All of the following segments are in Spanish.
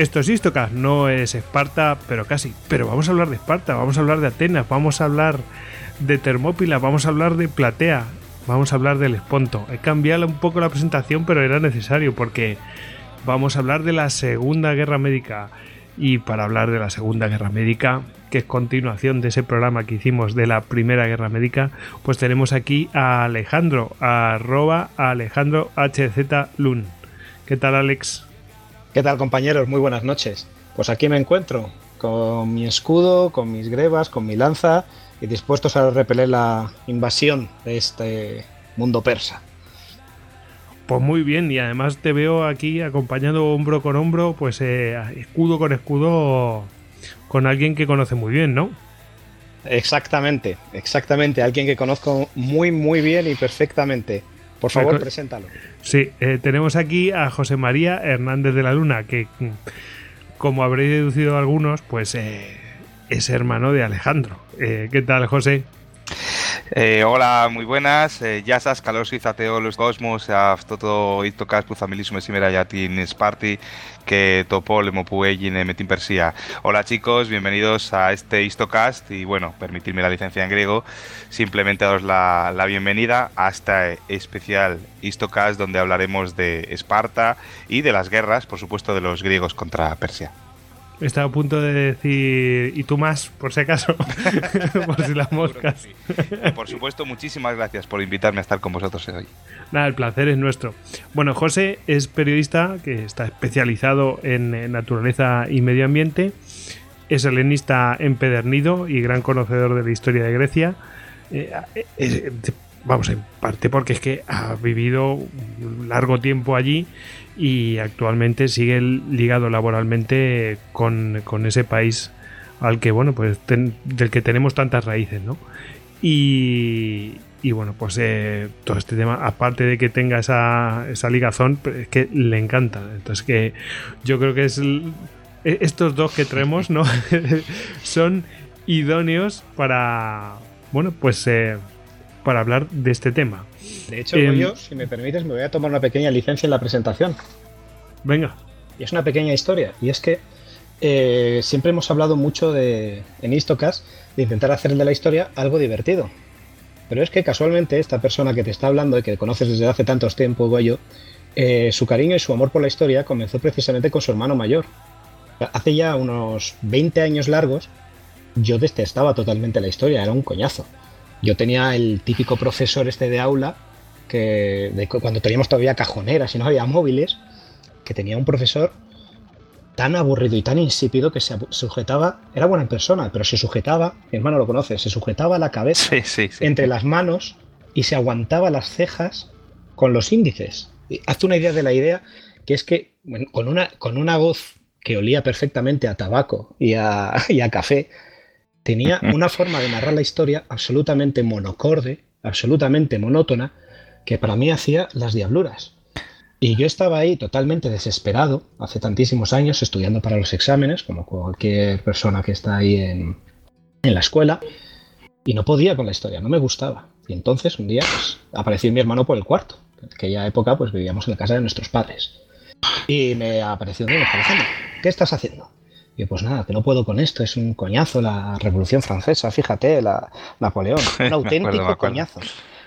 Esto es Istocas, no es Esparta, pero casi. Pero vamos a hablar de Esparta, vamos a hablar de Atenas, vamos a hablar de Termópila, vamos a hablar de Platea, vamos a hablar del Esponto. He cambiado un poco la presentación, pero era necesario porque vamos a hablar de la Segunda Guerra Médica. Y para hablar de la Segunda Guerra Médica, que es continuación de ese programa que hicimos de la Primera Guerra Médica, pues tenemos aquí a Alejandro, arroba Alejandro HZ Lun. ¿Qué tal, Alex? ¿Qué tal compañeros? Muy buenas noches. Pues aquí me encuentro, con mi escudo, con mis grebas, con mi lanza y dispuestos a repeler la invasión de este mundo persa. Pues muy bien, y además te veo aquí acompañando hombro con hombro, pues eh, escudo con escudo con alguien que conoce muy bien, ¿no? Exactamente, exactamente, alguien que conozco muy, muy bien y perfectamente. Por favor, preséntalo. Sí, eh, tenemos aquí a José María Hernández de la Luna, que como habréis deducido algunos, pues eh, es hermano de Alejandro. Eh, ¿Qué tal, José? Ε, όλα, muy buenas. Ε, γεια σας, καλώς ήρθατε όλους ο κόσμος σε αυτό το Ιτοκάς που θα μιλήσουμε σήμερα για την Σπάρτη και το πόλεμο που έγινε με την Περσία. Hola chicos, bienvenidos a este Histocast y bueno, permitirme la licencia en griego, simplemente daros la, la bienvenida a este especial Histocast donde hablaremos de Esparta y de las guerras, por supuesto, de los griegos contra Persia. Estaba a punto de decir, y tú más, por si acaso, por si las moscas. por supuesto, muchísimas gracias por invitarme a estar con vosotros hoy. Nada, el placer es nuestro. Bueno, José es periodista que está especializado en naturaleza y medio ambiente. Es helenista empedernido y gran conocedor de la historia de Grecia. Eh, eh, vamos, en parte porque es que ha vivido un largo tiempo allí y actualmente sigue ligado laboralmente con, ese país al que, bueno, pues del que tenemos tantas raíces, ¿no? Y, y bueno, pues eh, todo este tema, aparte de que tenga esa, esa ligazón, es que le encanta. Entonces que yo creo que es e, estos dos que traemos, ¿no? Son idóneos para, bueno, pues eh, para hablar de este tema. De hecho, em, yo, si me permites, me voy a tomar una pequeña licencia en la presentación. Venga. Y es una pequeña historia. Y es que eh, siempre hemos hablado mucho de, en de intentar hacer de la historia algo divertido. Pero es que casualmente esta persona que te está hablando y que conoces desde hace tantos tiempo, Goyo, eh, su cariño y su amor por la historia comenzó precisamente con su hermano mayor. Hace ya unos 20 años largos, yo detestaba totalmente la historia, era un coñazo. Yo tenía el típico profesor este de aula, que cuando teníamos todavía cajoneras y no había móviles, que tenía un profesor tan aburrido y tan insípido que se sujetaba, era buena persona, pero se sujetaba, mi hermano lo conoce, se sujetaba la cabeza entre las manos y se aguantaba las cejas con los índices. hazte una idea de la idea, que es que con, una, con una voz que olía perfectamente a tabaco y a, y a café, tenía una forma de narrar la historia absolutamente monocorde, absolutamente monótona, que para mí hacía las diabluras. Y yo estaba ahí totalmente desesperado, hace tantísimos años, estudiando para los exámenes, como cualquier persona que está ahí en, la escuela, y no podía con la historia, no me gustaba. Y entonces un día pues, apareció mi hermano por el cuarto. En aquella época pues vivíamos en la casa de nuestros padres. Y me apareció un día ¿qué estás haciendo? Y pues nada, que no puedo con esto, es un coñazo la Revolución Francesa, fíjate, la Napoleón, un auténtico coñazo.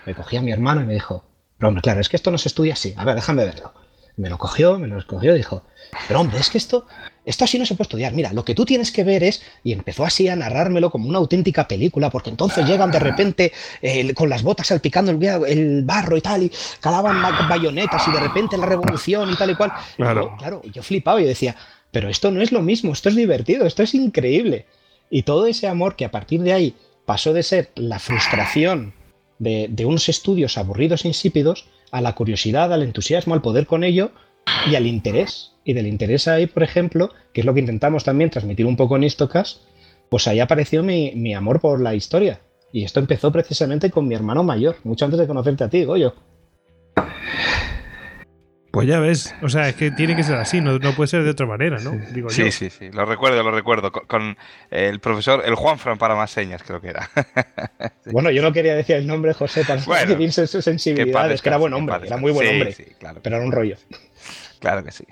Me cogía a mi hermano y me dijo, pero hombre, claro, es que esto no se estudia así, a ver, déjame verlo. Me lo cogió, me lo cogió y dijo, pero hombre, es que esto, esto así no se puede estudiar. Mira, lo que tú tienes que ver es, y empezó así a narrármelo como una auténtica película, porque entonces llegan de repente eh, con las botas salpicando el, el, barro y tal, y calaban bayonetas y de repente la revolución y tal y cual. Claro, yo, claro, yo flipaba y decía, pero esto no es lo mismo, esto es divertido, esto es increíble. Y todo ese amor que a partir de ahí pasó de ser la frustración de, de unos estudios aburridos e insípidos a la curiosidad, al entusiasmo, al poder con ello y al interés. Y del interés ahí, por ejemplo, que es lo que intentamos también transmitir un poco en Istocas, pues ahí apareció mi, amor por la historia. Y esto empezó precisamente con mi hermano mayor, mucho antes de conocerte a ti, Goyo. Pues ya ves, o sea, es que tiene que ser así, no, puede ser de otra manera, ¿no? Digo sí, sí, sí, lo recuerdo, lo recuerdo, con, el profesor, el Juan Fran para más señas, creo que era. Bueno, yo no quería decir el nombre José para bueno, su sensibilidad, es que era buen hombre, era muy buen hombre, pero era un rollo. Claro que sí.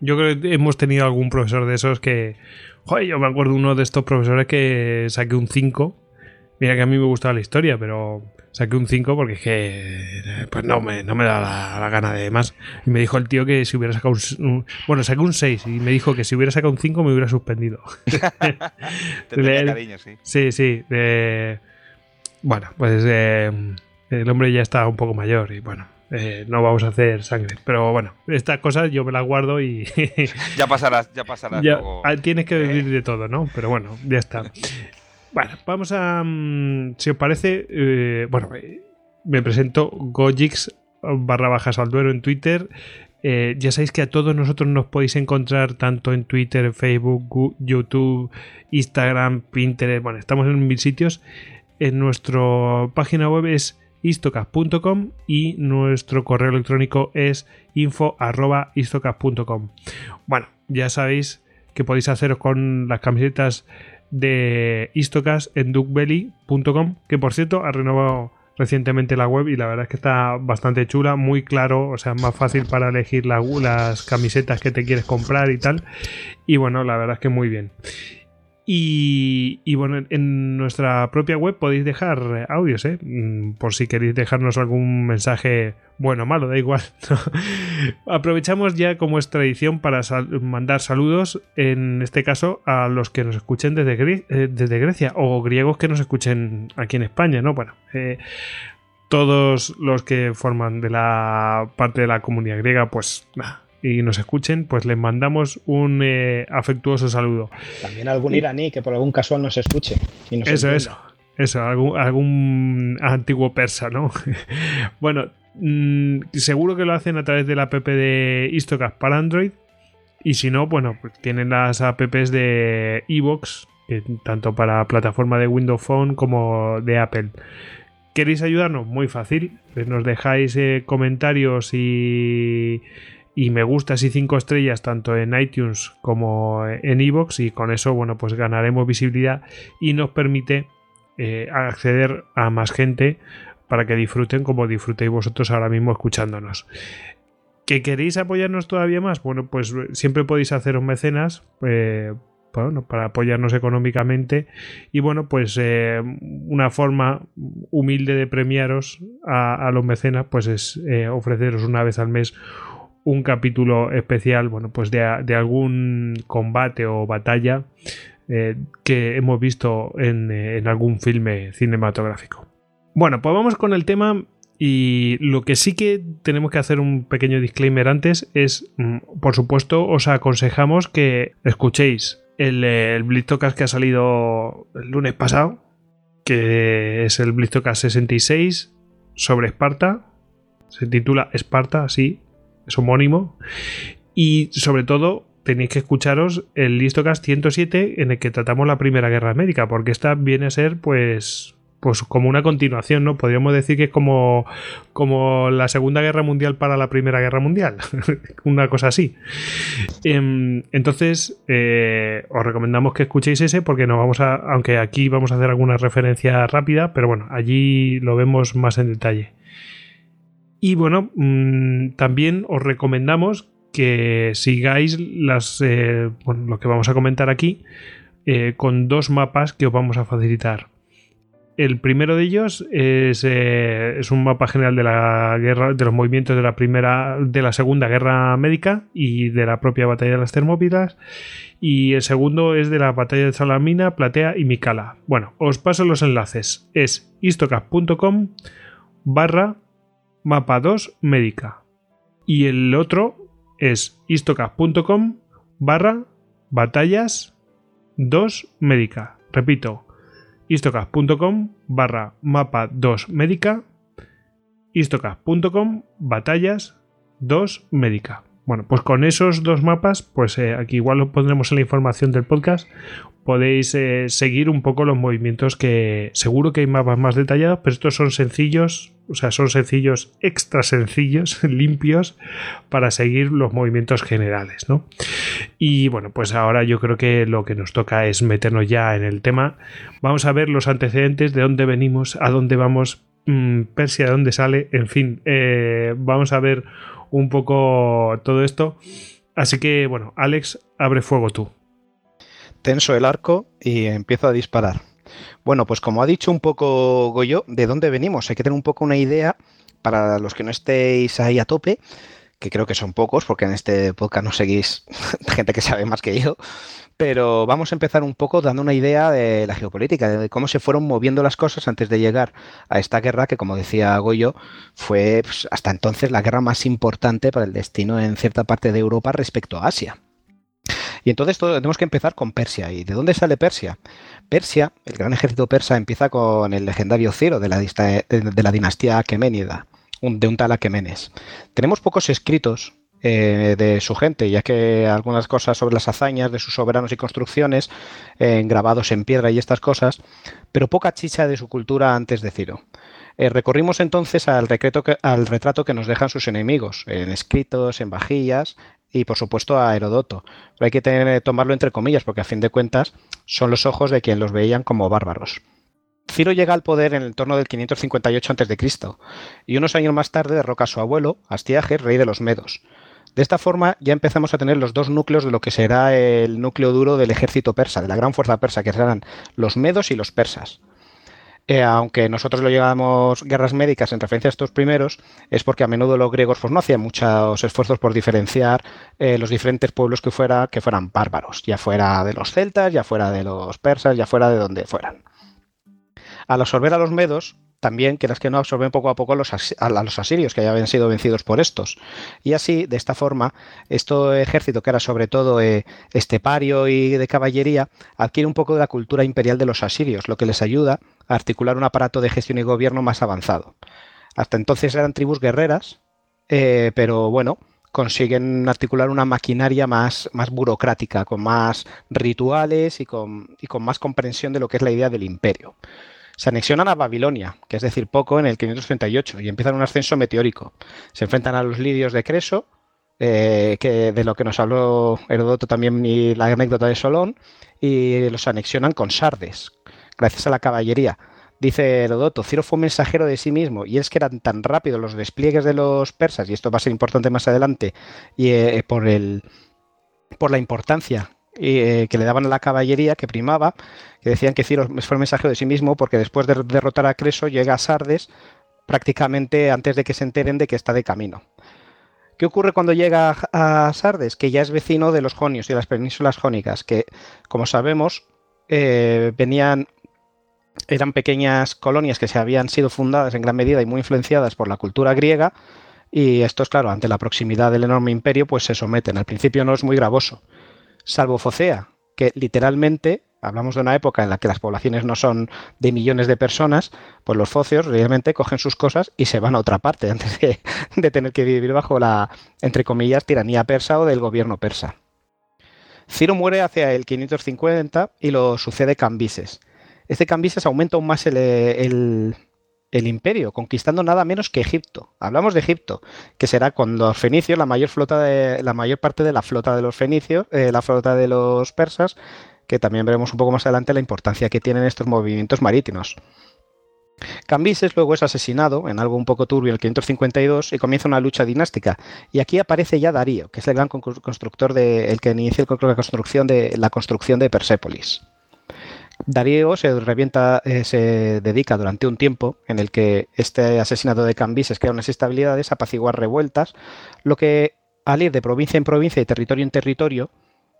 Yo creo que hemos tenido algún profesor de esos que. Joder, yo me acuerdo uno de estos profesores que saqué un 5. Mira que a mí me gustaba la historia, pero saqué un 5 porque es que. Pues no me, no me da la, gana de más. Y me dijo el tío que si hubiera sacado un. Bueno, saqué un 6 y me dijo que si hubiera sacado un 5 me hubiera suspendido. Te tenía cariño, sí. Sí, sí. bueno, pues eh, el hombre ya está un poco mayor y bueno eh, no vamos a hacer sangre. Pero bueno, estas cosas yo me las guardo y. ya pasarás, ya pasarás. Ah, tienes que vivir de todo, ¿no? Pero bueno, ya está. Bueno, vamos a. Mm, si os parece, eh, bueno, eh, me presento Gojix barra bajas al duero en Twitter. ya sabéis que a todos nosotros nos podéis encontrar tanto en Twitter, Facebook, YouTube, Instagram, Pinterest. Bueno, estamos en mil sitios. En nuestra página web es istocas.com y nuestro correo electrónico es info.istocas.com. Bueno, ya sabéis que podéis haceros con las camisetas de Istocas en duckbelly.com, que por cierto ha renovado recientemente la web y la verdad es que está bastante chula, muy claro, o sea, más fácil para elegir las camisetas que te quieres comprar y tal. Y bueno, la verdad es que muy bien. Y, bueno, en nuestra propia web podéis dejar audios, ¿eh? Mm, por si queréis dejarnos algún mensaje bueno o malo, da igual. Aprovechamos ya como es tradición para mandar saludos, en este caso a los que nos escuchen desde, eh, desde Grecia o griegos que nos escuchen aquí en España, ¿no? Bueno, eh, todos los que forman de la parte de la comunidad griega, pues y nos escuchen, pues les mandamos un eh, afectuoso saludo. También algún iraní que por algún casual nos escuche. eso, eso, eso, algún, antiguo persa, ¿no? bueno, mm, seguro que lo hacen a través de la app de Istocast para Android. Y si no, bueno, pues tienen las apps de Evox, tanto para plataforma de Windows Phone como de Apple. ¿Queréis ayudarnos? Muy fácil. Pues nos dejáis eh, comentarios y y me gusta así cinco estrellas tanto en iTunes como en iVoox y con eso bueno pues ganaremos visibilidad y nos permite eh, acceder a más gente para que disfruten como disfrutéis vosotros ahora mismo escuchándonos. ¿Que queréis apoyarnos todavía más? Bueno, pues siempre podéis haceros mecenas eh, bueno, para apoyarnos económicamente y bueno, pues eh, una forma humilde de premiaros a los mecenas pues es ofreceros una vez al mes un capítulo especial, bueno, pues de, algún combate o batalla eh, que hemos visto en, en, algún filme cinematográfico. Bueno, pues vamos con el tema y lo que sí que tenemos que hacer un pequeño disclaimer antes es, mm, por supuesto, os aconsejamos que escuchéis el, el que ha salido el lunes pasado, que es el Blitocast 66 sobre Esparta. Se titula Esparta, sí, es homónimo. Y sobre todo tenéis que escucharos el Listocast 107 en el que tratamos la Primera Guerra América, porque esta viene a ser pues pues como una continuación, ¿no? Podríamos decir que es como, como la Segunda Guerra Mundial para la Primera Guerra Mundial, una cosa así. Em, entonces, eh, os recomendamos que escuchéis ese porque nos vamos a, aunque aquí vamos a hacer alguna referencia rápida, pero bueno, allí lo vemos más en detalle. Y bueno, mm, también os recomendamos que sigáis las, eh, lo que vamos a comentar aquí eh, con dos mapas que os vamos a facilitar. El primero de ellos es, eh, es, un mapa general de la guerra, de los movimientos de la primera, de la segunda guerra médica y de la propia batalla de las Termópilas. Y el segundo es de la batalla de Salamina, Platea y Mikala. Bueno, os paso los enlaces. Es istocap.com barra mapa 2 médica. Y el otro es istocap.com barra batallas 2 médica. Repito, istocast.com barra mapa 2 médica, istocast.com batallas 2 médica. Bueno, pues con esos dos mapas, pues eh, aquí igual lo pondremos en la información del podcast, podéis eh, seguir un poco los movimientos que seguro que hay mapas más detallados, pero estos son sencillos, o sea, son sencillos, extra sencillos, limpios, para seguir los movimientos generales, ¿no? Y bueno, pues ahora yo creo que lo que nos toca es meternos ya en el tema. Vamos a ver los antecedentes, de dónde venimos, a dónde vamos, mmm, Persia, de dónde sale, en fin, eh, vamos a ver un poco todo esto. Así que, bueno, Alex, abre fuego tú. Tenso el arco y empiezo a disparar. Bueno, pues como ha dicho un poco Goyo, ¿de dónde venimos? Hay que tener un poco una idea para los que no estéis ahí a tope que creo que son pocos, porque en este podcast no seguís gente que sabe más que yo, pero vamos a empezar un poco dando una idea de la geopolítica, de cómo se fueron moviendo las cosas antes de llegar a esta guerra, que como decía Goyo, fue pues, hasta entonces la guerra más importante para el destino en cierta parte de Europa respecto a Asia. Y entonces tenemos que empezar con Persia. ¿Y de dónde sale Persia? Persia, el gran ejército persa, empieza con el legendario Ciro de la, la dinastía Aqueménida de un tal Aquemenes. Tenemos pocos escritos eh, de su gente, ya que algunas cosas sobre las hazañas de sus soberanos y construcciones, eh, grabados en piedra y estas cosas, pero poca chicha de su cultura antes de Ciro. Eh, recorrimos entonces al, al retrato que nos dejan sus enemigos, en escritos, en vajillas y por supuesto a Herodoto. Pero hay que tener, tomarlo entre comillas porque a fin de cuentas son los ojos de quien los veían como bárbaros. Ciro llega al poder en el torno del 558 a.C. y unos años más tarde derroca a su abuelo, Astiages, rey de los Medos. De esta forma ya empezamos a tener los dos núcleos de lo que será el núcleo duro del ejército persa, de la gran fuerza persa, que serán los medos y los persas. Eh, aunque nosotros lo llamamos guerras médicas en referencia a estos primeros, es porque a menudo los griegos pues, no hacían muchos esfuerzos por diferenciar eh, los diferentes pueblos que, fuera, que fueran bárbaros, ya fuera de los celtas, ya fuera de los persas, ya fuera de donde fueran. Al absorber a los medos, también, quieras que no, absorben poco a poco a los, asirios, que ya habían sido vencidos por estos. Y así, de esta forma, este ejército, que era sobre todo eh, estepario y de caballería, adquiere un poco de la cultura imperial de los asirios, lo que les ayuda a articular un aparato de gestión y gobierno más avanzado. Hasta entonces eran tribus guerreras, eh, pero bueno, consiguen articular una maquinaria más, más burocrática, con más rituales y con, y con más comprensión de lo que es la idea del imperio se anexionan a Babilonia, que es decir, poco en el 538, y empiezan un ascenso meteórico. Se enfrentan a los lidios de Creso, eh, que de lo que nos habló Herodoto también y la anécdota de Solón, y los anexionan con Sardes, gracias a la caballería. Dice Herodoto, Ciro fue un mensajero de sí mismo, y es que eran tan rápidos los despliegues de los persas, y esto va a ser importante más adelante, y eh, por, el, por la importancia eh, que le daban a la caballería que primaba, que decían que Ciro fue el mensajero de sí mismo porque después de derrotar a Creso llega a Sardes prácticamente antes de que se enteren de que está de camino. ¿Qué ocurre cuando llega a Sardes? Que ya es vecino de los jonios y de las penínsulas jónicas, que, como sabemos, eh, venían, eran pequeñas colonias que se habían sido fundadas en gran medida y muy influenciadas por la cultura griega, y estos, claro, ante la proximidad del enorme imperio, pues se someten. Al principio no es muy gravoso salvo Focea, que literalmente, hablamos de una época en la que las poblaciones no son de millones de personas, pues los focios realmente cogen sus cosas y se van a otra parte antes de, tener que vivir bajo la, entre comillas, tiranía persa o del gobierno persa. Ciro muere hacia el 550 y lo sucede Cambises. Este Cambises aumenta aún más el, el imperio, conquistando nada menos que Egipto. Hablamos de Egipto, que será con los fenicios la mayor flota de la mayor parte de la flota de los fenicios, eh, la flota de los persas, que también veremos un poco más adelante la importancia que tienen estos movimientos marítimos. Cambises luego es asesinado en algo un poco turbio en el 552 y comienza una lucha dinástica. Y aquí aparece ya Darío, que es el gran constructor de, el que inicia la construcción de la construcción de Persépolis. Darío se revienta, eh, se dedica durante un tiempo en el que este asesinato de Cambises crea unas estabilidades, apaciguar revueltas, lo que al ir de provincia en provincia y territorio en territorio,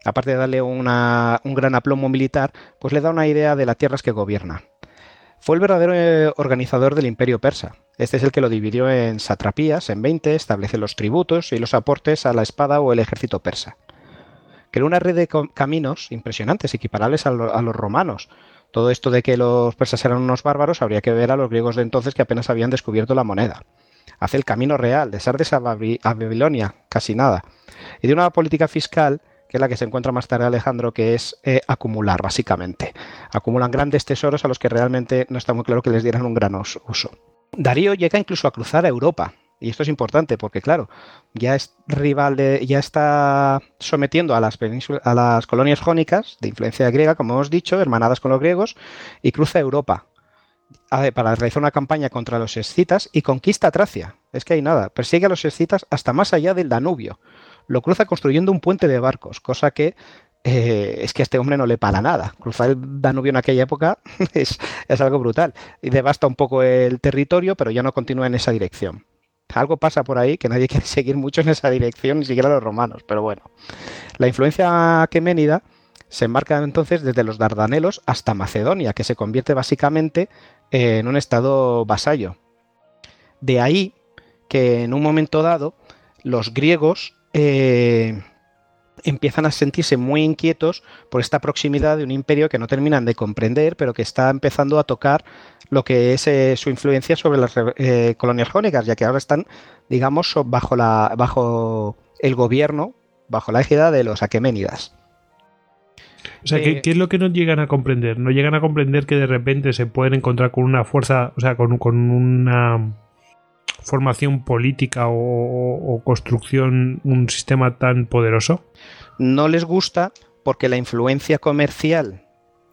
aparte de darle un gran aplomo militar, pues le da una idea de las tierras que gobierna. Fue el verdadero eh, organizador del imperio persa. Este es el que lo dividió en satrapías, en 20, establece los tributos y los aportes a la espada o el ejército persa. Creó una red de caminos impresionantes, equiparables a, a los romanos. Todo esto de que los persas eran unos bárbaros habría que ver a los griegos de entonces que apenas habían descubierto la moneda hace el camino real, de Sardes a, Babilonia, casi nada. Y de una política fiscal, la que se encuentra más tarde Alejandro, que es eh, acumular, básicamente. Acumulan grandes tesoros a los que realmente no está muy claro que les dieran un gran uso. Darío llega incluso a cruzar a Europa. Y esto es importante porque, claro, ya es rival ya está sometiendo a las, a las colonias jónicas de influencia griega, como hemos dicho, hermanadas con los griegos, y cruza Europa para realizar una campaña contra los escitas y conquista Tracia. Es que hay nada, persigue a los escitas hasta más allá del Danubio. Lo cruza construyendo un puente de barcos, cosa que eh, es que a este hombre no le para nada. Cruzar el Danubio en aquella época es, es, algo brutal. Y devasta un poco el territorio, pero ya no continúa en esa dirección. Algo pasa por ahí que nadie quiere seguir mucho en esa dirección, ni siquiera los romanos, pero bueno. La influencia aqueménida se enmarca entonces desde los Dardanelos hasta Macedonia, que se convierte básicamente en un estado vasallo. De ahí que en un momento dado los griegos eh, empiezan a sentirse muy inquietos por esta proximidad de un imperio que no terminan de comprender, pero que está empezando a tocar lo que es eh, su influencia sobre las eh, colonias jónicas, ya que ahora están, digamos, bajo, la, bajo el gobierno, bajo la égida de los aqueménidas. O sea, ¿qué, es lo que no llegan a comprender? No llegan a comprender que de repente se pueden encontrar con una fuerza, o sea, con, una formación política o, construcción, un sistema tan poderoso? No les gusta porque la influencia comercial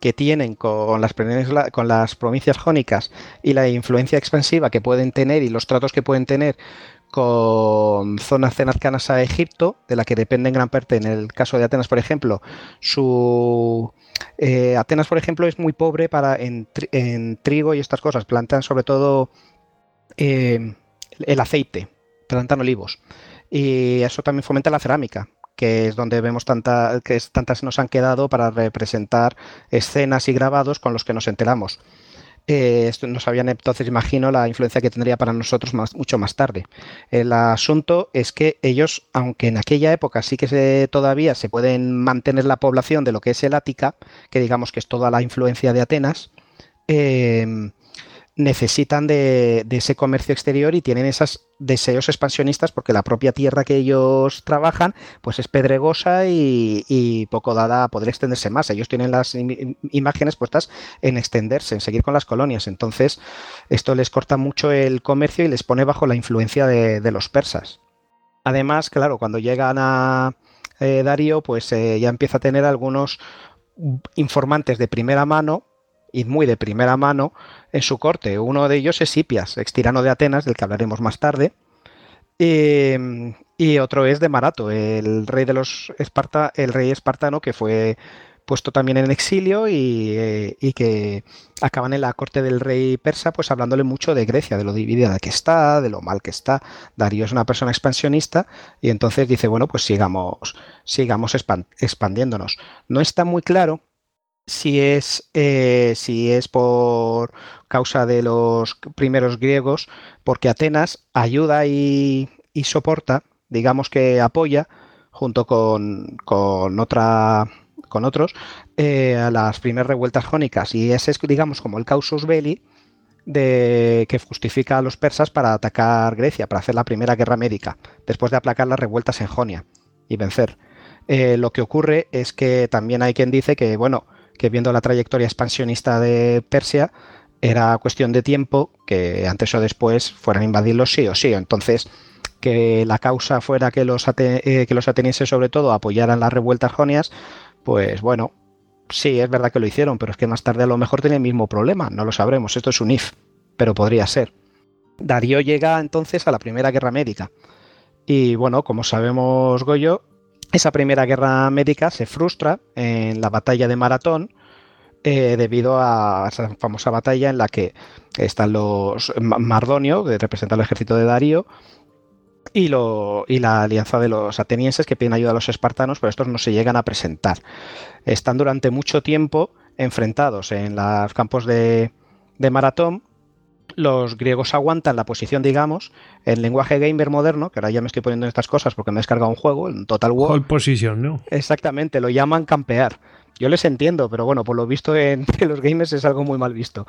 que tienen con las, con las provincias jónicas y la influencia expansiva que pueden tener y los tratos que pueden tener con zonas cercanas a Egipto, de la que depende en gran parte, en el caso de Atenas, por ejemplo, su... Eh, Atenas, por ejemplo, es muy pobre para en, trigo y estas cosas. Plantan sobre todo eh, el aceite, plantan olivos. Y eso también fomenta la cerámica, que es donde vemos tanta, que tantas nos han quedado para representar escenas y grabados con los que nos enteramos. Eh, no sabían entonces, imagino, la influencia que tendría para nosotros mucho más tarde. El asunto es que ellos, aunque en aquella época sí que se, todavía se pueden mantener la población de lo que es el Ática, que digamos que es toda la influencia de Atenas, eh, necesitan de, ese comercio exterior y tienen esos deseos expansionistas porque la propia tierra que ellos trabajan pues es pedregosa y, poco dada a poder extenderse más. Ellos tienen las imágenes puestas en extenderse, en seguir con las colonias. Entonces esto les corta mucho el comercio y les pone bajo la influencia de, los persas. Además, claro, cuando llegan a eh, Darío pues eh, ya empieza a tener algunos informantes de primera mano y muy de primera mano en su corte. Uno de ellos es Hipias, ex tirano de Atenas, del que hablaremos más tarde. y otro es de Marato, el rey de los Esparta, el rey espartano que fue puesto también en exilio y, y, que acaban en la corte del rey persa, pues hablándole mucho de Grecia, de lo dividida que está, de lo mal que está. Darío es una persona expansionista y entonces dice, bueno, pues sigamos, sigamos expandiéndonos. No está muy claro si es, eh, si es por causa de los primeros griegos, porque Atenas ayuda y, soporta, digamos que apoya, junto con, con otra con otros, eh, a las primeras revueltas jónicas. Y ese es, digamos, como el causus belli de, que justifica a los persas para atacar Grecia, para hacer la primera guerra médica, después de aplacar las revueltas en Jonia y vencer. Eh, lo que ocurre es que también hay quien dice que, bueno, que viendo la trayectoria expansionista de Persia, era cuestión de tiempo que antes o después fueran a invadirlos sí o sí. Entonces, que la causa fuera que los, eh, que los atenienses sobre todo apoyaran las revueltas jonias, pues bueno, sí, es verdad que lo hicieron, pero es que más tarde a lo mejor tiene el mismo problema, no lo sabremos, esto es un if, pero podría ser. Darío llega entonces a la Primera Guerra Médica. Y bueno, como sabemos Goyo, esa primera guerra médica se frustra en la batalla de Maratón eh, debido a esa famosa batalla en la que están los Mardonio, que representa el ejército de Darío, y, la alianza de los atenienses que piden ayuda a los espartanos, pero estos no se llegan a presentar. Están durante mucho tiempo enfrentados en los campos de maratón. Los griegos aguantan la posición, digamos, en lenguaje gamer moderno, que ahora ya me estoy poniendo en estas cosas porque me he descargado un juego, en Total War. Hold position, ¿no? Exactamente, lo llaman campear. Yo les entiendo, pero bueno, por lo visto en, los gamers es algo muy mal visto.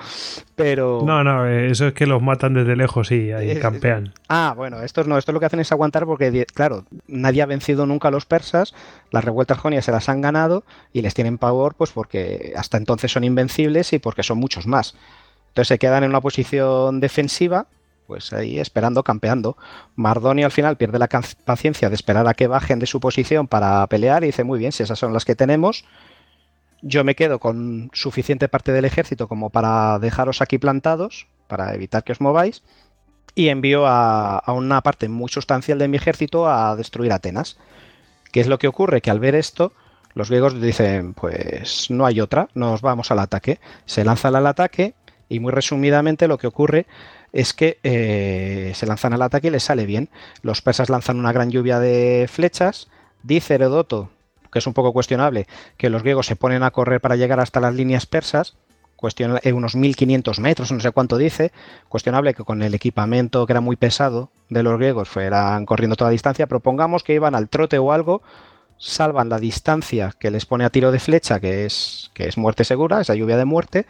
Pero. No, no, eh, eso es que los matan desde lejos y ahí Eh, campean. Ah, bueno, estos no, esto lo que hacen es aguantar porque, claro, nadie ha vencido nunca a los persas, las revueltas jonias se las han ganado y les tienen pavor, pues porque hasta entonces son invencibles y porque son muchos más. Entonces se quedan en una posición defensiva, pues ahí esperando, campeando. Mardonio al final pierde la paciencia de esperar a que bajen de su posición para pelear y dice, muy bien, si esas son las que tenemos, yo me quedo con suficiente parte del ejército como para dejaros aquí plantados, para evitar que os mováis, y envío a una parte muy sustancial de mi ejército a destruir Atenas. ¿Qué es lo que ocurre? Que al ver esto, los griegos dicen, pues no hay otra, nos vamos al ataque. Se lanzan al ataque y muy resumidamente lo que ocurre es que eh, se lanzan al ataque y les sale bien. Los persas lanzan una gran lluvia de flechas. Dice Herodoto, que es un poco cuestionable, que los griegos se ponen a correr para llegar hasta las líneas persas, cuestiona- eh, unos 1500 metros, no sé cuánto dice, cuestionable que con el equipamiento que era muy pesado de los griegos fueran corriendo toda distancia, propongamos que iban al trote o algo, salvan la distancia que les pone a tiro de flecha, que es, que es muerte segura, esa lluvia de muerte,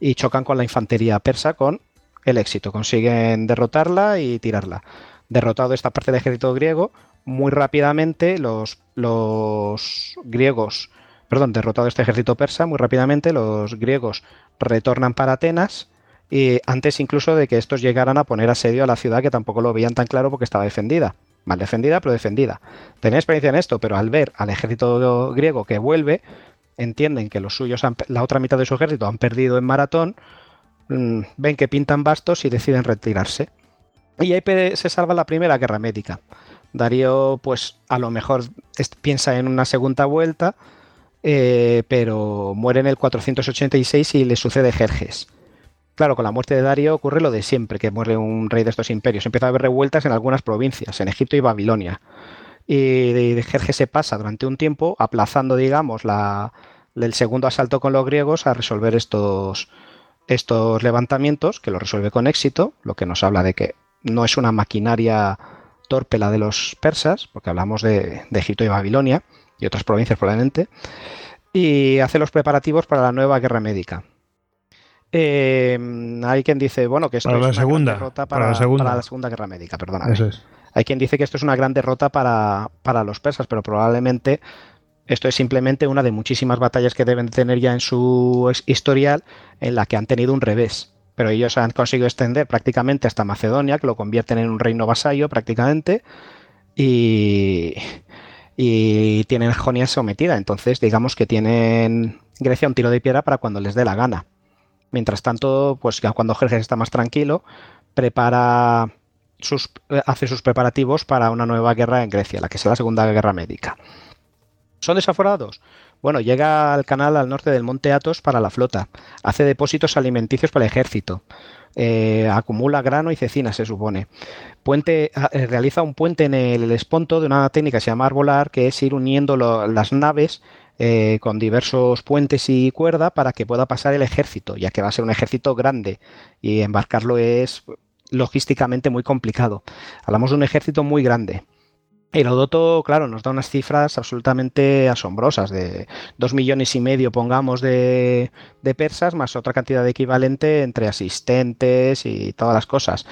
y chocan con la infantería persa con el éxito, consiguen derrotarla y tirarla. Derrotado esta parte del ejército griego, muy rápidamente los, los griegos, perdón, derrotado este ejército persa, muy rápidamente los griegos retornan para Atenas y antes incluso de que estos llegaran a poner asedio a la ciudad que tampoco lo veían tan claro porque estaba defendida. Mal defendida, pero defendida. Tenían experiencia en esto, pero al ver al ejército griego que vuelve, entienden que los suyos, han- la otra mitad de su ejército han perdido en maratón, mm, ven que pintan bastos y deciden retirarse. Y ahí se salva la primera guerra médica. Darío, pues a lo mejor piensa en una segunda vuelta, eh, pero muere en el 486 y le sucede Jerjes. Claro, con la muerte de Darío ocurre lo de siempre, que muere un rey de estos imperios. Empieza a haber revueltas en algunas provincias, en Egipto y Babilonia. Y de Jerjes se pasa durante un tiempo aplazando, digamos, la, el segundo asalto con los griegos a resolver estos, estos levantamientos, que lo resuelve con éxito, lo que nos habla de que no es una maquinaria torpe la de los persas, porque hablamos de, de Egipto y Babilonia y otras provincias probablemente, y hace los preparativos para la nueva guerra médica. Eh, hay quien dice, bueno, que esto Para es la una segunda, derrota para para, la segunda. para la segunda guerra médica, perdóname. Eso es. Hay quien dice que esto es una gran derrota para, para los persas, pero probablemente esto es simplemente una de muchísimas batallas que deben tener ya en su historial en la que han tenido un revés. Pero ellos han conseguido extender prácticamente hasta Macedonia, que lo convierten en un reino vasallo prácticamente, y, y tienen Jonia sometida. Entonces, digamos que tienen Grecia un tiro de piedra para cuando les dé la gana. Mientras tanto, pues ya cuando Jerjes está más tranquilo, prepara sus, eh, hace sus preparativos para una nueva guerra en Grecia, la que será la Segunda Guerra Médica. ¿Son desaforados? Bueno, llega al canal al norte del monte Athos para la flota, hace depósitos alimenticios para el ejército, eh, acumula grano y cecina, se supone. Puente, eh, realiza un puente en el esponto de una técnica que se llama arbolar, que es ir uniendo las naves con diversos puentes y cuerda para que pueda pasar el ejército, ya que va a ser un ejército grande y embarcarlo es logísticamente muy complicado. Hablamos de un ejército muy grande. Herodoto, claro, nos da unas cifras absolutamente asombrosas, de dos millones y medio, pongamos, de, de persas, más otra cantidad de equivalente entre asistentes y todas las cosas.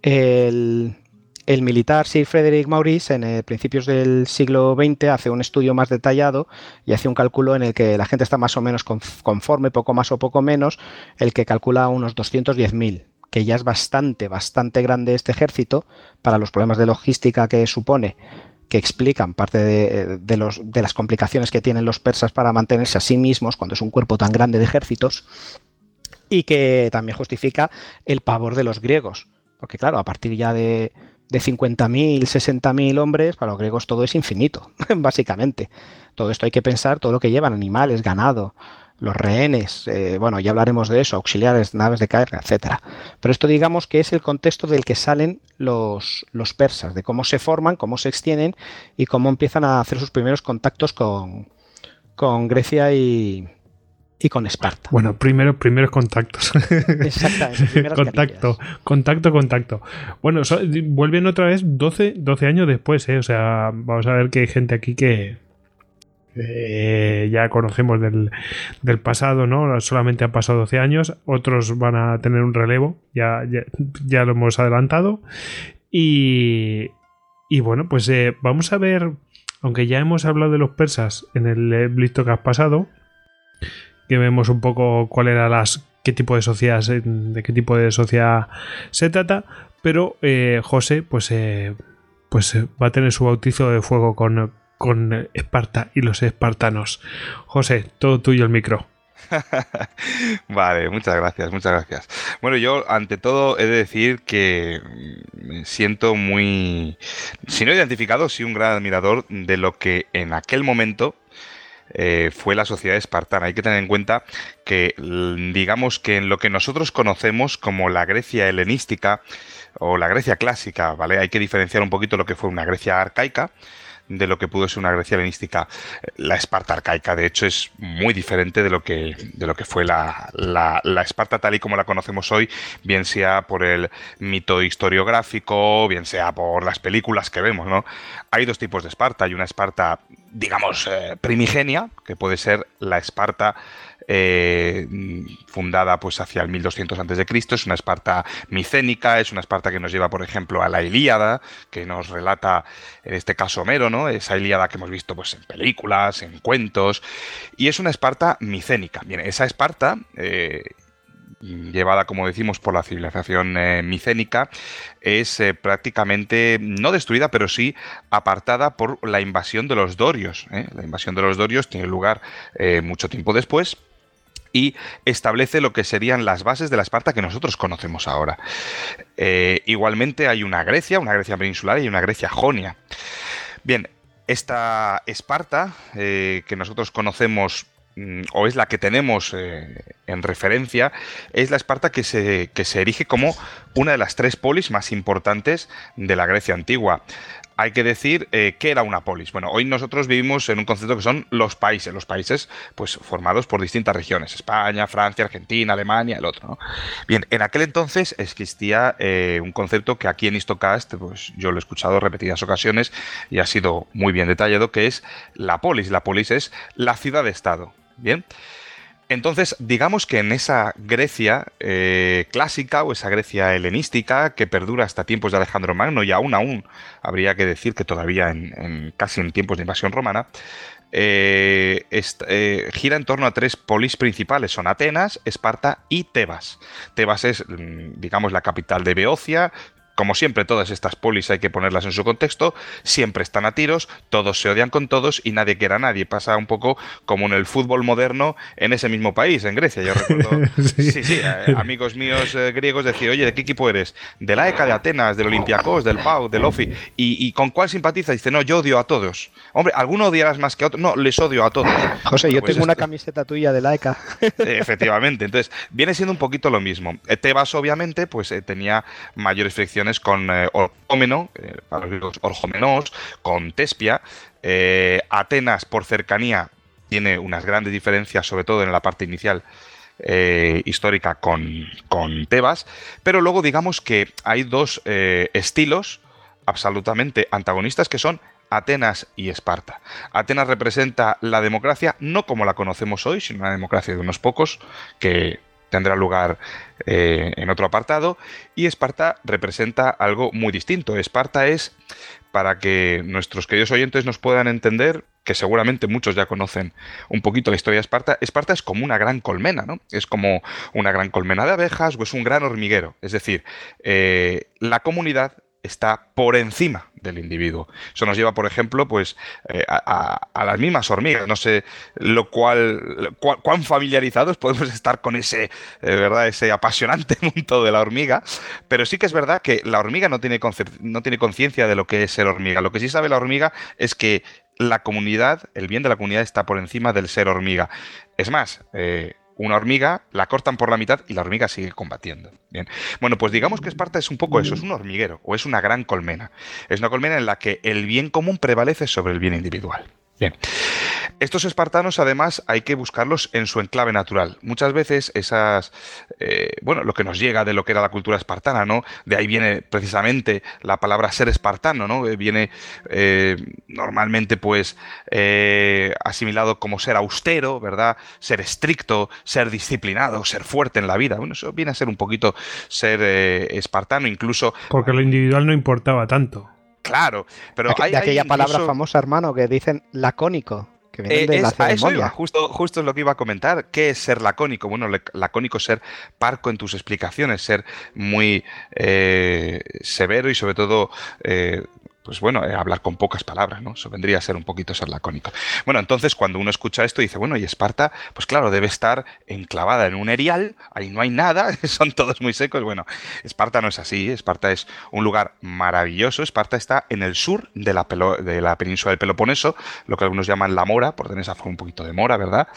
El, el militar Sir Frederick Maurice, en eh, principios del siglo XX, hace un estudio más detallado y hace un cálculo en el que la gente está más o menos conf- conforme, poco más o poco menos, el que calcula unos 210.000 que ya es bastante, bastante grande este ejército para los problemas de logística que supone, que explican parte de, de los, de las complicaciones que tienen los persas para mantenerse a sí mismos cuando es un cuerpo tan grande de ejércitos, y que también justifica el pavor de los griegos, porque claro, a partir ya de, de 50.000, 60.000 hombres, para los griegos todo es infinito, básicamente. Todo esto hay que pensar, todo lo que llevan, animales, ganado, los rehenes, eh, bueno, ya hablaremos de eso, auxiliares, naves de carga, etcétera. Pero esto digamos que es el contexto del que salen los, los persas, de cómo se forman, cómo se extienden y cómo empiezan a hacer sus primeros contactos con, con Grecia y, y con Esparta. Bueno, primero, primeros contactos. Exactamente. contacto, contacto, contacto. Bueno, vuelven otra vez 12, 12 años después, ¿eh? O sea, vamos a ver que hay gente aquí que, eh, ya conocemos del, pasado, ¿no? Solamente han pasado 12 años, otros van a tener un relevo, ya, ya, lo hemos adelantado. Y, y bueno, pues eh, vamos a ver, aunque ya hemos hablado de los persas en el eh, que has pasado, que vemos un poco cuál era las qué tipo de sociedad de qué tipo de sociedad se trata, pero José pues pues va a tener su bautizo de fuego con, con Esparta y los espartanos. José, todo tuyo el micro. vale, muchas gracias, muchas gracias. Bueno, yo ante todo he de decir que me siento muy, si no identificado, sí un gran admirador de lo que en aquel momento eh, fue la sociedad espartana. Hay que tener en cuenta que, digamos que en lo que nosotros conocemos como la Grecia helenística o la Grecia clásica, ¿vale? Hay que diferenciar un poquito lo que fue una Grecia arcaica de lo que pudo ser una Grecia helenística. La Esparta arcaica, de hecho, es muy diferente de lo que, de lo que fue la, la, Esparta tal y como la conocemos hoy, bien sea por el mito historiográfico, bien sea por las películas que vemos, ¿no? Hay dos tipos de Esparta. Hay una Esparta, digamos, eh, primigenia, que puede ser la Esparta eh, fundada pues hacia el 1200 a.C. Es una Esparta micénica, es una Esparta que nos lleva, por ejemplo, a la Ilíada, que nos relata, en este caso, Homero, ¿no? Esa Ilíada que hemos visto pues, en películas, en cuentos, y es una Esparta micénica. Bien, esa Esparta... Eh, llevada, como decimos, por la civilización eh, micénica, es prácticamente no destruida, pero sí apartada por la invasión de los dorios. La invasión de los dorios tiene lugar mucho tiempo después, y establece lo que serían las bases de la Esparta que nosotros conocemos ahora. Eh, igualmente hay una Grecia, una Grecia peninsular y una Grecia jonia. Bien, esta Esparta eh, que nosotros conocemos o es la que tenemos eh, en referencia, es la Esparta que se, que se erige como una de las tres polis más importantes de la Grecia antigua hay que decir eh, que era una polis. Bueno, hoy nosotros vivimos en un concepto que son los países, los países pues formados por distintas regiones, España, Francia, Argentina, Alemania, el otro. Bien, en aquel entonces existía eh, un concepto que aquí en Histocast, pues yo lo he escuchado repetidas ocasiones y ha sido muy bien detallado, que es la polis. La polis es la ciudad-estado. Bien. Entonces, digamos que en esa Grecia eh, clásica o esa Grecia helenística que perdura hasta tiempos de Alejandro Magno y aún aún habría que decir que todavía en, casi en tiempos de invasión romana, eh, eh, gira en torno a tres polis principales, son Atenas, Esparta y Tebas. Tebas es, mm, digamos, la capital de Beocia, como siempre, todas estas polis hay que ponerlas en su contexto, siempre están a tiros, todos se odian con todos y nadie quiere a nadie. Pasa un poco como en el fútbol moderno en ese mismo país, en Grecia. Yo recuerdo, sí, sí, eh, amigos míos eh, griegos decir, oye, ¿de qué equipo eres? De la ECA de Atenas, del Olympiacos, del Pau, del OFI. ¿Y, con cuál simpatiza? Dice, no, yo odio a todos. Hombre, ¿alguno odiarás más que a otro? No, les odio a todos. José, yo pues tengo una camiseta tuya de la ECA. Efectivamente, entonces viene siendo un poquito lo mismo. Tebas, obviamente, pues eh, tenía mayores fricciones con eh, eh, para los con Tespia. Eh, Atenas, por cercanía, tiene unas grandes diferencias, sobre todo en la parte inicial. histórica con, con, Tebas, pero luego digamos que hay dos estilos absolutamente antagonistas que son Atenas y Esparta. Atenas representa la democracia no como la conocemos hoy, sino una democracia de unos pocos que tendrá lugar eh, en otro apartado. Y Esparta representa algo muy distinto. Esparta es, para que nuestros queridos oyentes nos puedan entender, que seguramente muchos ya conocen un poquito la historia de Esparta, Esparta es como una gran colmena, ¿no? Es como una gran colmena de abejas o es un gran hormiguero. Es decir, eh, la comunidad está por encima del individuo. Eso nos lleva, por ejemplo, pues eh, a, las mismas hormigas. No sé lo cual, cuán familiarizados podemos estar con ese, eh, verdad, ese apasionante mundo de la hormiga. Pero sí que es verdad que la hormiga no tiene no tiene conciencia de lo que es ser hormiga. Lo que sí sabe la hormiga es que la comunidad, el bien de la comunidad está por encima del ser hormiga. Es más, eh, una hormiga, la cortan por la mitad y la hormiga sigue combatiendo. Bien. Bueno, pues digamos que Esparta es un poco eso, es un hormiguero o es una gran colmena. Es una colmena en la que el bien común prevalece sobre el bien individual. Bien. Estos espartanos, además, hay que buscarlos en su enclave natural. Muchas veces esas, eh, bueno, lo que nos llega de lo que era la cultura espartana, ¿no? De ahí viene precisamente la palabra ser espartano, ¿no? Eh, viene eh, normalmente, pues, asimilado como ser austero, ¿verdad? Ser estricto, ser disciplinado, ser fuerte en la vida. Bueno, eso viene a ser un poquito ser espartano, incluso. Porque lo individual no importaba tanto. Claro, pero hay, de aquella palabra famosa, hermano, que dicen lacónico. Que viene de la ceremonia. justo, justo es lo que iba a comentar. ¿Qué es ser lacónico? Bueno, lacónico es ser parco en tus explicaciones, ser muy eh, severo y sobre todo eh, pues bueno, eh, hablar con pocas palabras, ¿no? Eso vendría a ser un poquito ser lacónico. Bueno, entonces cuando uno escucha esto dice, bueno, y Esparta, pues claro, debe estar enclavada en un erial, ahí no hay nada, son todos muy secos. Bueno, Esparta no es así, Esparta es un lugar maravilloso, Esparta está en el sur de la, de la península del Peloponeso, lo que algunos llaman la Mora, por tener esa forma un poquito de Mora, ¿verdad?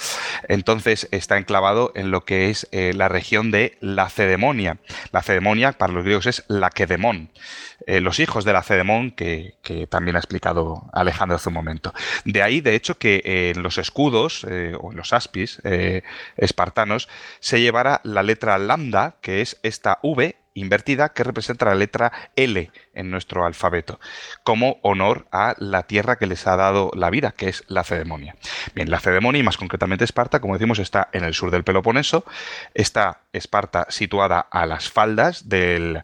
Entonces está enclavado en lo que es eh, la región de Lacedemonia. Lacedemonia para los griegos es Laquedemón. Eh, los hijos de Lacedemón, que, que también ha explicado Alejandro hace un momento. De ahí, de hecho, que en los escudos eh, o en los aspis eh, espartanos se llevara la letra lambda, que es esta V invertida que representa la letra L en nuestro alfabeto, como honor a la tierra que les ha dado la vida, que es la Cedemonia. Bien, la Cedemonia, y más concretamente Esparta, como decimos, está en el sur del Peloponeso, está Esparta situada a las faldas del,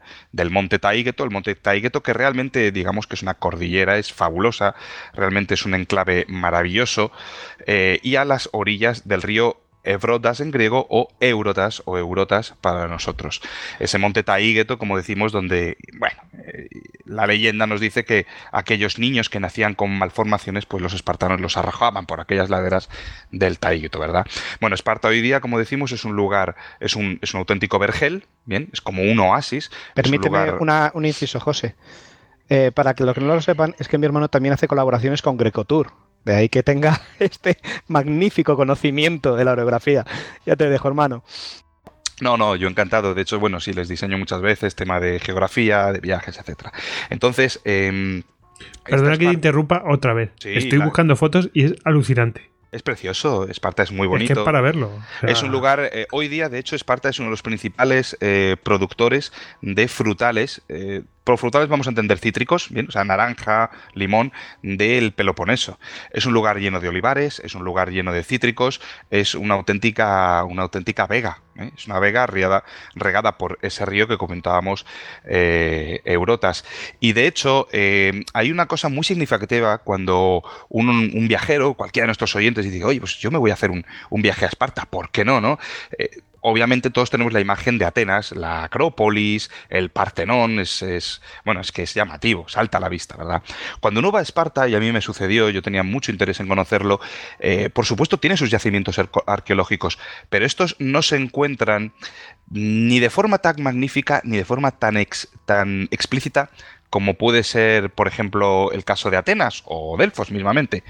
monte Taígeto, el monte Taígeto que realmente digamos que es una cordillera, es fabulosa, realmente es un enclave maravilloso, eh, y a las orillas del río Evrotas en griego o Eurotas o Eurotas para nosotros. Ese monte Taígeto, como decimos, donde, bueno, eh, la leyenda nos dice que aquellos niños que nacían con malformaciones, pues los espartanos los arrojaban por aquellas laderas del Taígeto, ¿verdad? Bueno, Esparta hoy día, como decimos, es un lugar, es un, es un auténtico vergel, bien, es como un oasis. Permíteme un, inciso, José. Eh, para que los que no lo sepan, es que mi hermano también hace colaboraciones con Grecotour. De ahí que tenga este magnífico conocimiento de la orografía. Ya te dejo, hermano. No, no, yo encantado. De hecho, bueno, sí, les diseño muchas veces tema de geografía, de viajes, etcétera. Entonces, eh, perdona que te interrumpa otra vez. Estoy buscando fotos y es alucinante. Es precioso, Esparta es muy bonito. Es que para verlo. Es un lugar, eh, hoy día, de hecho, Esparta es uno de los principales eh, productores de frutales. Eh, por frutales vamos a entender cítricos, o sea, naranja, limón, del Peloponeso. Es un lugar lleno de olivares, es un lugar lleno de cítricos, es una auténtica, una auténtica vega. ¿eh? Es una vega regada, por ese río que comentábamos, eh, Eurotas. Y de hecho, eh, hay una cosa muy significativa cuando un, viajero, cualquiera de nuestros oyentes, dice, oye, pues yo me voy a hacer un, un viaje a Esparta, ¿por qué no? no? Obviamente todos tenemos la imagen de Atenas, la Acrópolis, el Partenón, es, bueno, es que es llamativo, salta a la vista, ¿verdad? Cuando uno va a Esparta, y a mí me sucedió, yo tenía mucho interés en conocerlo, eh, por supuesto tiene sus yacimientos arqueológicos, pero estos no se encuentran ni de forma tan magnífica ni de forma tan, tan explícita como puede ser, por ejemplo, el caso de Atenas o Delfos mismamente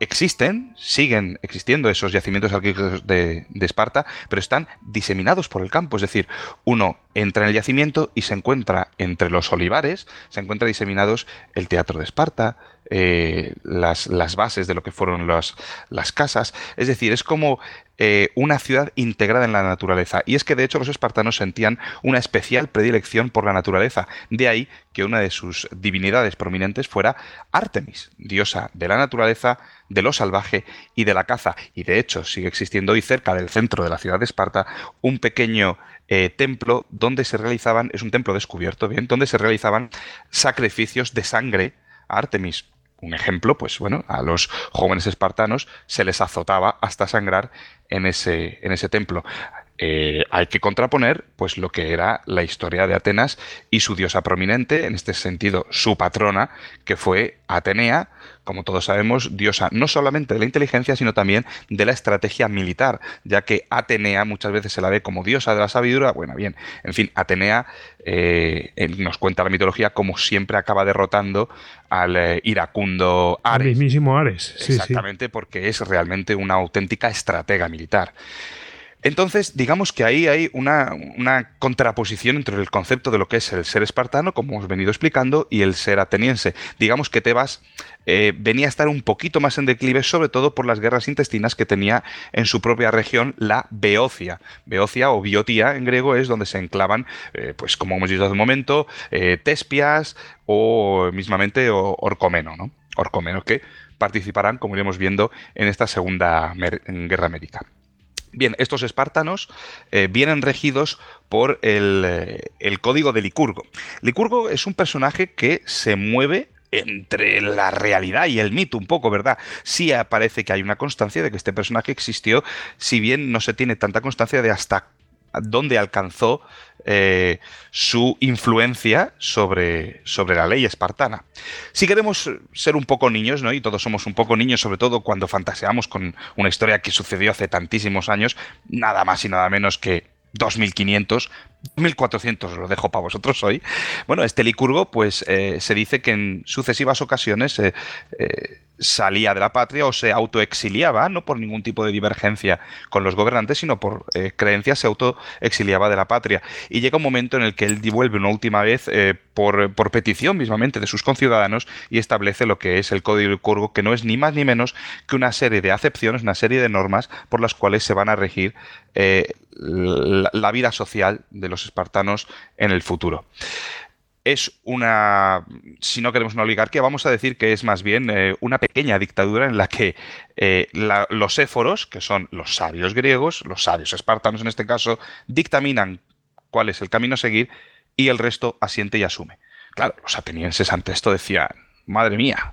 existen, siguen existiendo esos yacimientos arqueológicos de, Esparta, pero están diseminados por el campo. Es decir, uno entra en el yacimiento y se encuentra entre los olivares, se encuentra diseminados el teatro de Esparta, eh, las, bases de lo que fueron las, las casas. Es decir, es como eh, una ciudad integrada en la naturaleza. Y es que de hecho los espartanos sentían una especial predilección por la naturaleza. De ahí que una de sus divinidades prominentes fuera Artemis, diosa de la naturaleza, de lo salvaje y de la caza. Y de hecho sigue existiendo hoy cerca del centro de la ciudad de Esparta un pequeño eh, templo donde se realizaban, es un templo descubierto, bien, donde se realizaban sacrificios de sangre a Artemis un ejemplo, pues bueno, a los jóvenes espartanos se les azotaba hasta sangrar en ese, en ese templo. Eh, hay que contraponer pues lo que era la historia de Atenas y su diosa prominente, en este sentido su patrona, que fue Atenea, como todos sabemos, diosa no solamente de la inteligencia, sino también de la estrategia militar, ya que Atenea muchas veces se la ve como diosa de la sabiduría. Bueno, bien, en fin, Atenea eh, nos cuenta la mitología como siempre acaba derrotando al eh, iracundo Ares. El mismísimo Ares, sí, Exactamente, porque es realmente una auténtica estratega militar. Entonces, digamos que ahí hay una, contraposición entre el concepto de lo que es el ser espartano, como hemos venido explicando, y el ser ateniense. Digamos que Tebas eh, venía a estar un poquito más en declive, sobre todo por las guerras intestinas que tenía en su propia región la Beocia. Beocia o Biotía en griego es donde se enclavan, eh, pues como hemos dicho hace un momento, eh, Tespias o mismamente Orcomeno, ¿no? Orcomeno, que participarán, como iremos viendo, en esta segunda guerra médica. Bien, estos espartanos eh, vienen regidos por eh, el, código de Licurgo. Licurgo es un personaje que se mueve entre la realidad y el mito un poco, ¿verdad? Sí aparece que hay una constancia de que este personaje existió, si bien no se tiene tanta constancia de hasta dónde alcanzó eh, su influencia sobre, sobre la ley espartana. Si queremos ser un poco niños, ¿no? y todos somos un poco niños, sobre todo cuando fantaseamos con una historia que sucedió hace tantísimos años, nada más y nada menos que 2500, 1400 lo dejo para vosotros hoy. Bueno, este licurgo, pues eh, se dice que en sucesivas ocasiones eh, salía de la patria o se autoexiliaba, no por ningún tipo de divergencia con los gobernantes, sino por eh, creencias se autoexiliaba de la patria. Y llega un momento en el que él vuelve una última vez eh, por, por, petición mismamente de sus conciudadanos y establece lo que es el Código Curgo, que no es ni más ni menos que una serie de acepciones, una serie de normas por las cuales se van a regir eh, la vida social de los espartanos en el futuro es una, si no queremos una oligarquía, vamos a decir que es más bien eh, una pequeña dictadura en la que eh, los éforos, que son los sabios griegos, los sabios espartanos en este caso, dictaminan cuál es el camino a seguir y el resto asiente y asume. Claro, los atenienses ante esto decían, madre mía,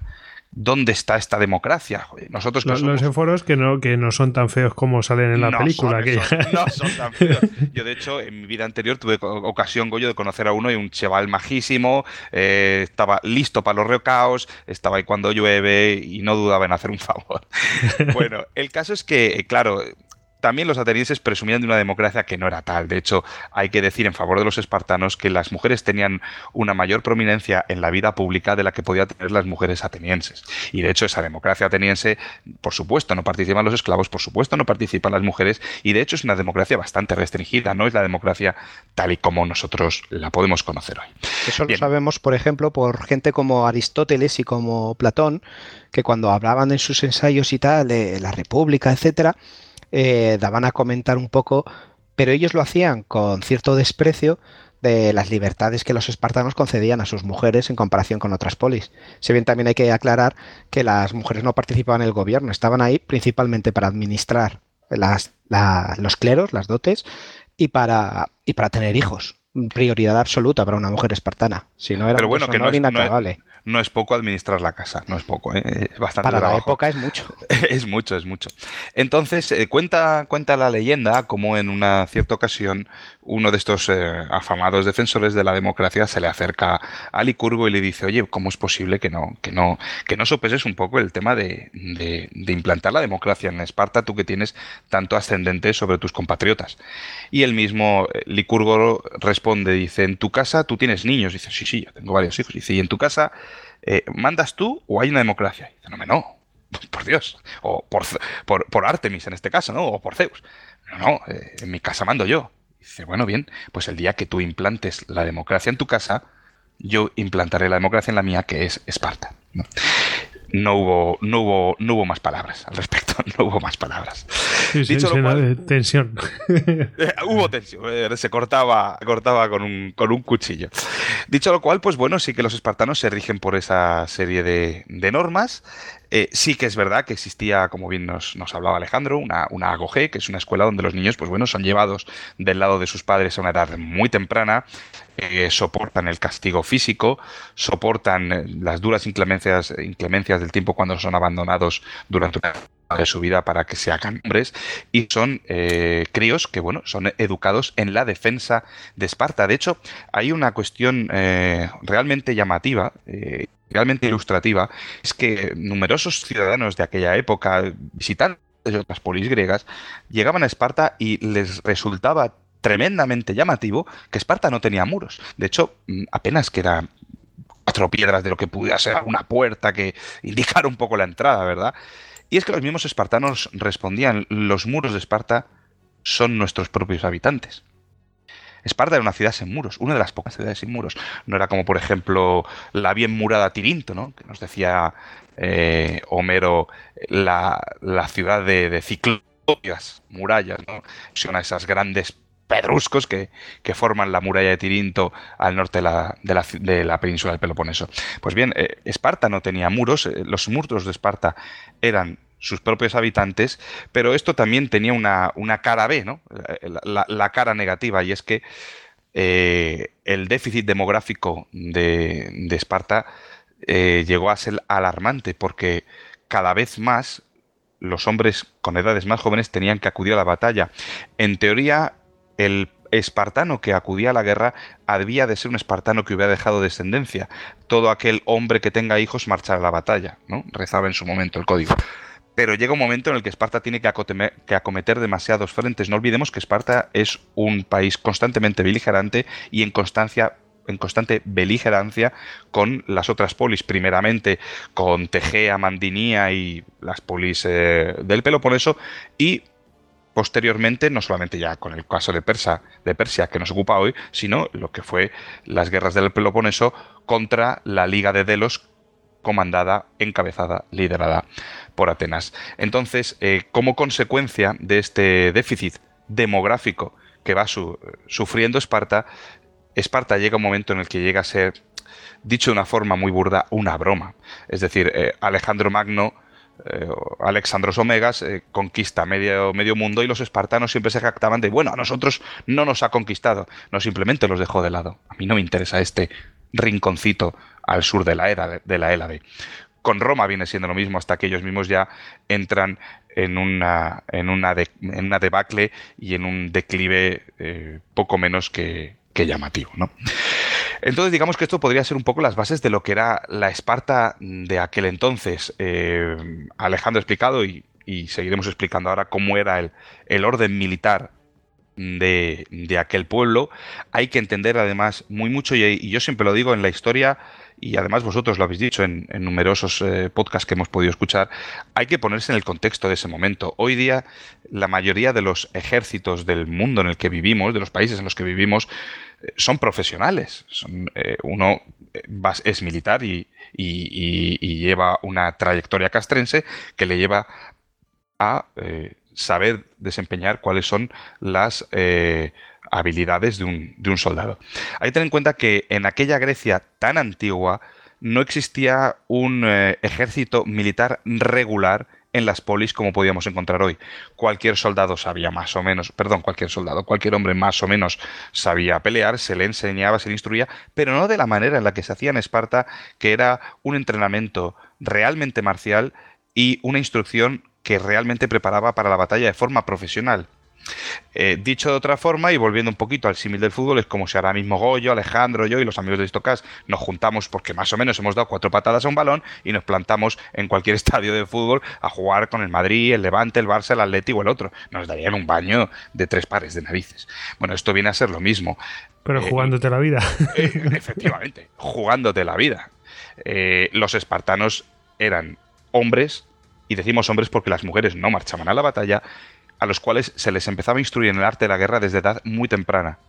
¿Dónde está esta democracia? nosotros los, somos... que no, que no son tan feos como salen en la película. no son tan feos. Yo, de hecho, en mi vida anterior tuve ocasión, Goyo, de conocer a uno y un cheval majísimo, eh, estaba listo para los recaos, estaba ahí cuando llueve y no dudaba en hacer un favor. bueno, el caso es que, claro, también los atenienses presumían de una democracia que no era tal. De hecho, hay que decir en favor de los espartanos que las mujeres tenían una mayor prominencia en la vida pública de la que podían tener las mujeres atenienses. Y de hecho, esa democracia ateniense, por supuesto, no participan los esclavos, por supuesto, no participan las mujeres, y de hecho es una democracia bastante restringida, no es la democracia tal y como nosotros la podemos conocer hoy. Eso lo sabemos, por ejemplo, por gente como Aristóteles y como Platón, que cuando hablaban en sus ensayos y tal de la República, etcétera, eh, daban a comentar un poco, pero ellos lo hacían con cierto desprecio de las libertades que los espartanos concedían a sus mujeres en comparación con otras polis. Si bien también hay que aclarar que las mujeres no participaban en el gobierno, estaban ahí principalmente para administrar las, los cleros, las dotes, y para, y para tener hijos. Prioridad absoluta para una mujer espartana. Si no era Pero bueno, que no, inacabable no es poco administrar la casa, no es poco, ¿eh? es bastante Para la época es mucho. es mucho, es mucho. Entonces, eh, cuenta, cuenta la leyenda como en una cierta ocasión uno de estos eh, afamados defensores de la democracia se le acerca a Licurgo y le dice, oye, ¿cómo es posible que no, que no, que no sopeses un poco el tema de, de, implantar la democracia en Esparta, tú que tienes tanto ascendente sobre tus compatriotas? Y el mismo Licurgo responde, dice, en tu casa tú tienes niños. Dice, sí, sí, yo tengo varios hijos. Dice, y en tu casa eh, ¿mandas tú o hay una democracia? dice, no, no, por Dios, o por, por, Artemis en este caso, ¿no? O por Zeus. No, no, eh, en mi casa mando yo. dice, bueno, bien, pues el día que tú implantes la democracia en tu casa, yo implantaré la democracia en la mía, que es Esparta hubo, no hubo, no hubo más palabras al respecto, no hubo más palabras. Dicho lo cual, tensión. Eh, hubo tensión, eh, se cortaba, cortaba con un, con un cuchillo. Dicho lo cual, pues bueno, sí que los espartanos se rigen por esa serie de, de normas. Eh, sí que es verdad que existía, como bien nos, hablaba Alejandro, una, una AGOG, que es una escuela donde los niños, pues bueno, son llevados del lado de sus padres a una edad muy temprana, eh, soportan el castigo físico, soportan eh, las duras inclemencias, inclemencias del tiempo cuando son abandonados durante una de su vida para que se hagan hombres y son eh, críos que bueno son educados en la defensa de Esparta. De hecho hay una cuestión eh, realmente llamativa eh, realmente ilustrativa es que numerosos ciudadanos de aquella época visitantes de otras polis griegas llegaban a Esparta y les resultaba tremendamente llamativo que Esparta no tenía muros. De hecho mm, apenas que era cuatro piedras de lo que pudiera ser una puerta que indicara un poco la entrada verdad y es que los mismos espartanos respondían, los muros de Esparta son nuestros propios habitantes. Esparta era una ciudad sin muros, una de las pocas ciudades sin muros. No era como, por ejemplo, la bien murada Tirinto, ¿no? que nos decía eh, Homero, la, ciudad de, de ciclopias, murallas, ¿no? son esas grandes pedruscos que, forman la muralla de Tirinto al norte de la, península del Peloponeso. Pues bien, eh, Esparta no tenía muros, eh, los muros de Esparta eran sus propios habitantes, pero esto también tenía una, cara B, ¿no? Eh, la, cara negativa, y es que el déficit demográfico de, de Esparta llegó a ser alarmante, porque cada vez más los hombres con edades más jóvenes tenían que acudir a la batalla. En teoría, el espartano que acudía a la guerra había de ser un espartano que hubiera dejado descendencia. Todo aquel hombre que tenga hijos marchará a la batalla, ¿no? Rezaba en su momento el código. Pero llega un momento en el que Esparta tiene que, que acometer demasiados frentes. No olvidemos que Esparta es un país constantemente beligerante y en constancia en constante beligerancia con las otras polis, primeramente con Tegea, Mandinía y las polis eh, del Peloponeso, y posteriormente, no solamente ya con el caso de, Persa, de Persia que nos ocupa hoy, sino lo que fue las guerras del Peloponeso contra la Liga de Delos, comandada, encabezada, liderada por Atenas. Entonces, eh, como consecuencia de este déficit demográfico que va sufriendo Esparta, Esparta llega un momento en el que llega a ser, dicho de una forma muy burda, una broma. Es decir, eh, Alejandro Magno eh, Alexandros Omegas eh, conquista medio, mundo y los espartanos siempre se jactaban de, bueno, a nosotros no nos ha conquistado, no simplemente los dejó de lado. A mí no me interesa este rinconcito al sur de la era de la. Con Roma viene siendo lo mismo hasta que ellos mismos ya entran en una, en una, en una debacle y en un declive eh, poco menos que, que llamativo. ¿no? Entonces, digamos que esto podría ser un poco las bases de lo que era la Esparta de aquel entonces. Eh, Alejandro ha explicado y, seguiremos explicando ahora cómo era el, orden militar de, aquel pueblo. Hay que entender además muy mucho, y, yo siempre lo digo en la historia, y además vosotros lo habéis dicho en, numerosos eh, podcasts que hemos podido escuchar, hay que ponerse en el contexto de ese momento. Hoy día la mayoría de los ejércitos del mundo en el que vivimos, de los países en los que vivimos, son profesionales. Eh, uno eh, es militar y, lleva una trayectoria castrense que le lleva a eh, saber desempeñar cuáles son las habilidades de un, de un, soldado. Hay que tener en cuenta que en aquella Grecia tan antigua no existía un ejército militar regular en las polis como podíamos encontrar hoy. Cualquier soldado sabía más o menos, perdón, cualquier soldado, cualquier hombre más o menos sabía pelear, se le enseñaba, se le instruía, pero no de la manera en la que se hacía en Esparta, que era un entrenamiento realmente marcial y una instrucción que realmente preparaba para la batalla de forma profesional. Eh, dicho de otra forma, y volviendo un poquito al símil del fútbol, es como si ahora mismo Goyo, Alejandro, yo y los amigos de Estocas nos juntamos porque más o menos hemos dado cuatro patadas a un balón y nos plantamos en cualquier estadio de fútbol a jugar con el Madrid, el Levante, el Barça, el Atleti o el otro. Nos darían un baño de tres pares de narices. Bueno, esto viene a ser lo mismo. Pero eh, jugándote la vida. Eh, efectivamente, jugándote la vida. los espartanos eran hombres, y decimos hombres porque las mujeres no marchaban a la batalla, a los cuales se les empezaba a instruir en el arte de la guerra desde edad muy temprana.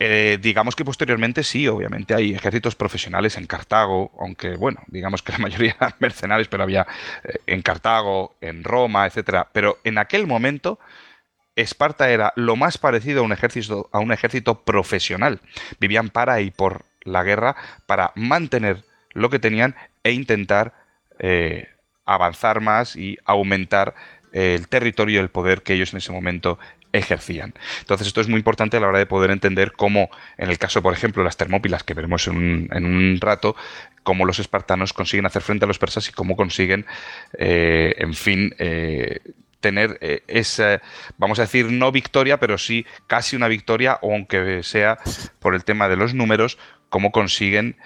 Eh, digamos que posteriormente sí, obviamente hay ejércitos profesionales en Cartago, aunque bueno, digamos que la mayoría eran mercenarios, pero había eh, en Cartago, en Roma, etcétera. Pero en aquel momento Esparta era lo más parecido a un ejército, a un ejército profesional. Vivían para y por la guerra para mantener lo que tenían e intentar eh, avanzar más y aumentar el territorio y el poder que ellos en ese momento ejercían. Entonces esto es muy importante a la hora de poder entender cómo, en el caso, por ejemplo, de las termópilas que veremos en un, rato, cómo los espartanos consiguen hacer frente a los persas y cómo consiguen, eh, en fin, eh, tener eh, esa, vamos a decir, no victoria, pero sí casi una victoria, o aunque sea por el tema de los números, cómo consiguen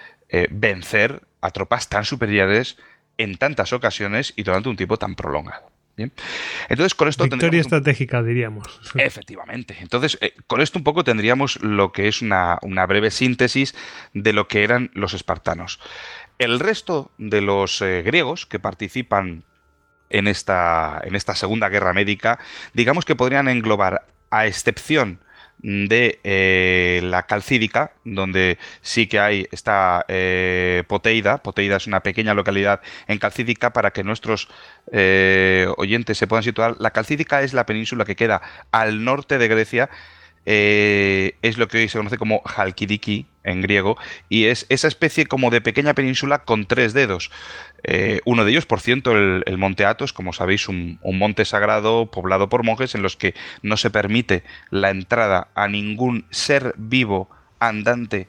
vencer a tropas tan superiores en tantas ocasiones y durante un tiempo tan prolongado. Entonces, con esto Victoria estratégica, diríamos. Efectivamente. Entonces, eh, con esto un poco tendríamos lo que es una, breve síntesis de lo que eran los espartanos. El resto de los eh, griegos que participan en esta, en esta Segunda Guerra Médica, digamos que podrían englobar, a excepción de eh, la calcídica, donde sí que hay esta eh, Poteida. Poteida es una pequeña localidad en calcídica para que nuestros eh, oyentes se puedan situar. La calcídica es la península que queda al norte de Grecia. Es lo que hoy se conoce como Halkidiki en griego y es esa especie como de pequeña península con tres dedos. Eh, uno de ellos, por cierto, el, Monte Athos, como sabéis, un, monte sagrado poblado por monjes en los que no se permite la entrada a ningún ser vivo andante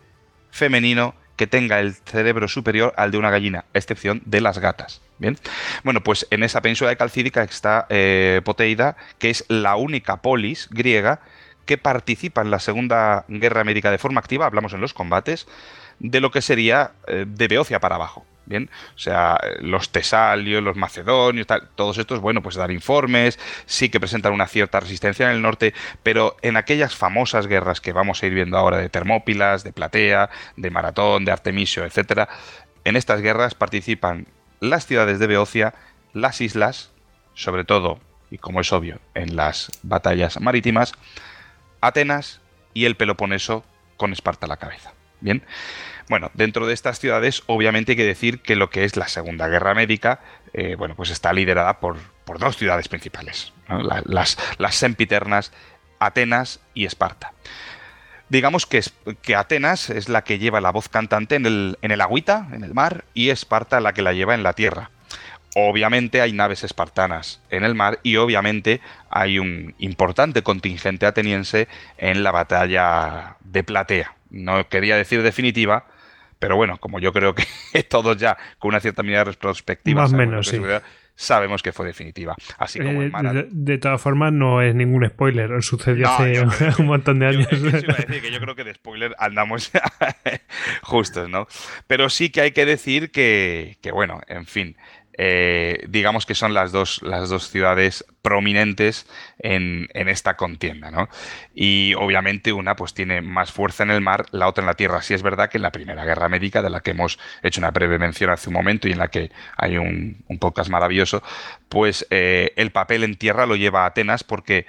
femenino que tenga el cerebro superior al de una gallina, a excepción de las gatas. Bien, bueno, pues en esa península de Calcídica está eh, Poteida, que es la única polis griega que participa en la Segunda Guerra Médica de forma activa, hablamos en los combates, de lo que sería eh, de Beocia para abajo. Bien, o sea, los tesalios, los macedonios, todos estos, bueno, pues dar informes, sí que presentan una cierta resistencia en el norte, pero en aquellas famosas guerras que vamos a ir viendo ahora de Termópilas, de Platea, de Maratón, de Artemisio, etcétera, en estas guerras participan las ciudades de Beocia, las islas, sobre todo, y como es obvio, en las batallas marítimas, Atenas y el Peloponeso con Esparta a la cabeza. Bien. Bueno, dentro de estas ciudades, obviamente hay que decir que lo que es la Segunda Guerra Médica, eh, bueno, pues está liderada por, dos ciudades principales, las, las sempiternas Atenas y Esparta. Digamos que, que, Atenas es la que lleva la voz cantante en el, en el agüita, en el mar, y Esparta la que la lleva en la tierra. Obviamente hay naves espartanas en el mar y obviamente hay un importante contingente ateniense en la batalla de Platea. No quería decir definitiva, pero bueno, como yo creo que todos ya con una cierta mirada retrospectiva Más menos, sí. sabemos que fue definitiva. Así como eh, de, todas formas, no es ningún spoiler, sucedió hace un montón de años. Yo, decir que yo creo que de spoiler andamos justos, ¿no? Pero sí que hay que decir que, que bueno, en fin, eh, digamos que son las dos, las dos ciudades prominentes en, esta contienda, ¿no? Y obviamente una pues tiene más fuerza en el mar, la otra en la tierra. Sí es verdad que en la Primera Guerra Médica, de la que hemos hecho una breve mención hace un momento y en la que hay un, podcast maravilloso, pues eh, el papel en tierra lo lleva Atenas porque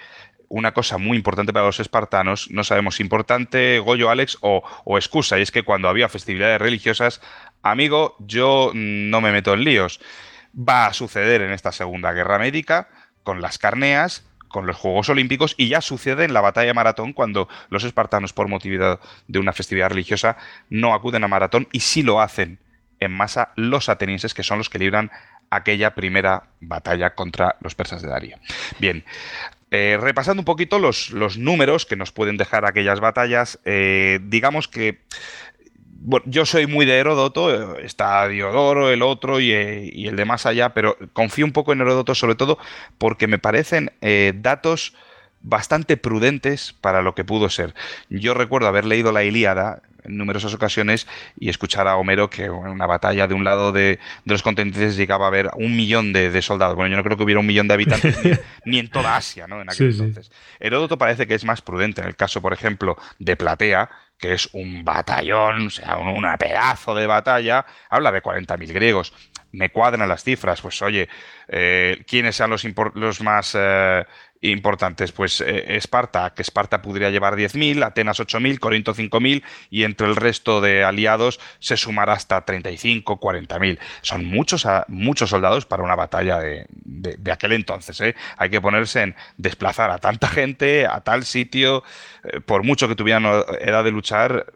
una cosa muy importante para los espartanos, no sabemos importante, Goyo, Alex, o, o, excusa, y es que cuando había festividades religiosas, amigo, yo no me meto en líos va a suceder en esta Segunda Guerra Médica con las carneas, con los Juegos Olímpicos y ya sucede en la batalla de Maratón cuando los espartanos por motividad de una festividad religiosa no acuden a Maratón y sí lo hacen en masa los atenienses que son los que libran aquella primera batalla contra los persas de Darío. Bien, eh, repasando un poquito los, los, números que nos pueden dejar aquellas batallas, eh, digamos que bueno, yo soy muy de Heródoto, está Diodoro, el otro eh, y, el de más allá, pero confío un poco en Heródoto sobre todo porque me parecen eh, datos bastante prudentes para lo que pudo ser. Yo recuerdo haber leído la Ilíada en numerosas ocasiones y escuchar a Homero que en una batalla de un lado de, los continentes llegaba a haber un millón de, soldados. Bueno, yo no creo que hubiera un millón de habitantes ni, en toda Asia, ¿no? En aquel entonces. Heródoto parece que es más prudente. En el caso, por ejemplo, de Platea, que es un batallón, o sea, un, pedazo de batalla, habla de 40.000 griegos. Me cuadran las cifras, pues oye, eh, ¿quiénes sean los, los más eh, importantes, pues eh, Esparta, que Esparta podría llevar 10.000, Atenas 8.000, Corinto 5.000 y entre el resto de aliados se sumará hasta 35, 40.000. Son muchos, muchos soldados para una batalla de, aquel entonces. ¿eh? Hay que ponerse en desplazar a tanta gente a tal sitio, por mucho que tuvieran edad de luchar,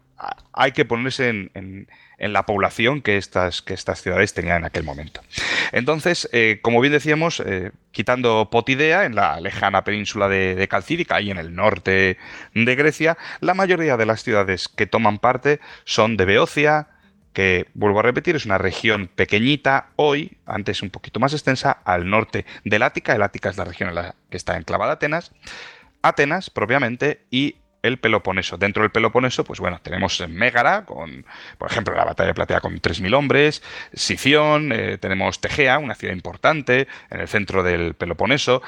hay que ponerse en, la población que estas, que estas ciudades tenían en aquel momento. Entonces, eh, como bien decíamos, eh, quitando Potidea, en la lejana península de, de, Calcídica, ahí en el norte de Grecia, la mayoría de las ciudades que toman parte son de Beocia, que, vuelvo a repetir, es una región pequeñita hoy, antes un poquito más extensa, al norte del Ática. El Ática es la región en la que está enclavada Atenas. Atenas, propiamente, y el Peloponeso. Dentro del Peloponeso, pues bueno, tenemos Mégara, con, por ejemplo, la batalla de Platea con 3.000 hombres, Sición, eh, tenemos Tegea, una ciudad importante en el centro del Peloponeso.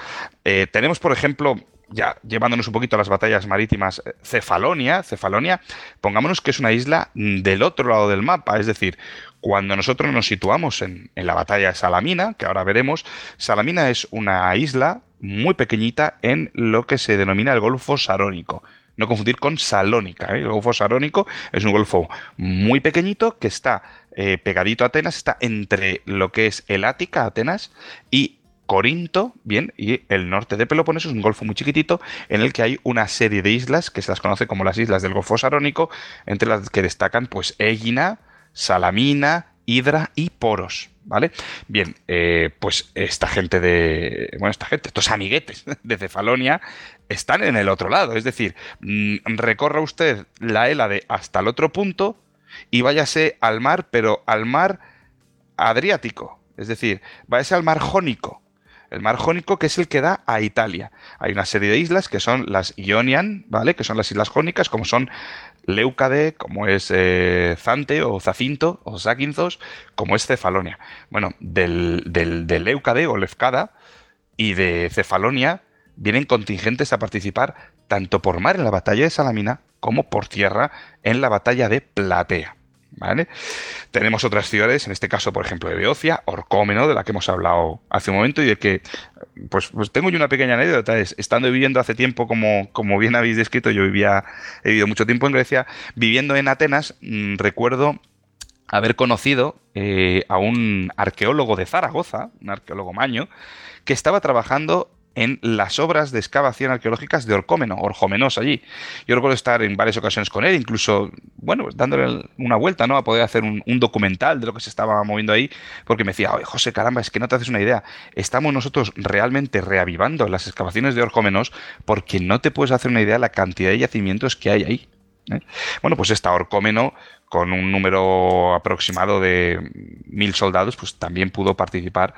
Eh, tenemos, por ejemplo, ya llevándonos un poquito a las batallas marítimas, eh, Cefalonia, Cefalonia, pongámonos que es una isla del otro lado del mapa, es decir, cuando nosotros nos situamos en, en la batalla de Salamina, que ahora veremos, Salamina es una isla muy pequeñita en lo que se denomina el Golfo Sarónico no confundir con Salónica. ¿eh? El Golfo Sarónico es un golfo muy pequeñito que está eh, pegadito a Atenas, está entre lo que es el Ática, Atenas, y Corinto, bien, y el norte de Peloponeso es un golfo muy chiquitito en el que hay una serie de islas que se las conoce como las islas del Golfo Sarónico, entre las que destacan pues Egina, Salamina, Hidra y Poros. ¿Vale? Bien, eh, pues esta gente de. Bueno, esta gente, estos amiguetes de Cefalonia están en el otro lado. Es decir, mm, recorra usted la Hélade hasta el otro punto y váyase al mar, pero al mar Adriático. Es decir, váyase al mar Jónico. El mar Jónico que es el que da a Italia. Hay una serie de islas que son las Ionian, ¿vale? Que son las islas jónicas, como son Leucade, como es eh, Zante o Zacinto o Zaquinzos, como es Cefalonia. Bueno, del, del, de Leucade o Lefcada y de Cefalonia vienen contingentes a participar tanto por mar en la batalla de Salamina como por tierra en la batalla de Platea. ¿Vale? Tenemos otras ciudades, en este caso, por ejemplo, de Beocia, Orcómeno, de la que hemos hablado hace un momento, y de que, pues, pues tengo yo una pequeña anécdota, es, estando viviendo hace tiempo, como, como bien habéis descrito, yo vivía, he vivido mucho tiempo en Grecia, viviendo en Atenas, mm, recuerdo haber conocido eh, a un arqueólogo de Zaragoza, un arqueólogo maño, que estaba trabajando en las obras de excavación arqueológicas de Orcómeno, Orjomenos allí. Yo recuerdo estar en varias ocasiones con él, incluso, bueno, dándole una vuelta, ¿no? A poder hacer un, documental de lo que se estaba moviendo ahí, porque me decía, oye, José, caramba, es que no te haces una idea. Estamos nosotros realmente reavivando las excavaciones de Orcómenos porque no te puedes hacer una idea de la cantidad de yacimientos que hay ahí. ¿eh? Bueno, pues esta Orcómeno, con un número aproximado de mil soldados, pues también pudo participar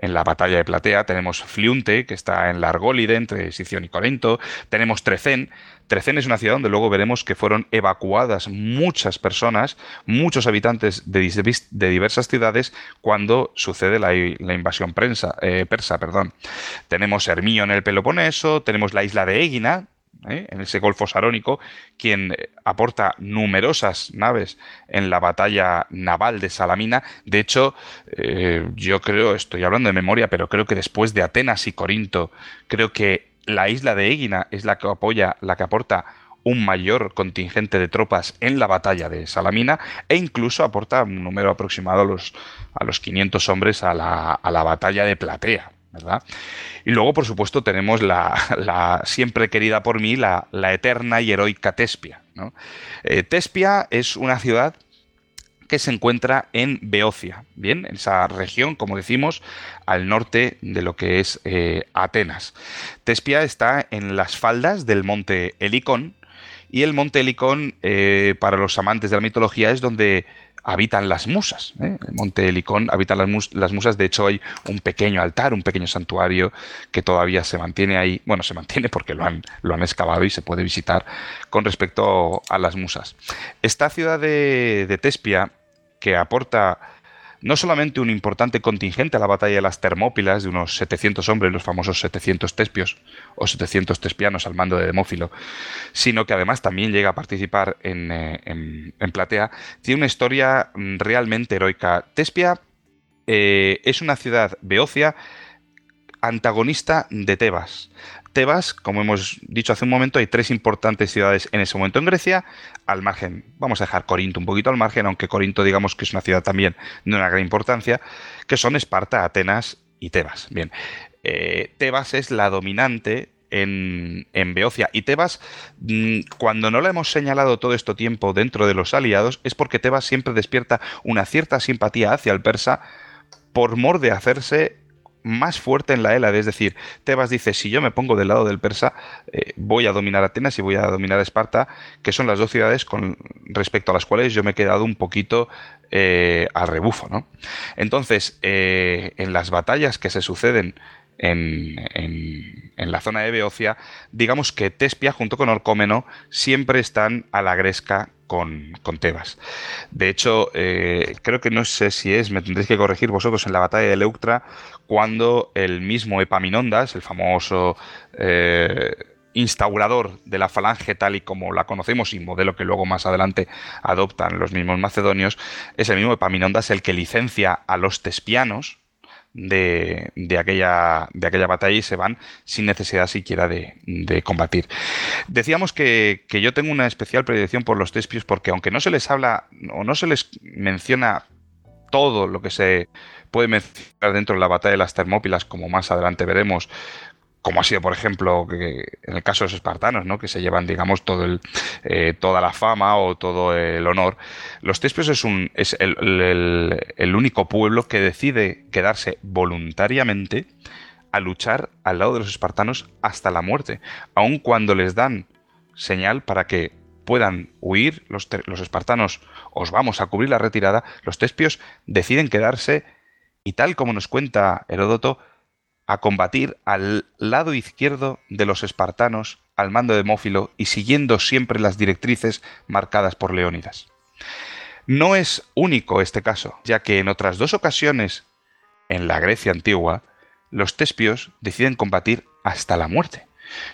en la batalla de Platea, tenemos Fliunte, que está en la Argólide, entre Sición y Corinto, tenemos Trecén. Trecén es una ciudad donde luego veremos que fueron evacuadas muchas personas, muchos habitantes de, diversas ciudades cuando sucede la, invasión eh, persa. Perdón. Tenemos Hermío en el Peloponeso, tenemos la isla de Egina, ¿eh? en ese Golfo Sarónico, quien eh, aporta numerosas naves en la batalla naval de Salamina. De hecho, eh, yo creo, estoy hablando de memoria, pero creo que después de Atenas y Corinto, creo que la isla de Egina es la que apoya, la que aporta un mayor contingente de tropas en la batalla de Salamina e incluso aporta un número aproximado a los, a los 500 hombres a la, a la batalla de Platea. Y luego, por supuesto, tenemos la, siempre querida por mí, la, eterna y heroica Tespia. Eh, Tespia es una ciudad que se encuentra en Beocia, bien, en esa región, como decimos, al norte de lo que es eh, Atenas. Tespia está en las faldas del monte Helicón, y el monte Helicón, eh, para los amantes de la mitología, es donde habitan las musas. ¿eh? El monte Helicón habitan las, musas. De hecho, hay un pequeño altar, un pequeño santuario que todavía se mantiene ahí. Bueno, se mantiene porque lo han, lo han excavado y se puede visitar con respecto a las musas. Esta ciudad de, de Tespia, que aporta no solamente un importante contingente a la batalla de las Termópilas, de unos 700 hombres, los famosos 700 tespios o 700 tespianos al mando de Demófilo, sino que además también llega a participar en, eh, en, Platea, tiene una historia mm, realmente heroica. Tespia eh, es una ciudad beocia antagonista de Tebas. Tebas, como hemos dicho hace un momento, hay tres importantes ciudades en ese momento en Grecia, al margen, vamos a dejar Corinto un poquito al margen, aunque Corinto digamos que es una ciudad también de una gran importancia, que son Esparta, Atenas y Tebas. Bien, eh, Tebas es la dominante en, en, Beocia. Y Tebas, mm, cuando no lo hemos señalado todo este tiempo dentro de los aliados, es porque Tebas siempre despierta una cierta simpatía hacia el persa por mor de hacerse más fuerte en la Hélade. Es decir, Tebas dice, si yo me pongo del lado del persa, eh, voy a dominar Atenas y voy a dominar Esparta, que son las dos ciudades con respecto a las cuales yo me he quedado un poquito eh, al rebufo. ¿no? Entonces, eh, en las batallas que se suceden en, en, la zona de Beocia, digamos que Tespia junto con Orcómeno siempre están a la gresca con, Tebas. De hecho, eh, creo que no sé si es, me tendréis que corregir vosotros en la batalla de Leuctra, cuando el mismo Epaminondas, el famoso eh, instaurador de la falange tal y como la conocemos y modelo que luego más adelante adoptan los mismos macedonios, es el mismo Epaminondas el que licencia a los tespianos, de, aquella, de aquella batalla y se van sin necesidad siquiera de, combatir. Decíamos que, yo tengo una especial predilección por los tespios porque aunque no se les habla o no se les menciona todo lo que se puede mencionar dentro de la batalla de las Termópilas, como más adelante veremos, como ha sido, por ejemplo, que en el caso de los espartanos, ¿no? que se llevan, digamos, todo el, eh, toda la fama o todo el honor. Los Tespios es, un, es el, único pueblo que decide quedarse voluntariamente a luchar al lado de los espartanos hasta la muerte, aun cuando les dan señal para que puedan huir, los, los espartanos os vamos a cubrir la retirada, los Tespios deciden quedarse y tal como nos cuenta Heródoto, a combatir al lado izquierdo de los espartanos al mando de Mófilo y siguiendo siempre las directrices marcadas por Leónidas. No es único este caso, ya que en otras dos ocasiones en la Grecia antigua, los tespios deciden combatir hasta la muerte.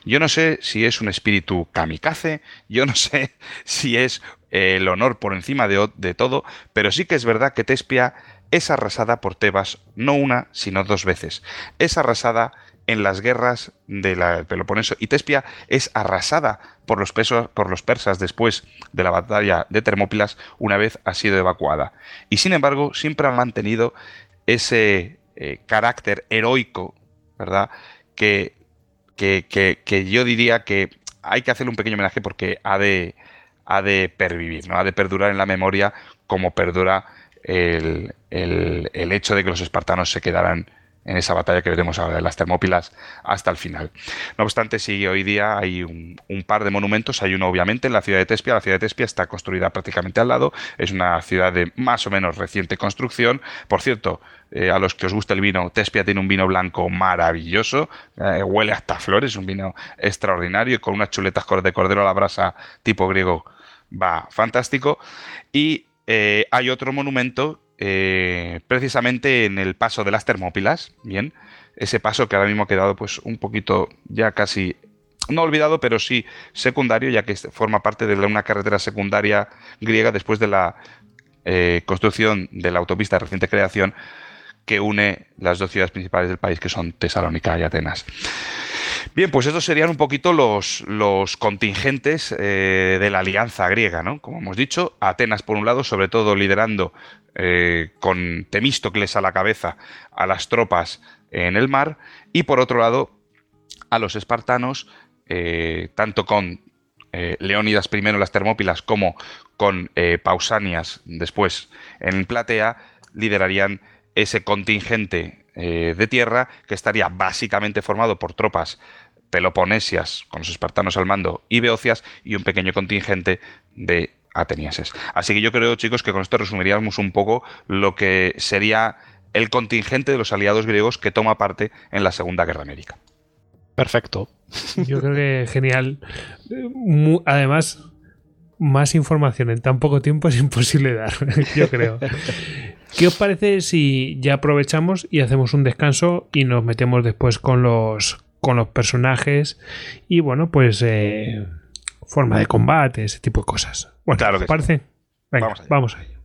Yo no sé si es un espíritu kamikaze, yo no sé si es el honor por encima de, de todo, pero sí que es verdad que Tespia es arrasada por Tebas no una, sino dos veces. Es arrasada en las guerras del Peloponeso y Tespia es arrasada por los, por los persas después de la batalla de Termópilas una vez ha sido evacuada. Y sin embargo siempre ha mantenido ese eh, carácter heroico, ¿verdad? Que, que, que, yo diría que hay que hacerle un pequeño homenaje porque ha de, ha de pervivir, ¿no? ha de perdurar en la memoria como perdura el, el, hecho de que los espartanos se quedaran en esa batalla que veremos ahora de las Termópilas hasta el final. No obstante, sí, hoy día hay un, par de monumentos. Hay uno, obviamente, en la ciudad de Tespia. La ciudad de Tespia está construida prácticamente al lado. Es una ciudad de más o menos reciente construcción. Por cierto, eh, a los que os gusta el vino, Tespia tiene un vino blanco maravilloso. Eh, huele hasta flores, un vino extraordinario con unas chuletas de cordero a la brasa tipo griego. Va fantástico. Y eh, hay otro monumento eh, precisamente en el paso de las Termópilas, bien, ese paso que ahora mismo ha quedado pues un poquito ya casi no olvidado, pero sí secundario, ya que forma parte de una carretera secundaria griega después de la eh, construcción de la autopista de reciente creación que une las dos ciudades principales del país, que son Tesalónica y Atenas. Bien, pues estos serían un poquito los, los contingentes eh, de la alianza griega, ¿no? Como hemos dicho, Atenas por un lado, sobre todo liderando eh, con Temístocles a la cabeza a las tropas en el mar, y por otro lado a los espartanos, eh, tanto con Leónidas I en las Termópilas como con Pausanias después en Platea, liderarían ese contingente de tierra que estaría básicamente formado por tropas peloponesias con los espartanos al mando y beocias y un pequeño contingente de atenienses. Así que yo creo, chicos, que con esto resumiríamos un poco lo que sería el contingente de los aliados griegos que toma parte en la Segunda Guerra América. Perfecto. Yo creo que genial. Además, más información en tan poco tiempo es imposible dar, yo creo. ¿Qué os parece si ya aprovechamos y hacemos un descanso y nos metemos después con los, con los personajes y bueno, pues eh, forma de combate, ese tipo de cosas? Bueno, claro que parece? Venga, vamos a ello.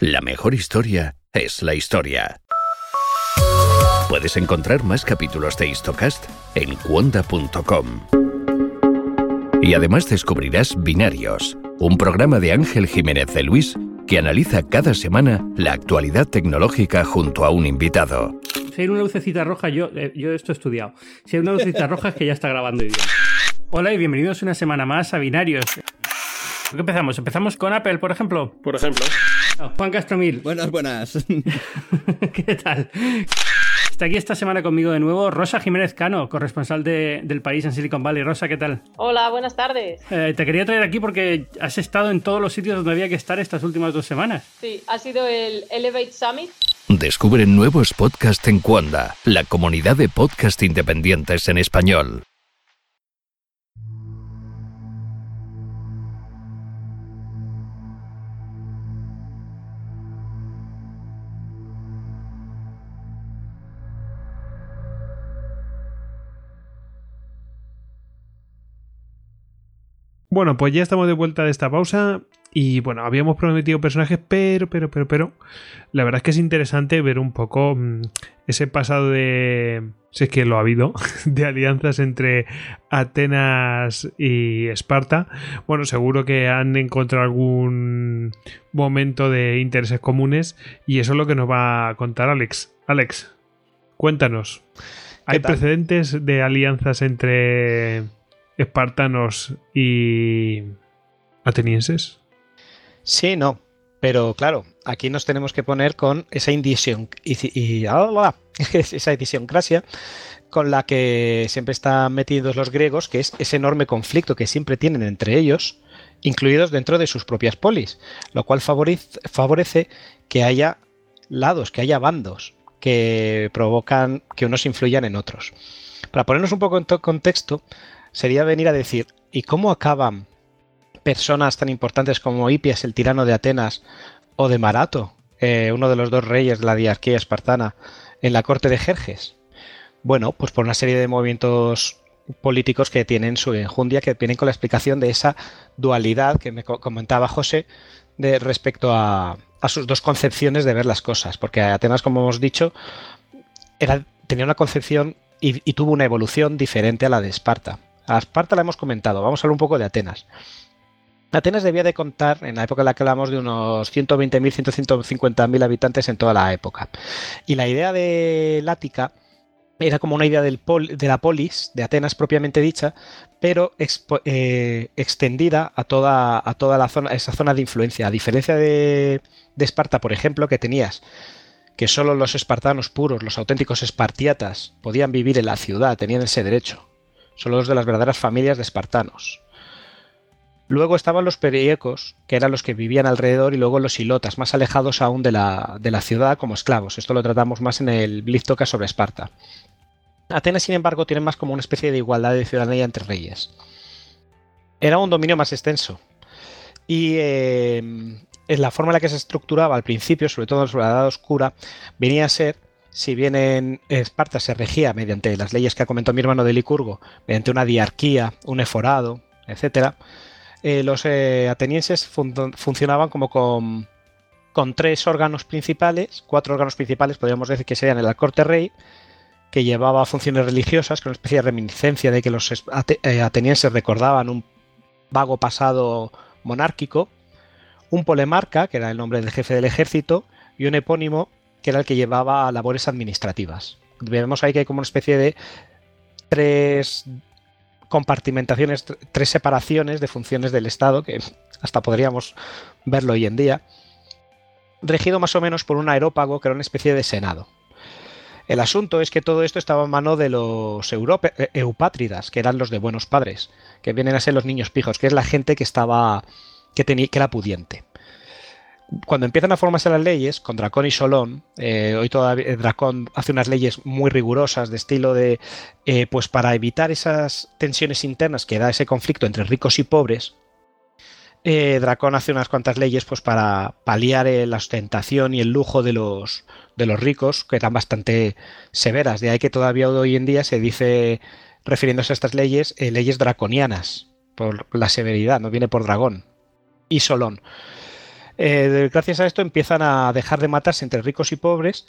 La mejor historia es la historia. Puedes encontrar más capítulos de Histocast en cuonda.com. Y además descubrirás Binarios, un programa de Ángel Jiménez de Luis que analiza cada semana la actualidad tecnológica junto a un invitado. Si hay una lucecita roja, yo, eh, yo esto he estudiado. Si hay una lucecita roja es que ya está grabando bien. Hola y bienvenidos una semana más a Binarios. ¿Por qué empezamos? ¿Empezamos con Apple, por ejemplo? Por ejemplo. Juan Castromil. Buenas, buenas. ¿Qué tal? Está aquí esta semana conmigo de nuevo Rosa Jiménez Cano, corresponsal de- del país en Silicon Valley. Rosa, ¿qué tal? Hola, buenas tardes. Eh, te quería traer aquí porque has estado en todos los sitios donde había que estar estas últimas dos semanas. Sí, ha sido el Elevate Summit. Descubre nuevos podcasts en Cuonda, la comunidad de podcast independientes en español. Bueno, pues ya estamos de vuelta de esta pausa. Y bueno, habíamos prometido personajes, pero, pero, pero, pero. La verdad es que es interesante ver un poco mm, ese pasado de. Si es que lo ha habido, de alianzas entre Atenas y Esparta. Bueno, seguro que han encontrado algún momento de intereses comunes. Y eso es lo que nos va a contar Alex. Alex, cuéntanos. ¿Hay tal? precedentes de alianzas entre espartanos y atenienses? Sí, no. Pero claro, aquí nos tenemos que poner con esa indisión y, ah, esa idiosincrasia con la que siempre están metidos los griegos, que es ese enorme conflicto que siempre tienen entre ellos, incluidos dentro de sus propias polis, lo cual favorece, favorece que haya lados, que haya bandos que provocan que unos influyan en otros. Para ponernos un poco en to- contexto, sería venir a decir, ¿y cómo acaban personas tan importantes como Hipias, el tirano de Atenas, o de Marato, eh, uno de los dos reyes de la diarquía espartana, en la corte de Jerjes? Bueno, pues por una serie de movimientos políticos que tienen su enjundia, que vienen con la explicación de esa dualidad que me co- comentaba José de respecto a, sus dos concepciones de ver las cosas, porque Atenas, como hemos dicho, tenía una concepción y tuvo una evolución diferente a la de Esparta. A Esparta la hemos comentado, vamos a hablar un poco de Atenas. Atenas debía de contar, en la época en la que hablamos, de unos 120.000, 150.000 habitantes en toda la época. Y la idea de Lática era como una idea de la polis, de Atenas propiamente dicha, pero eh, extendida a toda, a toda la zona, esa zona de influencia. A diferencia de, de Esparta, por ejemplo, que tenías que solo los espartanos puros, los auténticos espartiatas, podían vivir en la ciudad, tenían ese derecho. Solo los de las verdaderas familias de espartanos. Luego estaban los periecos, que eran los que vivían alrededor, y luego los ilotas, más alejados aún de la, de la ciudad como esclavos. Esto lo tratamos más en el Bliztoka sobre Esparta. Atenas, sin embargo, tiene más como una especie de igualdad de ciudadanía entre reyes. Era un dominio más extenso. Y eh, en la forma en la que se estructuraba al principio, sobre todo en la Edad Oscura, venía a ser, si bien en Esparta se regía mediante las leyes que ha comentado mi hermano de Licurgo, mediante una diarquía, un eforado, etcétera, eh, los eh, atenienses fun- funcionaban como con, con tres órganos principales, cuatro órganos principales, podríamos decir que serían el corte rey, que llevaba funciones religiosas, con una especie de reminiscencia de que los eh, atenienses recordaban un vago pasado monárquico, un polemarca, que era el nombre del jefe del ejército, y un epónimo, que era el que llevaba labores administrativas. Vemos ahí que hay como una especie de tres compartimentaciones, tr- tres separaciones de funciones del Estado, que hasta podríamos verlo hoy en día, regido más o menos por un aerópago que era una especie de senado. El asunto es que todo esto estaba en mano de los europe- eh, eupátridas, que eran los de buenos padres, que vienen a ser los niños pijos, que es la gente que estaba que tenía que era pudiente. Cuando empiezan a formarse las leyes, con Dracón y Solón, eh, hoy todavía eh, Dracón hace unas leyes muy rigurosas de estilo de, eh, pues para evitar esas tensiones internas que da ese conflicto entre ricos y pobres, eh, Dracón hace unas cuantas leyes pues para paliar la ostentación y el lujo de los, de los ricos, que eran bastante severas. De ahí que todavía hoy en día se dice, refiriéndose a estas leyes, leyes draconianas, por la severidad, no viene por dragón. Y Solón. Eh, gracias a esto empiezan a dejar de matarse entre ricos y pobres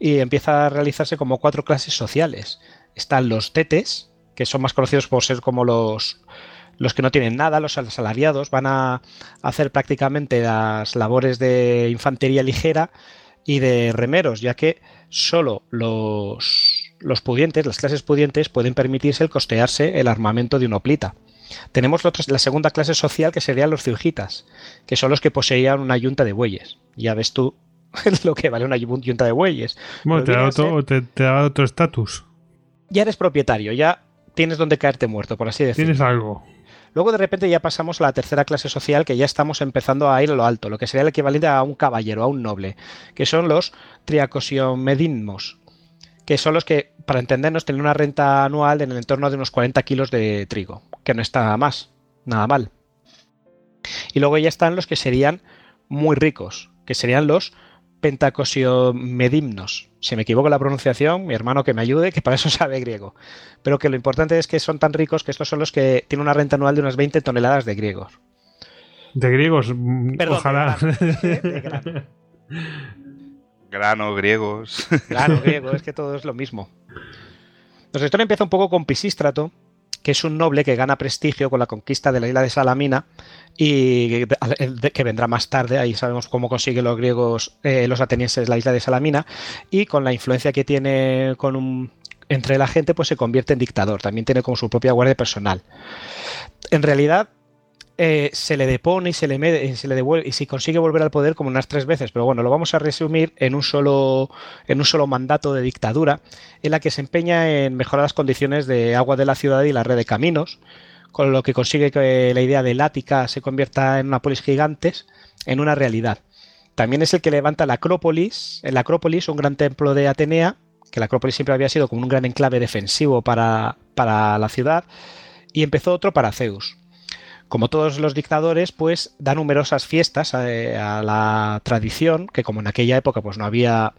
y empieza a realizarse como cuatro clases sociales. Están los tetes, que son más conocidos por ser como los, los que no tienen nada, los asalariados, van a hacer prácticamente las labores de infantería ligera y de remeros, ya que solo los, los pudientes, las clases pudientes, pueden permitirse el costearse el armamento de una oplita. Tenemos la segunda clase social que serían los ciujitas, que son los que poseían una yunta de bueyes. Ya ves tú lo que vale una yunta de bueyes. Bueno, te da, otro, estatus. Ya eres propietario, ya tienes donde caerte muerto, por así decirlo. Tienes algo. Luego de repente ya pasamos a la tercera clase social que ya estamos empezando a ir a lo alto, lo que sería el equivalente a un caballero, a un noble, que son los triacosiomédimos, que son los que, para entendernos, tienen una renta anual en el entorno de unos 40 kilos de trigo, que no está más, nada mal. Y luego ya están los que serían muy ricos, que serían los pentacosiomedimnos. Si me equivoco en la pronunciación, mi hermano que me ayude, que para eso sabe griego. Pero que lo importante es que son tan ricos que estos son los que tienen una renta anual de unas 20 toneladas de griegos. De griegos, mm, ojalá. grano, griegos. Grano, griego, es que todo es lo mismo. Nuestra historia empieza un poco con Pisístrato, que es un noble que gana prestigio con la conquista de la isla de Salamina y que vendrá más tarde, ahí sabemos cómo consiguen los griegos, eh, los atenienses la isla de Salamina, y con la influencia que tiene con un, entre la gente, pues se convierte en dictador, también tiene como su propia guardia personal. En realidad, eh, se le depone y se le, se le devuelve y si consigue volver al poder como unas tres veces. Pero bueno, lo vamos a resumir en un solo, en un solo mandato de dictadura, en la que se empeña en mejorar las condiciones de agua de la ciudad y la red de caminos, con lo que consigue que la idea de Lática se convierta en una polis gigantes en una realidad. También es el que levanta la Acrópolis, la Acrópolis, un gran templo de Atenea, que la Acrópolis siempre había sido como un gran enclave defensivo para, para la ciudad, y empezó otro para Zeus como todos los dictadores, pues da numerosas fiestas eh, a, la tradición, que como en aquella época pues no había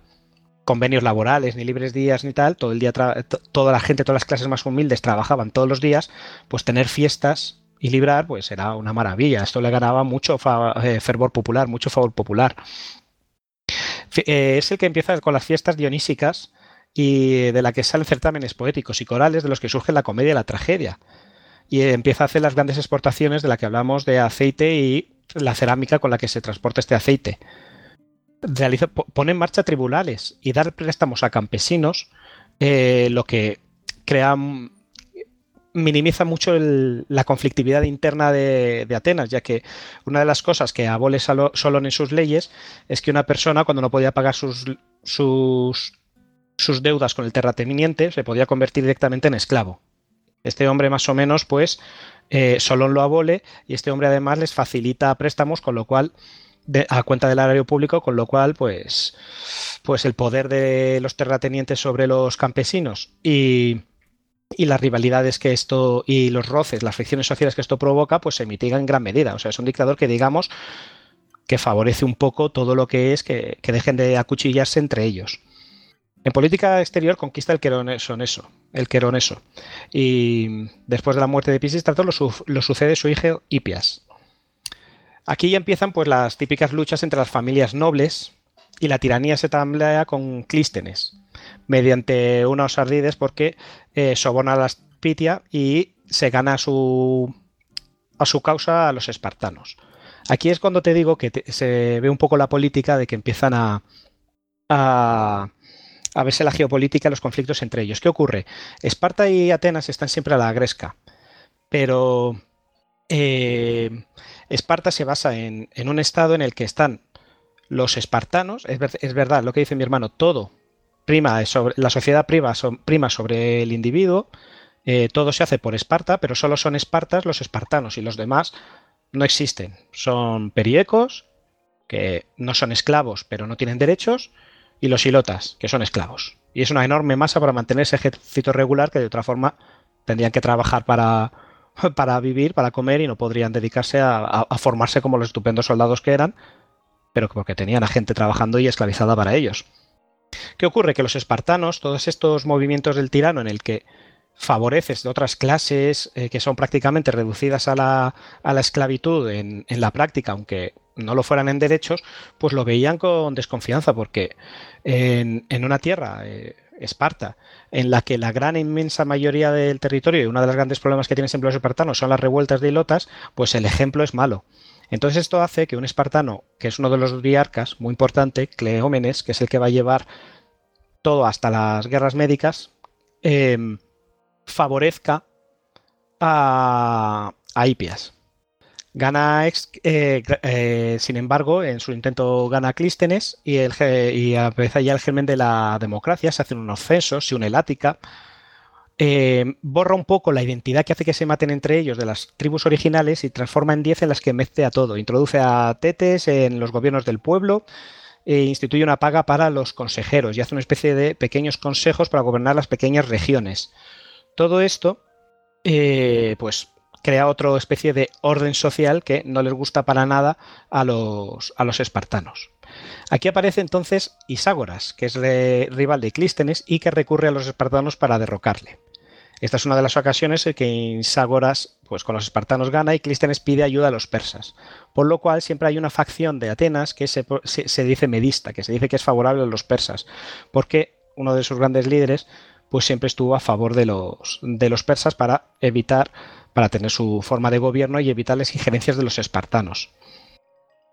convenios laborales, ni libres días, ni tal, todo el día toda la gente, todas las clases más humildes trabajaban todos los días, pues tener fiestas y librar, pues era una maravilla. Esto le ganaba mucho eh, fervor popular, mucho favor popular. Eh, es el que empieza con las fiestas dionísicas y de la que salen certámenes poéticos y corales de los que surge la comedia y la tragedia y empieza a hacer las grandes exportaciones de la que hablamos de aceite y la cerámica con la que se transporta este aceite. Realiza, pone en marcha tribunales y dar préstamos a campesinos, eh, lo que crea minimiza mucho la conflictividad interna de, Atenas, ya que una de las cosas que abole Solón en sus leyes es que una persona cuando no podía pagar sus, sus, sus deudas con el terrateniente se podía convertir directamente en esclavo. Este hombre más o menos, pues, eh, Solón lo abole y este hombre además les facilita préstamos, con lo cual, a cuenta del erario público, con lo cual, pues, pues el poder de los terratenientes sobre los campesinos y, y las rivalidades que esto y los roces, las fricciones sociales que esto provoca, pues se mitigan en gran medida. O sea, es un dictador que digamos que favorece un poco todo lo que es que, que dejen de acuchillarse entre ellos. En política exterior conquista el Queroneso, el Queroneso. Y después de la muerte de Pisistrato lo, lo sucede su hijo Hipias. Aquí ya empiezan pues las típicas luchas entre las familias nobles y la tiranía se tamblea con Clístenes, mediante unos ardides porque eh, soborna a la Pitia y se gana a su, a su causa a los espartanos. Aquí es cuando te digo que se ve un poco la política de que empiezan a, a a verse la geopolítica los conflictos entre ellos. ¿Qué ocurre? Esparta y Atenas están siempre a la gresca, pero eh, Esparta se basa en, un estado en el que están los espartanos, es, verdad lo que dice mi hermano, todo prima sobre, la sociedad prima, prima sobre el individuo, eh, todo se hace por Esparta, pero solo son espartas los espartanos y los demás no existen. Son periecos, que no son esclavos, pero no tienen derechos, y los ilotas, que son esclavos. Y es una enorme masa para mantener ese ejército regular que de otra forma tendrían que trabajar para, para vivir, para comer y no podrían dedicarse a, formarse como los estupendos soldados que eran, pero porque tenían a gente trabajando y esclavizada para ellos. ¿Qué ocurre? Que los espartanos, todos estos movimientos del tirano en el que favoreces de otras clases eh, que son prácticamente reducidas a la, a la esclavitud en, en, la práctica, aunque no lo fueran en derechos, pues lo veían con desconfianza, porque en, una tierra, eh, Esparta, en la que la gran inmensa mayoría del territorio y uno de los grandes problemas que tienen siempre los espartanos son las revueltas de ilotas, pues el ejemplo es malo. Entonces esto hace que un espartano, que es uno de los diarcas, muy importante, Cleómenes, que es el que va a llevar todo hasta las guerras médicas, em, favorezca a, a Hipias. Gana, eh, eh, sin embargo, en su intento gana Clístenes y, el, y aparece ya el germen de la democracia, se hacen unos censos, se une el Ática, eh, borra un poco la identidad que hace que se maten entre ellos de las tribus originales y transforma en 10 en las que mezcla a todo. Introduce a Tetes en los gobiernos del pueblo e instituye una paga para los consejeros y hace una especie de pequeños consejos para gobernar las pequeñas regiones. Todo esto, pues crea otra especie de orden social que no les gusta para nada a los, a los espartanos. Aquí aparece entonces Iságoras, que es rival de Clístenes y que recurre a los espartanos para derrocarle. Esta es una de las ocasiones en que Iságoras pues, con los espartanos gana y Clístenes pide ayuda a los persas, por lo cual siempre hay una facción de Atenas que se, se dice medista, que se dice que es favorable a los persas, porque uno de sus grandes líderes pues siempre estuvo a favor de los, de los persas para evitar para tener su forma de gobierno y evitar las injerencias de los espartanos.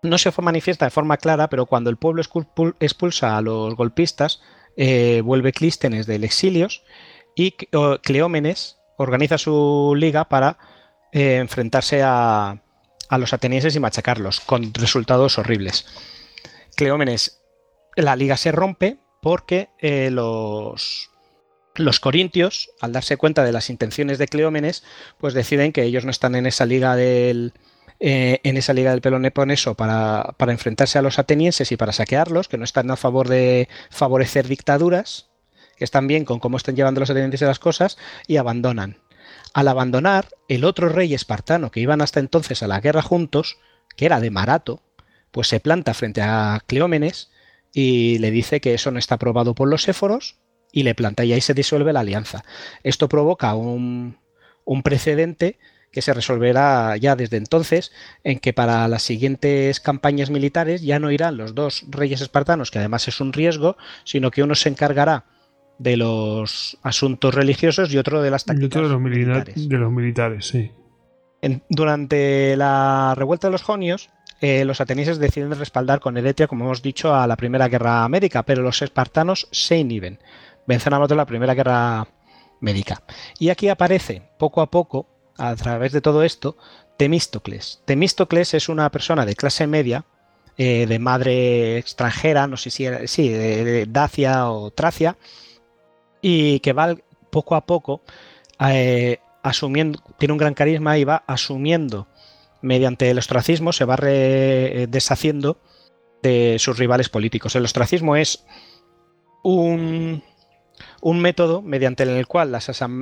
No se manifiesta de forma clara, pero cuando el pueblo expulsa a los golpistas, eh, vuelve Clístenes del exilio y Cleómenes organiza su liga para eh, enfrentarse a, los atenienses y machacarlos, con resultados horribles. Cleómenes, la liga se rompe porque eh, los, los corintios, al darse cuenta de las intenciones de Cleómenes, pues deciden que ellos no están en esa liga del, eh, en esa liga del para, para enfrentarse a los atenienses y para saquearlos, que no están a favor de favorecer dictaduras, que están bien con cómo están llevando los atenienses las cosas, y abandonan. Al abandonar, el otro rey espartano que iban hasta entonces a la guerra juntos, que era de Marato, pues se planta frente a Cleómenes y le dice que eso no está aprobado por los éforos y le planta y ahí se disuelve la alianza. Esto provoca un, precedente que se resolverá ya desde entonces, en que para las siguientes campañas militares ya no irán los dos reyes espartanos, que además es un riesgo, sino que uno se encargará de los asuntos religiosos y otro de las tácticas de los militares. De los militares, sí. durante la revuelta de los jonios, eh, los atenienses deciden respaldar con Eretria, como hemos dicho, a la Primera Guerra Médica, pero los espartanos se inhiben de la Primera Guerra Médica. Y aquí aparece, poco a poco, a través de todo esto, Temístocles. Temístocles es una persona de clase media, eh, de madre extranjera, no sé si era, sí, de, Dacia o Tracia, y que va poco a poco eh, asumiendo, tiene un gran carisma y va asumiendo mediante el ostracismo, se va deshaciendo de sus rivales políticos. El ostracismo es un, un método mediante el cual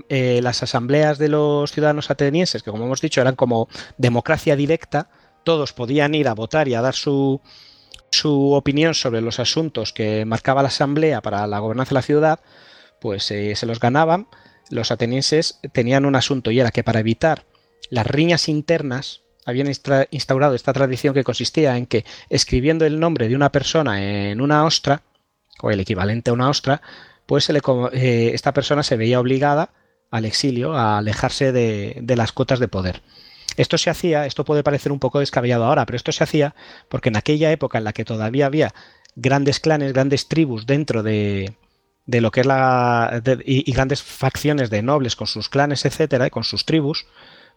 eh, las, asambleas de los ciudadanos atenienses, que como hemos dicho eran como democracia directa, todos podían ir a votar y a dar su, su opinión sobre los asuntos que marcaba la asamblea para la gobernanza de la ciudad, pues eh, se los ganaban. Los atenienses tenían un asunto y era que para evitar las riñas internas habían instaurado esta tradición que consistía en que escribiendo el nombre de una persona en una ostra, o el equivalente a una ostra, pues eh, esta persona se veía obligada al exilio, a alejarse de, las cotas de poder. Esto se hacía, esto puede parecer un poco descabellado ahora, pero esto se hacía porque en aquella época en la que todavía había grandes clanes, grandes tribus dentro de, lo que es la. y, grandes facciones de nobles con sus clanes, etcétera, y con sus tribus,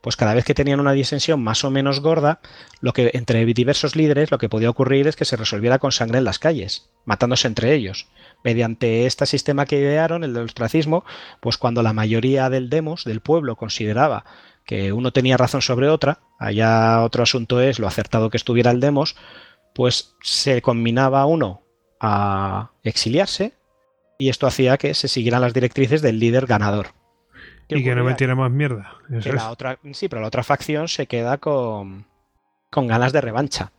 pues cada vez que tenían una disensión más o menos gorda, lo que entre diversos líderes lo que podía ocurrir es que se resolviera con sangre en las calles, matándose entre ellos mediante este sistema que idearon, el del ostracismo, pues cuando la mayoría del demos, del pueblo, consideraba que uno tenía razón sobre otra, allá otro asunto es lo acertado que estuviera el demos, pues se combinaba uno a exiliarse y esto hacía que se siguieran las directrices del líder ganador. Y que no metiera más mierda. la otra, sí, pero la otra facción se queda con, con ganas de revancha.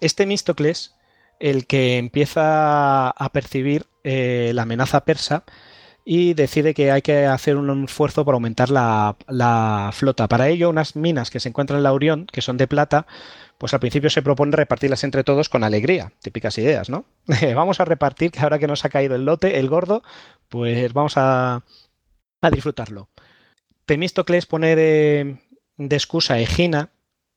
Este Místocles el que empieza a percibir eh, la amenaza persa y decide que hay que hacer un esfuerzo para aumentar la, flota. Para ello, unas minas que se encuentran en la Orión, que son de plata, pues al principio se propone repartirlas entre todos con alegría, típicas ideas, ¿no? vamos a repartir, que ahora que nos ha caído el lote, el gordo, pues vamos a, disfrutarlo. Temístocles pone de, de excusa a Egina,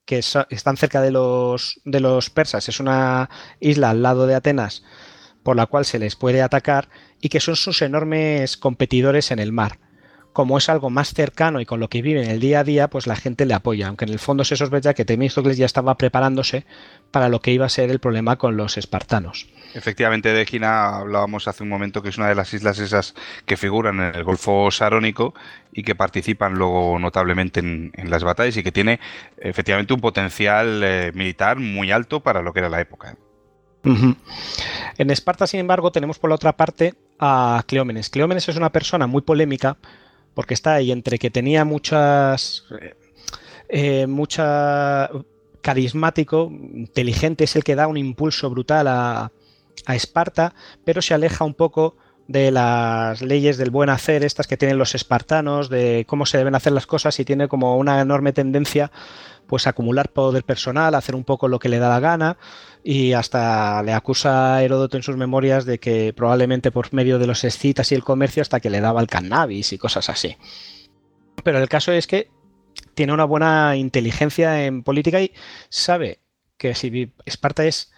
que están cerca de los, de los persas, es una isla al lado de Atenas por la cual se les puede atacar y que son sus enormes competidores en el mar. Como es algo más cercano y con lo que viven el día a día, pues la gente le apoya, aunque en el fondo se sospecha que Temístocles ya estaba preparándose para lo que iba a ser el problema con los espartanos. Efectivamente, de Egina hablábamos hace un momento que es una de las islas esas que figuran en el Golfo Sarónico y que participan luego notablemente en, las batallas y que tiene efectivamente un potencial eh, militar muy alto para lo que era la época. En Esparta, sin embargo, tenemos por la otra parte a Cleómenes. Cleómenes es una persona muy polémica porque está ahí entre que tenía muchas... Eh, mucha carismático, inteligente, es el que da un impulso brutal a, Esparta, pero se aleja un poco de las leyes del buen hacer, estas que tienen los espartanos, de cómo se deben hacer las cosas y tiene como una enorme tendencia pues a acumular poder personal, hacer un poco lo que le da la gana y hasta le acusa a Heródoto en sus memorias de que probablemente por medio de los escitas y el comercio hasta que le daba el cannabis y cosas así. Pero el caso es que tiene una buena inteligencia en política y sabe que si Esparta es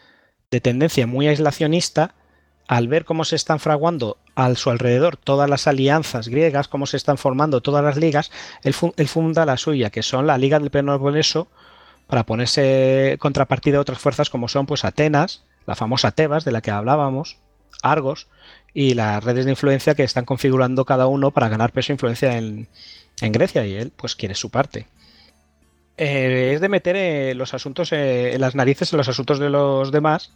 de tendencia muy aislacionista, al ver cómo se están fraguando a su alrededor todas las alianzas griegas, cómo se están formando todas las ligas, él, funda la suya, que son la Liga del Peloponeso, para ponerse contrapartida a otras fuerzas como son pues Atenas, la famosa Tebas de la que hablábamos, Argos y las redes de influencia que están configurando cada uno para ganar peso e influencia en, Grecia y él pues quiere su parte. Eh, es de meter eh, los asuntos eh, en las narices en los asuntos de los demás,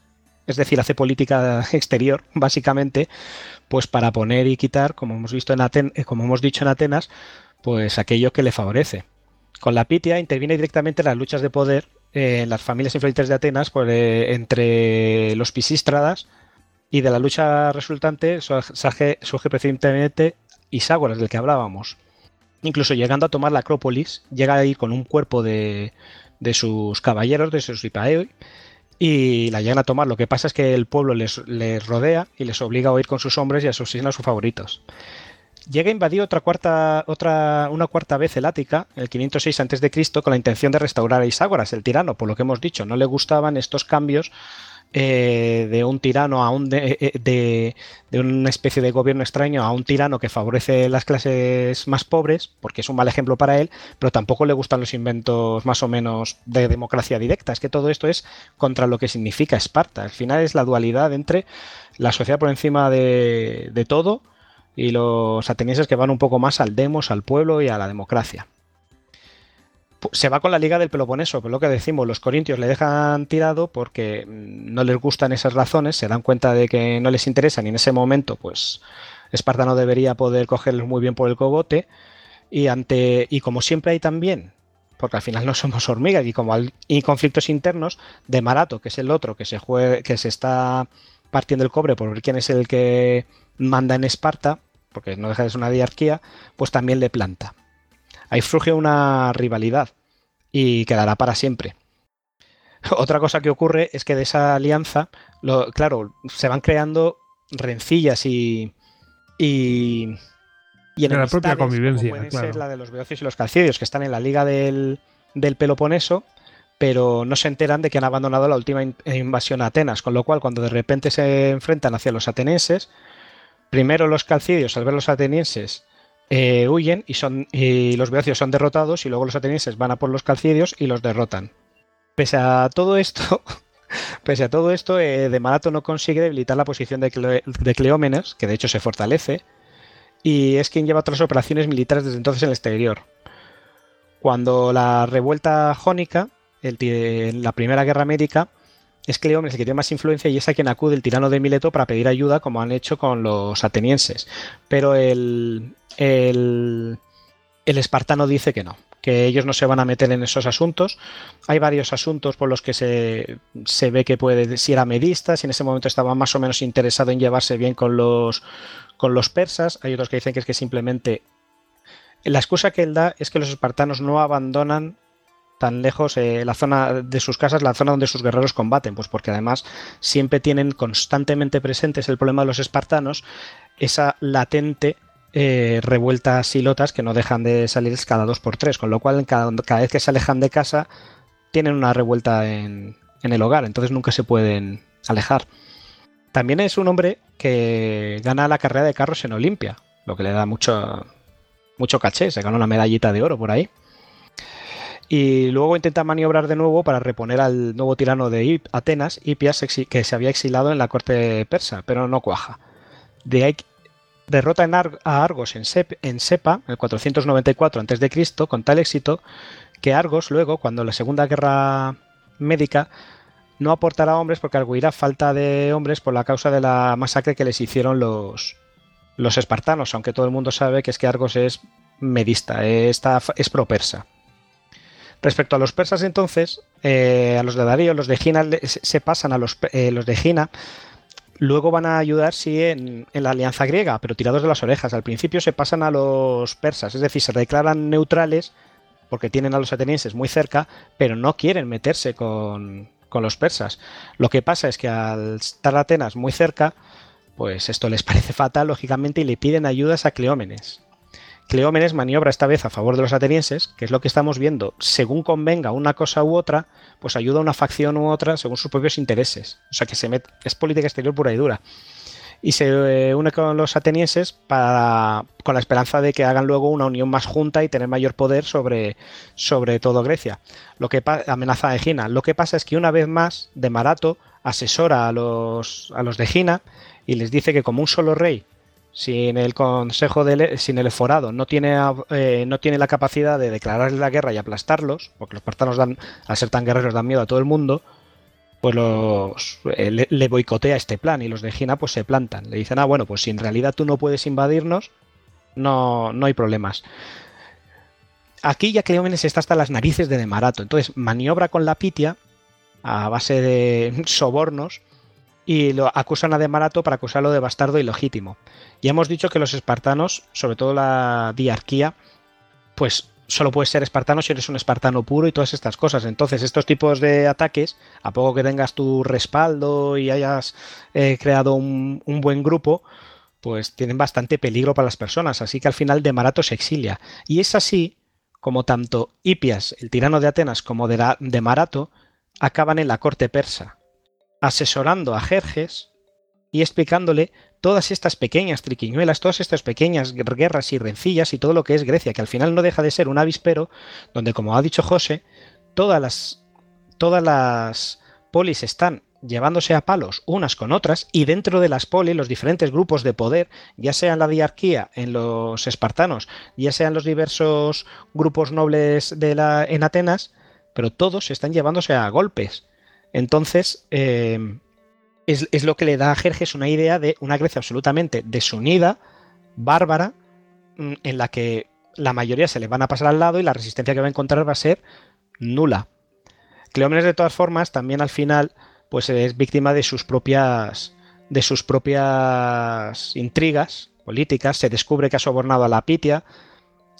es decir, hace política exterior básicamente, pues para poner y quitar, como hemos visto en Aten como hemos dicho en Atenas, pues aquello que le favorece. Con la Pitia interviene directamente en las luchas de poder en las familias influyentes de Atenas por, eh, entre los pisístradas y de la lucha resultante surge, surge precisamente Iságoras, del que hablábamos. Incluso llegando a tomar la Acrópolis, llega a ir con un cuerpo de, de sus caballeros, de sus hipaeoi, y la llegan a tomar. Lo que pasa es que el pueblo les, les rodea y les obliga a huir con sus hombres y a asesinar a sus favoritos. Llega a invadir otra cuarta, otra, una cuarta vez el Ática, el 506 a.C., con la intención de restaurar a Iságoras, el tirano, por lo que hemos dicho. No le gustaban estos cambios eh, de un tirano a un de, eh, de, de, una especie de gobierno extraño a un tirano que favorece las clases más pobres, porque es un mal ejemplo para él, pero tampoco le gustan los inventos más o menos de democracia directa. Es que todo esto es contra lo que significa Esparta. Al final es la dualidad entre la sociedad por encima de, de todo y los atenienses que van un poco más al demos, al pueblo y a la democracia. Se va con la Liga del Peloponeso, pero lo que decimos, los corintios le dejan tirado porque mm, no les gustan esas razones, se dan cuenta de que no les interesa y en ese momento, pues Esparta no debería poder cogerlos muy bien por el cogote. Y ante y como siempre hay también, porque al final no somos hormigas y como hay conflictos internos de Marato, que es el otro que se que se está partiendo el cobre por ver quién es el que manda en Esparta, porque no deja de ser una diarquía, pues también le planta. Ahí surge una rivalidad y quedará para siempre. Otra cosa que ocurre es que de esa alianza, lo, claro, se van creando rencillas y. y. y en la propia convivencia. Como pueden ser la de los beocios y los calcidios, que están en la liga del, del Peloponeso, pero no se enteran de que han abandonado la última invasión a Atenas, con lo cual cuando de repente se enfrentan hacia los atenienses, primero los calcidios al ver los atenienses eh, huyen y, son, y los beocios son derrotados y luego los atenienses van a por los calcidios y los derrotan. Pese a todo esto, pese a todo esto, eh, de Marato no consigue debilitar la posición de, Cleómenes, que de hecho se fortalece, y es quien lleva otras operaciones militares desde entonces en el exterior. Cuando la revuelta jónica, la primera guerra médica, es Cleómenes el que tiene más influencia y es a quien acude el tirano de Mileto para pedir ayuda, como han hecho con los atenienses. Pero el, el, el espartano dice que no, que ellos no se van a meter en esos asuntos. Hay varios asuntos por los que se, se, ve que puede, si era medista, si en ese momento estaba más o menos interesado en llevarse bien con los, con los persas. Hay otros que dicen que es que simplemente... La excusa que él da es que los espartanos no abandonan tan lejos eh, la zona de sus casas, la zona donde sus guerreros combaten? Pues porque además siempre tienen constantemente presentes el problema de los espartanos, esa latente eh, revueltas silotas que no dejan de salir cada dos por tres, con lo cual cada, vez que se alejan de casa tienen una revuelta en, en el hogar, entonces nunca se pueden alejar. También es un hombre que gana la carrera de carros en Olimpia, lo que le da mucho, mucho caché, se gana una medallita de oro por ahí. Y luego intenta maniobrar de nuevo para reponer al nuevo tirano de Atenas, Hipias, que se había exilado en la corte persa, pero no cuaja. De ahí derrota a Argos en, Sepa, en el 494 a.C., con tal éxito que Argos luego, cuando la Segunda Guerra Médica, no aportará hombres porque arguirá falta de hombres por la causa de la masacre que les hicieron los, espartanos, aunque todo el mundo sabe que es que Argos es medista, está, es pro-persa. Respecto a los persas entonces, eh, a los de Darío, los de Gina se pasan a los, eh, los de Gina, luego van a ayudar sí en, la alianza griega, pero tirados de las orejas. Al principio se pasan a los persas, es decir, se declaran neutrales porque tienen a los atenienses muy cerca, pero no quieren meterse con, con los persas. Lo que pasa es que al estar Atenas muy cerca, pues esto les parece fatal, lógicamente, y le piden ayudas a Cleómenes. Cleómenes maniobra esta vez a favor de los atenienses, que es lo que estamos viendo. Según convenga una cosa u otra, pues ayuda a una facción u otra según sus propios intereses. O sea que se mete, es política exterior pura y dura. Y se eh, une con los atenienses para, con la esperanza de que hagan luego una unión más junta y tener mayor poder sobre, sobre todo Grecia. Lo que amenaza a Egina. Lo que pasa es que una vez más, de Marato asesora a los, a los de Egina y les dice que como un solo rey sin el Consejo de sin el Eforado no tiene, eh, no tiene la capacidad de declararles la guerra y aplastarlos, porque los espartanos dan, al ser tan guerreros dan miedo a todo el mundo, pues los, eh, le, boicotea este plan y los de Gina pues se plantan. Le dicen, ah, bueno, pues si en realidad tú no puedes invadirnos, no, no hay problemas. Aquí ya Cleómenes está hasta las narices de Demarato, entonces maniobra con la Pitia a base de sobornos y lo acusan a Demarato para acusarlo de bastardo ilegítimo. Ya hemos dicho que los espartanos, sobre todo la diarquía, pues solo puedes ser espartano si eres un espartano puro y todas estas cosas. Entonces, estos tipos de ataques, a poco que tengas tu respaldo y hayas eh, creado un, un, buen grupo, pues tienen bastante peligro para las personas. Así que al final Demarato se exilia. Y es así como tanto Hipias, el tirano de Atenas, como Demarato acaban en la corte persa asesorando a Jerjes y explicándole todas estas pequeñas triquiñuelas, todas estas pequeñas guerras y rencillas y todo lo que es Grecia, que al final no deja de ser un avispero donde, como ha dicho José, todas las, todas las polis están llevándose a palos unas con otras y dentro de las polis los diferentes grupos de poder, ya sea en la diarquía, en los espartanos, ya sean los diversos grupos nobles de la, en Atenas, pero todos están llevándose a golpes entonces, eh, es, lo que le da a Jerjes una idea de una Grecia absolutamente desunida, bárbara, mm, en la que la mayoría se le van a pasar al lado y la resistencia que va a encontrar va a ser nula. Cleómenes, de todas formas, también al final, pues es víctima de sus propias. de sus propias intrigas políticas. Se descubre que ha sobornado a la Pitia.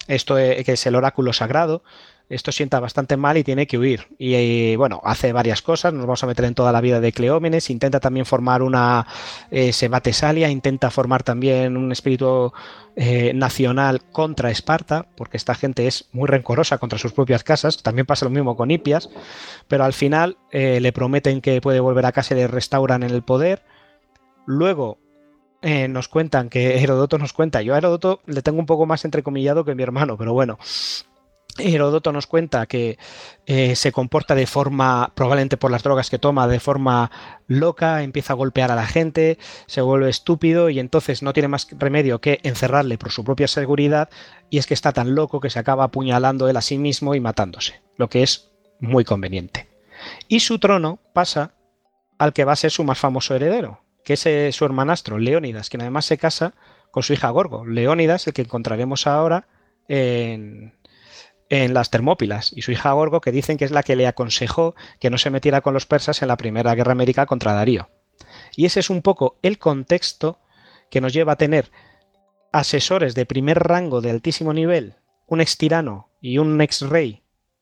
Esto que es el oráculo sagrado esto sienta bastante mal y tiene que huir. Y bueno, hace varias cosas, nos vamos a meter en toda la vida de Cleómenes, intenta también formar una eh, Sebatesalia, intenta formar también un espíritu eh, nacional contra Esparta, porque esta gente es muy rencorosa contra sus propias casas, también pasa lo mismo con Hipias, pero al final eh, le prometen que puede volver a casa y le restauran en el poder. Luego eh, nos cuentan que Herodoto nos cuenta, yo a Herodoto le tengo un poco más entrecomillado que mi hermano, pero bueno, Herodoto nos cuenta que eh, se comporta de forma, probablemente por las drogas que toma, de forma loca, empieza a golpear a la gente, se vuelve estúpido y entonces no tiene más remedio que encerrarle por su propia seguridad y es que está tan loco que se acaba apuñalando él a sí mismo y matándose, lo que es muy conveniente. Y su trono pasa al que va a ser su más famoso heredero, que es eh, su hermanastro, Leónidas, quien además se casa con su hija Gorgo. Leónidas, el que encontraremos ahora en en las Termópilas y su hija Gorgo, que dicen que es la que le aconsejó que no se metiera con los persas en la Primera Guerra América contra Darío. Y ese es un poco el contexto que nos lleva a tener asesores de primer rango de altísimo nivel, un ex tirano y un ex rey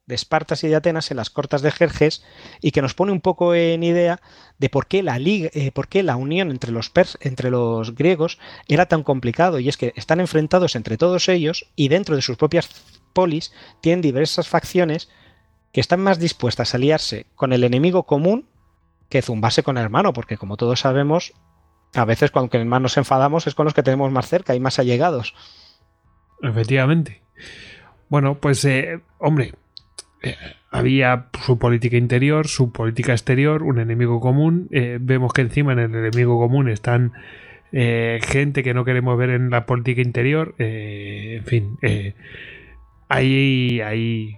de Espartas y de Atenas en las cortas de Jerjes y que nos pone un poco en idea de por qué la, liga, eh, por qué la unión entre los, entre los griegos era tan complicado y es que están enfrentados entre todos ellos y dentro de sus propias polis tienen diversas facciones que están más dispuestas a aliarse con el enemigo común que zumbarse con el hermano, porque como todos sabemos, a veces cuando el hermano nos enfadamos es con los que tenemos más cerca y más allegados. Efectivamente. Bueno, pues, eh, hombre, eh, había su política interior, su política exterior, un enemigo común. Eh, vemos que encima en el enemigo común están gente que no queremos ver en la política interior. en fin, hay, hay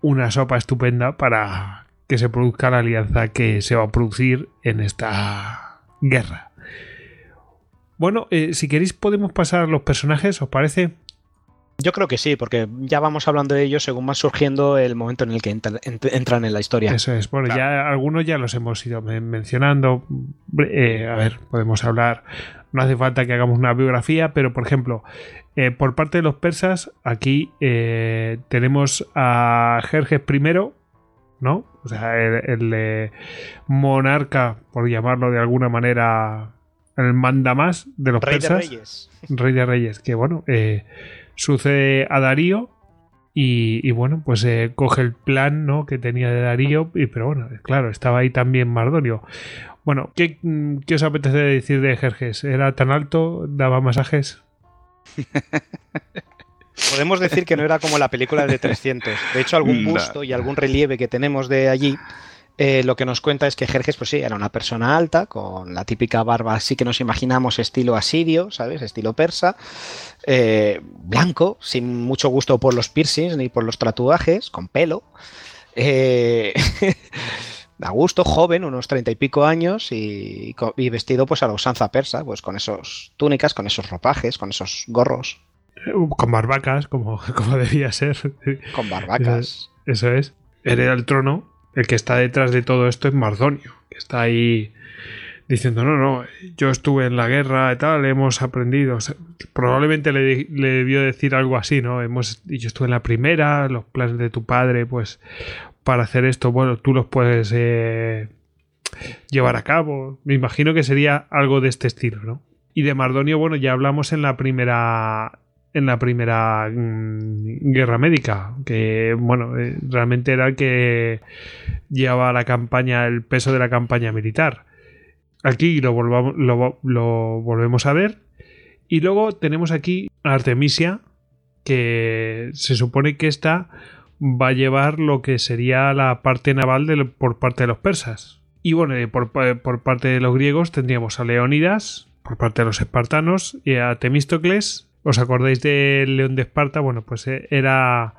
una sopa estupenda para que se produzca la alianza que se va a producir en esta guerra. Bueno, si queréis podemos pasar a los personajes, ¿os parece? Yo creo que sí, porque ya vamos hablando de ellos según va surgiendo el momento en el que entran en la historia. Eso es. Bueno, ya algunos ya los hemos ido mencionando. Eh, a ver, podemos hablar. No hace falta que hagamos una biografía, pero por ejemplo, eh, por parte de los persas, aquí eh, tenemos a Jerjes I, ¿no? O sea, el, monarca, por llamarlo de alguna manera, el manda más de los Rey persas. De reyes. Rey de Reyes, que bueno, eh, sucede a Darío y, bueno, pues eh, coge el plan ¿no? que tenía de Darío, y, pero bueno, claro, estaba ahí también Mardonio. Bueno, ¿qué, os apetece decir de Jerjes? ¿Era tan alto? ¿Daba masajes? Podemos decir que no era como la película de 300. De hecho, algún busto y algún relieve que tenemos de allí eh, lo que nos cuenta es que Jerjes, pues sí, era una persona alta, con la típica barba así que nos imaginamos estilo asirio, ¿sabes? Estilo persa, eh, blanco, sin mucho gusto por los piercings ni por los tatuajes, con pelo. Eh, a gusto, joven, unos treinta y pico años y, vestido pues a la usanza persa, pues con esos túnicas, con esos ropajes, con esos gorros. Con barbacas, como, como debía ser. Con barbacas. Eso, eso es. Hereda el trono el que está detrás de todo esto es Mardonio, que está ahí diciendo, no, no, yo estuve en la guerra y tal, hemos aprendido. probablemente le, debió decir algo así, ¿no? Hemos, yo estuve en la primera, los planes de tu padre, pues para hacer esto, bueno, tú los puedes eh, llevar a cabo. Me imagino que sería algo de este estilo, ¿no? Y de Mardonio, bueno, ya hablamos en la primera en la primera mm, guerra médica, que bueno, eh, realmente era el que llevaba la campaña, el peso de la campaña militar. Aquí lo, lo, volvemos a ver. Y luego tenemos aquí a Artemisia, que se supone que esta va a llevar lo que sería la parte naval por parte de los persas. Y bueno, por, por parte de los griegos tendríamos a Leónidas, por parte de los espartanos, y a Temístocles, ¿Os acordáis del León de Esparta? Bueno, pues eh, era,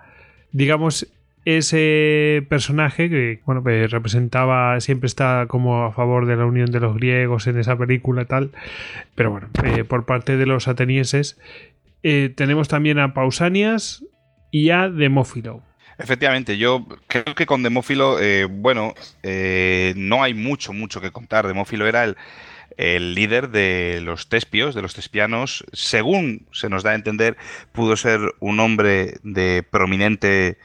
digamos, ese personaje que, bueno, pues representaba, siempre está como a favor de la unión de los griegos en esa película tal. Pero bueno, eh, por parte de los atenienses, eh, tenemos también a Pausanias y a Demófilo. Efectivamente, yo creo que con Demófilo, bueno, no hay mucho, mucho que contar. Demófilo era el, el líder de los tespios, de los tespianos, según se nos da a entender, pudo ser un hombre de prominente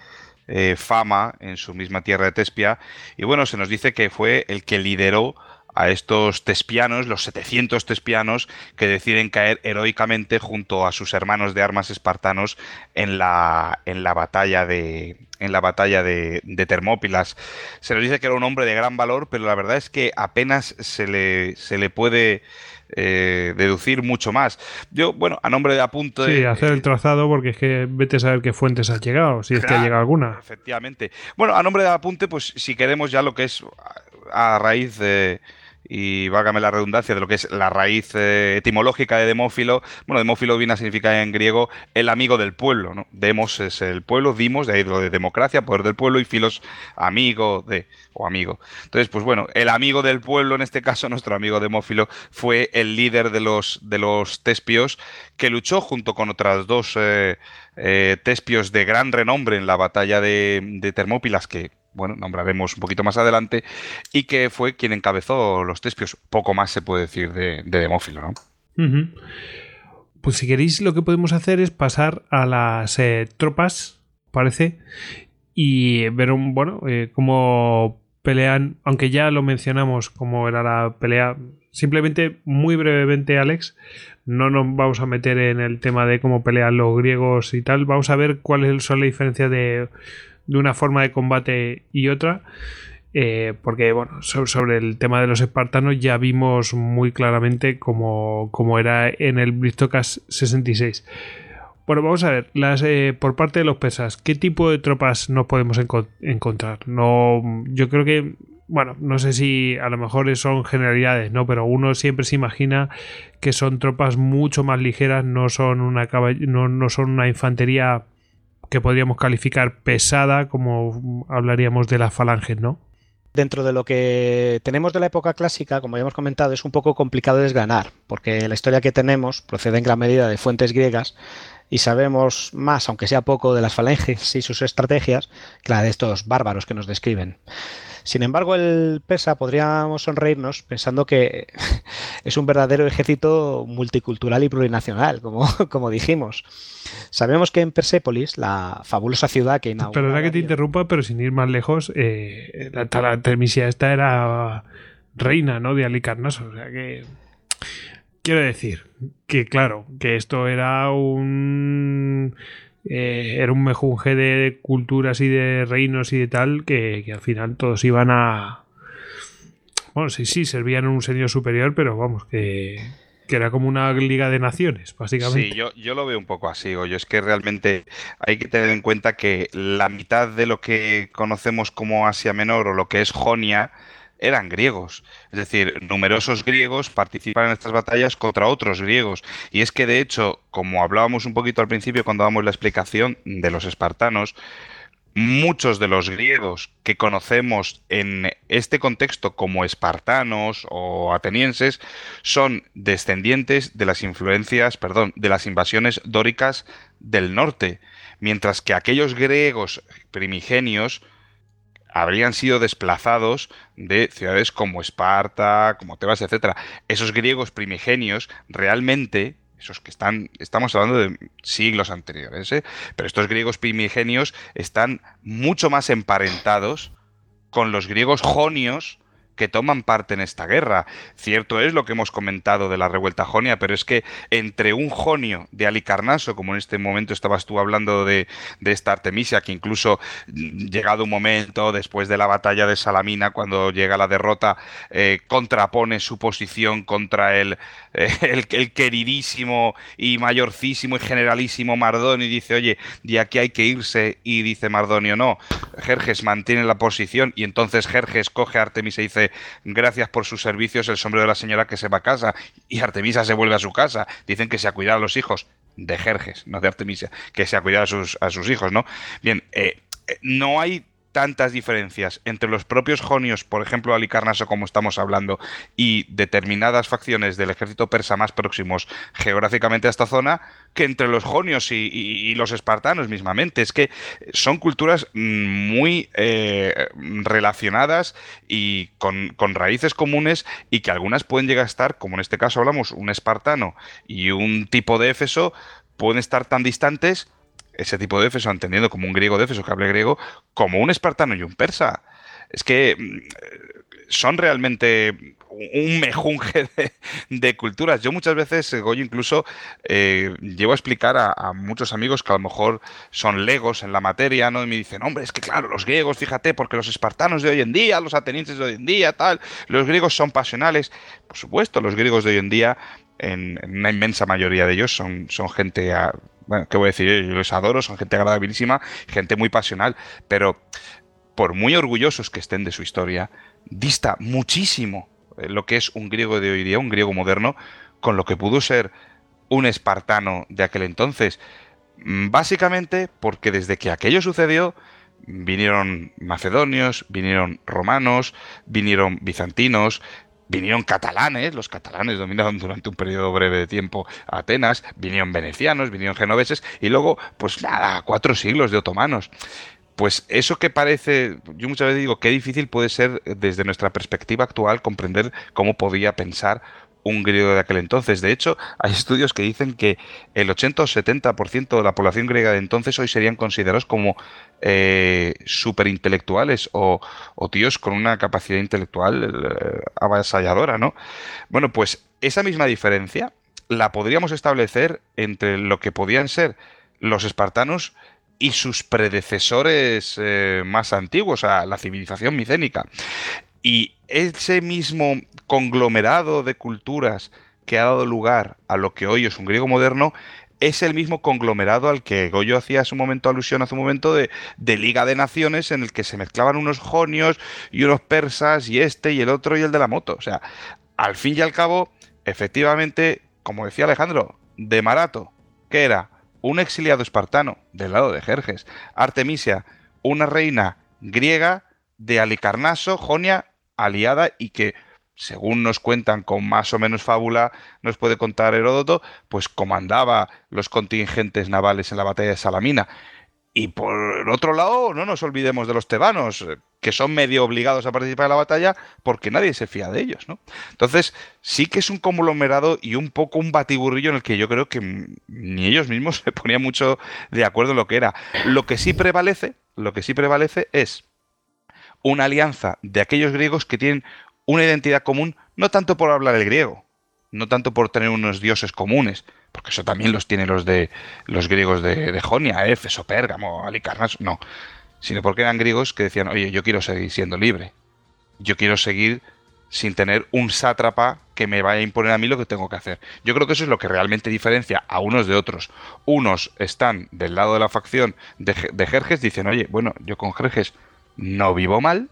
eh, fama en su misma tierra de Tespia. Y bueno, se nos dice que fue el que lideró a estos tespianos, los 700 tespianos, que deciden caer heroicamente junto a sus hermanos de armas espartanos en la, en la batalla de en la batalla de, Termópilas. Se nos dice que era un hombre de gran valor, pero la verdad es que apenas se le, se le puede eh, deducir mucho más. Yo, bueno, a nombre de apunte... Sí, hacer el trazado porque es que vete a saber qué fuentes has llegado, si es que ha llegado alguna. Efectivamente. Bueno, a nombre de apunte, pues si queremos ya lo que es a raíz de y válgame la redundancia de lo que es la raíz eh, etimológica de demófilo. Bueno, demófilo viene a significar en griego el amigo del pueblo. Demos es el pueblo, dimos, de ahí lo de democracia, poder del pueblo, y filos, amigo de, o amigo. Entonces, pues bueno, el amigo del pueblo, en este caso, nuestro amigo demófilo, fue el líder de los, de los tespios que luchó junto con otras dos eh, eh, tespios de gran renombre en la batalla de, de Termópilas, que bueno, nombraremos un poquito más adelante, y que fue quien encabezó los tespios. Poco más se puede decir de, Demófilo, ¿no? Pues si queréis, lo que podemos hacer es pasar a las eh, tropas, parece, y ver un, bueno, eh, cómo pelean, aunque ya lo mencionamos cómo era la pelea, simplemente muy brevemente Alex, no nos vamos a meter en el tema de cómo pelean los griegos y tal, vamos a ver cuáles son las diferencias de, de una forma de combate y otra. Eh, porque bueno, sobre, el tema de los espartanos ya vimos muy claramente cómo, cómo era en el Bristocas 66. Bueno, vamos a ver, las, eh, por parte de los persas, ¿qué tipo de tropas nos podemos encontrar? No, yo creo que, bueno, no sé si a lo mejor son generalidades, ¿no? Pero uno siempre se imagina que son tropas mucho más ligeras, no son una, no, no son una infantería que podríamos calificar pesada, como hablaríamos de las falanges, ¿no? Dentro de lo que tenemos de la época clásica, como ya hemos comentado, es un poco complicado desgranar, porque la historia que tenemos procede en gran medida de fuentes griegas y sabemos más, aunque sea poco, de las falanges y sus estrategias que la de estos bárbaros que nos describen. Sin embargo, el persa podríamos sonreírnos pensando que es un verdadero ejército multicultural y plurinacional, como, como dijimos. Sabemos que en Persépolis, la fabulosa ciudad que inauguró... Perdona que te interrumpa, pero sin ir más lejos, eh, la, la esta era reina, ¿no? De Alicarnaso, o sea que... Quiero decir que, claro, que esto era un. Eh, era un mejunje de culturas y de reinos y de tal que, al final todos iban a. Bueno, sí, sí, servían un señor superior, pero vamos, que, que era como una liga de naciones, básicamente. Sí, yo, yo lo veo un poco así, yo es que realmente hay que tener en cuenta que la mitad de lo que conocemos como Asia Menor o lo que es Jonia eran griegos. Es decir, numerosos griegos participan en estas batallas contra otros griegos. Y es que, de hecho, como hablábamos un poquito al principio cuando damos la explicación de los espartanos, muchos de los griegos que conocemos en este contexto como espartanos o atenienses son descendientes de las influencias, perdón, de las invasiones dóricas del norte, mientras que aquellos griegos primigenios habrían sido desplazados de ciudades como Esparta, como Tebas, etcétera. Esos griegos primigenios realmente esos que están, estamos hablando de siglos anteriores, ¿eh? pero estos griegos primigenios están mucho más emparentados con los griegos jonios que toman parte en esta guerra. Cierto es lo que hemos comentado de la revuelta jonia, pero es que entre un jonio de Alicarnaso, como en este momento estabas tú hablando de, esta Artemisia, que incluso mm, llegado un momento después de la batalla de Salamina, cuando llega la derrota, eh, contrapone su posición contra el, el, el, queridísimo y mayorcísimo y generalísimo Mardonio y dice, oye, de aquí hay que irse, y dice Mardonio, no, Jerjes mantiene la posición y entonces Jerjes coge a Artemisia y dice, gracias por sus servicios, el sombrero de la señora que se va a casa y Artemisa se vuelve a su casa. Dicen que se ha cuidado a los hijos de Jerjes, no de Artemisia, que se ha cuidado a sus, a sus hijos, ¿no? Bien, eh, eh, no hay tantas diferencias entre los propios jonios, por ejemplo, Alicarnaso, como estamos hablando, y determinadas facciones del ejército persa más próximos geográficamente a esta zona, que entre los jonios y, los espartanos mismamente. Es que son culturas muy eh, relacionadas y con, con, raíces comunes y que algunas pueden llegar a estar, como en este caso hablamos, un espartano y un tipo de Éfeso, pueden estar tan distantes ese tipo de Éfeso, entendiendo como un griego de Éfeso que hable griego, como un espartano y un persa. Es que mm, son realmente un mejunje de, culturas. Yo muchas veces, Goyo, incluso eh, llevo a explicar a, muchos amigos que a lo mejor son legos en la materia, ¿no? Y me dicen, hombre, es que claro, los griegos, fíjate, porque los espartanos de hoy en día, los atenienses de hoy en día, tal, los griegos son pasionales. Por supuesto, los griegos de hoy en día, en, una inmensa mayoría de ellos, son, son gente bueno, ¿qué voy a decir? Yo los adoro, son gente agradabilísima, gente muy pasional, pero por muy orgullosos que estén de su historia, dista muchísimo eh, lo que es un griego de hoy día, un griego moderno, con lo que pudo ser un espartano de aquel entonces. Mm, básicamente porque desde que aquello sucedió, vinieron macedonios, vinieron romanos, vinieron bizantinos, vinieron catalanes, los catalanes dominaron durante un periodo breve de tiempo Atenas, vinieron venecianos, vinieron genoveses y luego, pues nada, cuatro siglos de otomanos. Pues eso que parece, yo muchas veces digo, qué difícil puede ser desde nuestra perspectiva actual comprender cómo podía pensar un griego de aquel entonces. De hecho, hay estudios que dicen que el 80 o 70% de la población griega de entonces hoy serían considerados como eh, superintelectuales o, o, tíos con una capacidad intelectual eh, avasalladora, ¿no? Bueno, pues esa misma diferencia la podríamos establecer entre lo que podían ser los espartanos y sus predecesores eh, más antiguos, a la civilización micénica. Y ese mismo conglomerado de culturas que ha dado lugar a lo que hoy es un griego moderno es el mismo conglomerado al que Goyo hacía hace un momento alusión, hace un momento de, de, Liga de Naciones, en el que se mezclaban unos jonios y unos persas, y este y el otro y el de la moto. O sea, al fin y al cabo, efectivamente, como decía Alejandro, de Marato, que era un exiliado espartano del lado de Jerjes, Artemisia, una reina griega de Alicarnaso, Jonia, aliada y que, según nos cuentan con más o menos fábula, nos puede contar Heródoto, pues comandaba los contingentes navales en la batalla de Salamina. Y por otro lado, no nos olvidemos de los tebanos, que son medio obligados a participar en la batalla porque nadie se fía de ellos, ¿no? Entonces, sí que es un conglomerado y un poco un batiburrillo en el que yo creo que ni ellos mismos se ponían mucho de acuerdo en lo que era. Lo que sí prevalece, lo que sí prevalece es una alianza de aquellos griegos que tienen una identidad común, no tanto por hablar el griego, no tanto por tener unos dioses comunes, porque eso también los tienen los de los griegos de, Jonia, Éfeso, Pérgamo, Alicarnas, no, sino porque eran griegos que decían, oye, yo quiero seguir siendo libre, yo quiero seguir sin tener un sátrapa que me vaya a imponer a mí lo que tengo que hacer. Yo creo que eso es lo que realmente diferencia a unos de otros. Unos están del lado de la facción de, de Jerjes, dicen, oye, bueno, yo con Jerjes no vivo mal,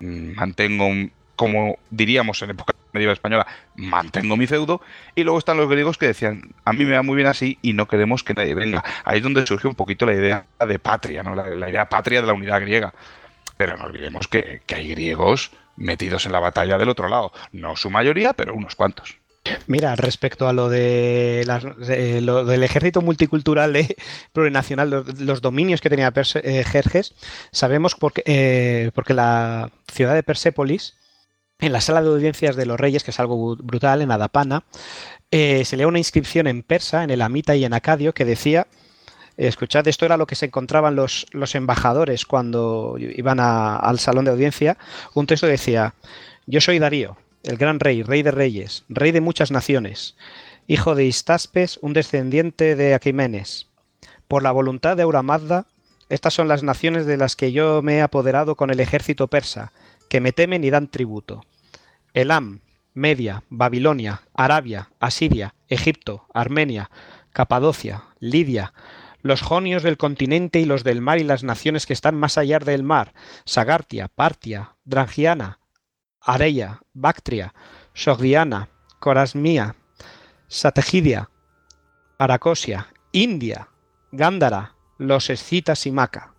mantengo como diríamos en época medieval española, mantengo mi feudo, y luego están los griegos que decían, a mí me va muy bien así y no queremos que nadie venga. Ahí es donde surge un poquito la idea de patria, ¿no? la, idea patria de la unidad griega. Pero no olvidemos que, hay griegos metidos en la batalla del otro lado. No su mayoría, pero unos cuantos. Mira, respecto a lo, de, lo del ejército multicultural plurinacional, los, dominios que tenía eh, Jerjes, sabemos porque, eh, porque la ciudad de Persépolis en la sala de audiencias de los reyes, que es algo brutal, en Adapana, eh, se lee una inscripción en persa, en el Amita y en Acadio, que decía, escuchad, esto era lo que se encontraban los, los embajadores cuando iban al salón de audiencia, un texto decía, yo soy Darío, el gran rey, rey de reyes, rey de muchas naciones, hijo de Istaspes, un descendiente de Aquimenes. Por la voluntad de Auramazda, estas son las naciones de las que yo me he apoderado con el ejército persa, que me temen y dan tributo. Elam, Media, Babilonia, Arabia, Asiria, Egipto, Armenia, Capadocia, Lidia, los jonios del continente y los del mar y las naciones que están más allá del mar, Sagartia, Partia, Drangiana, Areia, Bactria, Sogdiana, Corasmia, Sategidia, Aracosia, India, Gándara, los escitas y Maca.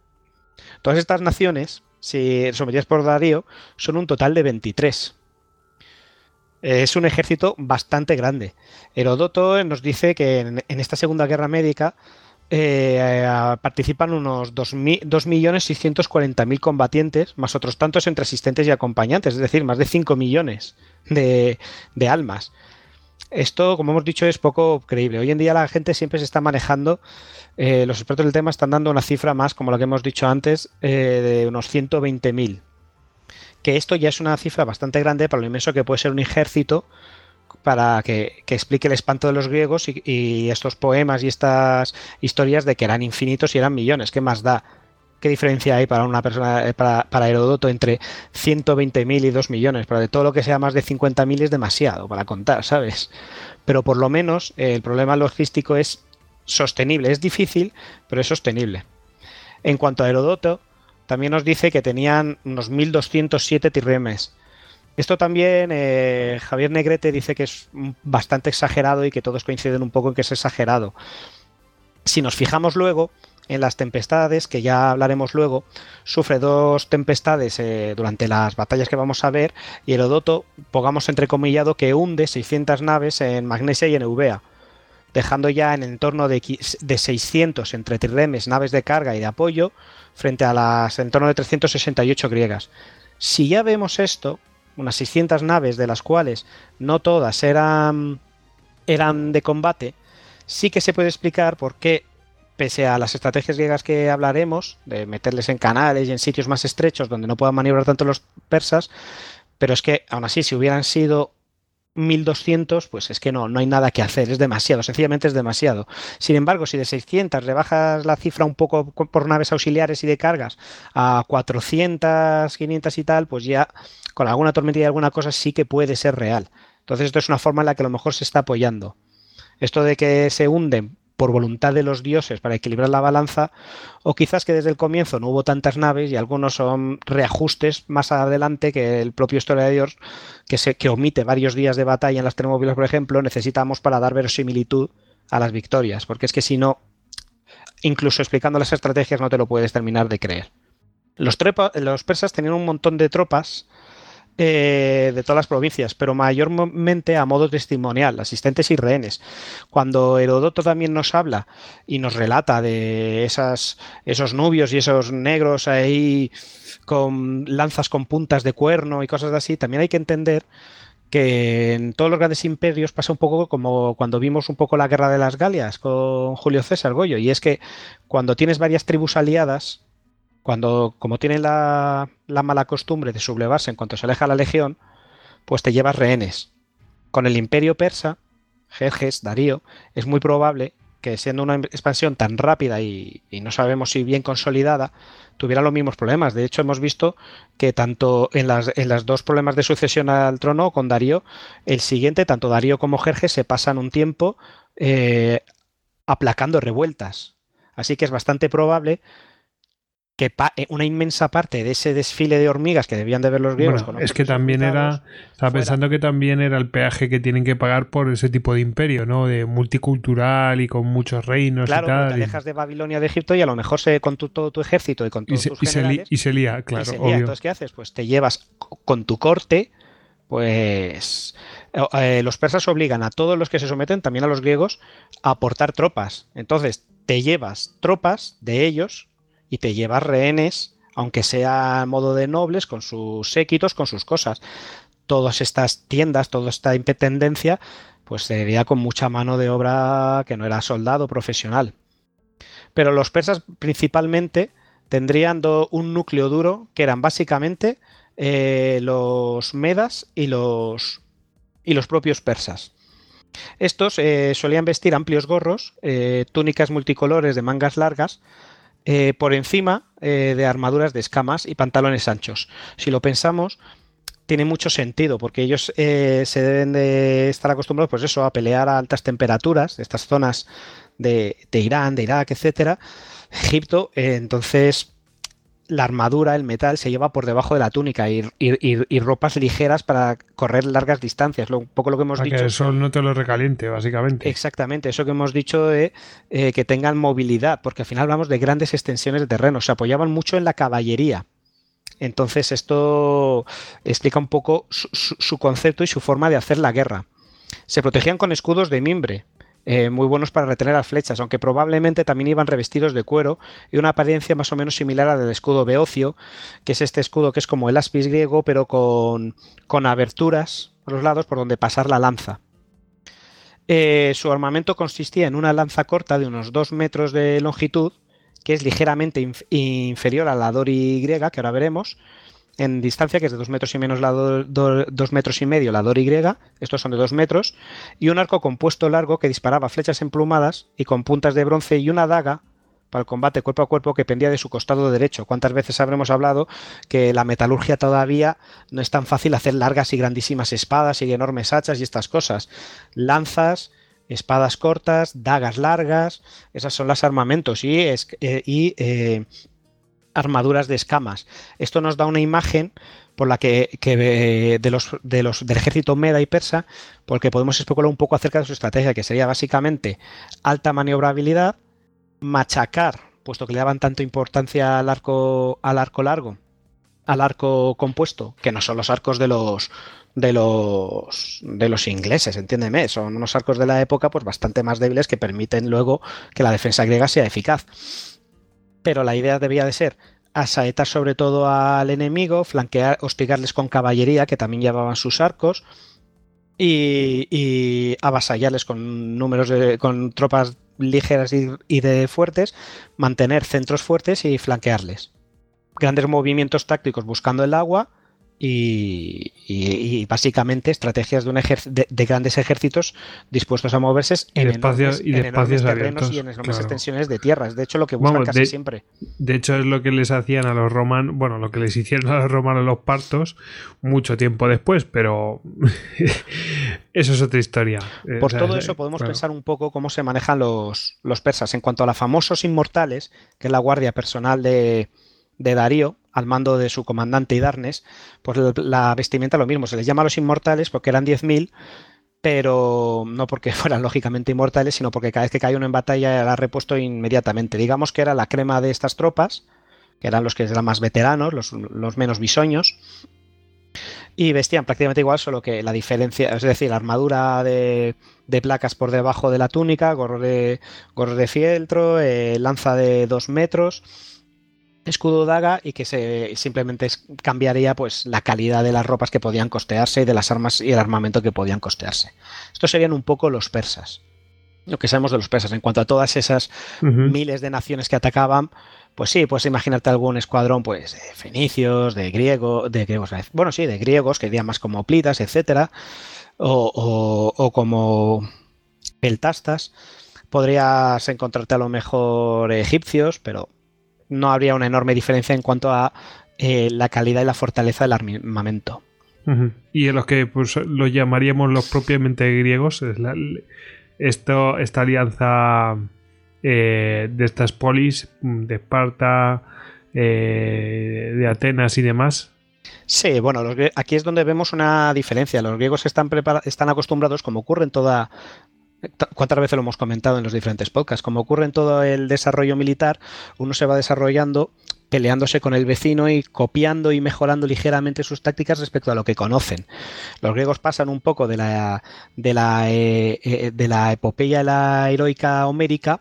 Todas estas naciones si sometidas por Darío, son un total de 23. Es un ejército bastante grande. Herodoto nos dice que en, esta Segunda Guerra Médica eh, participan unos 2.640.000 combatientes, más otros tantos entre asistentes y acompañantes, es decir, más de 5 millones de, de almas. Esto, como hemos dicho, es poco creíble. Hoy en día la gente siempre se está manejando, eh, los expertos del tema están dando una cifra más, como la que hemos dicho antes, eh, de unos 120.000. Que esto ya es una cifra bastante grande para lo inmenso que puede ser un ejército para que, explique el espanto de los griegos y, estos poemas y estas historias de que eran infinitos y eran millones. ¿Qué más da? ¿Qué diferencia hay para una persona, eh, para, Herodoto entre 120.000 y 2 millones? Pero de todo lo que sea más de 50.000 es demasiado para contar, ¿sabes? Pero por lo menos eh, el problema logístico es sostenible. Es difícil, pero es sostenible. En cuanto a Herodoto, también nos dice que tenían unos 1.207 tirremes. Esto también eh, Javier Negrete dice que es bastante exagerado y que todos coinciden un poco en que es exagerado. Si nos fijamos luego, en las tempestades, que ya hablaremos luego, sufre dos tempestades eh, durante las batallas que vamos a ver y Herodoto, pongamos entrecomillado, que hunde 600 naves en Magnesia y en Eubea, dejando ya en entorno de, de 600 entre triremes, naves de carga y de apoyo, frente a las en torno de 368 griegas. Si ya vemos esto, unas 600 naves, de las cuales no todas eran, eran de combate, sí que se puede explicar por qué, pese a las estrategias griegas que hablaremos, de meterles en canales y en sitios más estrechos donde no puedan maniobrar tanto los persas, pero es que aún así, si hubieran sido 1200, pues es que no, no hay nada que hacer, es demasiado, sencillamente es demasiado. Sin embargo, si de 600 rebajas la cifra un poco por naves auxiliares y de cargas a 400, 500 y tal, pues ya con alguna tormenta y alguna cosa sí que puede ser real. Entonces esto es una forma en la que a lo mejor se está apoyando. Esto de que se hunden por voluntad de los dioses para equilibrar la balanza, o quizás que desde el comienzo no hubo tantas naves y algunos son reajustes más adelante que el propio Historia de Dios, que, se, que omite varios días de batalla en las Termóvilas, por ejemplo, necesitamos para dar verosimilitud a las victorias, porque es que si no, incluso explicando las estrategias no te lo puedes terminar de creer. Los, los persas tenían un montón de tropas eh, de todas las provincias, pero mayormente a modo testimonial, asistentes y rehenes. Cuando Herodoto también nos habla y nos relata de esas, esos nubios y esos negros ahí con lanzas con puntas de cuerno y cosas así, también hay que entender que en todos los grandes imperios pasa un poco como cuando vimos un poco la guerra de las Galias con Julio César Goyo, y es que cuando tienes varias tribus aliadas, cuando, como tienen la, mala costumbre de sublevarse en cuanto se aleja la legión, pues te llevas rehenes. Con el imperio persa, Jerjes, Darío, es muy probable que siendo una expansión tan rápida y, no sabemos si bien consolidada, tuviera los mismos problemas. De hecho, hemos visto que tanto en las, dos problemas de sucesión al trono con Darío, el siguiente, tanto Darío como Jerjes, se pasan un tiempo eh, aplacando revueltas. Así que es bastante probable que eh, una inmensa parte de ese desfile de hormigas que debían de ver los griegos. es que también era, estaba pensando que también era el peaje que tienen que pagar por ese tipo de imperio, ¿no? De multicultural y con muchos reinos claro, y tal. te alejas de Babilonia, de Egipto y a lo mejor se, con todo tu ejército y con todos y tus y, se y se lía, claro. Entonces, ¿qué haces? Pues te llevas con tu corte, pues eh, los persas obligan a todos los que se someten, también a los griegos, a aportar tropas. Entonces, te llevas tropas de ellos y te llevas rehenes, aunque sea a modo de nobles, con sus séquitos, con sus cosas. Todas estas tiendas, toda esta independencia, pues se veía con mucha mano de obra que no era soldado profesional. Pero los persas principalmente tendrían un núcleo duro que eran básicamente eh, los medas y los, y los propios persas. Estos eh, solían vestir amplios gorros, eh, túnicas multicolores de mangas largas, eh, por encima eh, de armaduras de escamas y pantalones anchos. Si lo pensamos, tiene mucho sentido, porque ellos eh, se deben de estar acostumbrados, pues eso, a pelear a altas temperaturas, estas zonas de, de Irán, de Irak, etcétera, Egipto, entonces la armadura, el metal, se lleva por debajo de la túnica y, ropas ligeras para correr largas distancias. un poco lo que hemos dicho. Que el sol no te lo recaliente, básicamente. Exactamente, eso que hemos dicho de eh, que tengan movilidad, porque al final hablamos de grandes extensiones de terreno. Se apoyaban mucho en la caballería. Entonces, esto explica un poco su concepto y su forma de hacer la guerra. Se protegían con escudos de mimbre, eh, muy buenos para retener las flechas, aunque probablemente también iban revestidos de cuero y una apariencia más o menos similar a la del escudo beocio, que es este escudo que es como el aspis griego, pero con, con aberturas por los lados por donde pasar la lanza. Eh, su armamento consistía en una lanza corta de unos 2 metros de longitud, que es ligeramente inferior a la Dori griega, que ahora veremos, en distancia, que es de 2 metros y menos la dos metros y medio la Dori griega, estos son de 2 metros, y un arco compuesto largo que disparaba flechas emplumadas y con puntas de bronce y una daga para el combate cuerpo a cuerpo que pendía de su costado derecho. ¿Cuántas veces habremos hablado que la metalurgia todavía no es tan fácil hacer largas y grandísimas espadas y enormes hachas y estas cosas? Lanzas, espadas cortas, dagas largas, esas son las armamentos y, es, eh, y eh, armaduras de escamas. Esto nos da una imagen por la que, eh, de, los, de los del ejército meda y persa, porque podemos especular un poco acerca de su estrategia, que sería básicamente alta maniobrabilidad, machacar, puesto que le daban tanta importancia al arco, al arco largo, al arco compuesto, que no son los arcos de los de los de los ingleses, entiéndeme, son unos arcos de la época pues bastante más débiles que permiten luego que la defensa griega sea eficaz pero la idea debía de ser asaetar sobre todo al enemigo, flanquear, hostigarles con caballería, que también llevaban sus arcos, y, avasallarles con números de, con tropas ligeras y de fuertes, mantener centros fuertes y flanquearles. Grandes movimientos tácticos buscando el agua y, y- y básicamente estrategias de, un ejer- de, de grandes ejércitos dispuestos a moverse en espacios- enormes, y de en enormes espacios terrenos abiertos, y en enormes claro. extensiones de tierras. De hecho, lo que buscan Vamos, casi de- siempre. De hecho, es lo que les hacían a los romanos, bueno, lo que les hicieron a los romanos los partos mucho tiempo después, pero eso es otra historia. Eh, Por o sea, todo eh, eso podemos claro. pensar un poco cómo se manejan los, los persas. En cuanto a los famosos inmortales, que es la guardia personal de, de Darío, al mando de su comandante Hidarnes, pues la, vestimenta lo mismo. Se les llama los inmortales porque eran 10.000, pero no porque fueran lógicamente inmortales, sino porque cada vez que caía uno en batalla era repuesto inmediatamente. Digamos que era la crema de estas tropas, que eran los que eran más veteranos, los, los menos bisoños, y vestían prácticamente igual, solo que la diferencia, es decir, armadura de, de placas por debajo de la túnica, gorro de, gorro de fieltro, eh, lanza de dos metros, escudo daga y que se simplemente cambiaría pues la calidad de las ropas que podían costearse y de las armas y el armamento que podían costearse. Estos serían un poco los persas. Lo que sabemos de los persas en cuanto a todas esas miles de naciones que atacaban, pues sí, puedes imaginarte algún escuadrón, pues de fenicios, de griegos, de griegos, bueno, sí, de griegos, que irían más como plitas, etcétera, o, o- o como peltastas. Podrías encontrarte a lo mejor egipcios, pero no habría una enorme diferencia en cuanto a eh, la calidad y la fortaleza del armamento. Y en los que pues, los llamaríamos los propiamente griegos, es la- esto, esta alianza eh, de estas polis, de Esparta, eh, de Atenas y demás. Sí, bueno, los aquí es donde vemos una diferencia. Los griegos están, prepara- están acostumbrados, como ocurre en toda... ta- ¿Cuántas veces lo hemos comentado en los diferentes podcasts? Como ocurre en todo el desarrollo militar, uno se va desarrollando peleándose con el vecino y copiando y mejorando ligeramente sus tácticas respecto a lo que conocen. Los griegos pasan un poco de la, de la, eh, eh, de la epopeya y la heroica homérica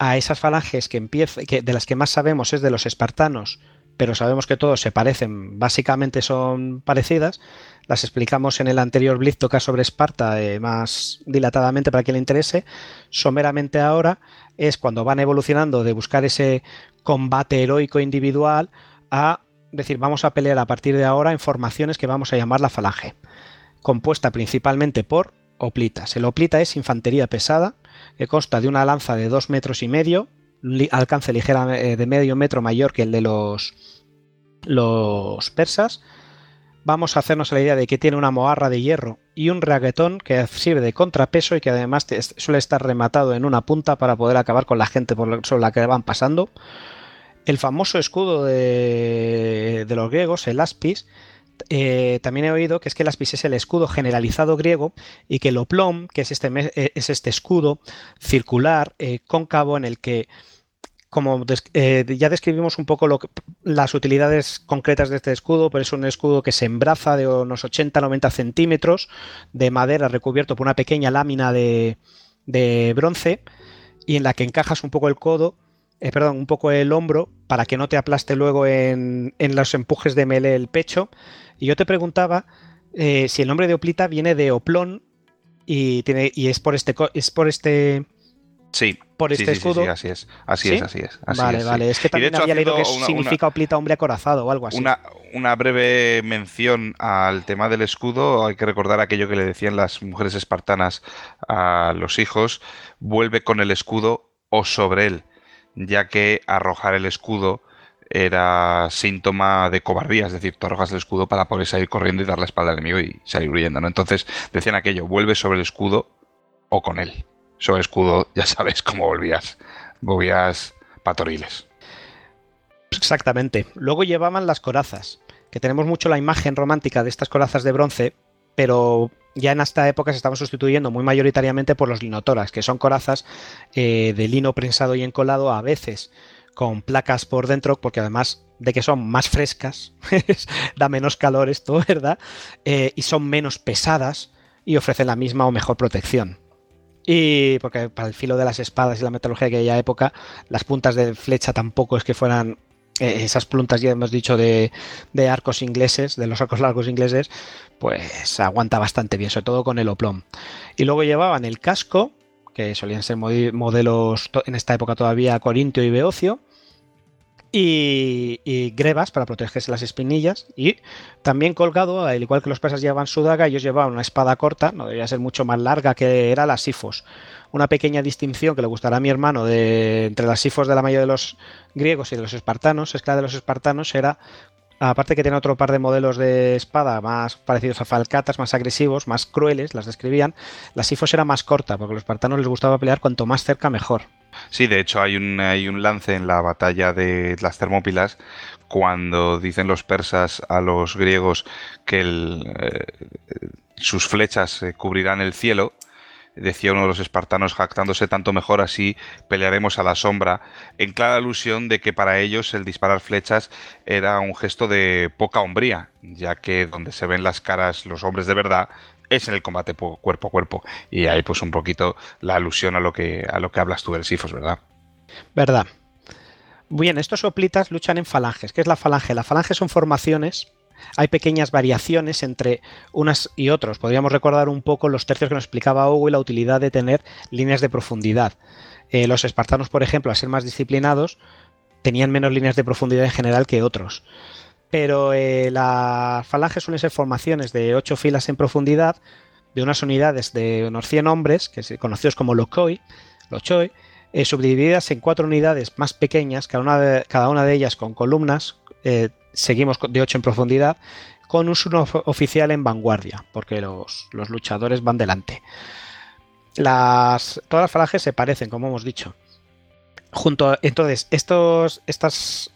a esas falanges que que de las que más sabemos es de los espartanos, pero sabemos que todos se parecen, básicamente son parecidas. Las explicamos en el anterior Blitz toca sobre Esparta eh, más dilatadamente para quien le interese. Someramente ahora es cuando van evolucionando de buscar ese combate heroico individual a decir vamos a pelear a partir de ahora en formaciones que vamos a llamar la falange, compuesta principalmente por hoplitas. El hoplita es infantería pesada que consta de una lanza de dos metros y medio, alcance ligera eh, de medio metro mayor que el de los, los persas. Vamos a hacernos la idea de que tiene una mojarra de hierro y un raguetón que sirve de contrapeso y que además suele estar rematado en una punta para poder acabar con la gente sobre la que van pasando. El famoso escudo de, de los griegos, el aspis, eh, también he oído que es que el aspis es el escudo generalizado griego y que el oplom, que es este, eh, es este escudo circular, eh, cóncavo, en el que, como ya describimos un poco lo que- las utilidades concretas de este escudo, pero es un escudo que se embraza de unos 80-90 centímetros de madera recubierto por una pequeña lámina de, de bronce y en la que encajas un poco el codo, perdón, un poco el hombro para que no te aplaste luego en, en los empujes de melee el pecho. Y yo te preguntaba eh, si el nombre de Oplita viene de Oplón y, tiene, y es por este es por este Sí. por este sí, sí, escudo. sí, así es. Así ¿Sí? es, así es. así vale, es, vale. Es que también hecho, había leído que una- significa Oplita hombre acorazado o algo así. Una, una breve mención al tema del escudo. Hay que recordar aquello que le decían las mujeres espartanas a los hijos. Vuelve con el escudo o sobre él, ya que arrojar el escudo era síntoma de cobardía, es decir, tú el escudo para poder salir corriendo y dar la espalda al enemigo y salir huyendo, ¿no? Entonces decían aquello, vuelve sobre el escudo o con él. Sobre el escudo, ya sabes cómo volvías, volvías patoriles. Exactamente. Luego llevaban las corazas, que tenemos mucho la imagen romántica de estas corazas de bronce, pero ya en esta época se estaban sustituyendo muy mayoritariamente por los linotoras, que son corazas eh, de lino prensado y encolado a veces con placas por dentro, porque además de que son más frescas, da menos calor esto, ¿verdad? Eh, y son menos pesadas y ofrecen la misma o mejor protección. Y porque para el filo de las espadas y la metalurgia de aquella época, las puntas de flecha tampoco es que fueran eh, esas pluntas ya hemos dicho de, de, arcos ingleses, de los arcos largos ingleses, pues aguanta bastante bien, sobre todo con el oplom. Y luego llevaban el casco, que solían ser modelos en esta época todavía corintio y beocio, y, grebas para protegerse las espinillas. Y también colgado, al igual que los persas llevaban su daga, ellos llevaban una espada corta, no debía ser mucho más larga que era la sifos. Una pequeña distinción que le gustará a mi hermano de, entre las sifos de la mayoría de los griegos y de los espartanos es que la de los espartanos era Aparte que tiene otro par de modelos de espada más parecidos a falcatas, más agresivos, más crueles, las describían, la sifos era más corta, porque a los espartanos les gustaba pelear cuanto más cerca mejor. Sí, de hecho hay un, hay un lance en la batalla de las Termópilas cuando dicen los persas a los griegos que eh, sus flechas cubrirán el cielo decía uno de los espartanos jactándose tanto mejor así pelearemos a la sombra, en clara alusión de que para ellos el disparar flechas era un gesto de poca hombría, ya que donde se ven las caras los hombres de verdad es en el combate cuerpo a cuerpo. Y ahí pues un poquito la alusión a lo que, a lo que hablas tú del Sifos, ¿verdad? Verdad. Bien, estos soplitas luchan en falanges. ¿Qué es la falange? La falange son formaciones hay pequeñas variaciones entre unas y otros. Podríamos recordar un poco los tercios que nos explicaba Hugo y la utilidad de tener líneas de profundidad. Eh, los espartanos, por ejemplo, al ser más disciplinados, tenían menos líneas de profundidad en general que otros. Pero eh, las falanges suelen ser formaciones de ocho filas en profundidad, de unas unidades de unos 100 hombres, que se conocidos como lokoi, lochoi, eh, subdivididas en cuatro unidades más pequeñas, cada una de, cada una de ellas con columnas, seguimos de 8 en profundidad, con un oficial en vanguardia, porque los, luchadores van delante. Las, todas las falanges se parecen, como hemos dicho. Junto entonces, estos, estas,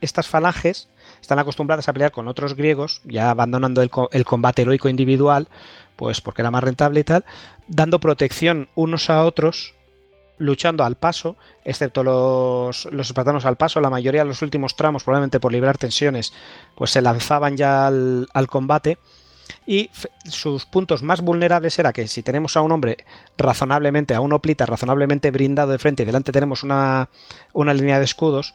estas falanges están acostumbradas a pelear con otros griegos, ya abandonando el, el, combate heroico individual, pues porque era más rentable y tal, dando protección unos a otros luchando al paso, excepto los, los espartanos al paso, la mayoría de los últimos tramos, probablemente por librar tensiones, pues se lanzaban ya al, combate. Y sus puntos más vulnerables era que si tenemos a un hombre razonablemente, a un oplita razonablemente brindado de frente y delante tenemos una, una línea de escudos,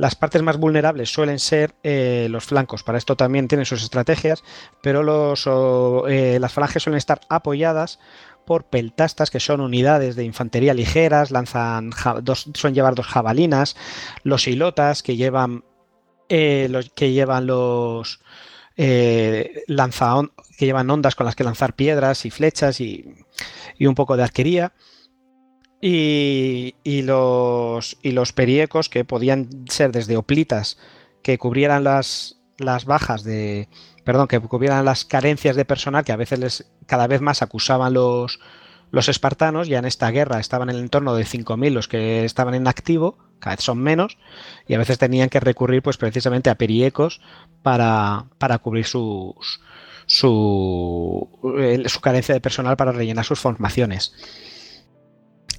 las partes más vulnerables suelen ser eh, los flancos. Para esto también tienen sus estrategias, pero los, eh, las falanges suelen estar apoyadas por peltastas, que son unidades de infantería ligeras, lanzan dos, suelen llevar dos jabalinas, los hilotas, que llevan, eh, los, que llevan los eh, que llevan ondas con las que lanzar piedras y flechas y, un poco de arquería. Y, y, los, y los periecos que podían ser desde oplitas que cubrieran las, las bajas de, perdón, que cubrieran las carencias de personal que a veces les cada vez más acusaban los, los espartanos, ya en esta guerra estaban en el entorno de 5.000 los que estaban en activo, cada vez son menos, y a veces tenían que recurrir pues precisamente a periecos para, para cubrir sus, su, su carencia de personal para rellenar sus formaciones.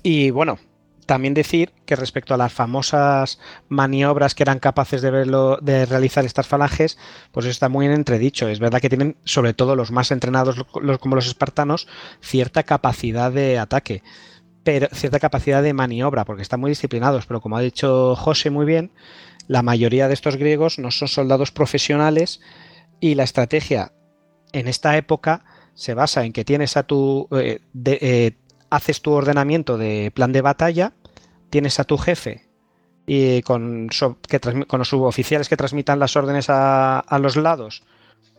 Y bueno, también decir que respecto a las famosas maniobras que eran capaces de verlo, de realizar estas falanges, pues está muy en entredicho. Es verdad que tienen, sobre todo los más entrenados como los espartanos, cierta capacidad de ataque, pero cierta capacidad de maniobra, porque están muy disciplinados. Pero como ha dicho José muy bien, la mayoría de estos griegos no son soldados profesionales y la estrategia en esta época se basa en que tienes a tu eh, eh, haces tu ordenamiento de plan de batalla tienes a tu jefe y con, los suboficiales que transmitan las órdenes a, los lados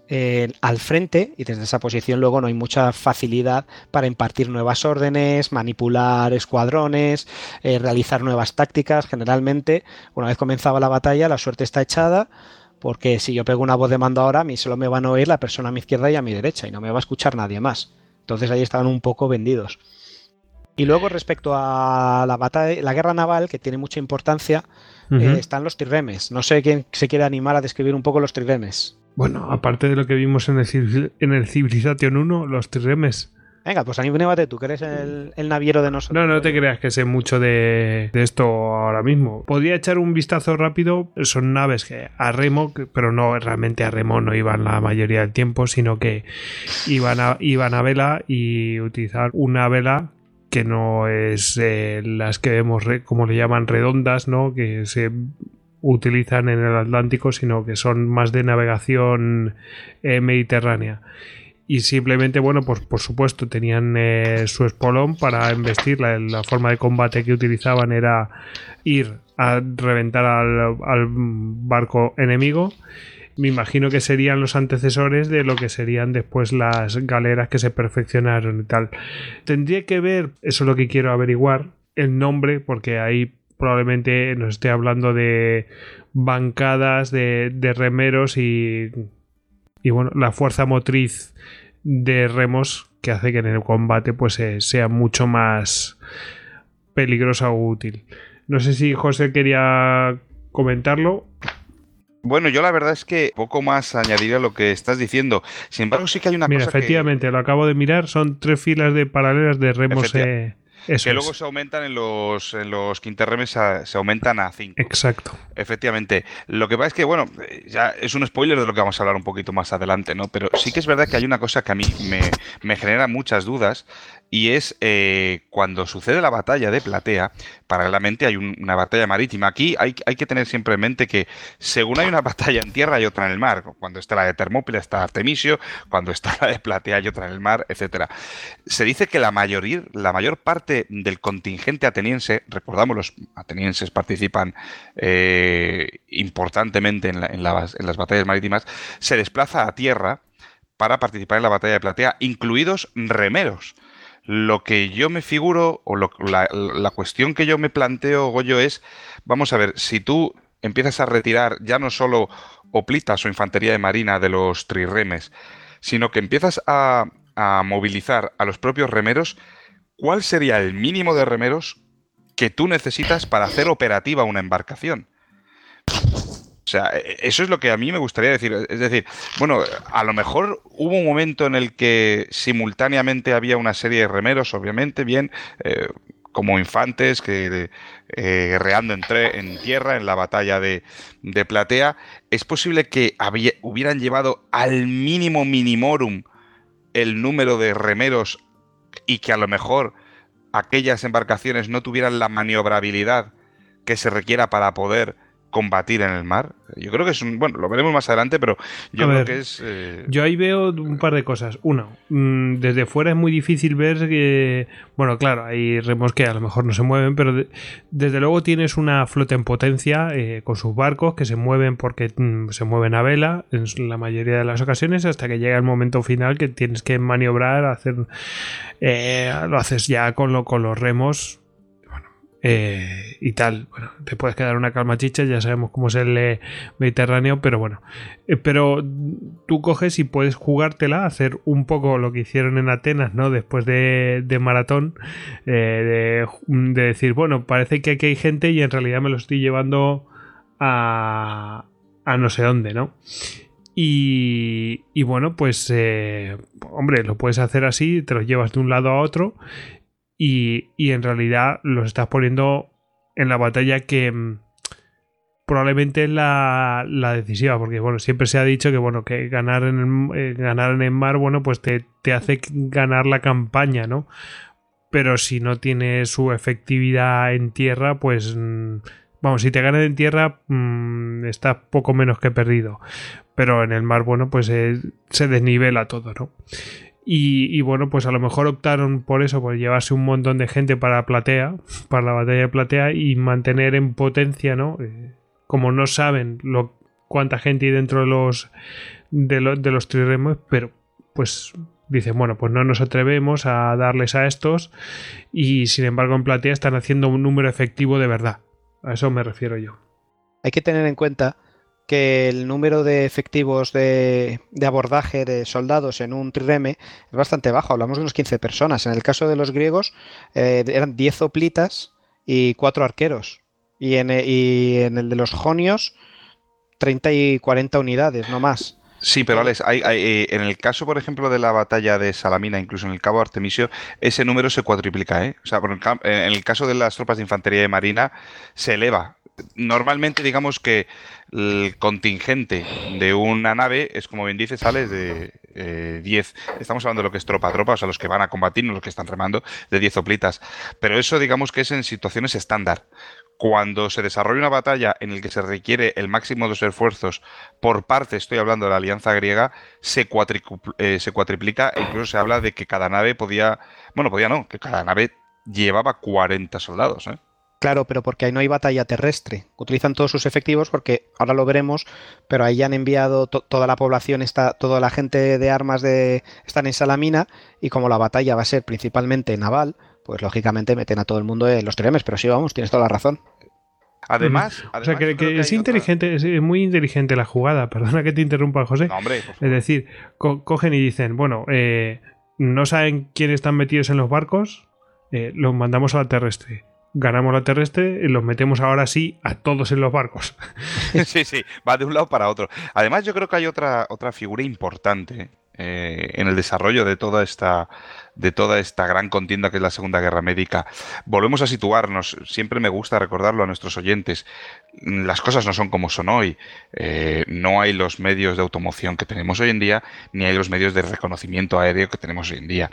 eh, al frente y desde esa posición luego no hay mucha facilidad para impartir nuevas órdenes, manipular escuadrones, eh, realizar nuevas tácticas. Generalmente, una vez comenzaba la batalla, la suerte está echada porque si yo pego una voz de mando ahora, a mí solo me van a oír la persona a mi izquierda y a mi derecha y no me va a escuchar nadie más. Entonces ahí estaban un poco vendidos. Y luego respecto a la batalla, la guerra naval, que tiene mucha importancia, eh, están los triremes. No sé quién se quiere animar a describir un poco los triremes. Bueno, aparte de lo que vimos en el, en el Civilization 1, los triremes. Venga, pues anímate tú, que eres el, el, naviero de nosotros. No, no te creas que sé mucho de, de, esto ahora mismo. Podría echar un vistazo rápido. Son naves que a remo, pero no realmente a remo no iban la mayoría del tiempo, sino que iban a, iban a vela y utilizar una vela que no es eh, las que vemos, como le llaman, redondas, ¿no? Que se utilizan en el Atlántico, sino que son más de navegación eh, mediterránea. Y simplemente, bueno, pues por supuesto tenían eh, su espolón para embestir. La, forma de combate que utilizaban era ir a reventar al barco enemigo me imagino que serían los antecesores de lo que serían después las galeras que se perfeccionaron y tal. Tendría que ver, eso es lo que quiero averiguar, el nombre, porque ahí probablemente nos esté hablando de bancadas de, remeros y, y bueno, la fuerza motriz de remos que hace que en el combate pues eh, sea mucho más peligrosa o útil. No sé si José quería comentarlo. Bueno, yo la verdad es que poco más añadiría a lo que estás diciendo. Sin embargo, sí que hay una Mira, efectivamente, lo acabo de mirar, son tres filas de paralelas de remos. Eh, que luego se aumentan en los, en los quinterremes, se aumentan a 5. Exacto. Efectivamente. Lo que pasa es que, bueno, ya es un spoiler de lo que vamos a hablar un poquito más adelante, ¿no? Pero sí que es verdad que hay una cosa que a mí me, me genera muchas dudas y es eh, cuando sucede la batalla de Platea, paralelamente hay una batalla marítima. Aquí hay, hay, que tener siempre en mente que según hay una batalla en tierra hay otra en el mar. Cuando está la de Termópila está Artemisio, cuando está la de Platea hay otra en el mar, etcétera. Se dice que la mayoría, la mayor parte del contingente ateniense, recordamos los atenienses participan eh, importantemente en, las batallas marítimas, se desplaza a tierra para participar en la batalla de Platea, incluidos remeros. Lo que yo me figuro, o la, cuestión que yo me planteo, Goyo, es, vamos a ver, si tú empiezas a retirar ya no solo oplitas o infantería de marina de los trirremes, sino que empiezas a movilizar a los propios remeros, ¿cuál sería el mínimo de remeros que tú necesitas para hacer operativa una embarcación? O sea, e, e, eso es lo que a mí me gustaría decir. Es decir, bueno, a lo mejor hubo un momento en el que simultáneamente había una serie de remeros, obviamente, bien, eh, como infantes que eh, guerreando en tierra en la batalla de Platea. Es posible que hubieran llevado al mínimo minimorum el número de remeros y que a lo mejor aquellas embarcaciones no tuvieran la maniobrabilidad que se requiera para poder combatir en el mar. Yo creo que es un. Bueno, lo veremos más adelante, pero yo creo que es. Eh, yo ahí veo un par de cosas. Uno, mm, desde fuera es muy difícil ver que. Bueno, claro, hay remos que a lo mejor no se mueven, pero desde luego tienes una flota en potencia eh, con sus barcos que se mueven porque mm, se mueven a vela en la mayoría de las ocasiones hasta que llega el momento final que tienes que maniobrar, hacer. Eh, lo haces ya con, con los remos eh, y tal. Bueno, te puedes quedar una calma chicha, ya sabemos cómo es el eh, Mediterráneo, pero bueno. Eh, pero tú coges y puedes jugártela, hacer un poco lo que hicieron en Atenas, ¿no? Después de, maratón, de, decir, bueno, parece que aquí hay gente y en realidad me lo estoy llevando a, a no sé dónde, ¿no? Y, y, bueno, pues, hombre, lo puedes hacer así, te lo llevas de un lado a otro y, en realidad los estás poniendo en la batalla que mm, probablemente es la, decisiva, porque bueno, siempre se ha dicho que bueno, que ganar en el, eh, ganar en el mar, bueno, pues te, hace ganar la campaña, ¿no? Pero si no tiene su efectividad en tierra, pues mm, vamos, si te ganas en tierra, mm, estás poco menos que perdido. Pero en el mar, bueno, pues eh, se desnivela todo, ¿no? Y, bueno, pues a lo mejor optaron por eso, por llevarse un montón de gente para Platea, para la batalla de Platea y mantener en potencia, ¿no? Eh, como no saben lo, cuánta gente hay dentro de los, de, los triremos, pero pues dicen, bueno, pues no nos atrevemos a darles a estos y sin embargo en Platea están haciendo un número efectivo de verdad. A eso me refiero yo. Hay que tener en cuenta que el número de efectivos de, abordaje de soldados en un trireme es bastante bajo, hablamos de unos 15 personas. En el caso de los griegos eh, eran 10 oplitas y 4 arqueros. Y en, y en, el de los jonios 30 y 40 unidades, no más. Sí, pero Alex, hay, eh, en el caso, por ejemplo, de la batalla de Salamina, incluso en el cabo Artemisio, ese número se cuadriplica. ¿eh? O sea, en el caso de las tropas de infantería de marina, se eleva normalmente digamos que el contingente de una nave es, como bien dices, sale de 10. Eh, estamos hablando de lo que es tropa tropa, o sea, los que van a combatir, no los que están remando, de 10 oplitas. Pero eso digamos que es en situaciones estándar. cuando se desarrolla una batalla en la que se requiere el máximo de esfuerzos por parte, estoy hablando de la alianza griega, se, eh, se cuatriplica e incluso se habla de que cada nave podía, bueno, podía no, que cada nave llevaba 40 soldados. ¿eh? Claro, pero porque ahí no hay batalla terrestre. Utilizan todos sus efectivos porque ahora lo veremos, pero ahí han enviado toda la población, está, toda la gente de armas de, están en Salamina y como la batalla va a ser principalmente naval, pues lógicamente meten a todo el mundo en los tremes, pero sí, vamos, tienes toda la razón. Además, o sea, que, es inteligente, es muy inteligente la jugada. Perdona que te interrumpa, José. es decir, cogen y dicen, bueno, eh, no saben quiénes están metidos en los barcos, eh, los mandamos a la terrestre. Ganamos la terrestre y los metemos ahora sí a todos en los barcos. sí, sí, va de un lado para otro. Además, yo creo que hay otra, otra figura importante eh, en el desarrollo de toda esta de toda esta gran contienda que es la Segunda Guerra Médica. Volvemos a situarnos, siempre me gusta recordarlo a nuestros oyentes, las cosas no son como son hoy, eh, no hay los medios de automoción que tenemos hoy en día, ni hay los medios de reconocimiento aéreo que tenemos hoy en día.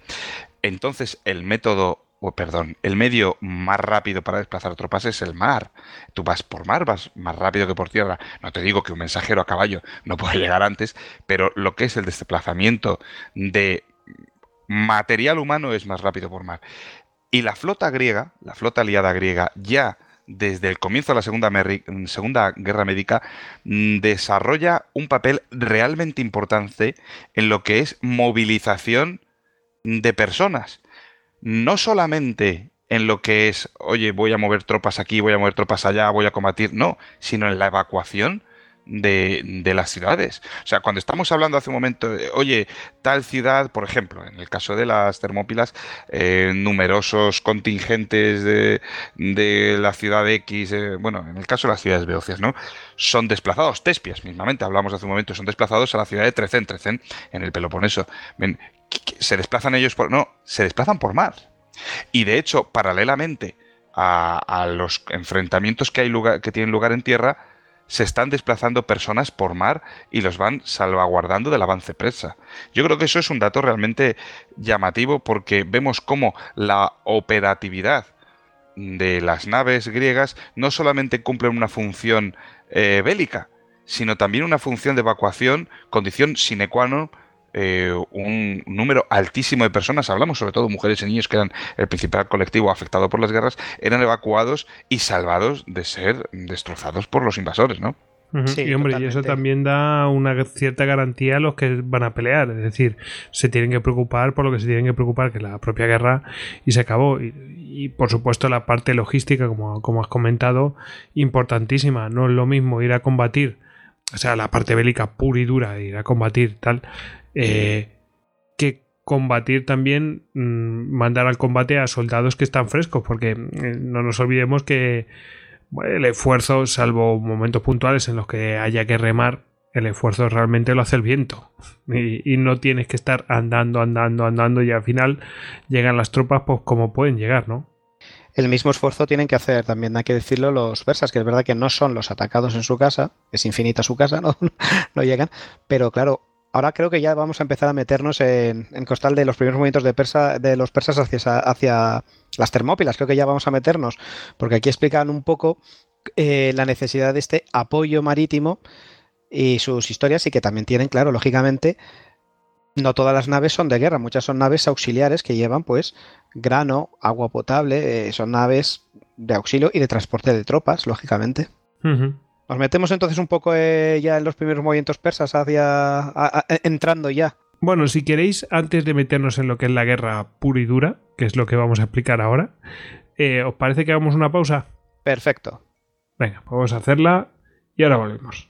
Entonces, el método o perdón, el medio más rápido para desplazar tropas es el mar. Tú vas por mar, vas más rápido que por tierra. No te digo que un mensajero a caballo no pueda llegar antes, pero lo que es el desplazamiento de material humano es más rápido por mar. Y la flota griega, la flota aliada griega, ya desde el comienzo de la Segunda, Segunda Guerra Médica, mm, desarrolla un papel realmente importante en lo que es movilización de personas no solamente en lo que es, oye, voy a mover tropas aquí, voy a mover tropas allá, voy a combatir, no, sino en la evacuación de, de, las ciudades. O sea, cuando estamos hablando hace un momento, oye, tal ciudad, por ejemplo, en el caso de las Termópilas, eh, numerosos contingentes de, de, la ciudad X, eh, bueno, en el caso de las ciudades beocias, ¿no? Son desplazados, Tespias mismamente, hablamos hace un momento, son desplazados a la ciudad de Trecén, Trecén, en el Peloponeso. Se desplazan ellos por... No, se desplazan por mar. Y de hecho, paralelamente a, los enfrentamientos que, hay lugar, que tienen lugar en tierra, se están desplazando personas por mar y los van salvaguardando del avance presa. Yo creo que eso es un dato realmente llamativo porque vemos cómo la operatividad de las naves griegas no solamente cumplen una función eh, bélica, sino también una función de evacuación, condición sine qua non eh, un número altísimo de personas, hablamos sobre todo mujeres y niños que eran el principal colectivo afectado por las guerras, eran evacuados y salvados de ser destrozados por los invasores, ¿no? sí, y hombre, y eso también da una cierta garantía a los que van a pelear. Es decir, se tienen que preocupar por lo que se tienen que preocupar, que la propia guerra, y se acabó. Y, por supuesto la parte logística, como, como has comentado, importantísima. No es lo mismo ir a combatir, o sea, la parte bélica pura y dura, ir a combatir tal, eh, que combatir también, mm, mandar al combate a soldados que están frescos, porque eh, no nos olvidemos que el esfuerzo, salvo momentos puntuales en los que haya que remar, el esfuerzo realmente lo hace el viento. Y, no tienes que estar andando, andando, andando y al final llegan las tropas pues como pueden llegar, ¿no? El mismo esfuerzo tienen que hacer, también hay que decirlo, los persas, que es verdad que no son los atacados en su casa, es infinita su casa, no, no llegan, pero claro, ahora creo que ya vamos a empezar a meternos en, costal de los primeros movimientos de, persa, de los persas hacia, hacia las termópilas. Creo que ya vamos a meternos, porque aquí explican un poco eh, la necesidad de este apoyo marítimo y sus historias y que también tienen, claro, lógicamente, no todas las naves son de guerra, muchas son naves auxiliares que llevan pues grano, agua potable, eh, son naves de auxilio y de transporte de tropas, lógicamente. Nos metemos entonces un poco eh, ya en los primeros movimientos persas hacia entrando ya. Bueno, si queréis, antes de meternos en lo que es la guerra pura y dura, que es lo que vamos a explicar ahora, eh, ¿os parece que hagamos una pausa? Perfecto. Venga, pues vamos a hacerla y ahora volvemos.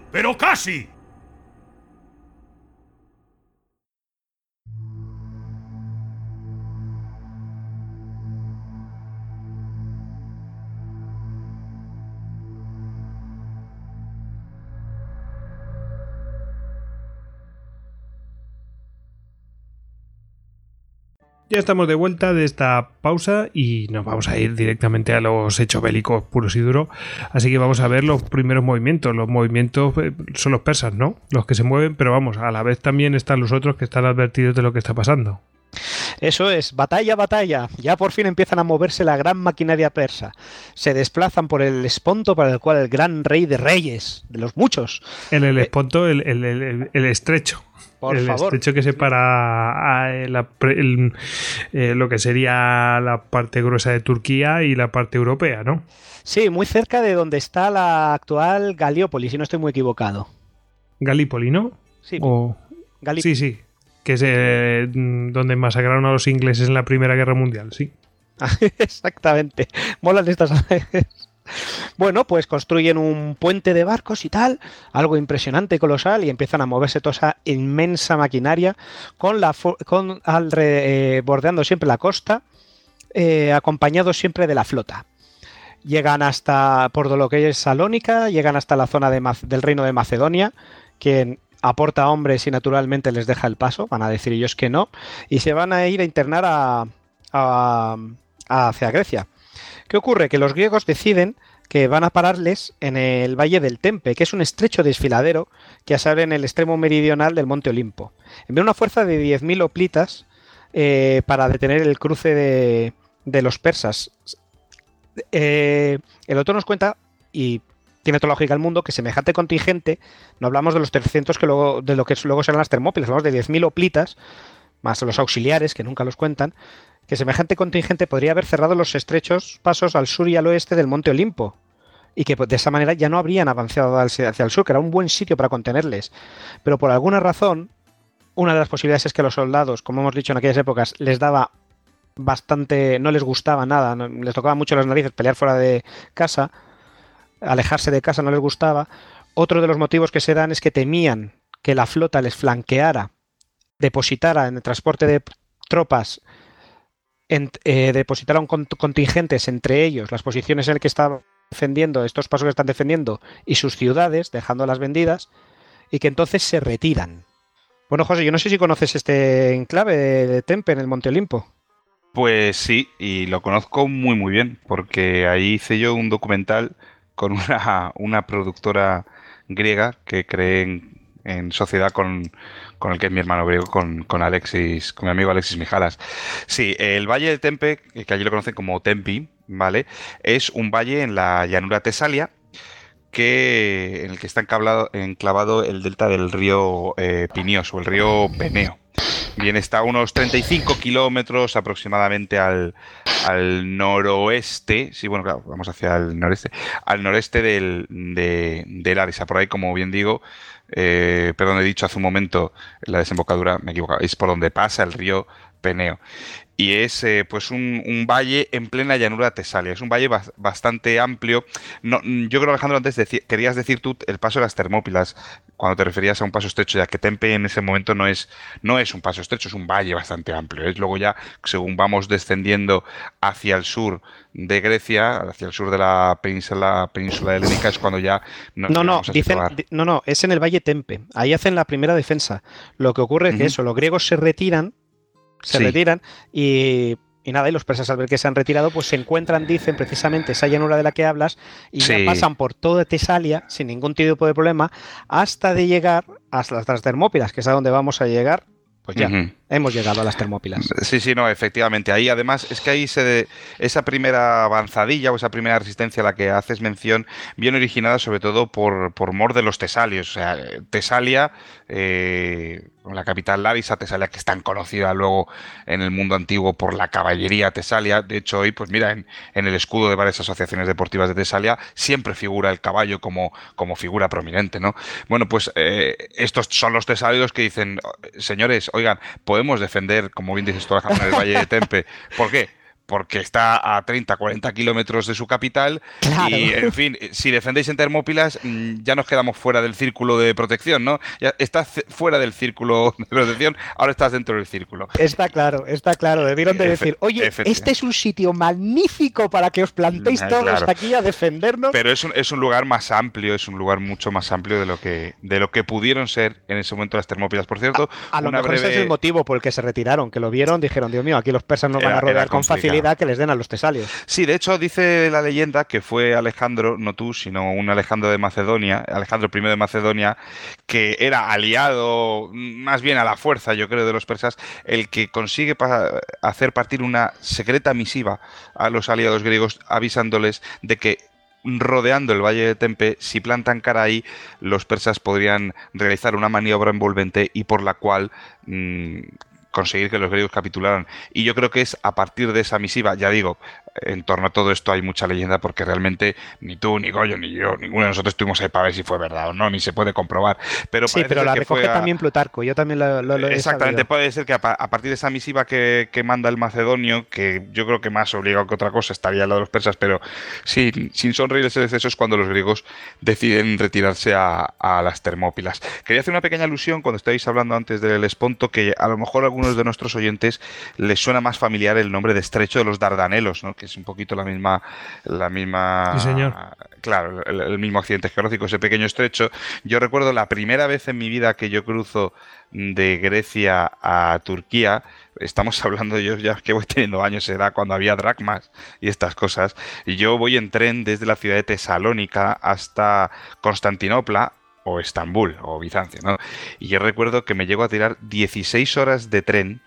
pero casi. Ya estamos de vuelta de esta pausa y nos vamos a ir directamente a los hechos bélicos puros y duros. Así que vamos a ver los primeros movimientos. Los movimientos eh, son los persas, ¿no? Los que se mueven, pero vamos, a la vez también están los otros que están advertidos de lo que está pasando. Eso es, batalla, batalla. Ya por fin empiezan a moverse la gran maquinaria persa. Se desplazan por el esponto para el cual el gran rey de reyes, de los muchos. En el esponto, el, el, el, el estrecho. Por el favor. estrecho que separa a la el- eh, lo que sería la parte gruesa de Turquía y la parte europea, ¿no? Sí, muy cerca de donde está la actual Galiópolis, si no estoy muy equivocado. Galípoli, ¿no? Sí, O- sí, sí. Que es eh, donde masacraron a los ingleses en la Primera Guerra Mundial, sí. Exactamente. Molan estas Bueno, pues construyen un puente de barcos y tal, algo impresionante, colosal, y empiezan a moverse toda esa inmensa maquinaria con la con alre- eh, bordeando siempre la costa, eh, acompañados siempre de la flota. Llegan hasta por lo que es Salónica, llegan hasta la zona de del reino de Macedonia, quien aporta hombres y naturalmente les deja el paso, van a decir ellos que no, y se van a ir a internar a, a- hacia Grecia. ¿Qué ocurre? Que los griegos deciden que van a pararles en el Valle del Tempe, que es un estrecho desfiladero que se abre en el extremo meridional del Monte Olimpo. Envía una fuerza de 10.000 hoplitas eh, para detener el cruce de, de los persas. Eh, el autor nos cuenta, y tiene toda la lógica del mundo, que semejante contingente, no hablamos de los 300 que luego, de lo que luego serán las termópilas, hablamos de 10.000 hoplitas, más los auxiliares, que nunca los cuentan, que semejante contingente podría haber cerrado los estrechos pasos al sur y al oeste del Monte Olimpo, y que pues, de esa manera ya no habrían avanzado hacia el sur, que era un buen sitio para contenerles. Pero por alguna razón, una de las posibilidades es que los soldados, como hemos dicho en aquellas épocas, les daba bastante, no les gustaba nada, les tocaba mucho las narices pelear fuera de casa, alejarse de casa no les gustaba. Otro de los motivos que se dan es que temían que la flota les flanqueara, depositara en el transporte de tropas, en- eh, depositara contingentes entre ellos, las posiciones en las que estaban defendiendo, estos pasos que están defendiendo, y sus ciudades, dejándolas vendidas, y que entonces se retiran. Bueno, José, yo no sé si conoces este enclave de Tempe en el Monte Olimpo. Pues sí, y lo conozco muy muy bien, porque ahí hice yo un documental con una, una productora griega que creé en, sociedad con, con el que es mi hermano griego, con, con Alexis, con mi amigo Alexis Mijalas. Sí, el Valle del Tempe, que allí lo conocen como Tempi, ¿vale? Es un valle en la llanura tesalia que, en el que está encablado- enclavado el delta del río eh, o el río Peneo. Bien, está a unos 35 kilómetros aproximadamente al, al noroeste. Sí, bueno, claro, vamos hacia el noreste. Al noreste del, de, de Larisa. Por ahí, como bien digo, eh, perdón, he dicho hace un momento la desembocadura, me he equivocado, es por donde pasa el río Peneo. Y es eh, pues un, un valle en plena llanura tesalia. Es un valle bas- bastante amplio. No, yo creo, Alejandro, antes deci- querías decir tú el paso de las Termópilas, cuando te referías a un paso estrecho, ya que Tempe en ese momento no es, no es un paso estrecho, es un valle bastante amplio. Es luego ya, según vamos descendiendo hacia el sur de Grecia, hacia el sur de la península, península helénica, es cuando ya nos No, no, dicen, no, no, es en el Valle Tempe. Ahí hacen la primera defensa. Lo que ocurre es que eso, los griegos se retiran, se Sí. retiran y, y nada, y los persas al ver que se han retirado, pues se encuentran, dicen precisamente esa llanura de la que hablas y Sí. ya pasan por toda Tesalia sin ningún tipo de problema hasta de llegar hasta las Termópilas, que es a donde vamos a llegar. Pues ya, hemos llegado a las Termópilas. Sí, sí, no, efectivamente. Ahí además es que ahí se de- esa primera avanzadilla o esa primera resistencia a la que haces mención viene originada sobre todo por, por mor de los tesalios. O sea, Tesalia, eh, la capital Larisa, Tesalia que es tan conocida luego en el mundo antiguo por la caballería Tesalia. De hecho, hoy, pues mira, en, en el escudo de varias asociaciones deportivas de Tesalia siempre figura el caballo como, como figura prominente, ¿no? Bueno, pues eh, estos son los tesalios que dicen, señores, oigan, podemos defender, como bien dices tú, Alejandro, el Valle de Tempe. ¿Por qué? Porque está a 30, 40 kilómetros de su capital. Y, en fin, si defendéis en Termópilas, mm, ya nos quedamos fuera del círculo de protección, ¿no? Ya estás fuera del círculo de protección, ahora estás dentro del círculo. Está claro, está claro. Debieron de decir, oye, este es un sitio magnífico para que os plantéis ah, todos aquí a defendernos. Pero es un, es un lugar más amplio, es un lugar mucho más amplio de lo que, de lo que pudieron ser en ese momento las Termópilas. Por cierto, a, lo mejor ese es el motivo por el que se retiraron, que lo vieron, dijeron, Dios mío, aquí los persas nos van a rodear con facilidad que les den a los tesalios. Sí, de hecho dice la leyenda que fue Alejandro, no tú, sino un Alejandro de Macedonia, Alejandro I de Macedonia, que era aliado más bien a la fuerza, yo creo, de los persas, el que consigue hacer partir una secreta misiva a los aliados griegos avisándoles de que rodeando el valle de Tempe, si plantan cara ahí, los persas podrían realizar una maniobra envolvente y por la cual mm, conseguir que los griegos capitularan. Y yo creo que es a partir de esa misiva, ya digo, en torno a todo esto hay mucha leyenda porque realmente ni tú, ni Goyo, ni yo, ninguno de nosotros estuvimos ahí para ver si fue verdad o no, ni se puede comprobar. Pero sí, pero la recoge también Plutarco, yo también lo, lo, Exactamente, puede ser que a, partir de esa misiva que, manda el macedonio, que yo creo que más obligado que otra cosa estaría al lado de los persas, pero sin, sin sonreírles el exceso es cuando los griegos deciden retirarse a, las Termópilas. Quería hacer una pequeña alusión cuando estáis hablando antes del Esponto, que a lo mejor a algunos de nuestros oyentes les suena más familiar el nombre de Estrecho de los Dardanelos, ¿no? Que es un poquito la misma. La misma señor. Claro, el, mismo accidente geológico, ese pequeño estrecho. Yo recuerdo la primera vez en mi vida que yo cruzo de Grecia a Turquía, estamos hablando yo ya que voy teniendo años, era cuando había dracmas y estas cosas, y yo voy en tren desde la ciudad de Tesalónica hasta Constantinopla o Estambul o Bizancio, ¿no? Y yo recuerdo que me llego a tirar 16 horas de tren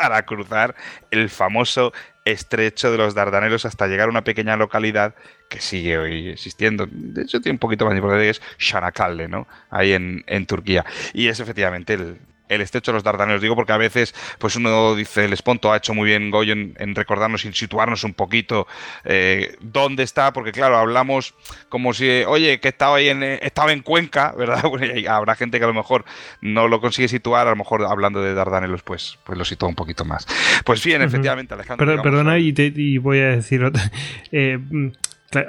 para cruzar el famoso estrecho de los Dardanelos hasta llegar a una pequeña localidad que sigue hoy existiendo. De hecho, tiene un poquito más de importancia, es Shanakalde, ¿no? Ahí en, en Turquía. Y es efectivamente el, el estrecho de los Dardanelos. Digo porque a veces pues uno dice, el Esponto ha hecho muy bien Goyo en, recordarnos y situarnos un poquito eh, dónde está, porque claro, hablamos como si, oye, que estaba ahí en, estaba en Cuenca, ¿verdad? habrá gente que a lo mejor no lo consigue situar, a lo mejor hablando de Dardanelos, pues, pues lo sitúa un poquito más. Pues bien, efectivamente, Alejandro. perdona, y, voy a decir otra. Eh,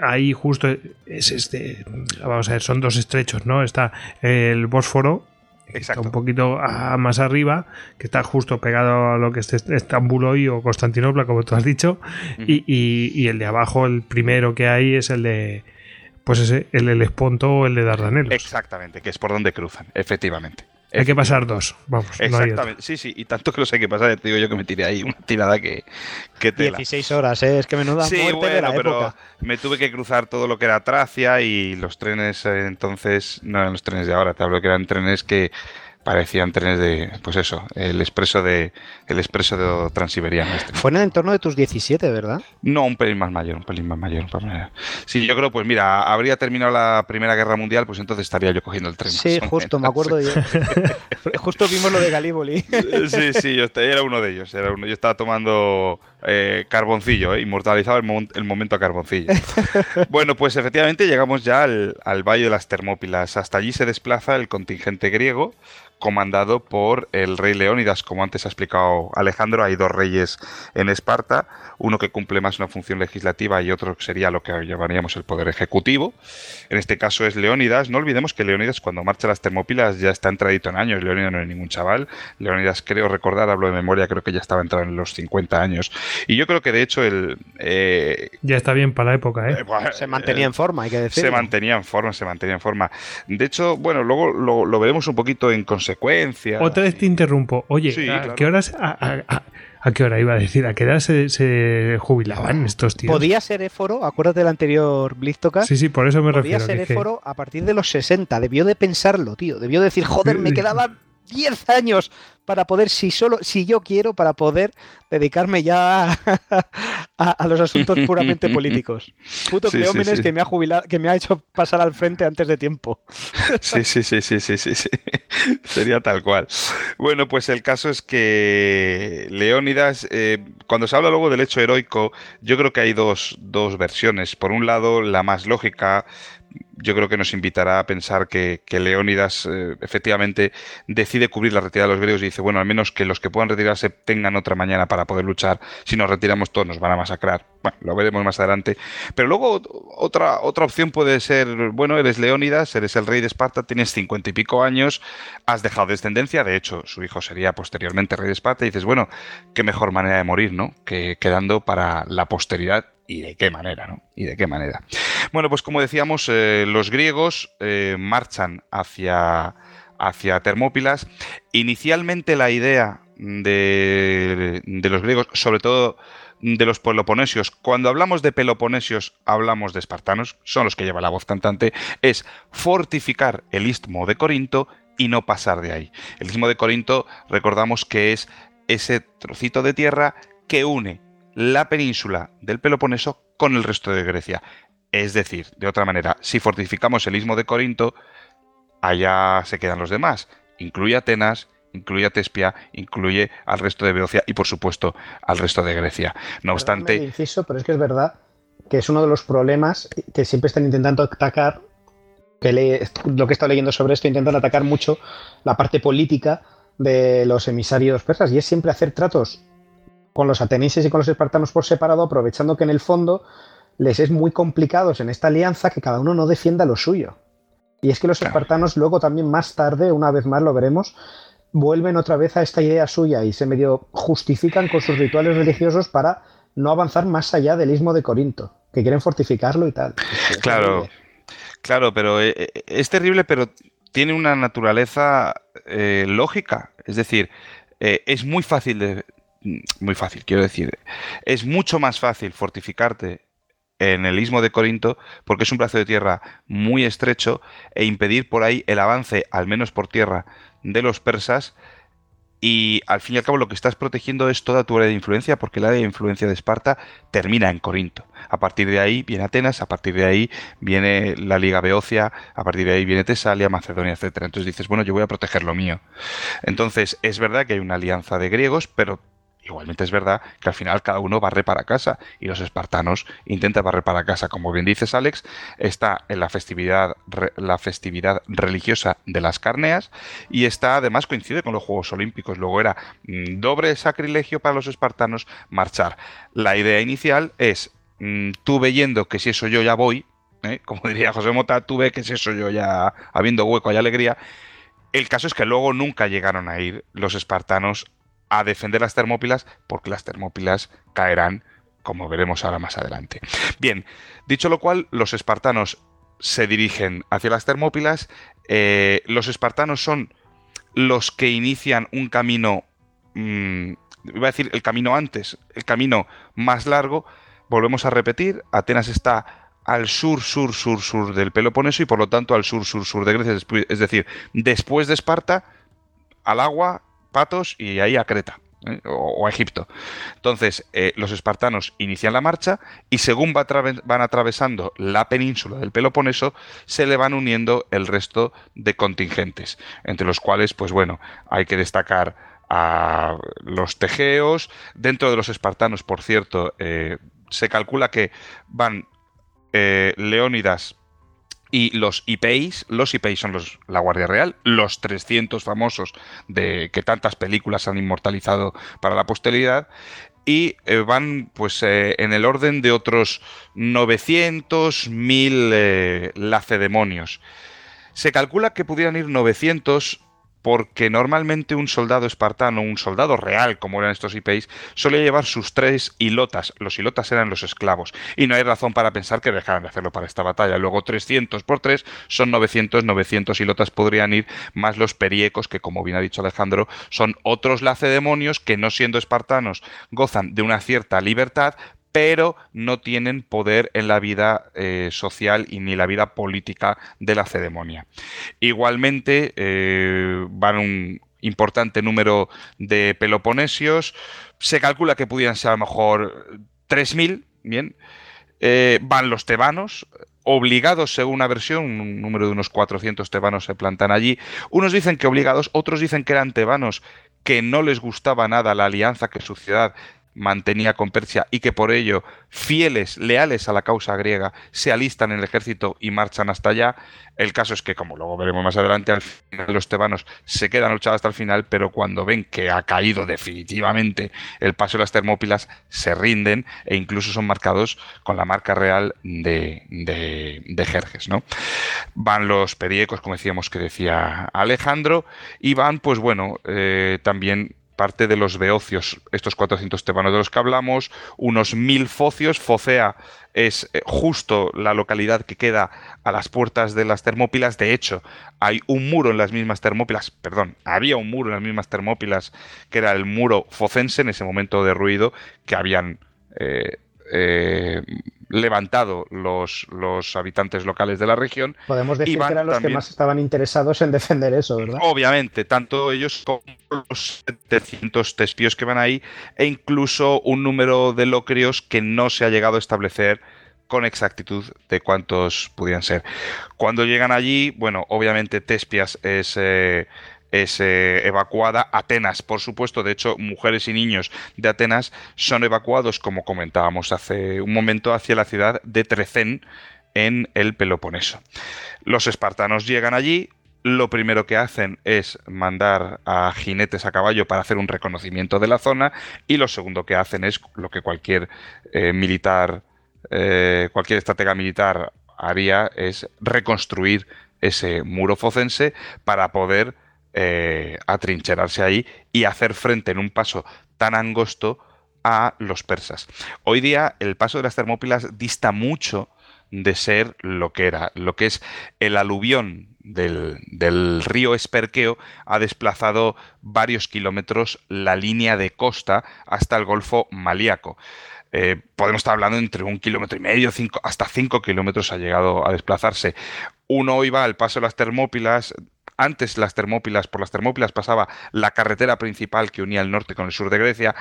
ahí justo es este, vamos a ver, son dos estrechos, ¿no? Está el Bósforo Exacto. un poquito más arriba, que está justo pegado a lo que es Estambul hoy o Constantinopla, como tú has dicho, y, el de abajo, el primero que hay es el de, pues ese, el del Esponto o el de Dardanelos. Exactamente, que es por donde cruzan, efectivamente. Hay que pasar dos, vamos. Exactamente, sí, sí, y tanto que los hay que pasar, te digo yo que me tiré ahí una tirada que, que 16 horas, ¿eh? es que menuda sí, muerte de la pero me tuve que cruzar todo lo que era Tracia y los trenes eh, entonces, no eran los trenes de ahora, te hablo que eran trenes que parecían trenes de, pues eso, el expreso de el expreso de transiberiano. Este. Fue en el entorno de tus 17, ¿verdad? No, un pelín más mayor, un pelín más mayor. Sí, yo creo, pues mira, habría terminado la Primera Guerra Mundial, pues entonces estaría yo cogiendo el tren. Sí, justo, me acuerdo yo. justo vimos lo de Galíboli. sí, sí, yo era uno de ellos. Era uno, yo estaba tomando eh, carboncillo, eh, inmortalizado el, el, momento a carboncillo. bueno, pues efectivamente llegamos ya al, al Valle de las Termópilas. Hasta allí se desplaza el contingente griego comandado por el rey Leónidas. Como antes ha explicado Alejandro, hay dos reyes en Esparta, uno que cumple más una función legislativa y otro que sería lo que llamaríamos el poder ejecutivo. En este caso es Leónidas. No olvidemos que Leónidas cuando marcha a las Termópilas ya está entradito en años. Leónidas no es ningún chaval. Leónidas, creo recordar, hablo de memoria, creo que ya estaba entrado en los 50 años. Y yo creo que de hecho el... Eh, ya está bien para la época, ¿eh? eh se mantenía en forma, hay que decir. Se mantenía en forma, se mantenía en forma. De hecho, bueno, luego lo, veremos un poquito en consecuencia. Otra vez te interrumpo. Oye, ¿a qué horas... A, qué hora iba a decir? ¿A qué edad se, jubilaban estos tíos? Podía ser Éforo, acuérdate del anterior Blistoka. Sí, sí, por eso me refiero. Podía ser Éforo a partir de los 60. Debió de pensarlo, tío. Debió decir, joder, me quedaban 10 años para poder, si solo, si yo quiero, para poder dedicarme ya a, los asuntos puramente políticos. Puto Cleómenes que me ha jubilado, que me ha hecho pasar al frente antes de tiempo. sí, sí, sí, sí, sí, sí, sí. Sería tal cual. Bueno, pues el caso es que Leónidas, eh, cuando se habla luego del hecho heroico, yo creo que hay dos, dos versiones. Por un lado, la más lógica, yo creo que nos invitará a pensar que, Leónidas eh, efectivamente decide cubrir la retirada de los griegos y dice, bueno, al menos que los que puedan retirarse tengan otra mañana para poder luchar. Si nos retiramos todos nos van a masacrar. Bueno, lo veremos más adelante. Pero luego otra, otra opción puede ser, bueno, eres Leónidas, eres el rey de Esparta, tienes cincuenta y pico años, has dejado descendencia, de hecho su hijo sería posteriormente rey de Esparta, y dices, bueno, qué mejor manera de morir, ¿no? Que quedando para la posteridad y de qué manera, ¿no? Y de qué manera. Bueno, pues como decíamos, eh, los griegos eh, marchan hacia, hacia Termópilas. Inicialmente la idea de, de los griegos, sobre todo de los peloponesios, cuando hablamos de peloponesios hablamos de espartanos, son los que lleva la voz cantante, es fortificar el istmo de Corinto y no pasar de ahí. El istmo de Corinto recordamos que es ese trocito de tierra que une la península del Peloponeso con el resto de Grecia. Es decir, de otra manera, si fortificamos el istmo de Corinto, allá se quedan los demás. Incluye Atenas, incluye a Tespia, incluye al resto de Beocia y, por supuesto, al resto de Grecia. No obstante. Inciso, pero es que es verdad que es uno de los problemas que siempre están intentando atacar. Que lo que he estado leyendo sobre esto, intentan atacar mucho la parte política de los emisarios persas y es siempre hacer tratos con los atenienses y con los espartanos por separado, aprovechando que en el fondo les es muy complicado en esta alianza que cada uno no defienda lo suyo. Y es que los espartanos luego también más tarde, una vez más lo veremos, vuelven otra vez a esta idea suya y se medio justifican con sus rituales religiosos para no avanzar más allá del istmo de Corinto, que quieren fortificarlo y tal. claro, claro, pero eh, eh, es terrible, pero tiene una naturaleza eh, lógica. Es decir, es muy fácil de, muy fácil, quiero decir, es mucho más fácil fortificarte en el istmo de Corinto porque es un brazo de tierra muy estrecho e impedir por ahí el avance, al menos por tierra, de los persas y al fin y al cabo lo que estás protegiendo es toda tu área de influencia, porque el área de influencia de Esparta termina en Corinto. A partir de ahí viene Atenas, a partir de ahí viene la Liga Beocia, a partir de ahí viene Tesalia, Macedonia, etc. Entonces dices, bueno, yo voy a proteger lo mío. Entonces es verdad que hay una alianza de griegos, pero Igualmente es verdad que al final cada uno barre para casa y los espartanos intentan barrer para casa. Como bien dices, Alex, está en la festividad, la festividad religiosa de las carneas y está además coincide con los Juegos Olímpicos. Luego era mm, doble sacrilegio para los espartanos marchar. La idea inicial es mm, tú yendo que si eso yo ya voy, ¿eh? como diría José Mota, tú ve que si eso yo ya habiendo hueco y alegría. El caso es que luego nunca llegaron a ir los espartanos a defender las Termópilas porque las Termópilas caerán, como veremos ahora más adelante. Bien, dicho lo cual, los espartanos se dirigen hacia las Termópilas. Eh, los espartanos son los que inician un camino, mm, iba a decir el camino antes, el camino más largo. Volvemos a repetir, Atenas está al sur, sur, sur, sur del Peloponeso y por lo tanto al sur, sur, sur de Grecia, es decir, después de Esparta, al agua Patos y ahí a Creta. ¿eh? O, a Egipto. Entonces, eh, los espartanos inician la marcha y según van atravesando la península del Peloponeso, se le van uniendo el resto de contingentes, entre los cuales, pues bueno, hay que destacar a los tegeos. Dentro de los espartanos, por cierto, eh, se calcula que van Leónidas y los IPEIs, los IPEIs son los, la Guardia Real, los 300 famosos de que tantas películas han inmortalizado para la posteridad, y eh, van pues eh, en el orden de otros 900, 1000 eh, lacedemonios. Se calcula que pudieran ir 900 porque normalmente un soldado espartano, un soldado real, como eran estos IPs, solía llevar sus tres hilotas. Los hilotas eran los esclavos, y no hay razón para pensar que dejaran de hacerlo para esta batalla. Luego 300 por 3 son 900, 900 hilotas podrían ir, más los periecos, que como bien ha dicho Alejandro, son otros lacedemonios que no siendo espartanos gozan de una cierta libertad, pero no tienen poder en la vida eh, social y ni la vida política de la ceremonia. Igualmente, eh, van un importante número de peloponesios, se calcula que pudieran ser a lo mejor 3.000, bien, eh, van los tebanos, obligados según una versión, un número de unos 400 tebanos se plantan allí. Unos dicen que obligados, otros dicen que eran tebanos que no les gustaba nada la alianza que su ciudad mantenía con Persia y que por ello fieles, leales a la causa griega, se alistan en el ejército y marchan hasta allá. El caso es que, como luego veremos más adelante, al final los tebanos se quedan luchados hasta el final, pero cuando ven que ha caído definitivamente el paso de las Termópilas, se rinden e incluso son marcados con la marca real de, de, Jerjes. ¿no? Van los periecos, como decíamos que decía Alejandro, y van, pues bueno, eh, también parte de los beocios, estos 400 tebanos de los que hablamos, unos mil focios. Focea es eh, justo la localidad que queda a las puertas de las Termópilas. De hecho, hay un muro en las mismas Termópilas, perdón, había un muro en las mismas Termópilas que era el muro focense en ese momento de ruido que habían eh, eh, levantado los, los habitantes locales de la región. Podemos decir que eran los que más estaban interesados en defender eso, ¿verdad? Obviamente, tanto ellos como los 700 tespios que van ahí, e incluso un número de locrios que no se ha llegado a establecer con exactitud de cuántos pudieran ser. Cuando llegan allí, bueno, obviamente Tespias es eh, es eh, evacuada. Atenas, por supuesto, de hecho, mujeres y niños de Atenas son evacuados, como comentábamos hace un momento, hacia la ciudad de Trecén en el Peloponeso. Los espartanos llegan allí, lo primero que hacen es mandar a jinetes a caballo para hacer un reconocimiento de la zona y lo segundo que hacen es lo que cualquier eh, militar, eh, cualquier estratega militar haría, es reconstruir ese muro focense para poder eh, atrincherarse ahí y hacer frente en un paso tan angosto a los persas. Hoy día el paso de las Termópilas dista mucho de ser lo que era, lo que es el aluvión del, río Esperqueo ha desplazado varios kilómetros la línea de costa hasta el Golfo Malíaco. Eh, podemos estar hablando entre un kilómetro y medio, cinco, hasta cinco kilómetros ha llegado a desplazarse. Uno iba al paso de las Termópilas, antes las Termópilas, por las Termópilas pasaba la carretera principal que unía el norte con el sur de Grecia.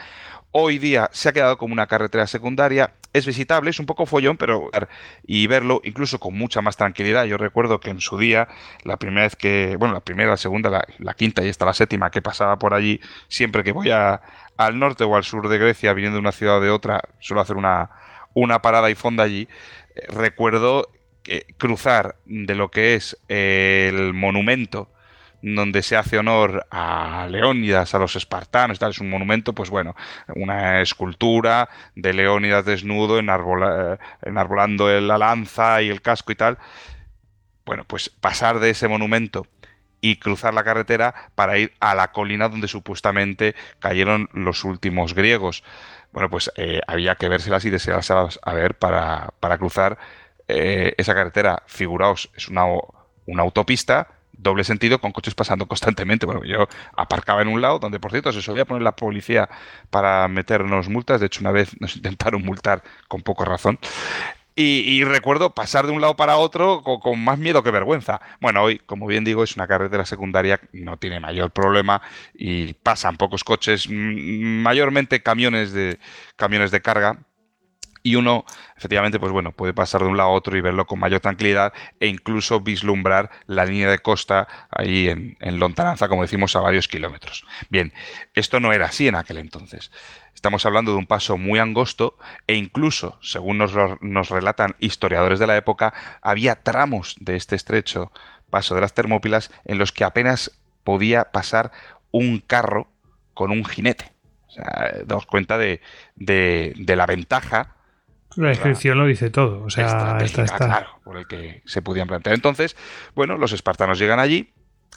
Hoy día se ha quedado como una carretera secundaria. Es visitable, es un poco follón, pero y verlo incluso con mucha más tranquilidad. Yo recuerdo que en su día, la primera vez que, bueno, la primera, la segunda, la, quinta y hasta la séptima que pasaba por allí, siempre que voy al norte o al sur de Grecia, viniendo de una ciudad o de otra, suelo hacer una, una parada y fonda allí. Eh, cruzar de lo que es el monumento donde se hace honor a Leónidas, a los espartanos, tal, es un monumento, pues bueno, una escultura de Leónidas desnudo, enarbolando la lanza y el casco y tal. Bueno, pues pasar de ese monumento y cruzar la carretera para ir a la colina donde supuestamente cayeron los últimos griegos. Bueno, pues eh, había que vérselas y deseárselas a ver para, para cruzar eh, esa carretera, figuraos, es una, una autopista doble sentido con coches pasando constantemente. Bueno, yo aparcaba en un lado, donde por cierto se solía poner la policía para meternos multas. De hecho, una vez nos intentaron multar con poca razón. Y, recuerdo pasar de un lado para otro con, más miedo que vergüenza. Bueno, hoy, como bien digo, es una carretera secundaria, no tiene mayor problema y pasan pocos coches, mayormente camiones de, camiones de carga, y uno efectivamente pues bueno puede pasar de un lado a otro y verlo con mayor tranquilidad e incluso vislumbrar la línea de costa ahí en, lontananza como decimos a varios kilómetros. Bien esto no era así en aquel entonces. Estamos hablando de un paso muy angosto e incluso según nos, nos relatan historiadores de la época había tramos de este estrecho paso de las Termópilas en los que apenas podía pasar un carro con un jinete. O sea, damos cuenta de, de la ventaja la descripción lo dice todo. O sea, está, claro, por el que se podían plantear. Entonces, bueno, los espartanos llegan allí,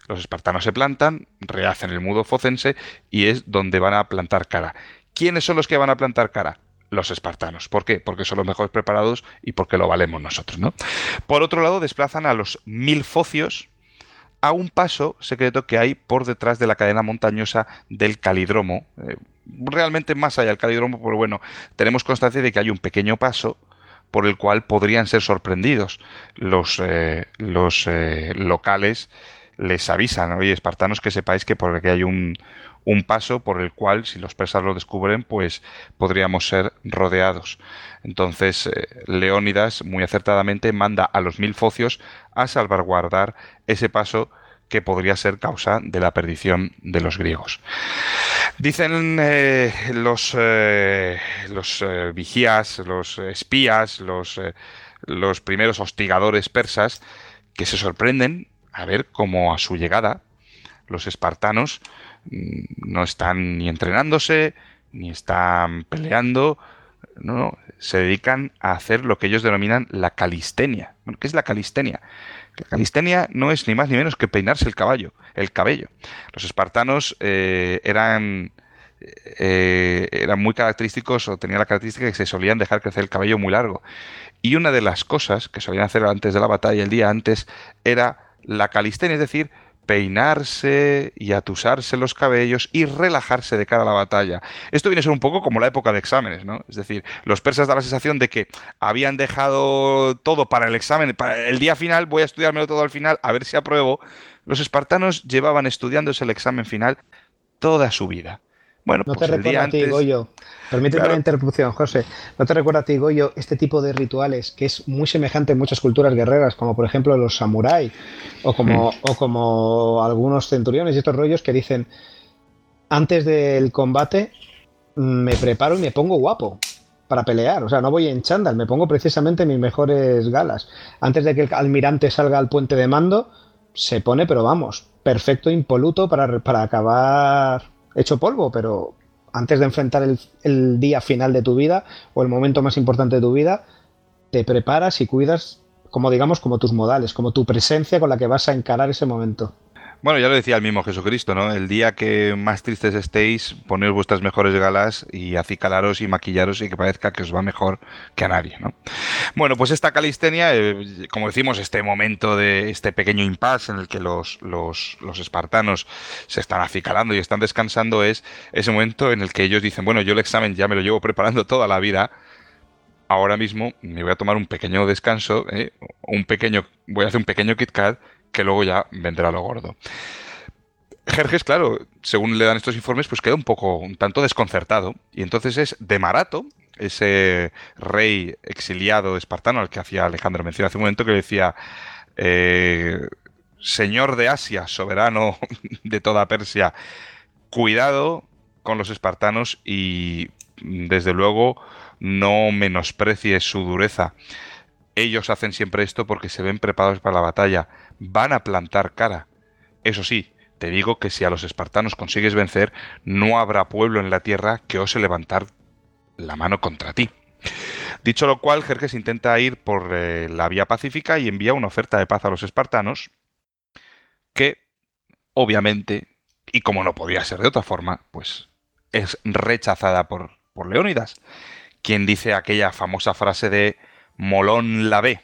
los espartanos se plantan, rehacen el mudo focense y es donde van a plantar cara. ¿Quiénes son los que van a plantar cara? Los espartanos. ¿Por qué? Porque son los mejores preparados y porque lo valemos nosotros, ¿no? Por otro lado, desplazan a los mil focios a un paso secreto que hay por detrás de la cadena montañosa del Calidromo, eh, realmente más allá del calidromo, pero bueno, tenemos constancia de que hay un pequeño paso por el cual podrían ser sorprendidos los, eh, los eh, locales les avisan, oye, espartanos, que sepáis que por aquí hay un, un paso por el cual, si los persas lo descubren, pues podríamos ser rodeados. Entonces, eh, Leónidas, muy acertadamente, manda a los mil focios a salvaguardar ese paso que podría ser causa de la perdición de los griegos. Dicen eh, los, eh, los eh, vigías, los espías, los, los primeros hostigadores persas, que se sorprenden a ver cómo a su llegada los espartanos mm, no están ni entrenándose, ni están peleando, no, no, se dedican a hacer lo que ellos denominan la calistenia. ¿Qué es la calistenia? La calistenia no es ni más ni menos que peinarse el caballo, el cabello. Los espartanos eh, eran, eh, eran muy característicos o tenían la característica que se solían dejar crecer el cabello muy largo. Y una de las cosas que solían hacer antes de la batalla, el día antes, era la calistenia, es decir, peinarse y atusarse los cabellos y relajarse de cara a la batalla. Esto viene a ser un poco como la época de exámenes, ¿no? Es decir, los persas dan la sensación de que habían dejado todo para el examen, para el día final, voy a estudiármelo todo al final, a ver si apruebo. Los espartanos llevaban estudiándose el examen final toda su vida. Bueno, no pues te recuerda a ti, Goyo. Permíteme una interrupción, José. ¿No te recuerda a ti, Goyo, este tipo de rituales que es muy semejante en muchas culturas guerreras, como por ejemplo los samuráis o como, hmm. o como algunos centuriones y estos rollos que dicen, antes del combate me preparo y me pongo guapo para pelear. O sea, no voy en chándal, me pongo precisamente mis mejores galas. Antes de que el almirante salga al puente de mando, se pone, pero vamos, perfecto, impoluto para, para acabar hecho polvo, pero antes de enfrentar el, día final de tu vida o el momento más importante de tu vida, te preparas y cuidas, como digamos, como tus modales, como tu presencia con la que vas a encarar ese momento. Bueno, ya lo decía el mismo Jesucristo, ¿no? El día que más tristes estéis, poneos vuestras mejores galas y acicalaros y maquillaros y que parezca que os va mejor que a nadie, ¿no? Bueno, pues esta calistenia, eh, como decimos, este momento de este pequeño impasse en el que los, los, los, espartanos se están acicalando y están descansando, es ese momento en el que ellos dicen, bueno, yo el examen ya me lo llevo preparando toda la vida, ahora mismo me voy a tomar un pequeño descanso, ¿eh? un pequeño, voy a hacer un pequeño KitKat que luego ya vendrá lo gordo. Jerjes, claro, según le dan estos informes, pues queda un poco, un tanto desconcertado. Y entonces es de Marato, ese rey exiliado espartano al que hacía Alejandro mención hace un momento, que decía, eh, señor de Asia, soberano de toda Persia, cuidado con los espartanos y desde luego no menosprecies su dureza. Ellos hacen siempre esto porque se ven preparados para la batalla van a plantar cara. Eso sí, te digo que si a los espartanos consigues vencer, no habrá pueblo en la tierra que ose levantar la mano contra ti. Dicho lo cual, Jerjes intenta ir por eh, la vía pacífica y envía una oferta de paz a los espartanos, que obviamente, y como no podía ser de otra forma, pues es rechazada por, por Leónidas, quien dice aquella famosa frase de Molón la ve,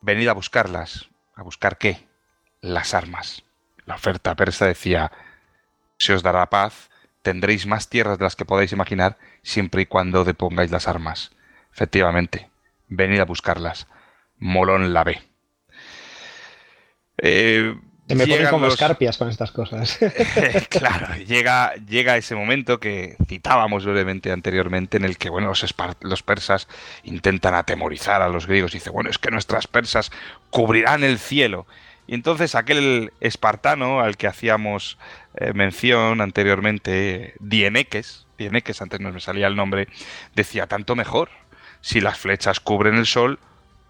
venid a buscarlas, ¿A buscar qué? Las armas. La oferta persa decía, se os dará paz, tendréis más tierras de las que podáis imaginar, siempre y cuando depongáis las armas. Efectivamente, venid a buscarlas. Molón la ve. Eh, me ponen como escarpias con estas cosas. claro, llega, llega ese momento que citábamos brevemente anteriormente en el que bueno, los, los, persas intentan atemorizar a los griegos y dice, bueno, es que nuestras persas cubrirán el cielo. Y entonces aquel espartano al que hacíamos eh, mención anteriormente, Dieneques, Dieneques, antes no me salía el nombre, decía, tanto mejor, si las flechas cubren el sol,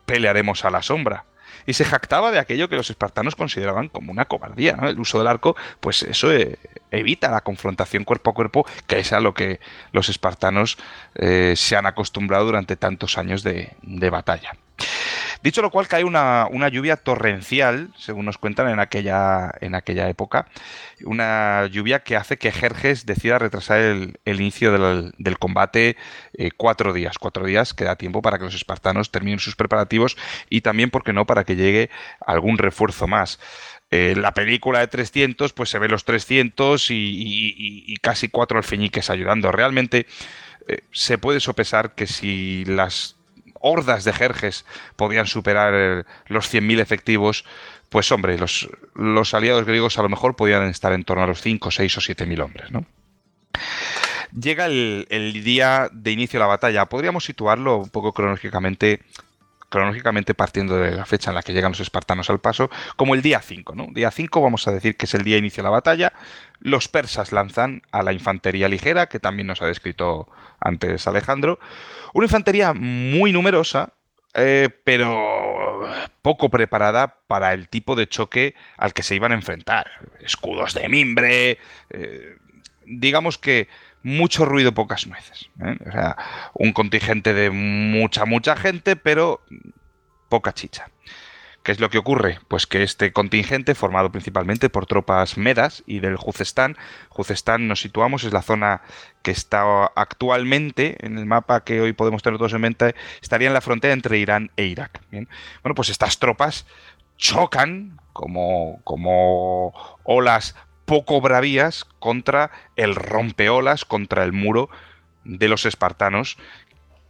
pelearemos a la sombra y se jactaba de aquello que los espartanos consideraban como una cobardía. El uso del arco, pues eso eh, evita la confrontación cuerpo a cuerpo, que es a lo que los espartanos eh, se han acostumbrado durante tantos años de batalla. Dicho lo cual, cae una, lluvia torrencial, según nos cuentan en aquella, en aquella época, una lluvia que hace que Jerjes decida retrasar el, inicio del, combate eh, cuatro días. Cuatro días que da tiempo para que los espartanos terminen sus preparativos y también, ¿por qué no?, para que llegue algún refuerzo más. En la película de 300, pues se ve los 300 y, casi cuatro alfeñiques ayudando. Realmente eh, se puede sopesar que si las hordas de Jerjes podían superar los 100.000 efectivos, pues hombre, los, los, aliados griegos a lo mejor podían estar en torno a los 5, 6 o 7.000 hombres, ¿no? Llega el, día de inicio de la batalla. Podríamos situarlo un poco cronológicamente cronológicamente partiendo de la fecha en la que llegan los espartanos al paso, como el día 5. ¿no? Día 5 vamos a decir que es el día inicio de la batalla. Los persas lanzan a la infantería ligera, que también nos ha descrito antes Alejandro. Una infantería muy numerosa, eh, pero poco preparada para el tipo de choque al que se iban a enfrentar. Escudos de mimbre, eh, digamos que mucho ruido, pocas nueces. ¿eh? O sea, un contingente de mucha, mucha gente, pero poca chicha. ¿Qué es lo que ocurre? Pues que este contingente, formado principalmente por tropas medas y del Juzestán, Juzestán nos situamos, es la zona que está actualmente en el mapa que hoy podemos tener todos en mente, estaría en la frontera entre Irán e Irak. Bueno, pues estas tropas chocan como, como olas poco bravías contra el rompeolas, contra el muro de los espartanos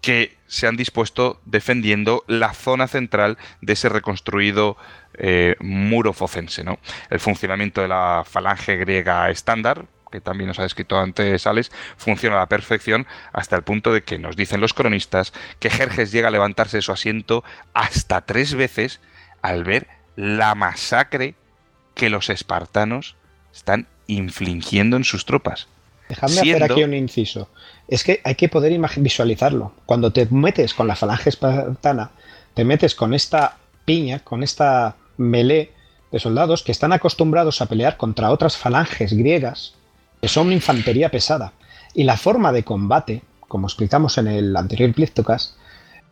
que se han dispuesto defendiendo la zona central de ese reconstruido eh, muro focense. ¿no? El funcionamiento de la falange griega estándar, que también nos ha descrito antes Alex, funciona a la perfección hasta el punto de que nos dicen los cronistas que Jerjes llega a levantarse de su asiento hasta tres veces al ver la masacre que los espartanos están infligiendo en sus tropas. Dejadme hacer aquí un inciso. Es que hay que poder visualizarlo. Cuando te metes con la falange espartana, te metes con esta piña, con esta melee de soldados que están acostumbrados a pelear contra otras falanges griegas, que son infantería pesada. Y la forma de combate, como explicamos en el anterior Plistocas,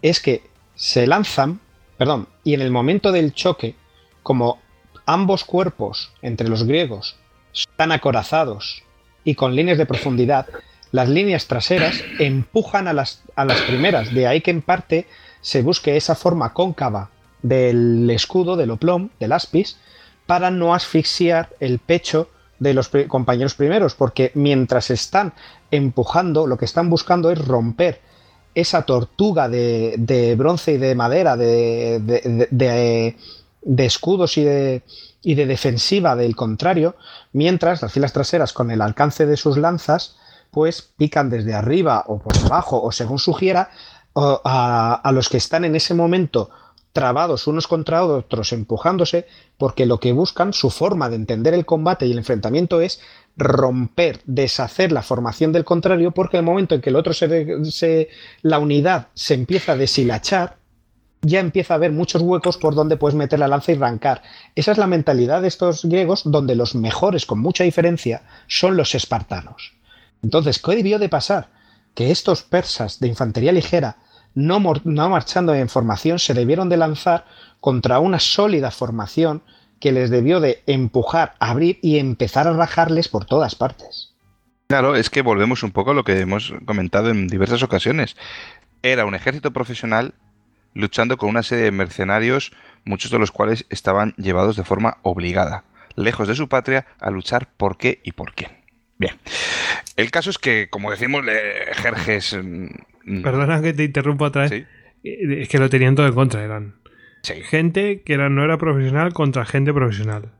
es que se lanzan, perdón, y en el momento del choque, como ambos cuerpos entre los griegos están acorazados y con líneas de profundidad, las líneas traseras empujan a las, a las primeras. De ahí que en parte se busque esa forma cóncava del escudo, del oplom, del aspis, para no asfixiar el pecho de los compañeros primeros, porque mientras están empujando, lo que están buscando es romper esa tortuga de, bronce y de madera, de, de escudos y de, y de defensiva del contrario, mientras las filas traseras con el alcance de sus lanzas pues pican desde arriba o por debajo o según sugiera a, a los que están en ese momento trabados unos contra otros empujándose porque lo que buscan, su forma de entender el combate y el enfrentamiento es romper, deshacer la formación del contrario porque el momento en que el otro se, se la unidad se empieza a deshilachar ya empieza a haber muchos huecos por donde puedes meter la lanza y arrancar. Esa es la mentalidad de estos griegos, donde los mejores, con mucha diferencia, son los espartanos. Entonces, ¿qué debió de pasar? Que estos persas de infantería ligera, no, no marchando en formación, se debieron de lanzar contra una sólida formación que les debió de empujar, abrir y empezar a rajarles por todas partes. Claro, es que volvemos un poco a lo que hemos comentado en diversas ocasiones. Era un ejército profesional luchando con una serie de mercenarios, muchos de los cuales estaban llevados de forma obligada, lejos de su patria, a luchar por qué y por quién. Bien. El caso es que, como decimos, Jerjes. Mm, Perdona que te interrumpa otra vez. Es que lo tenían todo en contra, eran. Gente que era, no era profesional contra gente profesional.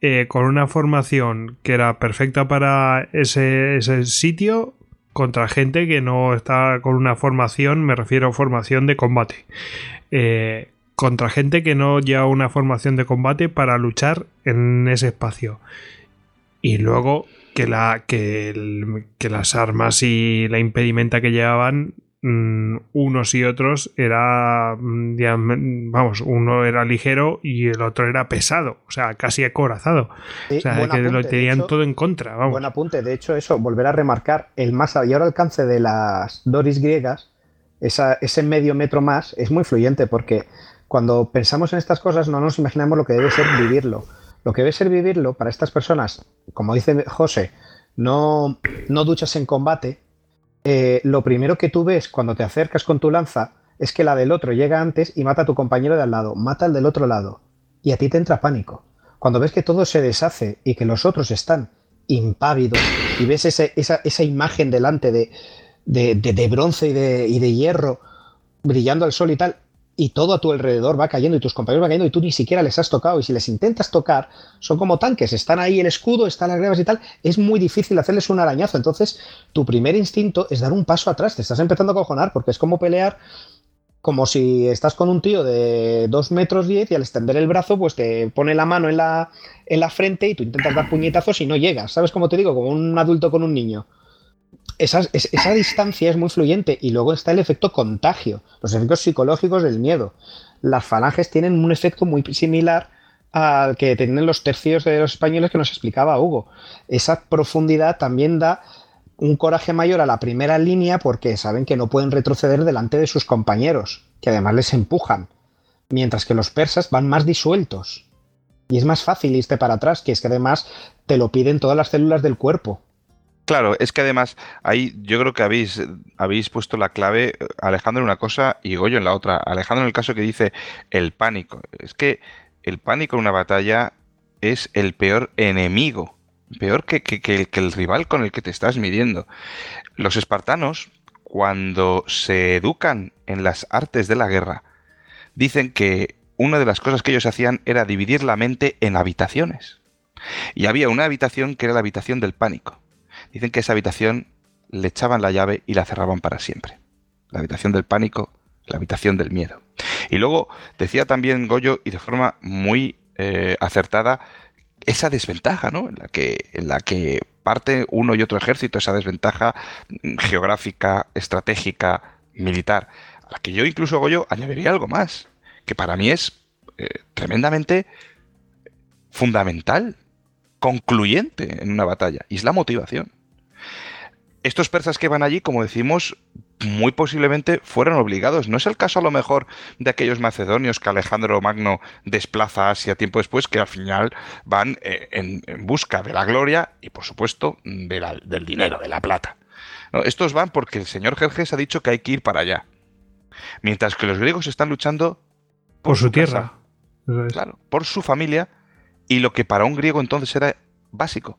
Eh, con una formación que era perfecta para ese, ese sitio contra gente que no está con una formación, me refiero a formación de combate. Eh, contra gente que no lleva una formación de combate para luchar en ese espacio. Y luego que, la, que, que las armas y la impedimenta que llevaban Mm, unos y otros era, mm, vamos, uno era ligero y el otro era pesado, o sea, casi acorazado. o sea, que lo tenían todo en contra. Vamos. Buen apunte, de hecho, eso, volver a remarcar el más mayor alcance de las Doris griegas, ese medio metro más, es muy fluyente porque cuando pensamos en estas cosas no nos imaginamos lo que debe ser vivirlo. Lo que debe ser vivirlo para estas personas, como dice José, no, no duchas en combate, eh, lo primero que tú ves cuando te acercas con tu lanza es que la del otro llega antes y mata a tu compañero de al lado, mata al del otro lado, y a ti te entra pánico. Cuando ves que todo se deshace y que los otros están impávidos y ves esa, imagen delante de, de, bronce y de, y de hierro brillando al sol y tal, y todo a tu alrededor va cayendo y tus compañeros van cayendo y tú ni siquiera les has tocado y si les intentas tocar son como tanques, están ahí el escudo, están las grebas y tal, es muy difícil hacerles un arañazo, entonces tu primer instinto es dar un paso atrás, te estás empezando a cojonar porque es como pelear como si estás con un tío de 2 metros 10 y al extender el brazo, pues te pone la mano en la, en la frente y tú intentas dar puñetazos y no llegas. ¿Sabes cómo te digo? Como un adulto con un niño. Esa, esa distancia es muy fluyente y luego está el efecto contagio, los efectos psicológicos del miedo. Las falanges tienen un efecto muy similar al que tienen los tercios de los españoles que nos explicaba Hugo. Esa profundidad también da un coraje mayor a la primera línea porque saben que no pueden retroceder delante de sus compañeros, que además les empujan, mientras que los persas van más disueltos. Y es más fácil irte para atrás, que es que además te lo piden todas las células del cuerpo. Claro, es que además ahí yo creo que habéis, habéis puesto la clave, Alejandro en una cosa y Goyo en la otra. Alejandro en el caso que dice el pánico. Es que el pánico en una batalla es el peor enemigo peor que, el rival con el que te estás midiendo. Los espartanos, cuando se educan en las artes de la guerra, dicen que una de las cosas que ellos hacían era dividir la mente en habitaciones. Y había una habitación que era la habitación del pánico. Dicen que esa habitación le echaban la llave y la cerraban para siempre. La habitación del pánico, la habitación del miedo. Y luego decía también Goyo, y de forma muy eh, acertada, esa desventaja, ¿no? En la que, en la que parte uno y otro ejército, esa desventaja geográfica, estratégica, militar, a la que yo incluso hago yo añadiría algo más, que para mí es eh, tremendamente fundamental, concluyente en una batalla, y es la motivación. Estos persas que van allí, como decimos, muy posiblemente fueron obligados. ¿No es el caso a lo mejor de aquellos macedonios que Alejandro Magno desplaza a Asia tiempo después, que al final van eh, en, busca de la gloria y por supuesto del dinero, de la plata? estos van porque el señor Jerjes ha dicho que hay que ir para allá. Mientras que los griegos están luchando por, su, tierra. Claro, por su familia y lo que para un griego entonces era básico,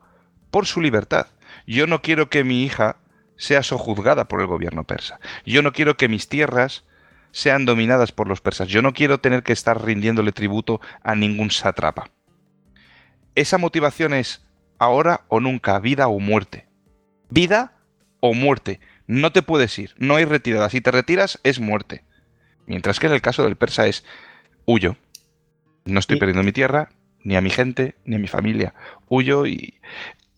por su libertad. Yo no quiero que mi hija sea sojuzgada por el gobierno persa. Yo no quiero que mis tierras sean dominadas por los persas. Yo no quiero tener que estar rindiéndole tributo a ningún sátrapa. Esa motivación es ahora o nunca, vida o muerte. Vida o muerte. No te puedes ir, no hay retirada. Si te retiras es muerte. Mientras que en el caso del persa es huyo. No estoy perdiendo mi tierra, ni a mi gente, ni a mi familia. Huyo y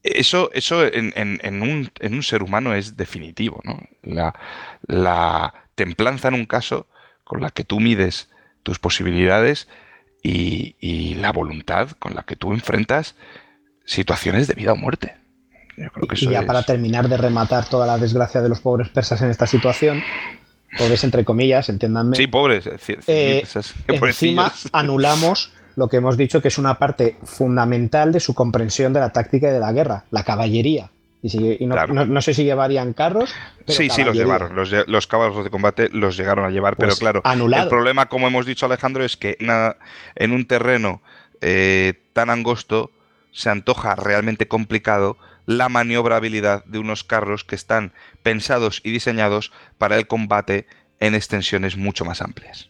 eso, eso en, un, ser humano es definitivo, ¿no? La, templanza en un caso con la que tú mides tus posibilidades y, la voluntad con la que tú enfrentas situaciones de vida o muerte. y ya para terminar de rematar toda la desgracia de los pobres persas en esta situación, pobres entre comillas, entiéndanme. Sí, pobres. Eh, encima anulamos lo que hemos dicho que es una parte fundamental de su comprensión de la táctica y de la guerra, la caballería. Y, no, sé si llevarían carros. sí, sí, los llevaron. Los, caballos de combate los llegaron a llevar, pero pues claro, el problema, como hemos dicho Alejandro, es que en un terreno eh, tan angosto se antoja realmente complicado la maniobrabilidad de unos carros que están pensados y diseñados para el combate en extensiones mucho más amplias.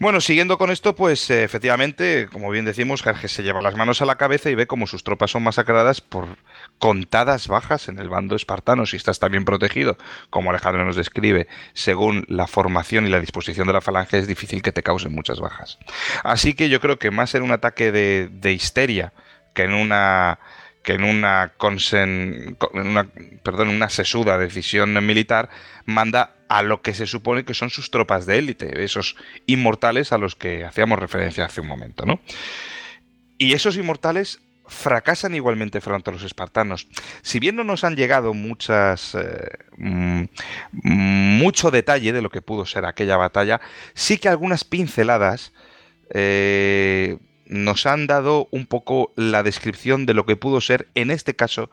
Bueno, siguiendo con esto, pues eh, efectivamente, como bien decimos, Jerjes se lleva las manos a la cabeza y ve como sus tropas son masacradas por contadas bajas en el bando espartano. Si estás también protegido, como Alejandro nos describe, según la formación y la disposición de la falange, es difícil que te causen muchas bajas. Así que yo creo que más en un ataque de, histeria que en una que en una, perdón, una sesuda decisión militar manda a lo que se supone que son sus tropas de élite, esos inmortales a los que hacíamos referencia hace un momento, ¿no? Y esos inmortales fracasan igualmente frente a los espartanos. Si bien no nos han llegado muchas eh, mm, mucho detalle de lo que pudo ser aquella batalla, sí que algunas pinceladas eh, nos han dado un poco la descripción de lo que pudo ser, en este caso,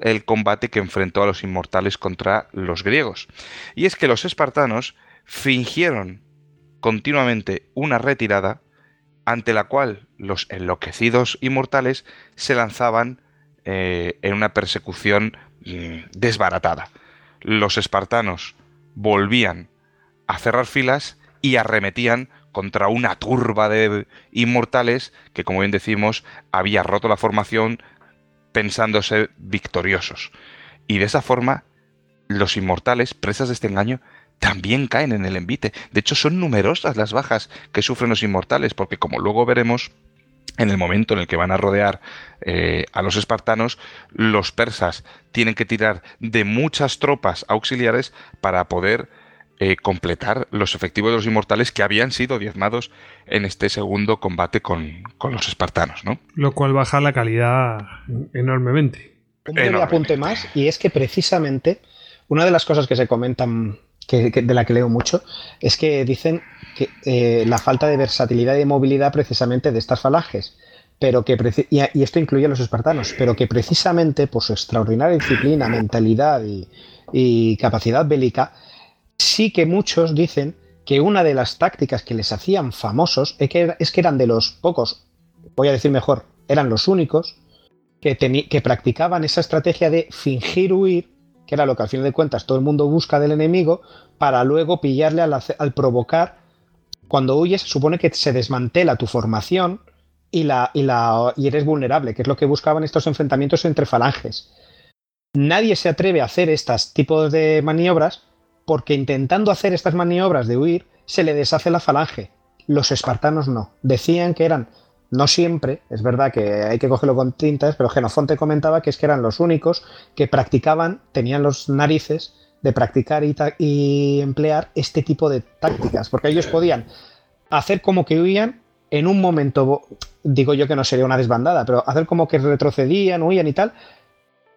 el combate que enfrentó a los inmortales contra los griegos. Y es que los espartanos fingieron continuamente una retirada ante la cual los enloquecidos inmortales se lanzaban eh, en una persecución mm, desbaratada. Los espartanos volvían a cerrar filas y arremetían contra una turba de inmortales que, como bien decimos, había roto la formación pensándose victoriosos. Y de esa forma, los inmortales, presas de este engaño, también caen en el envite. De hecho, son numerosas las bajas que sufren los inmortales, porque como luego veremos, en el momento en el que van a rodear eh, a los espartanos, los persas tienen que tirar de muchas tropas auxiliares para poder eh, completar los efectivos de los inmortales que habían sido diezmados en este segundo combate con, los espartanos. ¿no? Lo cual baja la calidad enormemente. Un breve apunte más, y es que precisamente una de las cosas que se comentan de la que leo mucho, es que dicen que eh, la falta de versatilidad y de movilidad precisamente de estas falanges, pero que y, esto incluye a los espartanos, pero que precisamente por su extraordinaria disciplina, mentalidad y, capacidad bélica, sí que muchos dicen que una de las tácticas que les hacían famosos es que, es que eran de los pocos, voy a decir mejor, eran los únicos que, que practicaban esa estrategia de fingir huir que era lo que al fin de cuentas todo el mundo busca del enemigo, para luego pillarle al, provocar. Cuando huyes, supone que se desmantela tu formación y, la, y, la, y eres vulnerable, que es lo que buscaban estos enfrentamientos entre falanges. Nadie se atreve a hacer estos tipos de maniobras porque intentando hacer estas maniobras de huir, se le deshace la falange. Los espartanos no. Decían que eran no siempre, es verdad que hay que cogerlo con tintas, pero Genofonte comentaba que es que eran los únicos que practicaban, tenían los narices de practicar y, emplear este tipo de tácticas, porque ellos podían hacer como que huían en un momento, digo yo que no sería una desbandada, pero hacer como que retrocedían, huían y tal,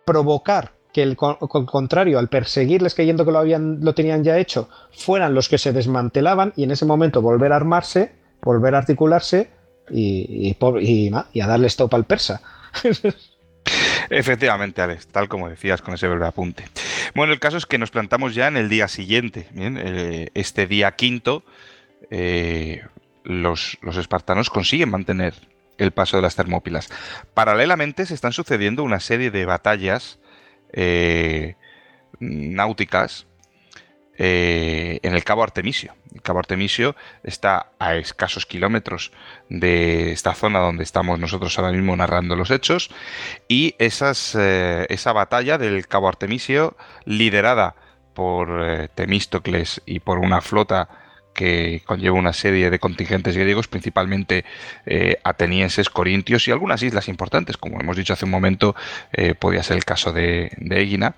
provocar que el, contrario, al perseguirles creyendo que lo, habían, lo tenían ya hecho, fueran los que se desmantelaban y en ese momento volver a armarse, volver a articularse y, y, a darle stop al persa. Efectivamente, Alex, tal como decías con ese breve apunte. Bueno, el caso es que nos plantamos ya en el día siguiente. Eh, este día quinto, eh, los, espartanos consiguen mantener el paso de las Termópilas. Paralelamente se están sucediendo una serie de batallas eh, náuticas eh, en el Cabo Artemisio. El Cabo Artemisio está a escasos kilómetros de esta zona donde estamos nosotros ahora mismo narrando los hechos y eh, esa batalla del Cabo Artemisio liderada por Temístocles y por una flota que conlleva una serie de contingentes griegos, principalmente atenienses, corintios y algunas islas importantes, como hemos dicho hace un momento, podía ser el caso de, de Egina.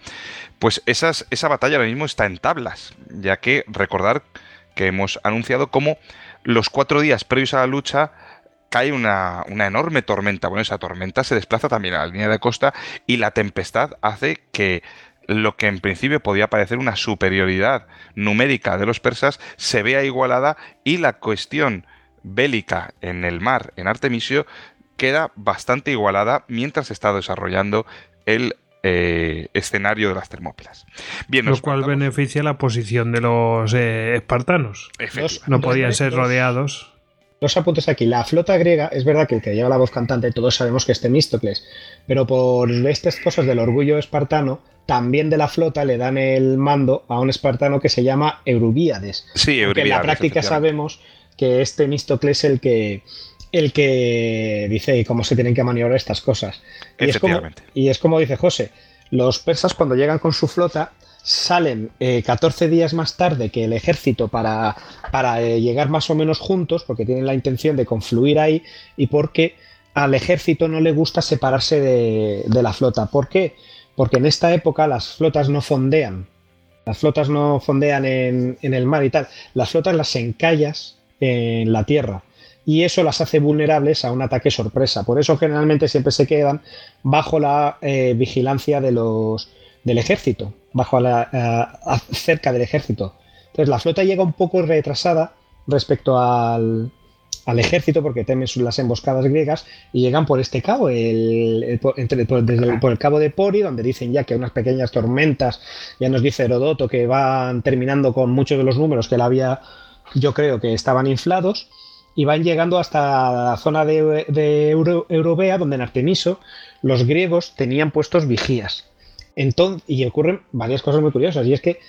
Pues esa batalla ahora mismo está en tablas, ya que recordar que hemos anunciado cómo los cuatro días previos a la lucha cae una, enorme tormenta. Bueno, esa tormenta se desplaza también a la línea de costa y la tempestad hace que lo que en principio podía parecer una superioridad numérica de los persas se vea igualada y la cuestión bélica en el mar, en Artemisio, queda bastante igualada mientras se está desarrollando el eh, escenario de las Termópilas. Bien, Lo cual beneficia la posición de los eh, espartanos. No podían ser rodeados. Dos apuntes aquí. La flota griega, es verdad que el que lleva la voz cantante, todos sabemos que es Temístocles, pero por estas cosas del orgullo espartano, también de la flota le dan el mando a un espartano que se llama Eurubíades. Sí, Eurubíades. en la práctica sabemos que es Temístocles el que el que dice cómo se tienen que maniobrar estas cosas. Y es, como, y es como dice José, los persas cuando llegan con su flota salen 14 eh, días más tarde que el ejército para, para eh, llegar más o menos juntos, porque tienen la intención de confluir ahí y porque al ejército no le gusta separarse de, la flota. ¿Por qué? Porque en esta época las flotas no fondean. Las flotas no fondean en, en el mar y tal. Las flotas las encallas en la tierra y eso las hace vulnerables a un ataque sorpresa. Por eso generalmente siempre se quedan bajo la eh, vigilancia de los, del ejército, bajo la, eh, cerca del ejército. Entonces la flota llega un poco retrasada respecto al, ejército porque temen las emboscadas griegas y llegan por este cabo, el, por, el, cabo de Pori, donde dicen ya que unas pequeñas tormentas, ya nos dice Herodoto que van terminando con muchos de los números que él había, yo creo que estaban inflados y van llegando hasta la zona de, Europea, donde en Artemiso los griegos tenían puestos vigías. Entonces, y ocurren varias cosas muy curiosas, y es que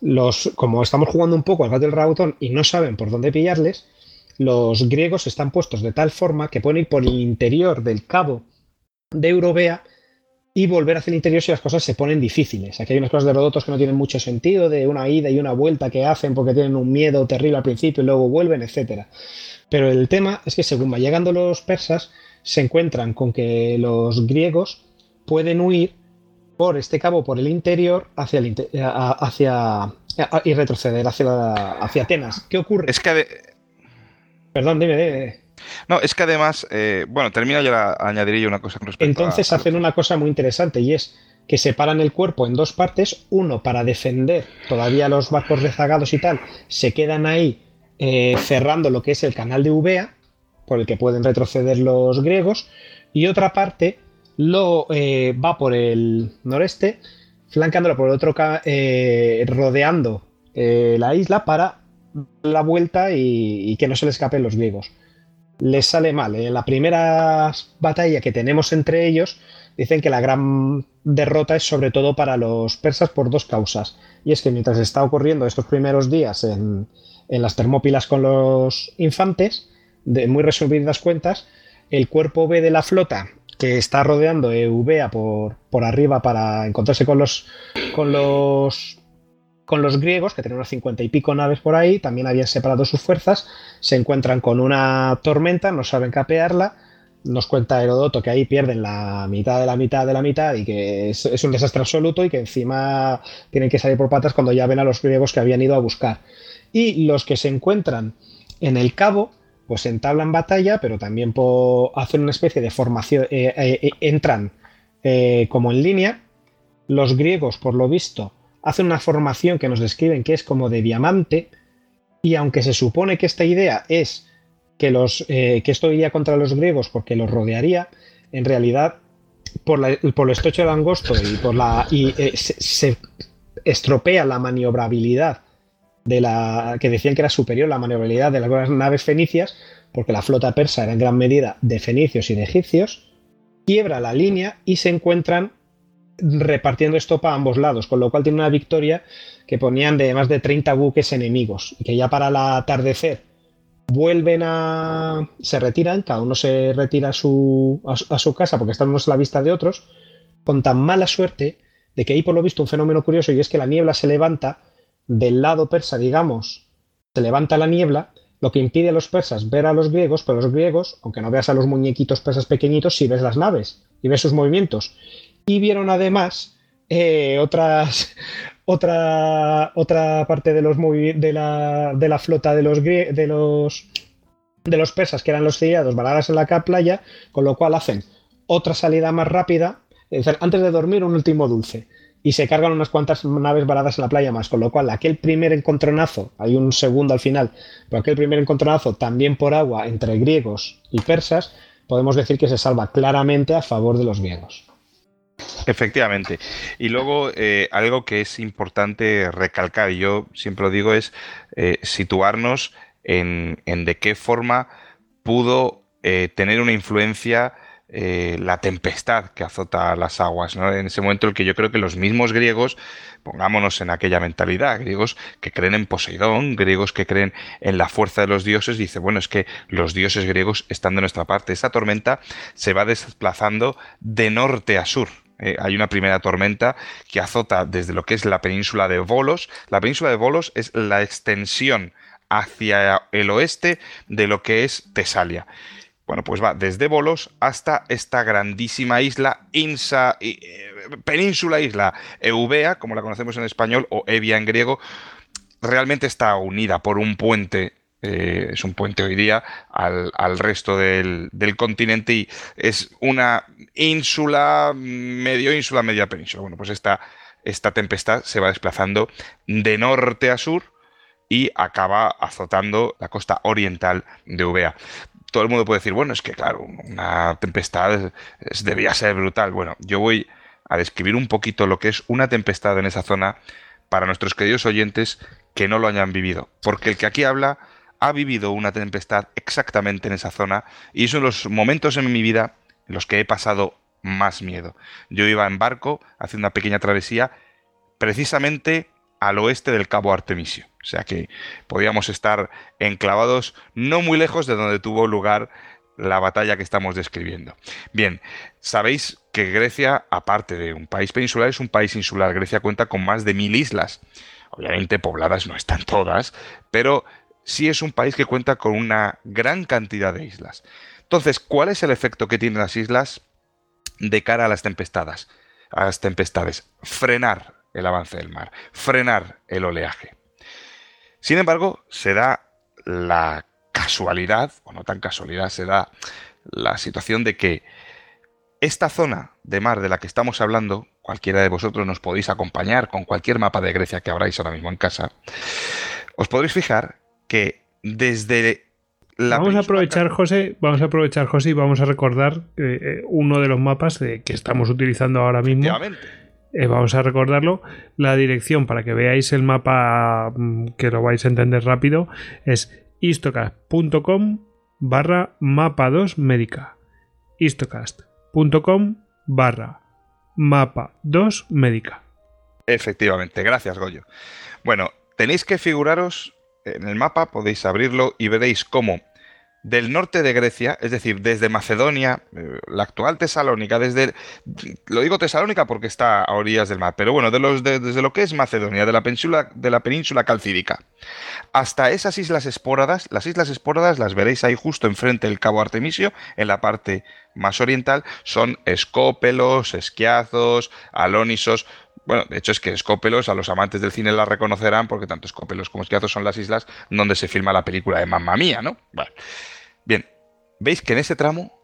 los, como estamos jugando un poco al gato del ratón y no saben por dónde pillarles, los griegos están puestos de tal forma que pueden ir por el interior del cabo de Europea y volver hacia el interior si las cosas se ponen difíciles. Aquí hay unas cosas de Rodotos que no tienen mucho sentido, de una ida y una vuelta que hacen porque tienen un miedo terrible al principio y luego vuelven, etc. Pero el tema es que según va llegando los persas, se encuentran con que los griegos pueden huir por este cabo, por el interior, hacia, el hacia y retroceder hacia, hacia Atenas. ¿Qué ocurre? Es que... Perdón, dime, dime. No, es que además, eh, bueno, termino y ahora añadiré yo una cosa con respecto Entonces hacen una cosa muy interesante y es que separan el cuerpo en dos partes, uno para defender todavía los barcos rezagados y tal, se quedan ahí eh, cerrando lo que es el canal de Ubea, por el que pueden retroceder los griegos, y otra parte lo eh, va por el noreste, flancándolo por el otro, rodeando la isla para la vuelta y que no se le escapen los griegos les sale mal. En la primera batalla que tenemos entre ellos, dicen que la gran derrota es sobre todo para los persas por dos causas. Y es que mientras está ocurriendo estos primeros días en, las termópilas con los infantes, de muy resumidas cuentas, el cuerpo B de la flota que está rodeando Eubea por, por arriba para encontrarse con los, con los con los griegos, que tenían unas cincuenta y pico naves por ahí, también habían separado sus fuerzas, se encuentran con una tormenta, no saben capearla, nos cuenta Herodoto que ahí pierden la mitad de la mitad de la mitad y que es, un desastre absoluto y que encima tienen que salir por patas cuando ya ven a los griegos que habían ido a buscar. Y los que se encuentran en el cabo, pues entablan batalla, pero también hacen una especie de formación, eh, eh, eh, entran como en línea. Los griegos, por lo visto, hacen una formación que nos describen que es como de diamante, y aunque se supone que esta idea es que, los, que esto iría contra los griegos porque los rodearía, en realidad por, la, por el estrecho de angosto y por la y se, estropea la maniobrabilidad de la que decían que era superior la maniobrabilidad de las naves fenicias porque la flota persa era en gran medida de fenicios y de egipcios quiebra la línea y se encuentran repartiendo estopa a ambos lados, con lo cual tiene una victoria que ponían de más de 30 buques enemigos y que ya para el atardecer vuelven a... se retiran, cada uno se retira a su, a, su casa porque están a la vista de otros, con tan mala suerte de que hay por lo visto un fenómeno curioso y es que la niebla se levanta del lado persa, digamos, se levanta la niebla, lo que impide a los persas ver a los griegos, pero los griegos, aunque no veas a los muñequitos persas pequeñitos, sí ves las naves y ves sus movimientos. Y vieron además eh, otras, otra, otra parte de, los de, la, de la flota de los, de los de los persas, que eran los siriados, varadas en la playa, con lo cual hacen otra salida más rápida, antes de dormir un último dulce, y se cargan unas cuantas naves varadas en la playa más, con lo cual aquel primer encontronazo, hay un segundo al final, pero aquel primer encontronazo también por agua entre griegos y persas, podemos decir que se salva claramente a favor de los griegos. Efectivamente. Y luego eh, algo que es importante recalcar, y yo siempre lo digo, es eh, situarnos en, de qué forma pudo eh, tener una influencia la tempestad que azota las aguas. En ese momento el que yo creo que los mismos griegos, pongámonos en aquella mentalidad, griegos que creen en Poseidón, griegos que creen en la fuerza de los dioses, dice, bueno, es que los dioses griegos están de nuestra parte. Esta tormenta se va desplazando de norte a sur. Eh, hay una primera tormenta que azota desde lo que es la península de Volos. La península de Volos es la extensión hacia el oeste de lo que es Tesalia. Bueno, pues va desde Volos hasta esta grandísima isla, Insa, eh, península isla Eubea, como la conocemos en español, o Evia en griego. Realmente está unida por un puente eh, es un puente hoy día al, resto del, continente y es una ínsula, medio ínsula, media península. Bueno, pues esta, esta tempestad se va desplazando de norte a sur y acaba azotando la costa oriental de Ubea. Todo el mundo puede decir, bueno, es que claro, una tempestad debía ser brutal. Bueno, yo voy a describir un poquito lo que es una tempestad en esa zona para nuestros queridos oyentes que no lo hayan vivido. Porque el que aquí habla ha vivido una tempestad exactamente en esa zona y es uno de los momentos en mi vida en los que he pasado más miedo. Yo iba en barco haciendo una pequeña travesía precisamente al oeste del Cabo Artemisio. O sea que podíamos estar enclavados no muy lejos de donde tuvo lugar la batalla que estamos describiendo. Bien, sabéis que Grecia, aparte de un país peninsular, es un país insular. Grecia cuenta con más de mil islas. Obviamente pobladas no están todas, pero sí es un país que cuenta con una gran cantidad de islas. Entonces, ¿cuál es el efecto que tienen las islas de cara a las tempestades? A las tempestades. Frenar el avance del mar, frenar el oleaje. Sin embargo, se da la casualidad, o no tan casualidad, se da la situación de que esta zona de mar de la que estamos hablando, cualquiera de vosotros nos podéis acompañar con cualquier mapa de Grecia que abráis ahora mismo en casa, os podréis fijar que desde la vamos a aprovechar, José, vamos a aprovechar, José, y vamos a recordar eh, uno de los mapas de, que estamos utilizando ahora mismo. Eh, vamos a recordarlo. La dirección para que veáis el mapa mm, que lo vais a entender rápido es istocast.com barra mapa 2 médica. istocast.com barra mapa 2 médica. Efectivamente, gracias Goyo. Bueno, tenéis que figuraros en el mapa, podéis abrirlo y veréis cómo del norte de Grecia, es decir, desde Macedonia, eh, la actual Tesalónica, desde, lo digo Tesalónica porque está a orillas del mar, pero bueno, de los, desde lo que es Macedonia, de la península, de la península calcídica, hasta esas islas espóradas, las islas espóradas las veréis ahí justo enfrente del Cabo Artemisio, en la parte más oriental, son Escópelos, Esquiazos, Alónisos, bueno, de hecho es que Escópelos, a los amantes del cine la reconocerán porque tanto Escópelos como Esquiazos son las islas donde se filma la película de Mamma Mía, ¿no? Bueno. Bien, veis que en ese tramo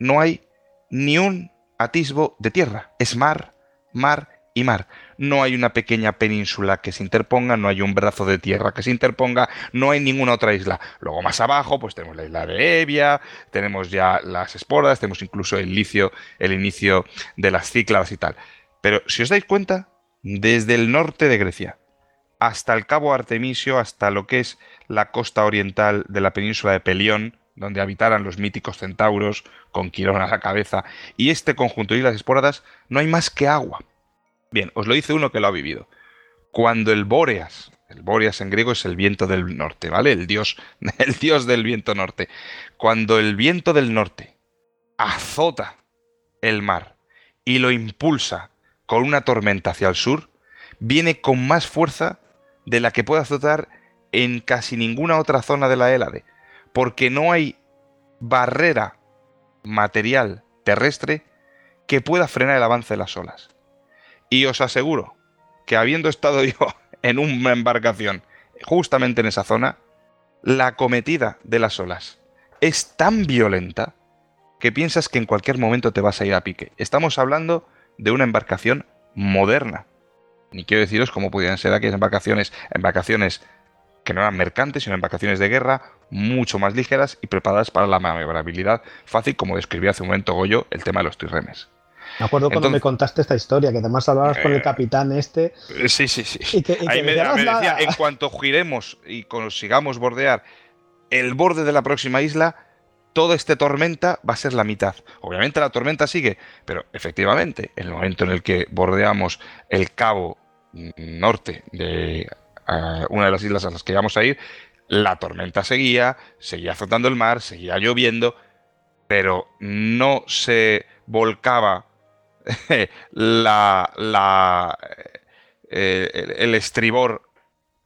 no hay ni un atisbo de tierra, es mar, mar y mar. No hay una pequeña península que se interponga, no hay un brazo de tierra que se interponga, no hay ninguna otra isla. Luego más abajo, pues tenemos la isla de Evia, tenemos ya las esporas, tenemos incluso el inicio, el inicio de las cícladas y tal. Pero si os dais cuenta, desde el norte de Grecia hasta el Cabo Artemisio, hasta lo que es la costa oriental de la península de Pelión, donde habitaran los míticos centauros, con Quirón a la cabeza, y este conjunto de islas esporadas, no hay más que agua. Bien, os lo dice uno que lo ha vivido. Cuando el Bóreas, el Bóreas en griego es el viento del norte, ¿vale? El dios, el dios del viento norte. Cuando el viento del norte azota el mar y lo impulsa con una tormenta hacia el sur, viene con más fuerza de la que puede azotar en casi ninguna otra zona de la Hélade porque no hay barrera material terrestre que pueda frenar el avance de las olas. Y os aseguro que habiendo estado yo en una embarcación justamente en esa zona, la acometida de las olas es tan violenta que piensas que en cualquier momento te vas a ir a pique. Estamos hablando de una embarcación moderna. Ni quiero deciros cómo podían ser aquellas embarcaciones, embarcaciones que no eran mercantes, sino embarcaciones de guerra mucho más ligeras y preparadas para la maniobrabilidad fácil, como describía hace un momento Goyo el tema de los trirremes. Me acuerdo cuando me contaste esta historia, que además hablabas con el eh, capitán este. Sí, sí, sí. Ahí me, decía, en cuanto giremos y consigamos bordear el borde de la próxima isla, toda esta tormenta va a ser la mitad. Obviamente la tormenta sigue, pero efectivamente, en el momento en el que bordeamos el cabo norte de una de las islas a las que íbamos a ir, la tormenta seguía, seguía azotando el mar, seguía lloviendo, pero no se volcaba la, la, eh, el, estribor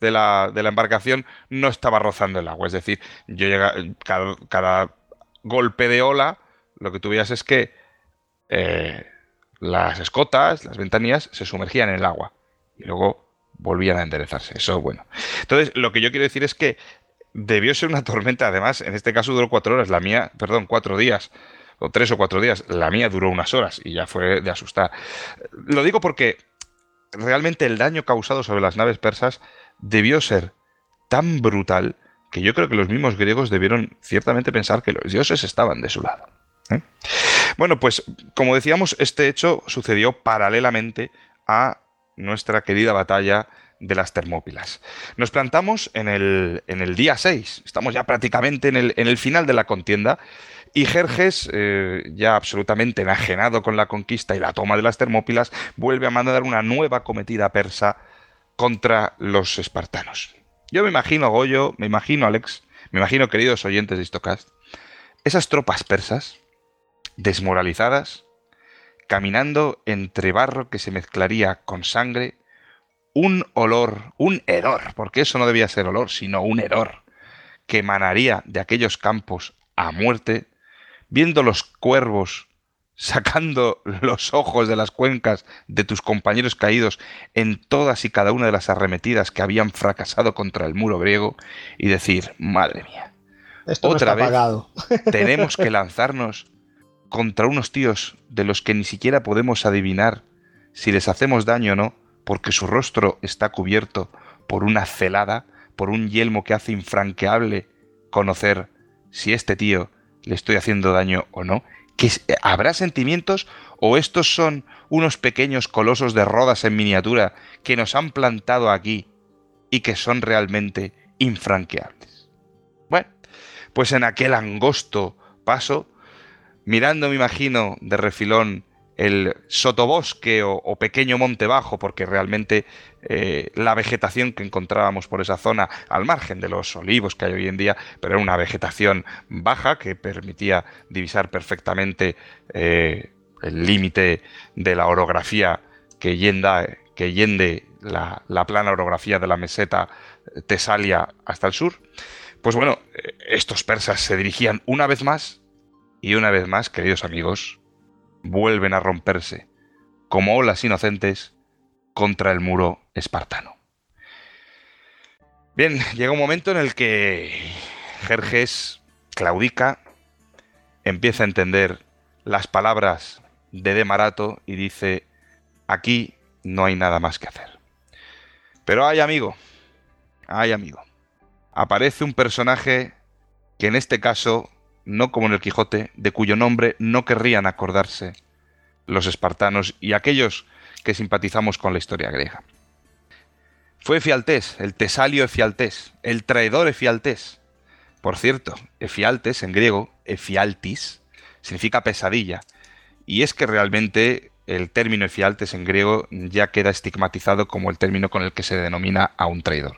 de la, de la, embarcación no estaba rozando el agua. Es decir, yo llega, cada, golpe de ola, lo que tú veías es que eh, las escotas, las ventanillas, se sumergían en el agua. Y luego volvían a enderezarse. Eso, bueno. Entonces, lo que yo quiero decir es que debió ser una tormenta, además, en este caso duró cuatro horas, la mía, perdón, cuatro días, o tres o cuatro días, la mía duró unas horas y ya fue de asustar. Lo digo porque realmente el daño causado sobre las naves persas debió ser tan brutal que yo creo que los mismos griegos debieron ciertamente pensar que los dioses estaban de su lado. ¿eh? Bueno, pues como decíamos, este hecho sucedió paralelamente a nuestra querida batalla de las Termópilas. Nos plantamos en el, en el día 6, estamos ya prácticamente en el, en el final de la contienda, y Jerjes, eh, ya absolutamente enajenado con la conquista y la toma de las Termópilas, vuelve a mandar una nueva cometida persa contra los espartanos. Yo me imagino, Goyo, me imagino, Alex, me imagino, queridos oyentes de Histocast, esas tropas persas, desmoralizadas, caminando entre barro que se mezclaría con sangre, un olor, un hedor, porque eso no debía ser olor, sino un hedor, que emanaría de aquellos campos a muerte, viendo los cuervos sacando los ojos de las cuencas de tus compañeros caídos en todas y cada una de las arremetidas que habían fracasado contra el muro griego y decir, madre mía, Esto otra está vez pagado. tenemos que lanzarnos contra unos tíos de los que ni siquiera podemos adivinar si les hacemos daño o no, porque su rostro está cubierto por una celada, por un yelmo que hace infranqueable conocer si este tío le estoy haciendo daño o no. ¿Que es- ¿Habrá sentimientos o estos son unos pequeños colosos de rodas en miniatura que nos han plantado aquí y que son realmente infranqueables? Bueno, pues en aquel angosto paso, mirando, me imagino, de refilón el sotobosque o, pequeño monte bajo, porque realmente eh, la vegetación que encontrábamos por esa zona, al margen de los olivos que hay hoy en día, pero era una vegetación baja que permitía divisar perfectamente eh, el límite de la orografía que, yende la, la plana orografía de la meseta Tesalia hasta el sur. Pues bueno, eh, estos persas se dirigían una vez más y una vez más, queridos amigos, vuelven a romperse como olas inocentes contra el muro espartano. Bien, llega un momento en el que Jerjes claudica, empieza a entender las palabras de Demarato y dice, aquí no hay nada más que hacer. Pero hay amigo, hay amigo. Aparece un personaje que en este caso, no como en el Quijote, de cuyo nombre no querrían acordarse los espartanos y aquellos que simpatizamos con la historia griega. Fue Efialtés, el tesalio Efialtés, el traidor Efialtés. Por cierto, Efialtes en griego, Efialtis, significa pesadilla. Y es que realmente el término Efialtes en griego ya queda estigmatizado como el término con el que se denomina a un traidor.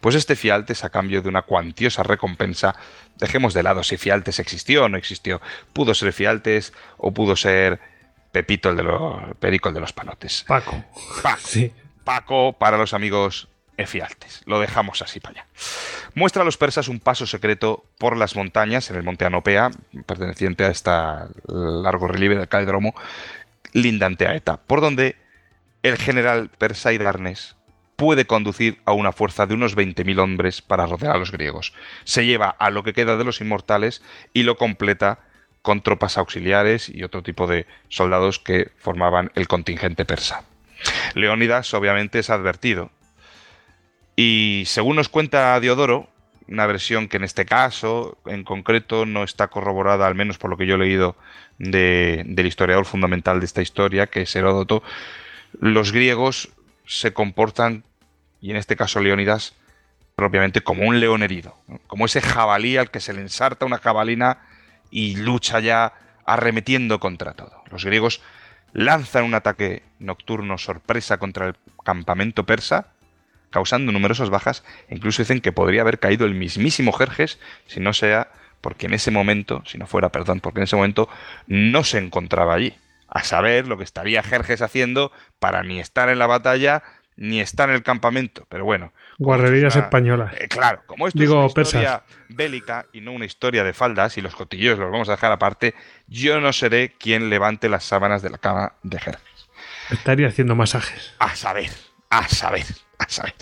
Pues este Fialtes, a cambio de una cuantiosa recompensa, dejemos de lado si Fialtes existió o no existió. Pudo ser Fialtes o pudo ser Pepito el de los Perico el de los panotes. Paco. Paco. Sí. Paco para los amigos Efialtes. Lo dejamos así para allá. Muestra a los persas un paso secreto por las montañas en el monte Anopea, perteneciente a este largo relieve del Calidromo, lindante a Eta, por donde el general persa Hidarnes puede conducir a una fuerza de unos 20.000 hombres para rodear a los griegos. Se lleva a lo que queda de los inmortales y lo completa con tropas auxiliares y otro tipo de soldados que formaban el contingente persa. Leónidas obviamente es advertido. Y según nos cuenta Diodoro, una versión que en este caso, en concreto, no está corroborada, al menos por lo que yo he leído de, del historiador fundamental de esta historia, que es Heródoto, los griegos se comportan, y en este caso Leónidas, propiamente como un león herido, como ese jabalí al que se le ensarta una jabalina y lucha ya arremetiendo contra todo. Los griegos lanzan un ataque nocturno sorpresa contra el campamento persa, causando numerosas bajas, e incluso dicen que podría haber caído el mismísimo Jerjes si no sea porque en ese momento, si no fuera, perdón, porque en ese momento no se encontraba allí. A saber lo que estaría Jerjes haciendo para ni estar en la batalla ni estar en el campamento. Pero bueno. Guarrerías una- españolas. eh, claro, como esto Digo, es una historia bélica y no una historia de faldas, y los cotilleos los vamos a dejar aparte, yo no seré quien levante las sábanas de la cama de Jerjes. Estaría haciendo masajes. A saber, a saber, a saber.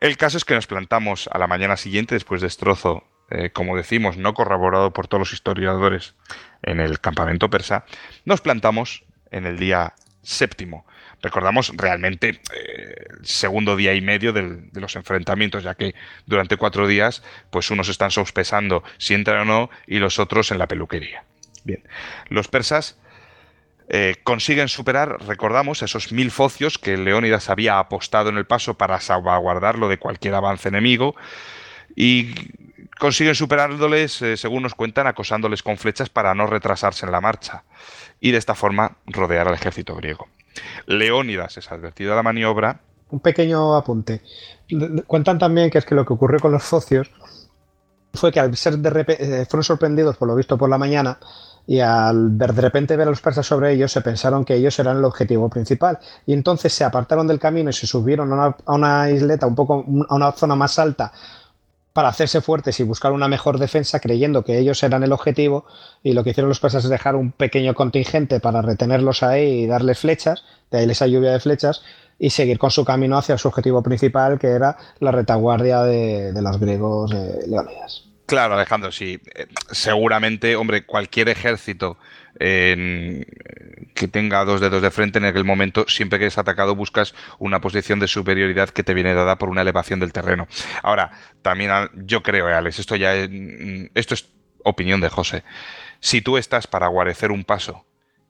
El caso es que nos plantamos a la mañana siguiente, después de destrozo, eh, como decimos, no corroborado por todos los historiadores en el campamento persa, nos plantamos en el día séptimo. Recordamos realmente eh, el segundo día y medio de los enfrentamientos, ya que durante cuatro días, pues unos están sospesando si entran o no y los otros en la peluquería. Bien, los persas eh, consiguen superar, recordamos, esos mil focios que Leónidas había apostado en el paso para salvaguardarlo de cualquier avance enemigo y consiguen superándoles, eh, según nos cuentan, acosándoles con flechas para no retrasarse en la marcha y de esta forma rodear al ejército griego. Leónidas es advertido de la maniobra. Un pequeño apunte. Cuentan también que es que lo que ocurre con los focios fue que al ser de repente, fueron sorprendidos por lo visto por la mañana y al ver de repente ver a los persas sobre ellos se pensaron que ellos eran el objetivo principal y entonces se apartaron del camino y se subieron a una, a una isleta un poco a una zona más alta para hacerse fuertes y buscar una mejor defensa creyendo que ellos eran el objetivo y lo que hicieron los persas es dejar un pequeño contingente para retenerlos ahí y darles flechas, de ahí esa lluvia de flechas y seguir con su camino hacia su objetivo principal que era la retaguardia de, los griegos de Leónidas. Claro, Alejandro, sí. Eh, seguramente, hombre, cualquier ejército que tenga dos dedos de frente en aquel momento, siempre que es atacado, buscas una posición de superioridad que te viene dada por una elevación del terreno. Ahora, también yo creo, eh, Alex, esto ya mm, esto es opinión de José. Si tú estás para guarecer un paso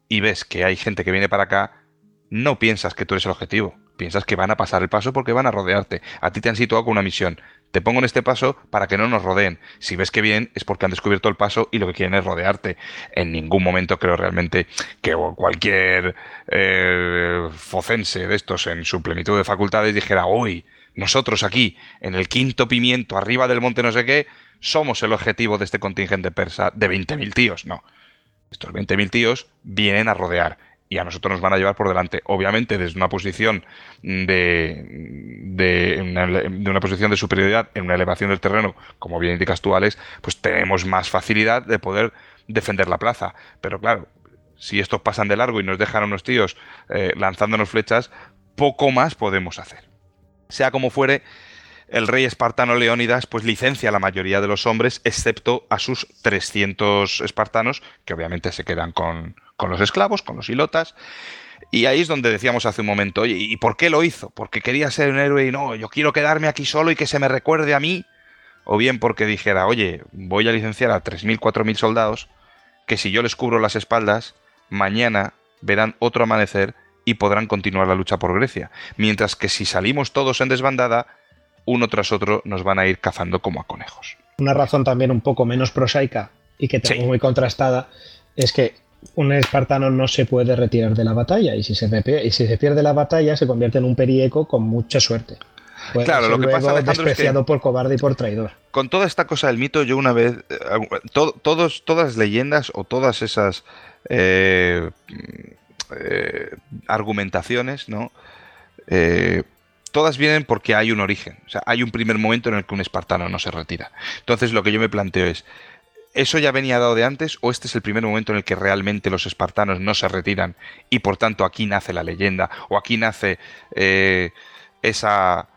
y ves que hay gente que viene para acá, no piensas que tú eres el objetivo. Piensas que van a pasar el paso porque van a rodearte. A ti te han situado con una misión. Te pongo en este paso para que no nos rodeen. Si ves que bien, es porque han descubierto el paso y lo que quieren es rodearte. En ningún momento creo realmente que cualquier eh, focense de estos en su plenitud de facultades dijera, hoy, nosotros aquí, en el quinto pimiento, arriba del monte no sé qué, somos el objetivo de este contingente persa de 20.000 tíos. No. Estos 20.000 tíos vienen a rodear y a nosotros nos van a llevar por delante. Obviamente, desde una posición de, de, una, de, una, posición de superioridad en una elevación del terreno, como bien indicas tú, Alex, pues tenemos más facilidad de poder defender la plaza. Pero claro, si estos pasan de largo y nos dejan a unos tíos eh, lanzándonos flechas, poco más podemos hacer. Sea como fuere, el rey espartano Leónidas pues licencia a la mayoría de los hombres, excepto a sus 300 espartanos, que obviamente se quedan con, con los esclavos, con los hilotas. Y ahí es donde decíamos hace un momento, oye, ¿y por qué lo hizo? ¿Porque quería ser un héroe y no, yo quiero quedarme aquí solo y que se me recuerde a mí? O bien porque dijera, oye, voy a licenciar a 3.000, 4.000 soldados, que si yo les cubro las espaldas, mañana verán otro amanecer y podrán continuar la lucha por Grecia. Mientras que si salimos todos en desbandada, uno tras otro nos van a ir cazando como a conejos. Una razón también un poco menos prosaica y que tengo sí. muy contrastada es que un espartano no se puede retirar de la batalla y si se, y si se pierde la batalla se convierte en un perieco con mucha suerte. Puede claro, lo que pasa Alejandro, despreciado es que por cobarde y por traidor. Con toda esta cosa del mito, yo una vez, eh, to, todos, todas leyendas o todas esas eh, eh, argumentaciones, ¿no? Eh, todas vienen porque hay un origen. O sea, hay un primer momento en el que un espartano no se retira. Entonces, lo que yo me planteo es, ¿Eso ya venía dado de antes o este es el primer momento en el que realmente los espartanos no se retiran y por tanto aquí nace la leyenda o aquí nace eh, esa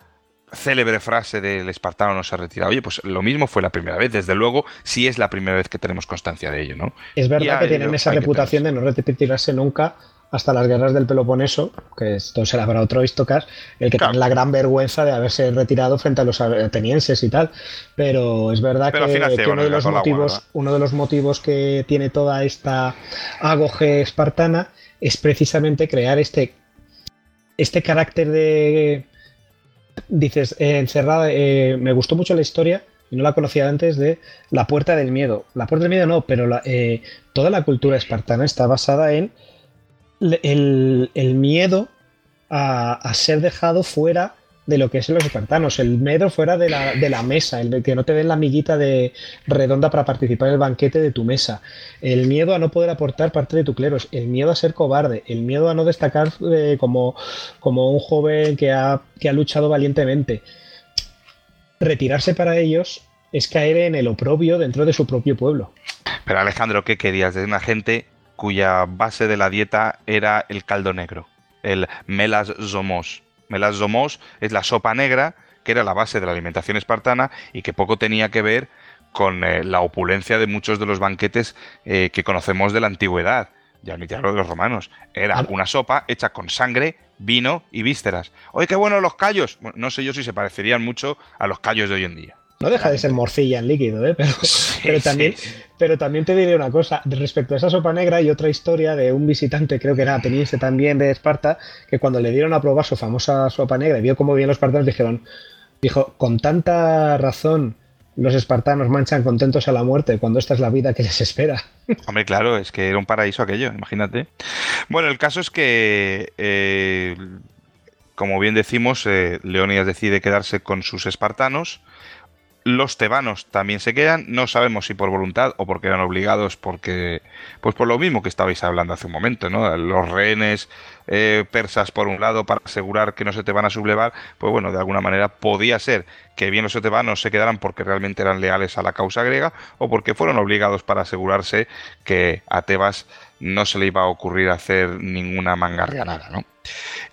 célebre frase del espartano no se retira? Oye, pues lo mismo fue la primera vez, desde luego sí es la primera vez que tenemos constancia de ello, ¿no? Es verdad que tienen esa reputación de no retirarse nunca hasta las guerras del Peloponeso, que esto será para otro Istocas, el que claro. tiene la gran vergüenza de haberse retirado frente a los atenienses y tal. Pero es verdad Pero que, que uno, de los motivos, uno de los motivos que tiene toda esta agoge espartana es precisamente crear este, este carácter de. Dices, eh, encerrada. Eh, me gustó mucho la historia y no la conocía antes de la puerta del miedo. La puerta del miedo no, pero la, eh, toda la cultura espartana está basada en el, miedo a, ser dejado fuera de lo que es los espartanos, el miedo fuera de la, mesa, el que no te den la amiguita de redonda para participar en el banquete de tu mesa, el miedo a no poder aportar parte de tu cleros, el miedo a ser cobarde, el miedo a no destacar eh, como, como un joven que ha, que ha luchado valientemente. Retirarse para ellos es caer en el oprobio dentro de su propio pueblo. Pero Alejandro, ¿qué querías de una gente cuya base de la dieta era el caldo negro, el melas zomos. Melas zomos es la sopa negra que era la base de la alimentación espartana y que poco tenía que ver con eh, la opulencia de muchos de los banquetes eh, que conocemos de la antigüedad, ya ni te hablo de los romanos. Era una sopa hecha con sangre, vino y vísceras. Oye, qué bueno los callos. Bueno, no sé yo si se parecerían mucho a los callos de hoy en día. No deja de ser morcilla en líquido, ¿eh? pero, sí, pero, también, sí. pero también te diré una cosa. Respecto a esa sopa negra, hay otra historia de un visitante, creo que era ateniense también de Esparta, que cuando le dieron a probar su famosa sopa negra y vio cómo bien los espartanos, dijeron, dijo, con tanta razón los espartanos manchan contentos a la muerte cuando esta es la vida que les espera. Hombre, claro, es que era un paraíso aquello, imagínate. Bueno, el caso es que, eh, como bien decimos, eh, Leónidas decide quedarse con sus espartanos Los tebanos también se quedan, no sabemos si por voluntad o porque eran obligados, porque, pues por lo mismo que estabais hablando hace un momento, ¿no? Los rehenes eh, persas por un lado para asegurar que no se te van a sublevar, pues bueno, de alguna manera podía ser que bien los tebanos se quedaran porque realmente eran leales a la causa griega o porque fueron obligados para asegurarse que a Tebas no se le iba a ocurrir hacer ninguna mangarrianada, ¿no?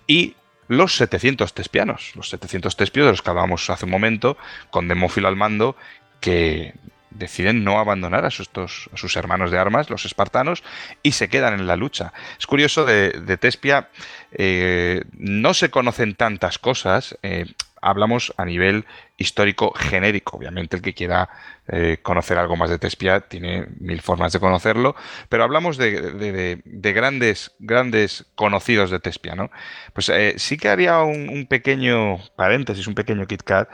Y los 700 tespianos, los 700 tespios de los que hablábamos hace un momento, con Demófilo al mando, que deciden no abandonar a sus, hermanos de armas, los espartanos, y se quedan en la lucha. Es curioso, de, Tespia eh, no se conocen tantas cosas, eh, hablamos a nivel histórico genérico. Obviamente el que quiera eh, conocer algo más de Tespia tiene mil formas de conocerlo, pero hablamos de, grandes, grandes conocidos de Tespia, ¿no? Pues eh, sí que haría un, pequeño paréntesis, un pequeño KitKat,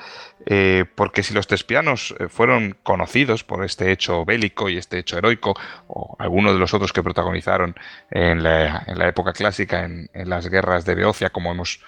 eh, porque si los tespianos fueron conocidos por este hecho bélico y este hecho heroico, o alguno de los otros que protagonizaron en la, época clásica, en, en las guerras de Beocia, como hemos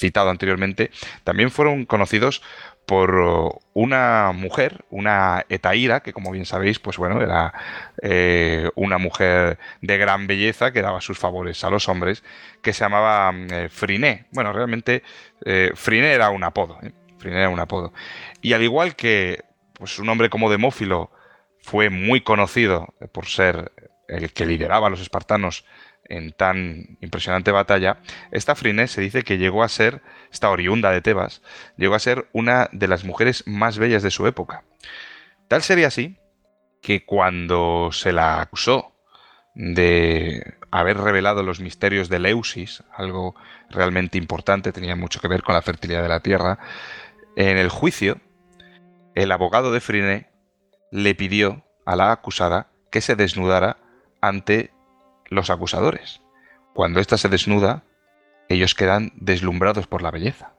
citado anteriormente, también fueron conocidos por una mujer, una Etaíra, que como bien sabéis, pues bueno, era eh, una mujer de gran belleza que daba sus favores a los hombres, que se llamaba eh, Friné. Bueno, realmente eh, Friné era un apodo, ¿eh? Friné era un apodo. Y al igual que pues, un hombre como Demófilo fue muy conocido por ser el que lideraba a los espartanos en tan impresionante batalla, esta Friné se dice que llegó a ser, esta oriunda de Tebas, llegó a ser una de las mujeres más bellas de su época. Tal sería así que cuando se la acusó de haber revelado los misterios de Leusis, algo realmente importante, tenía mucho que ver con la fertilidad de la tierra, en el juicio, el abogado de Friné le pidió a la acusada que se desnudara ante los acusadores. Cuando ésta se desnuda, ellos quedan deslumbrados por la belleza.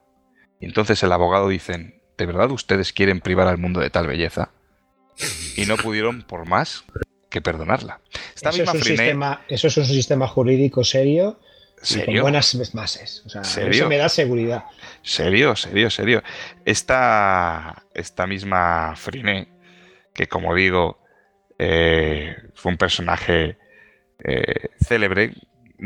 Y entonces el abogado dicen, ¿de verdad ustedes quieren privar al mundo de tal belleza? Y no pudieron por más que perdonarla. eso, es un sistema, eso es un sistema jurídico serio y con buenas bases. Eso me da seguridad. Serio, serio, serio. Esta, esta misma Friné, que como digo, eh, fue un personaje eh, célebre.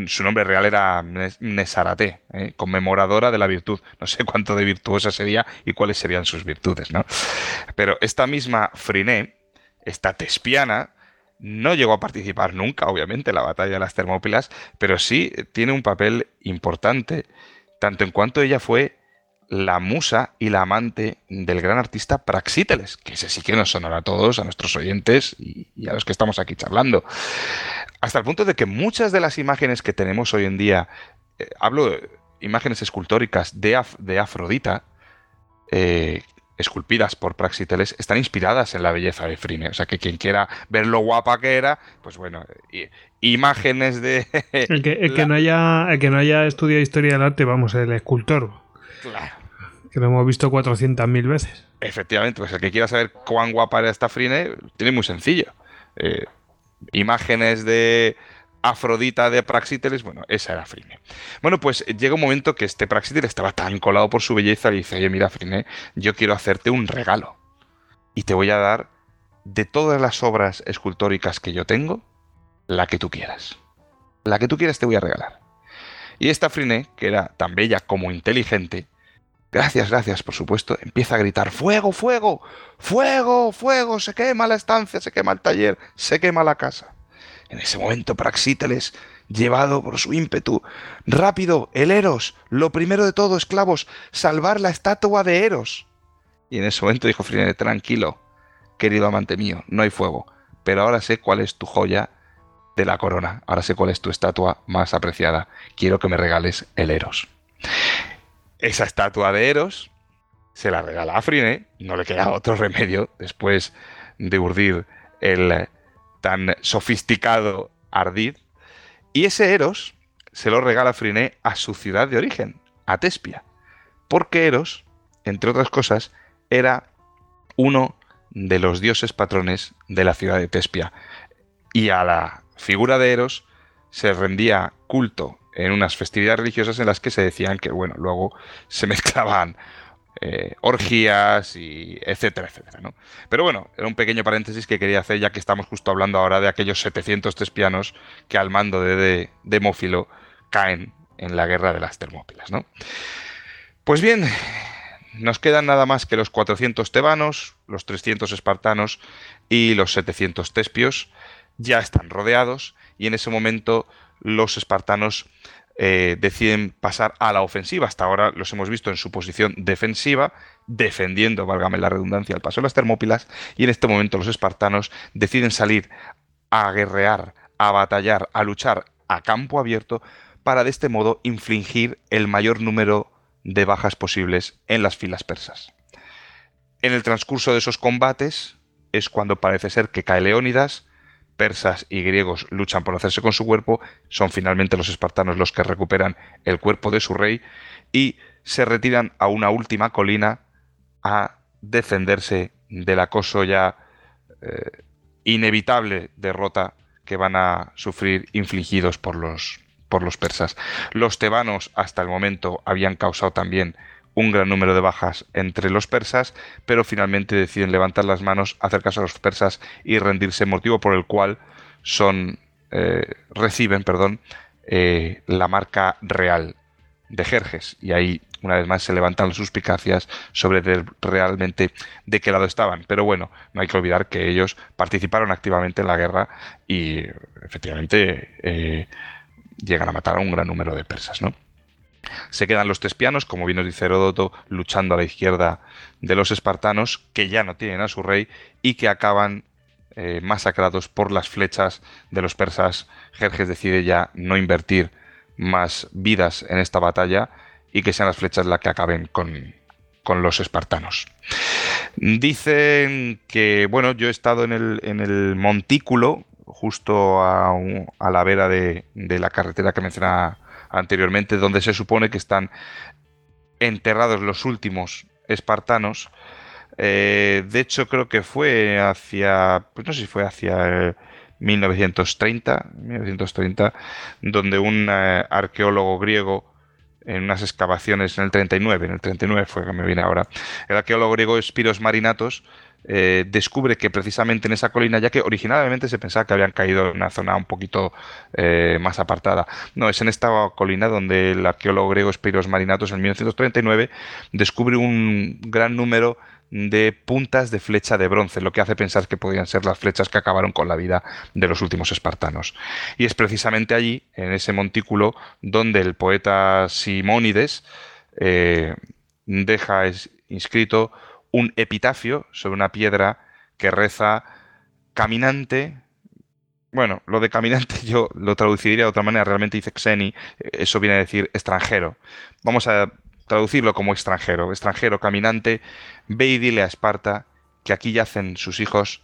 Su nombre real era Nesarate, eh, conmemoradora de la virtud. No sé cuánto de virtuosa sería y cuáles serían sus virtudes, ¿no? Pero esta misma Friné, esta tespiana, no llegó a participar nunca, obviamente, en la batalla de las Termópilas, pero sí tiene un papel importante, tanto en cuanto ella fue la musa y la amante del gran artista Praxíteles, que ese sí que nos sonará a todos, a nuestros oyentes y, a los que estamos aquí charlando. Hasta el punto de que muchas de las imágenes que tenemos hoy en día, eh, hablo de imágenes escultóricas de, de Afrodita, eh, esculpidas por Praxíteles, están inspiradas en la belleza de Frine. O sea, que quien quiera ver lo guapa que era, pues bueno, imágenes de... el, que, no haya, el que no haya estudiado historia del arte, vamos, el escultor Claro. Que lo hemos visto 400.000 veces. Efectivamente, pues el que quiera saber cuán guapa era esta Frine, tiene muy sencillo. Eh, imágenes de Afrodita de Praxíteles, bueno, esa era Frine. Bueno, pues llega un momento que este Praxíteles estaba tan colado por su belleza y dice, oye, mira, Frine, yo quiero hacerte un regalo. Y te voy a dar de todas las obras escultóricas que yo tengo, la que tú quieras. La que tú quieras te voy a regalar. Y esta Frine, que era tan bella como inteligente, Gracias, gracias, por supuesto. Empieza a gritar, fuego, fuego, fuego, fuego, se quema la estancia, se quema el taller, se quema la casa. En ese momento Praxíteles, llevado por su ímpetu, rápido, el Eros, lo primero de todo, esclavos, salvar la estatua de Eros. Y en ese momento dijo Frine, tranquilo, querido amante mío, no hay fuego, pero ahora sé cuál es tu joya de la corona, ahora sé cuál es tu estatua más apreciada, quiero que me regales el Eros. Esa estatua de Eros se la regala a Frine, no le queda otro remedio después de urdir el tan sofisticado ardid. Y ese Eros se lo regala Frine a su ciudad de origen, a Tespia. Porque Eros, entre otras cosas, era uno de los dioses patrones de la ciudad de Tespia. Y a la figura de Eros se rendía culto en unas festividades religiosas en las que se decían que, bueno, luego se mezclaban eh, orgías y etcétera, etcétera. ¿no? Pero bueno, era un pequeño paréntesis que quería hacer ya que estamos justo hablando ahora de aquellos 700 tespianos que al mando de, de Demófilo caen en la guerra de las Termópilas. ¿no? Pues bien, nos quedan nada más que los 400 tebanos, los 300 espartanos y los 700 tespios. Ya están rodeados y en ese momento los espartanos eh, deciden pasar a la ofensiva. Hasta ahora los hemos visto en su posición defensiva, defendiendo, válgame la redundancia, el paso de las Termópilas, y en este momento los espartanos deciden salir a guerrear, a batallar, a luchar a campo abierto para de este modo infligir el mayor número de bajas posibles en las filas persas. En el transcurso de esos combates es cuando parece ser que cae Leónidas, persas y griegos luchan por hacerse con su cuerpo, son finalmente los espartanos los que recuperan el cuerpo de su rey y se retiran a una última colina a defenderse del acoso ya eh, inevitable derrota que van a sufrir infligidos por los, por los persas. Los tebanos hasta el momento habían causado también un gran número de bajas entre los persas, pero finalmente deciden levantar las manos, hacer caso a los persas y rendirse, motivo por el cual son eh, reciben, perdón, eh, la marca real de Jerjes y ahí una vez más se levantan las suspicacias sobre realmente de qué lado estaban. Pero bueno, no hay que olvidar que ellos participaron activamente en la guerra y efectivamente eh, llegan a matar a un gran número de persas, ¿no? Se quedan los tespianos, como bien nos dice Heródoto, luchando a la izquierda de los espartanos, que ya no tienen a su rey y que acaban eh, masacrados por las flechas de los persas. Jerjes decide ya no invertir más vidas en esta batalla y que sean las flechas las que acaben con, los espartanos. Dicen que, bueno, yo he estado en el, en el montículo, justo a, la vera de, de la carretera que mencionaba anteriormente, donde se supone que están enterrados los últimos espartanos. Eh, de hecho, creo que fue hacia, pues no sé si fue hacia 1930, 1930, donde un eh, arqueólogo griego en unas excavaciones en el 39, en el 39 fue que me viene ahora, el arqueólogo griego Spiros Marinatos eh, descubre que precisamente en esa colina, ya que originalmente se pensaba que habían caído en una zona un poquito eh, más apartada, no, es en esta colina donde el arqueólogo griego Spiros Marinatos en 1939 descubre un gran número de puntas de flecha de bronce, lo que hace pensar que podían ser las flechas que acabaron con la vida de los últimos espartanos. Y es precisamente allí, en ese montículo, donde el poeta Simónides eh, deja inscrito un epitafio sobre una piedra que reza caminante. Bueno, lo de caminante yo lo traduciría de otra manera, realmente dice Xeni, eso viene a decir extranjero. Vamos a traducirlo como extranjero. Extranjero caminante, ve y dile a Esparta que aquí yacen sus hijos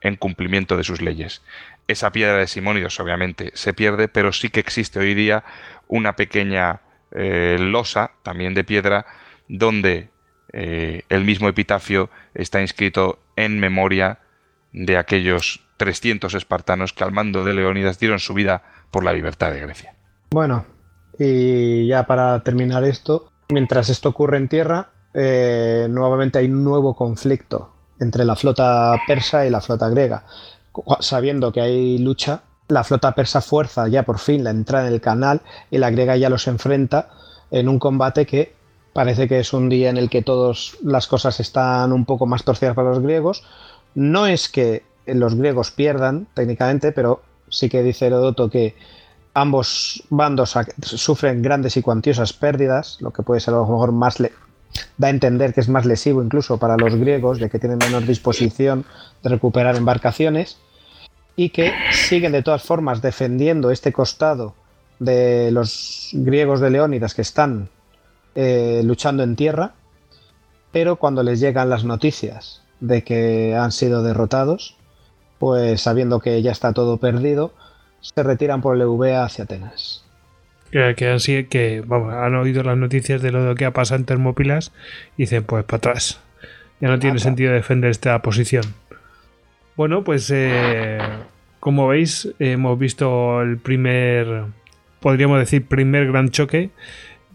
en cumplimiento de sus leyes. Esa piedra de Simónidos obviamente se pierde, pero sí que existe hoy día una pequeña eh, losa, también de piedra, donde eh, el mismo epitafio está inscrito en memoria de aquellos 300 espartanos que al mando de Leónidas dieron su vida por la libertad de Grecia. Bueno, y ya para terminar esto, mientras esto ocurre en tierra, eh, nuevamente hay un nuevo conflicto entre la flota persa y la flota griega. Sabiendo que hay lucha, la flota persa fuerza ya por fin la entrada en el canal y la griega ya los enfrenta en un combate que Parece que es un día en el que todas las cosas están un poco más torcidas para los griegos. No es que los griegos pierdan técnicamente, pero sí que dice Herodoto que ambos bandos sufren grandes y cuantiosas pérdidas, lo que puede ser a lo mejor más le da a entender que es más lesivo incluso para los griegos, de que tienen menor disposición de recuperar embarcaciones, y que siguen de todas formas defendiendo este costado de los griegos de Leónidas que están eh, luchando en tierra, pero cuando les llegan las noticias de que han sido derrotados, pues sabiendo que ya está todo perdido, se retiran por el EVA hacia Atenas. Que, así que han oído las noticias de lo que ha pasado en Termópilas y dicen pues para atrás. Ya no tiene sentido defender esta posición. Bueno, pues eh, como veis, hemos visto el primer, podríamos decir, primer gran choque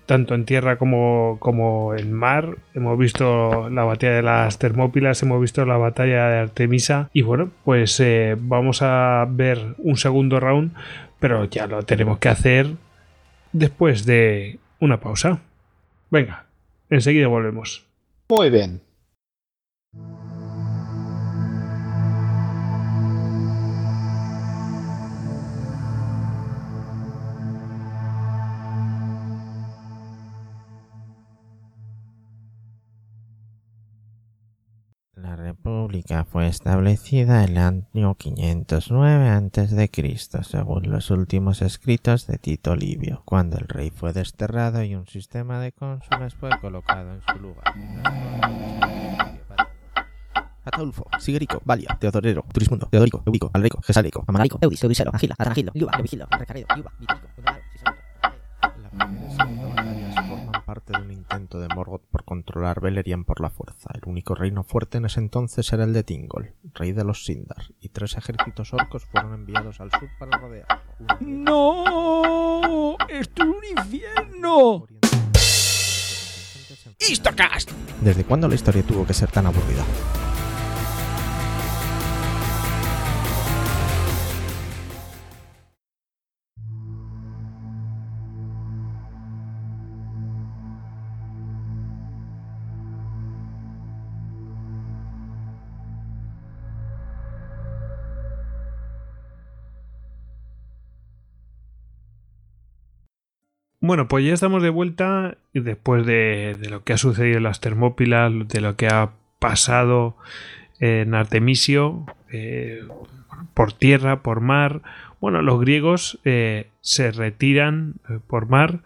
tanto en tierra como, como en mar. Hemos visto la batalla de las Termópilas, hemos visto la batalla de Artemisa y bueno, pues eh, vamos a ver un segundo round, pero ya lo tenemos que hacer después de una pausa. Venga, enseguida volvemos. Muy bien. República fue establecida el año 509 a.C., según los últimos escritos de Tito Livio, cuando el rey fue desterrado y un sistema de cónsules fue colocado en su lugar. Ataulfo, Sigerico, Valia, Teodorero, Turismundo, Teodorico, Eurico, Alrico, Gesalico, Amalaico, Eudis, Eudiselo, Agila, Atanagilo, Yuba, Levigilo, Recaredo, Yuba, Vitalico, Gunaro, La forman parte de un intento de Morgoth por controlar Beleriand por la fuerza. El único reino fuerte en ese entonces era el de Tingol, rey de los Sindar, y tres ejércitos orcos fueron enviados al sur para rodearlo. ¡No! ¡Esto es un infierno! ¡Histocast! ¿Desde cuándo la historia tuvo que ser tan aburrida? Bueno, pues ya estamos de vuelta después de, lo que ha sucedido en las Termópilas, de lo que ha pasado en Artemisio, eh, por tierra, por mar. Bueno, los griegos eh, se retiran eh, por mar.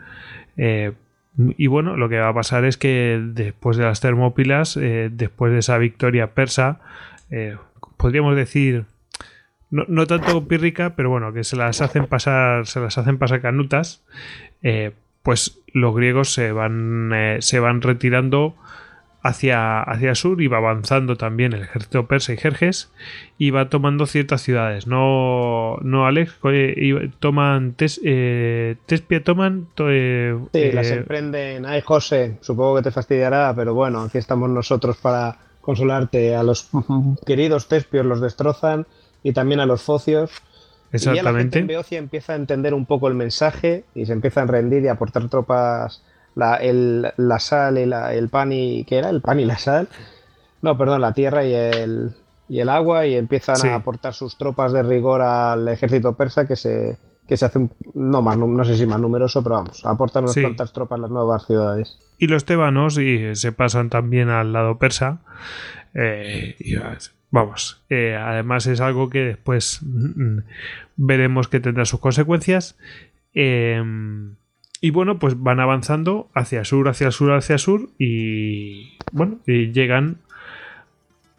y bueno, lo que va a pasar es que después de las Termópilas, después de esa victoria persa, podríamos decir no, no tanto pírrica, pero bueno, que se las hacen pasar, se las hacen pasar canutas, eh, pues los griegos se van, eh, se van retirando hacia, hacia el sur y va avanzando también el ejército persa y Jerjes y va tomando ciertas ciudades. No, no Alex, eh, toman tes, eh, Tespia, toman. to- eh, Sí, las emprenden. Ay, José, supongo que te fastidiará, pero bueno, aquí estamos nosotros para consolarte. A los queridos tespios los destrozan y también a los focios. Y ya la gente exactamente. en Beocia empieza a entender un poco el mensaje y se empieza a rendir y a aportar tropas. La, el- la sal y la- el pan y. ¿Qué era? El pan y la sal. No, perdón, la tierra y el, y el agua y empiezan Sí. a aportar sus tropas de rigor al ejército persa que se, que se hace un- no más, no sé si más numeroso, pero vamos, aportan unas Sí. cuantas tropas las nuevas ciudades. y los tebanos y se pasan también al lado persa. Eh, y, vamos, eh, además es algo que después mm, veremos que tendrá sus consecuencias. Eh, y bueno, pues van avanzando hacia sur, hacia sur, hacia sur y bueno, llegan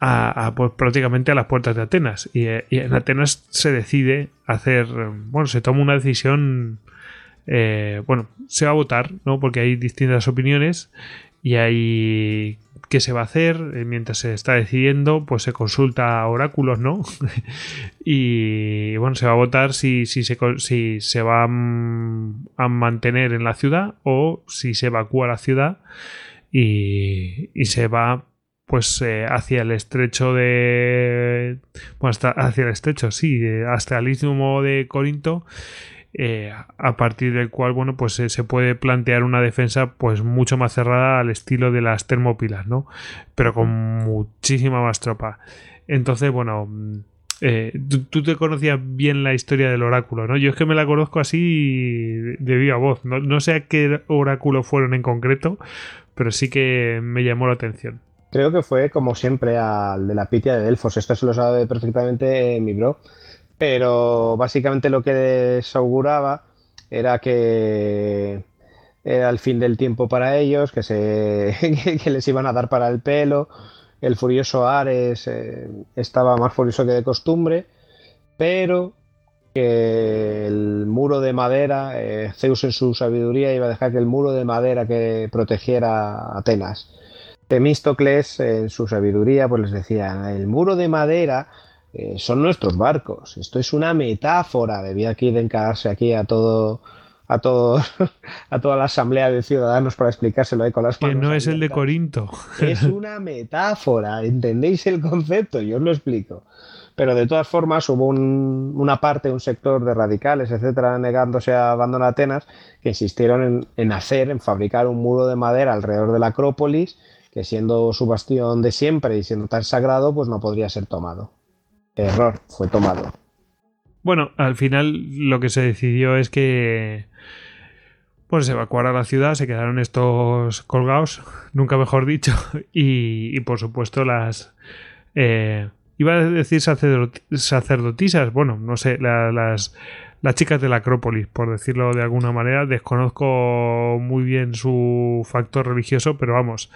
a, pues, prácticamente a las puertas de Atenas. Y, eh, en Atenas se decide hacer, bueno, se toma una decisión eh, bueno, se va a votar, ¿no? Porque hay distintas opiniones y hay qué se va a hacer eh, mientras se está decidiendo, pues se consulta a oráculos, ¿no? y bueno, se va a votar si, si, se, si se va a, a mantener en la ciudad o si se evacúa la ciudad y, y se va pues eh, hacia el estrecho de bueno hasta hacia el estrecho sí eh, hasta el istmo de Corinto eh, a partir del cual bueno pues se puede plantear una defensa pues mucho más cerrada al estilo de las termópilas no pero con muchísima más tropa. Entonces bueno mm, eh, tú, te conocías bien la historia del oráculo no yo es que me la conozco así de, de viva voz. No, no sé a qué oráculo fueron en concreto pero sí que me llamó la atención. Creo que fue, como siempre, al de la Pitia de Delfos. Esto se lo sabe perfectamente eh, mi bro. Pero básicamente lo que les auguraba era que era el fin del tiempo para ellos, que, se, que les iban a dar para el pelo. El furioso Ares eh, estaba más furioso que de costumbre, pero que el muro de madera, eh, Zeus en su sabiduría iba a dejar que el muro de madera que protegiera a Atenas. Temístocles, en su sabiduría, pues les decía, el muro de madera eh, son nuestros barcos. Esto es una metáfora. Debía aquí de encararse aquí a todo, a, todo, a toda la asamblea de ciudadanos para explicárselo ahí con las Que manos. no es el de. Corinto. Es una metáfora, ¿entendéis el concepto? Yo os lo explico. Pero de todas formas hubo un- una parte, un sector de radicales, etcétera, negándose a abandonar Atenas, que insistieron en, en hacer, en fabricar un muro de madera alrededor de la Acrópolis, que siendo su bastión de siempre y siendo tan sagrado, pues no podría ser tomado. Error, fue tomado. Bueno, al final lo que se decidió es que pues se evacuara la ciudad, se quedaron estos colgados, nunca mejor dicho, y, y por supuesto las... eh, iba a decir sacerdot- sacerdotisas, bueno, no sé, la- las, las chicas de la Acrópolis, por decirlo de alguna manera, desconozco muy bien su factor religioso, pero vamos,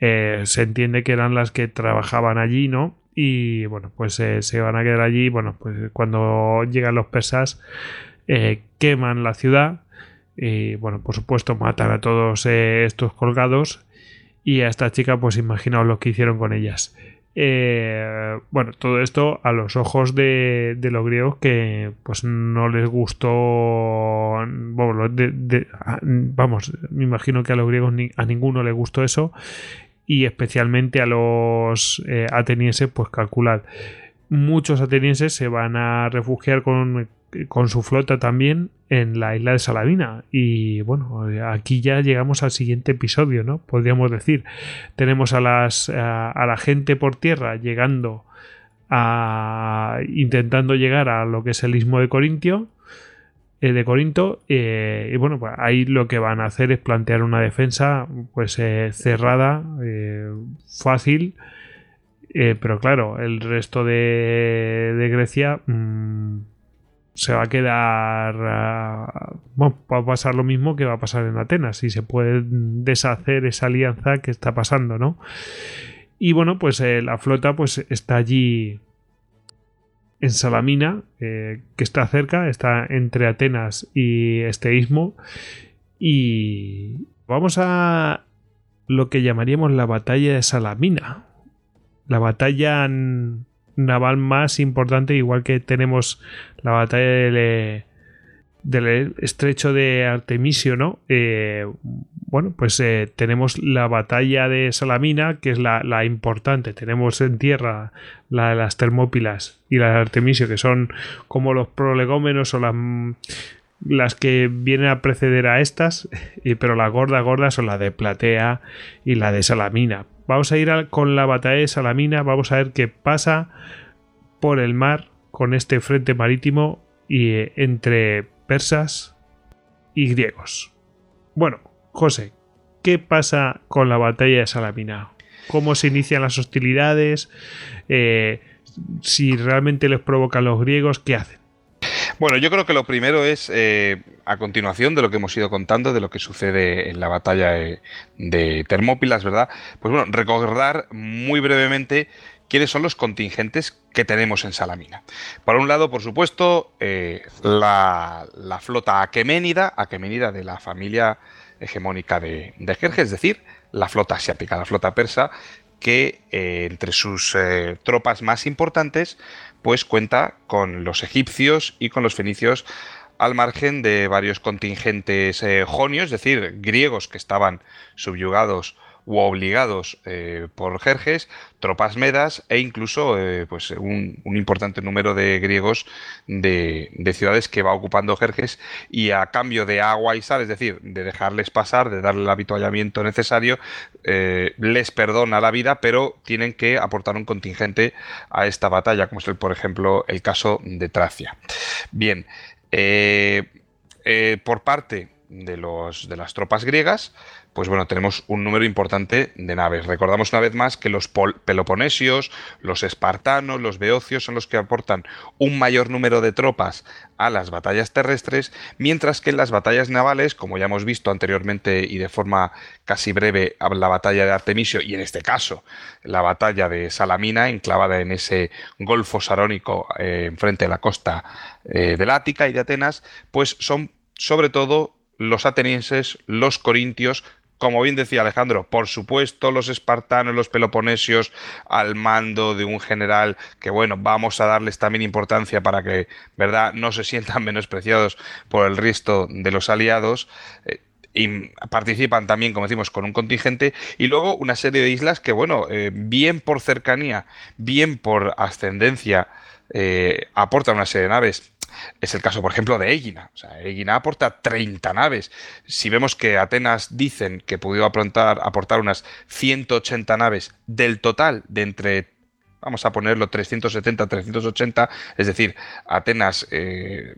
eh, se entiende que eran las que trabajaban allí, ¿no? Y bueno, pues se van a quedar allí. Bueno, pues cuando llegan los persas, eh, queman la ciudad. Y bueno, por supuesto, matan a todos eh, estos colgados. Y a esta chica, pues imaginaos lo que hicieron con ellas. Eh, bueno, todo esto a los ojos de, los griegos que pues no les gustó. bueno, vamos, me imagino que a los griegos a ninguno les gustó eso y especialmente a los eh, atenienses, pues calculad. Muchos atenienses se van a refugiar con, con su flota también en la isla de Salamina. Y bueno, aquí ya llegamos al siguiente episodio, ¿no? Podríamos decir. Tenemos a, las, a, a la gente por tierra llegando a. intentando llegar a lo que es el istmo de Corintio. Eh, de Corinto eh, y bueno pues ahí lo que van a hacer es plantear una defensa pues eh, cerrada fácil pero claro el resto de, Grecia mm, se va a quedar ah, bueno, va a pasar lo mismo que va a pasar en Atenas y se puede deshacer esa alianza que está pasando no y bueno pues la flota pues está allí en Salamina, eh, que está cerca, está entre Atenas y este istmo. Y vamos a lo que llamaríamos la batalla de Salamina. La batalla naval más importante, igual que tenemos la batalla del, del estrecho de Artemisio, ¿no? Eh, bueno, pues eh, tenemos la batalla de Salamina, que es la, la importante. Tenemos en tierra la de las Termópilas y la de Artemisio, que son como los prolegómenos o las, que vienen a preceder a estas, y- pero las gordas gordas son la de Platea y la de Salamina. Vamos a ir con la batalla de Salamina, vamos a ver qué pasa por el mar con este frente marítimo y eh, entre persas y griegos. Bueno, José, ¿qué pasa con la batalla de Salamina? ¿Cómo se inician las hostilidades? Eh, si realmente les provocan los griegos, ¿qué hacen? Bueno, yo creo que lo primero es, eh, a continuación de lo que hemos ido contando, de lo que sucede en la batalla de, de Termópilas, ¿verdad? Pues bueno, recordar muy brevemente quiénes son los contingentes que tenemos en Salamina. Por un lado, por supuesto, eh, la, la flota aqueménida, aqueménida de la familia hegemónica de, de Jerjes, es decir, la flota asiática, la flota persa, que eh, entre sus eh, tropas más importantes pues cuenta con los egipcios y con los fenicios al margen de varios contingentes eh, jonios, es decir, griegos que estaban subyugados u obligados eh, por Jerjes, tropas medas e incluso eh, pues un, un, importante número de griegos de, de, ciudades que va ocupando Jerjes y a cambio de agua y sal, es decir, de dejarles pasar, de darle el habituallamiento necesario, eh, les perdona la vida, pero tienen que aportar un contingente a esta batalla, como es por ejemplo el caso de Tracia. Bien, por parte de, los, de las tropas griegas, pues bueno, tenemos un número importante de naves. Recordamos una vez más que los peloponesios, los espartanos, los beocios son los que aportan un mayor número de tropas a las batallas terrestres, mientras que en las batallas navales, como ya hemos visto anteriormente y de forma casi breve, la batalla de Artemisio y en este caso la batalla de Salamina, enclavada en ese golfo sarónico eh, enfrente de la costa eh, del Ática y de Atenas, pues son sobre todo los atenienses, los corintios, como bien decía Alejandro, por supuesto los espartanos, los peloponesios al mando de un general que bueno, vamos a darles también importancia para que, ¿verdad?, no se sientan menospreciados por el resto de los aliados. Eh, y participan también, como decimos, con un contingente y luego una serie de islas que, bueno, eh, bien por cercanía, bien por ascendencia, eh, aportan una serie de naves es el caso, por ejemplo, de Egina. O aporta 30 naves. Si vemos que Atenas dicen que pudo aportar, aportar unas 180 naves del total de entre vamos a ponerlo 370, 380, es decir, Atenas eh,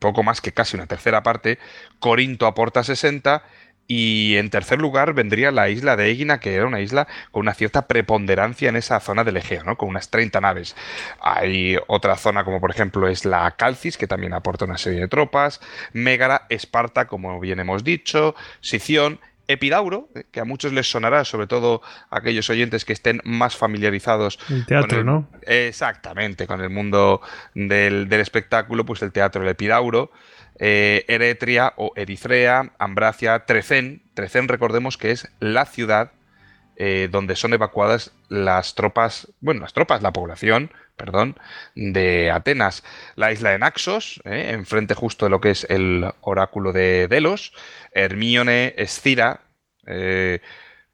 poco más que casi una tercera parte, Corinto aporta 60 y en tercer lugar vendría la isla de Egina, que era una isla con una cierta preponderancia en esa zona del Egeo, ¿no? con unas 30 naves. Hay otra zona como por ejemplo es la Calcis, que también aporta una serie de tropas, Mégara, Esparta, como bien hemos dicho, Sición, Epidauro, eh, que a muchos les sonará, sobre todo a aquellos oyentes que estén más familiarizados. El teatro, ¿no? Exactamente, con el mundo del, del espectáculo, pues el teatro, el Epidauro eh, Eretria o Eritrea, Ambracia, Trecén. Trecén, recordemos que es la ciudad eh, donde son evacuadas las tropas, bueno, las tropas, la población, perdón, de Atenas. La isla de Naxos, eh, enfrente justo de lo que es el oráculo de Delos. Hermione, Escira, eh,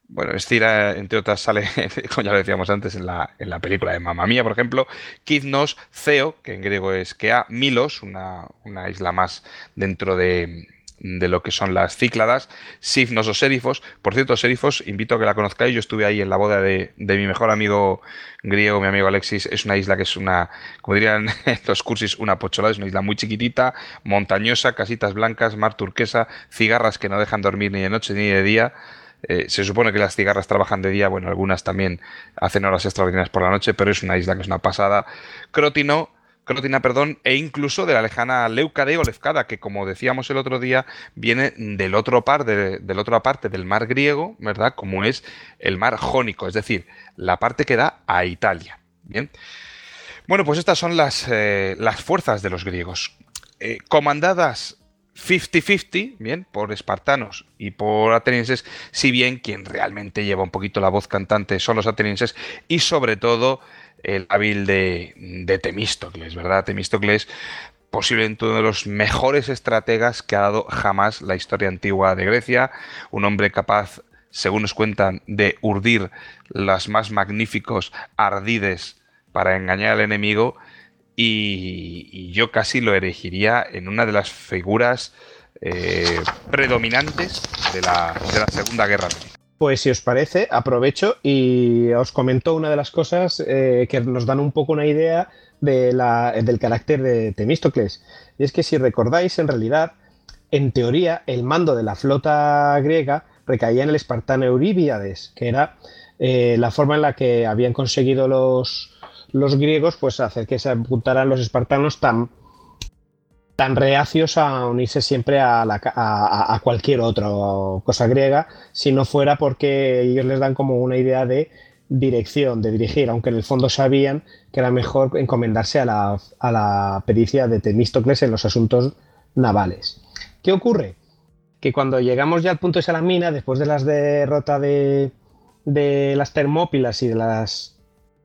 bueno, Estira, entre otras, sale, como ya lo decíamos antes, en la, en la película de Mamma Mía, por ejemplo. Kidnos, Ceo, que en griego es Kea, Milos, una, una isla más dentro de, de lo que son las Cícladas, Sifnos o Serifos. Por cierto, Serifos, invito a que la conozcáis. Yo estuve ahí en la boda de, de, mi mejor amigo griego, mi amigo Alexis. Es una isla que es una, como dirían los cursis, una pocholada. Es una isla muy chiquitita, montañosa, casitas blancas, mar turquesa, cigarras que no dejan dormir ni de noche ni de día. Eh, se supone que las cigarras trabajan de día, bueno, algunas también hacen horas extraordinarias por la noche, pero es una isla que es una pasada. Crotino, Crotina, perdón, e incluso de la lejana Leucade o Lefkada, que como decíamos el otro día, viene del otro par, de, del otra parte del mar griego, ¿verdad? Como es el mar jónico, es decir, la parte que da a Italia. Bien. Bueno, pues estas son las, eh, las fuerzas de los griegos. Eh, comandadas 50-50, bien, por espartanos y por atenienses, si bien quien realmente lleva un poquito la voz cantante son los atenienses y sobre todo el hábil de, Temístocles, ¿verdad? Temístocles posiblemente uno de los mejores estrategas que ha dado jamás la historia antigua de Grecia, un hombre capaz, según nos cuentan, de urdir las más magníficos ardides para engañar al enemigo. Y, yo casi lo elegiría en una de las figuras eh, predominantes de la, Segunda Guerra Pues si os parece, aprovecho y os comento una de las cosas eh, que nos dan un poco una idea de la, del carácter de Temístocles. Y es que si recordáis, en realidad, en teoría, el mando de la flota griega recaía en el espartano Euríbiades, que era eh, la forma en la que habían conseguido los, los griegos pues hacer que se apuntaran los espartanos tan, tan reacios a unirse siempre a, la, a, a, cualquier otra cosa griega, si no fuera porque ellos les dan como una idea de dirección, de dirigir, aunque en el fondo sabían que era mejor encomendarse a la, a la pericia de Temístocles en los asuntos navales. ¿Qué ocurre? Que cuando llegamos ya al punto de Salamina, después de las derrotas de, de las Termópilas y de las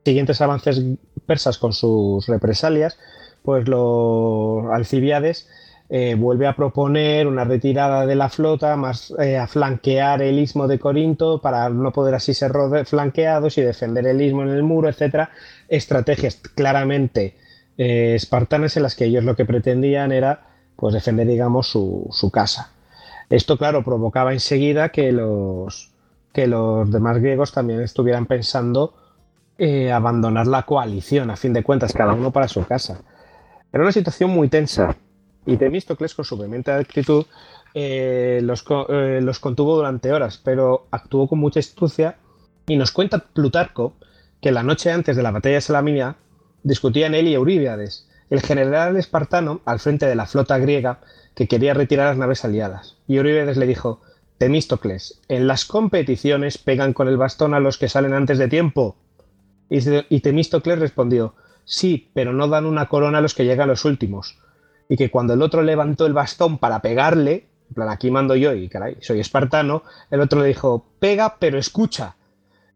siguientes avances persas con sus represalias, pues los Alcibiades eh, vuelve a proponer una retirada de la flota, más eh, a flanquear el istmo de Corinto para no poder así ser flanqueados y defender el istmo en el muro, etcétera. Estrategias claramente eh, espartanas en las que ellos lo que pretendían era pues defender, digamos, su, casa. Esto, claro, provocaba enseguida que los, que los demás griegos también estuvieran pensando abandonar la coalición, a fin de cuentas, cada uno para su casa. Era una situación muy tensa y Temístocles, con su vehemente actitud, eh, los, eh, los, contuvo durante horas, pero actuó con mucha astucia y nos cuenta Plutarco que la noche antes de la batalla de Salamina discutían él y Euríbiades, el general espartano al frente de la flota griega que quería retirar las naves aliadas. Y Euríbiades le dijo, Temístocles, en las competiciones pegan con el bastón a los que salen antes de tiempo. Y Temístocles respondió, sí, pero no dan una corona a los que llegan los últimos. Y que cuando el otro levantó el bastón para pegarle, en plan, aquí mando yo y caray, soy espartano, el otro le dijo, pega pero escucha.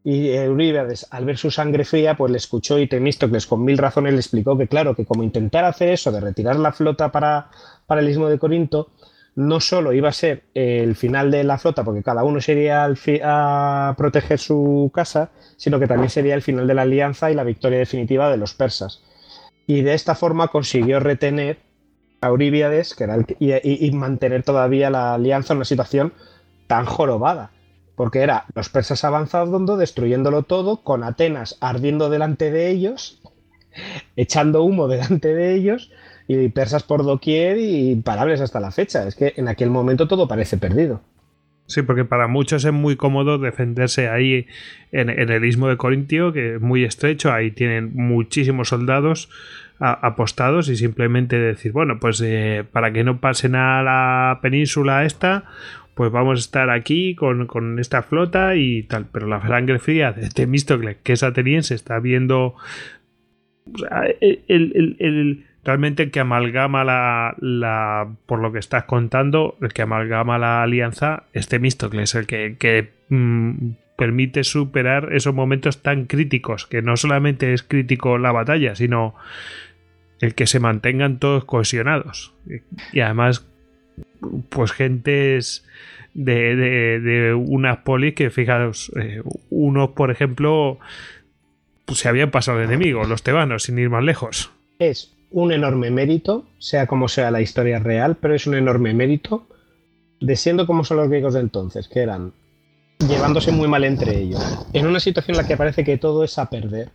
Y Euríbades, al ver su sangre fría, pues le escuchó y Temístocles con mil razones le explicó que claro, que como intentar hacer eso de retirar la flota para, para el istmo de Corinto, no solo iba a ser el final de la flota, porque cada uno sería a proteger su casa, sino que también sería el final de la alianza y la victoria definitiva de los persas. Y de esta forma consiguió retener a Euríbiades que era y, mantener todavía la alianza en una situación tan jorobada. Porque era los persas avanzando, destruyéndolo todo, con Atenas ardiendo delante de ellos, echando humo delante de ellos, y persas por doquier y imparables hasta la fecha. Es que en aquel momento todo parece perdido. Sí, porque para muchos es muy cómodo defenderse ahí en, el istmo de Corintio, que es muy estrecho, ahí tienen muchísimos soldados apostados y simplemente decir, bueno, pues eh, para que no pasen a la península esta, pues vamos a estar aquí con, esta flota y tal. Pero la sangre fría de Temístocles, que es ateniense, está viendo el realmente el que amalgama la, la, por lo que estás contando, el que amalgama la alianza es Temístocles, el que, mm, permite superar esos momentos tan críticos, que no solamente es crítico la batalla, sino el que se mantengan todos cohesionados. Y además, pues gentes de, de, de unas polis que, fijaos, eh, unos, por ejemplo, pues se habían pasado de enemigos, los tebanos, sin ir más lejos. Es un enorme mérito, sea como sea la historia real, pero es un enorme mérito de siendo como son los griegos de entonces, que eran llevándose muy mal entre ellos, en una situación en la que parece que todo es a perder,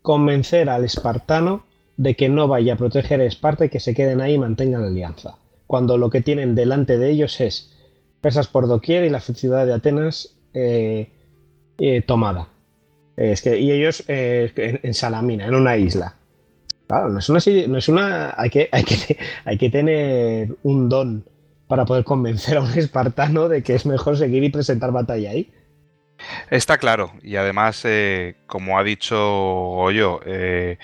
convencer al espartano de que no vaya a proteger a Esparta y que se queden ahí y mantengan la alianza, cuando lo que tienen delante de ellos es persas por doquier y la ciudad de Atenas eh, eh, tomada. Es que, y ellos eh, en Salamina, en una isla. Claro, no es una, no es una hay, que, hay, que, hay que tener un don para poder convencer a un espartano de que es mejor seguir y presentar batalla ahí. Está claro, y además, eh, como ha dicho Goyo, eh,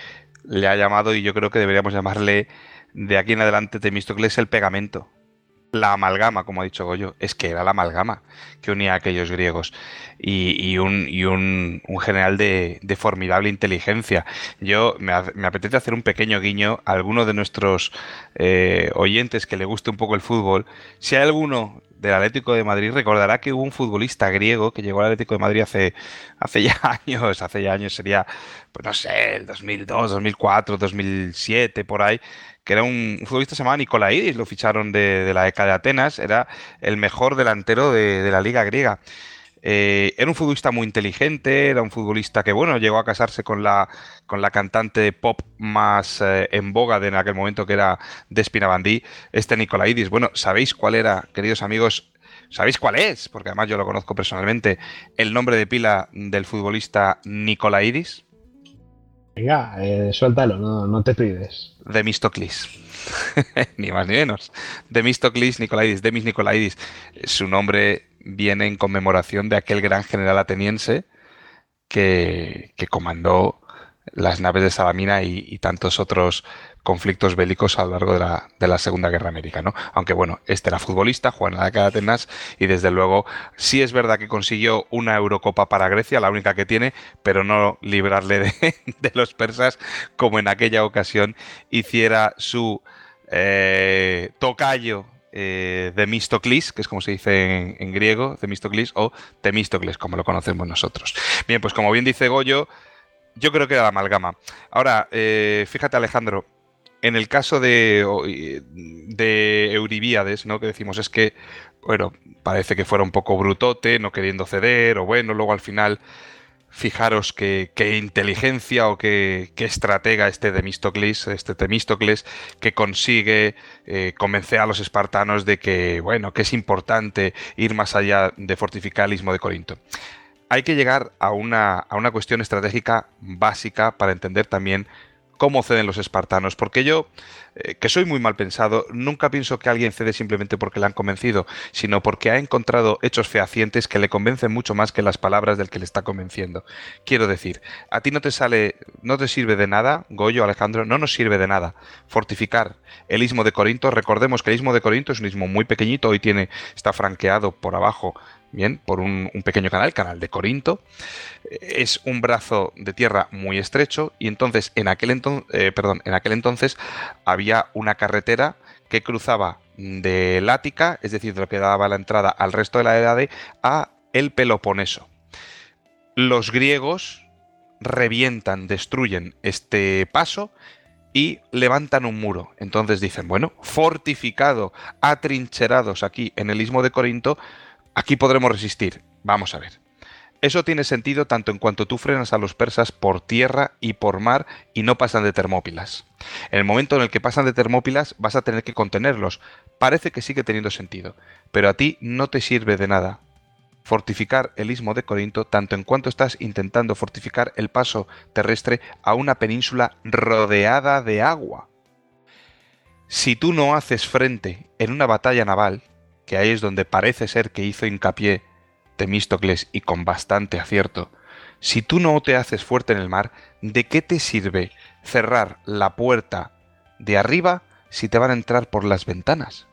le ha llamado, y yo creo que deberíamos llamarle de aquí en adelante Temístocles el pegamento la amalgama, como ha dicho Goyo, es que era la amalgama que unía a aquellos griegos y, un, un, general de, formidable inteligencia. Yo me, apetece hacer un pequeño guiño a alguno de nuestros eh, oyentes que le guste un poco el fútbol. Si hay alguno del Atlético de Madrid recordará que hubo un futbolista griego que llegó al Atlético de Madrid hace, hace ya años, hace ya años sería, pues no sé, el 2002, 2004, 2007, por ahí, que era un, futbolista se llamaba Nicolaidis, lo ficharon de, la ECA de Atenas, era el mejor delantero de, la liga griega. Eh, era un futbolista muy inteligente, era un futbolista que, bueno, llegó a casarse con la, con la cantante de pop más eh, en boga de en aquel momento, que era Despina Bandí, este Nicolaidis. Bueno, ¿sabéis cuál era, queridos amigos? ¿Sabéis cuál es? Porque además yo lo conozco personalmente, el nombre de pila del futbolista Nicolaidis. Venga, eh, suéltalo, no, no te pides. Demistocles. ni más ni menos. Demistocles Nicolaidis, Demis Nicolaidis. Su nombre viene en conmemoración de aquel gran general ateniense que, que comandó las naves de Salamina y, tantos otros conflictos bélicos a lo largo de la, de la Segunda Guerra América, ¿no? Aunque bueno, este era futbolista, jugó en la de Atenas y desde luego sí es verdad que consiguió una Eurocopa para Grecia, la única que tiene, pero no librarle de, los persas como en aquella ocasión hiciera su eh, tocayo eh, Demistocles, que es como se dice en, griego, Demistocles o Temistocles, como lo conocemos nosotros. Bien, pues como bien dice Goyo, yo creo que era la amalgama. Ahora, eh, fíjate Alejandro, en el caso de, de Euribíades, ¿no? Que decimos es que, bueno, parece que fuera un poco brutote, no queriendo ceder, o bueno, luego al final, fijaros qué inteligencia o qué, estratega este Temístocles, este Temístocles, que consigue eh, convencer a los espartanos de que, bueno, que es importante ir más allá de fortificar el istmo de Corinto hay que llegar a una, a una cuestión estratégica básica para entender también cómo ceden los espartanos, porque yo, eh, que soy muy mal pensado, nunca pienso que alguien cede simplemente porque le han convencido, sino porque ha encontrado hechos fehacientes que le convencen mucho más que las palabras del que le está convenciendo. Quiero decir, a ti no te sale, no te sirve de nada, Goyo, Alejandro, no nos sirve de nada fortificar el istmo de Corinto. Recordemos que el istmo de Corinto es un istmo muy pequeñito, hoy tiene, está franqueado por abajo bien, por un, pequeño canal, canal de Corinto. Es un brazo de tierra muy estrecho y entonces en aquel, entonces, eh, perdón, en aquel entonces había una carretera que cruzaba de Lática, es decir, de lo que daba la entrada al resto de la Edad, a el Peloponeso. Los griegos revientan, destruyen este paso y levantan un muro. Entonces dicen, bueno, fortificado, atrincherados aquí en el istmo de Corinto, Aquí podremos resistir. Vamos a ver. Eso tiene sentido tanto en cuanto tú frenas a los persas por tierra y por mar y no pasan de Termópilas. En el momento en el que pasan de Termópilas vas a tener que contenerlos. Parece que sigue teniendo sentido, pero a ti no te sirve de nada fortificar el istmo de Corinto tanto en cuanto estás intentando fortificar el paso terrestre a una península rodeada de agua. Si tú no haces frente en una batalla naval, que ahí es donde parece ser que hizo hincapié Temístocles y con bastante acierto, si tú no te haces fuerte en el mar, ¿de qué te sirve cerrar la puerta de arriba si te van a entrar por las ventanas?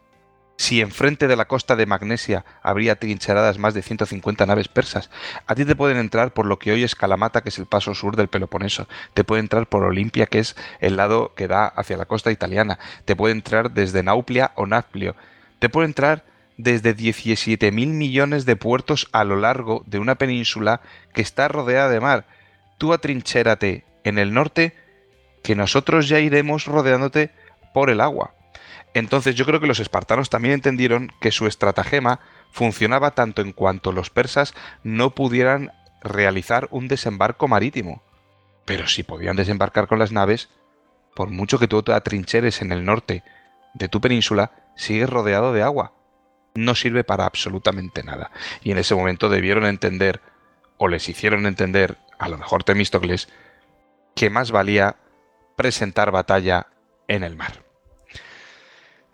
Si enfrente de la costa de Magnesia habría trincheradas más de 150 naves persas, a ti te pueden entrar por lo que hoy es Calamata, que es el paso sur del Peloponeso, te puede entrar por Olimpia, que es el lado que da hacia la costa italiana, te puede entrar desde Nauplia o Naplio, te puede entrar desde 17.000 millones de puertos a lo largo de una península que está rodeada de mar. Tú atrinchérate en el norte, que nosotros ya iremos rodeándote por el agua. Entonces yo creo que los espartanos también entendieron que su estratagema funcionaba tanto en cuanto los persas no pudieran realizar un desembarco marítimo. Pero si podían desembarcar con las naves, por mucho que tú te atrincheres en el norte de tu península, sigues rodeado de agua no sirve para absolutamente nada. Y en ese momento debieron entender, o les hicieron entender, a lo mejor Temístocles, que más valía presentar batalla en el mar.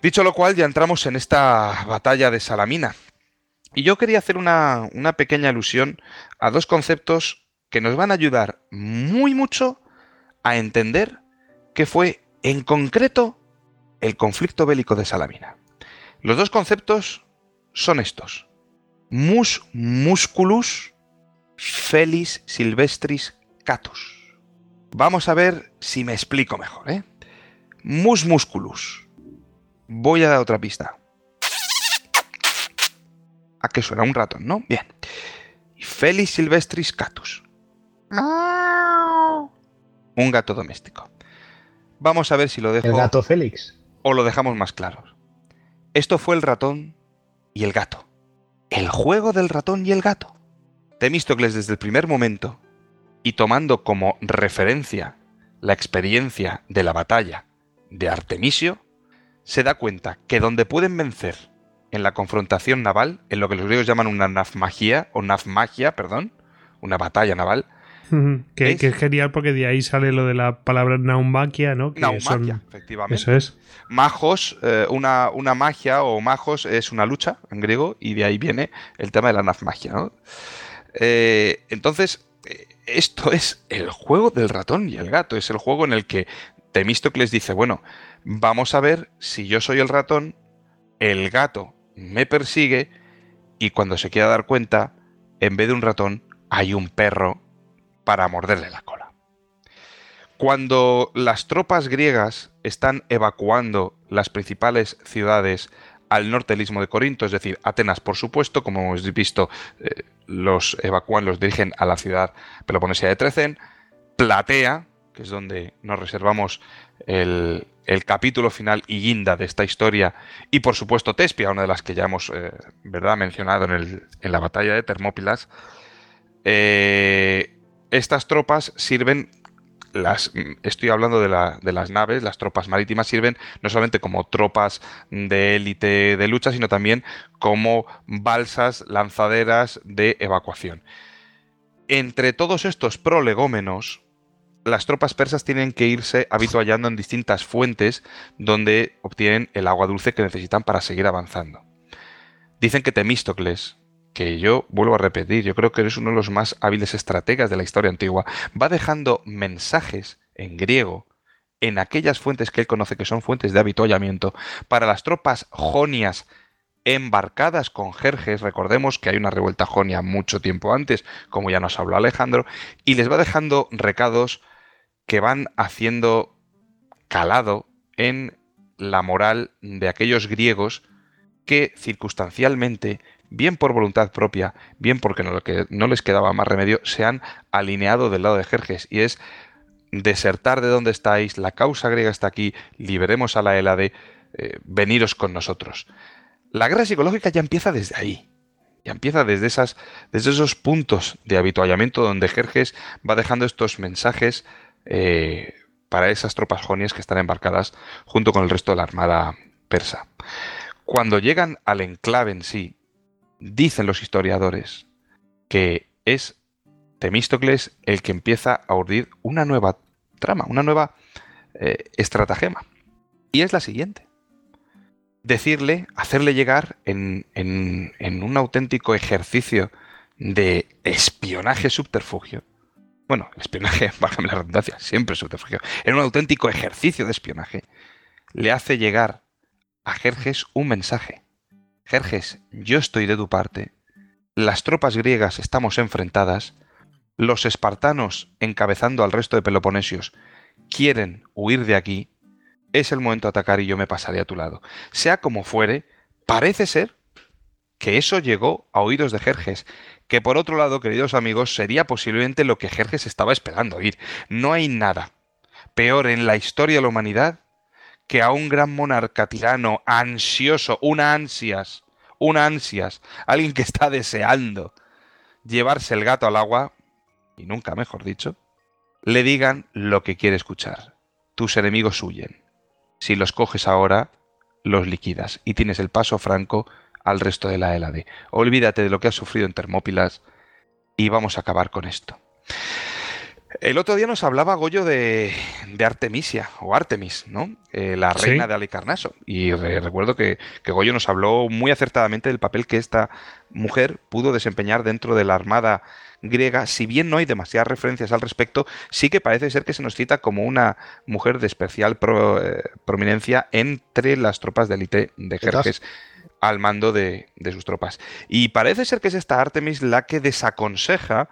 Dicho lo cual, ya entramos en esta batalla de Salamina. Y yo quería hacer una, una pequeña alusión a dos conceptos que nos van a ayudar muy mucho a entender qué fue en concreto el conflicto bélico de Salamina. Los dos conceptos son estos. Mus musculus felis silvestris catus. Vamos a ver si me explico mejor, ¿eh? Mus musculus. Voy a dar otra pista. ¿A qué suena un ratón, no? Bien. Felis silvestris catus. Un gato doméstico. Vamos a ver si lo dejo. El gato Félix. O lo dejamos más claro. Esto fue el ratón y el gato. El juego del ratón y el gato. Temístocles desde el primer momento, y tomando como referencia la experiencia de la batalla de Artemisio, se da cuenta que donde pueden vencer en la confrontación naval, en lo que los griegos llaman una nafmagia, o nafmagia, perdón, una batalla naval, que, es, genial porque de ahí sale lo de la palabra naumaquia, ¿no? Que naumaquia, efectivamente. Eso es. Magos, eh, una, una, magia o magos es una lucha en griego y de ahí viene el tema de la nafmagia, ¿no? Eh, entonces, eh, esto es el juego del ratón y el gato. Es el juego en el que Temístocles dice, bueno, vamos a ver si yo soy el ratón, el gato me persigue y cuando se quiera dar cuenta, en vez de un ratón, hay un perro para morderle la cola. Cuando las tropas griegas están evacuando las principales ciudades al norte del istmo de Corinto, es decir, Atenas, por supuesto, como hemos visto, eh, los evacúan, los dirigen a la ciudad peloponesia de Trecen, Platea, que es donde nos reservamos el, capítulo final y guinda de esta historia, y por supuesto Tespia, una de las que ya hemos eh, ¿verdad? mencionado en, en, la batalla de Termópilas, eh, estas tropas sirven las, estoy hablando de, las naves, las tropas marítimas sirven no solamente como tropas de élite de lucha, sino también como balsas, lanzaderas de evacuación. Entre todos estos prolegómenos las tropas persas tienen que irse habituallando en distintas fuentes donde obtienen el agua dulce que necesitan para seguir avanzando. Dicen que Temístocles, que yo vuelvo a repetir, yo creo que es uno de los más hábiles estrategas de la historia antigua, va dejando mensajes en griego en aquellas fuentes que él conoce que son fuentes de habituallamiento para las tropas jonias embarcadas con Jerjes, recordemos que hay una revuelta jonia mucho tiempo antes, como ya nos habló Alejandro, y les va dejando recados que van haciendo calado en la moral de aquellos griegos que circunstancialmente, bien por voluntad propia, bien porque no, no les quedaba más remedio, se han alineado del lado de Jerjes y es desertar de donde estáis, la causa griega está aquí, liberemos a la Hélade, eh, veniros con nosotros. La guerra psicológica ya empieza desde ahí. Ya empieza desde, esas, desde esos puntos de habituallamiento donde Jerjes va dejando estos mensajes eh, para esas tropas jonias que están embarcadas junto con el resto de la armada persa. Cuando llegan al enclave en sí, dicen los historiadores que es Temístocles el que empieza a urdir una nueva trama, una nueva eh, estratagema. Y es la siguiente decirle, hacerle llegar en, un auténtico ejercicio de espionaje subterfugio. Bueno, espionaje, bájame la redundancia, siempre subterfugio. En un auténtico ejercicio de espionaje, le hace llegar a Jerjes un mensaje. Jerjes, yo estoy de tu parte. Las tropas griegas estamos enfrentadas. Los espartanos, encabezando al resto de peloponesios, quieren huir de aquí es el momento de atacar y yo me pasaré a tu lado. Sea como fuere, parece ser que eso llegó a oídos de Jerjes, que por otro lado, queridos amigos, sería posiblemente lo que Jerjes estaba esperando oír. No hay nada peor en la historia de la humanidad que a un gran monarca tirano ansioso, una ansias, una ansias, alguien que está deseando llevarse el gato al agua, y nunca mejor dicho, le digan lo que quiere escuchar. Tus enemigos huyen. Si los coges ahora, los liquidas y tienes el paso franco al resto de la Hélade. Olvídate de lo que has sufrido en Termópilas y vamos a acabar con esto. El otro día nos hablaba Goyo de, Artemisia o Artemis, ¿no? Eh, la reina de Alicarnaso. Y recuerdo que, que, Goyo nos habló muy acertadamente del papel que esta mujer pudo desempeñar dentro de la armada griega, si bien no hay demasiadas referencias al respecto, sí que parece ser que se nos cita como una mujer de especial eh, prominencia entre las tropas de élite de Jerjes al mando de, sus tropas. Y parece ser que es esta Artemis la que desaconseja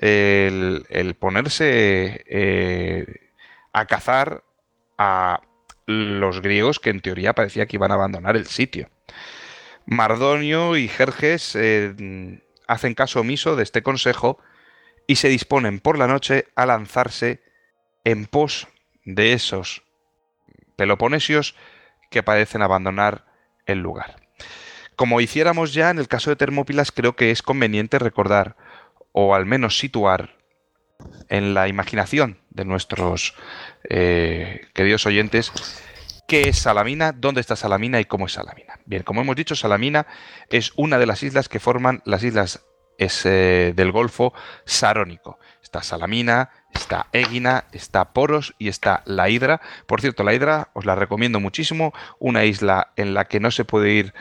el, ponerse eh, a cazar a los griegos que en teoría parecía que iban a abandonar el sitio. Mardonio y Jerjes eh, hacen caso omiso de este consejo y se disponen por la noche a lanzarse en pos de esos peloponesios que parecen abandonar el lugar. Como hiciéramos ya en el caso de Termópilas, creo que es conveniente recordar, o al menos situar en la imaginación de nuestros eh, queridos oyentes, qué es Salamina, dónde está Salamina y cómo es Salamina. Bien, como hemos dicho, Salamina es una de las islas que forman las islas del Golfo Sarónico. Está Salamina, está Egina, está Poros y está la Hidra. Por cierto, la Hidra os la recomiendo muchísimo, una isla en la que no se puede ir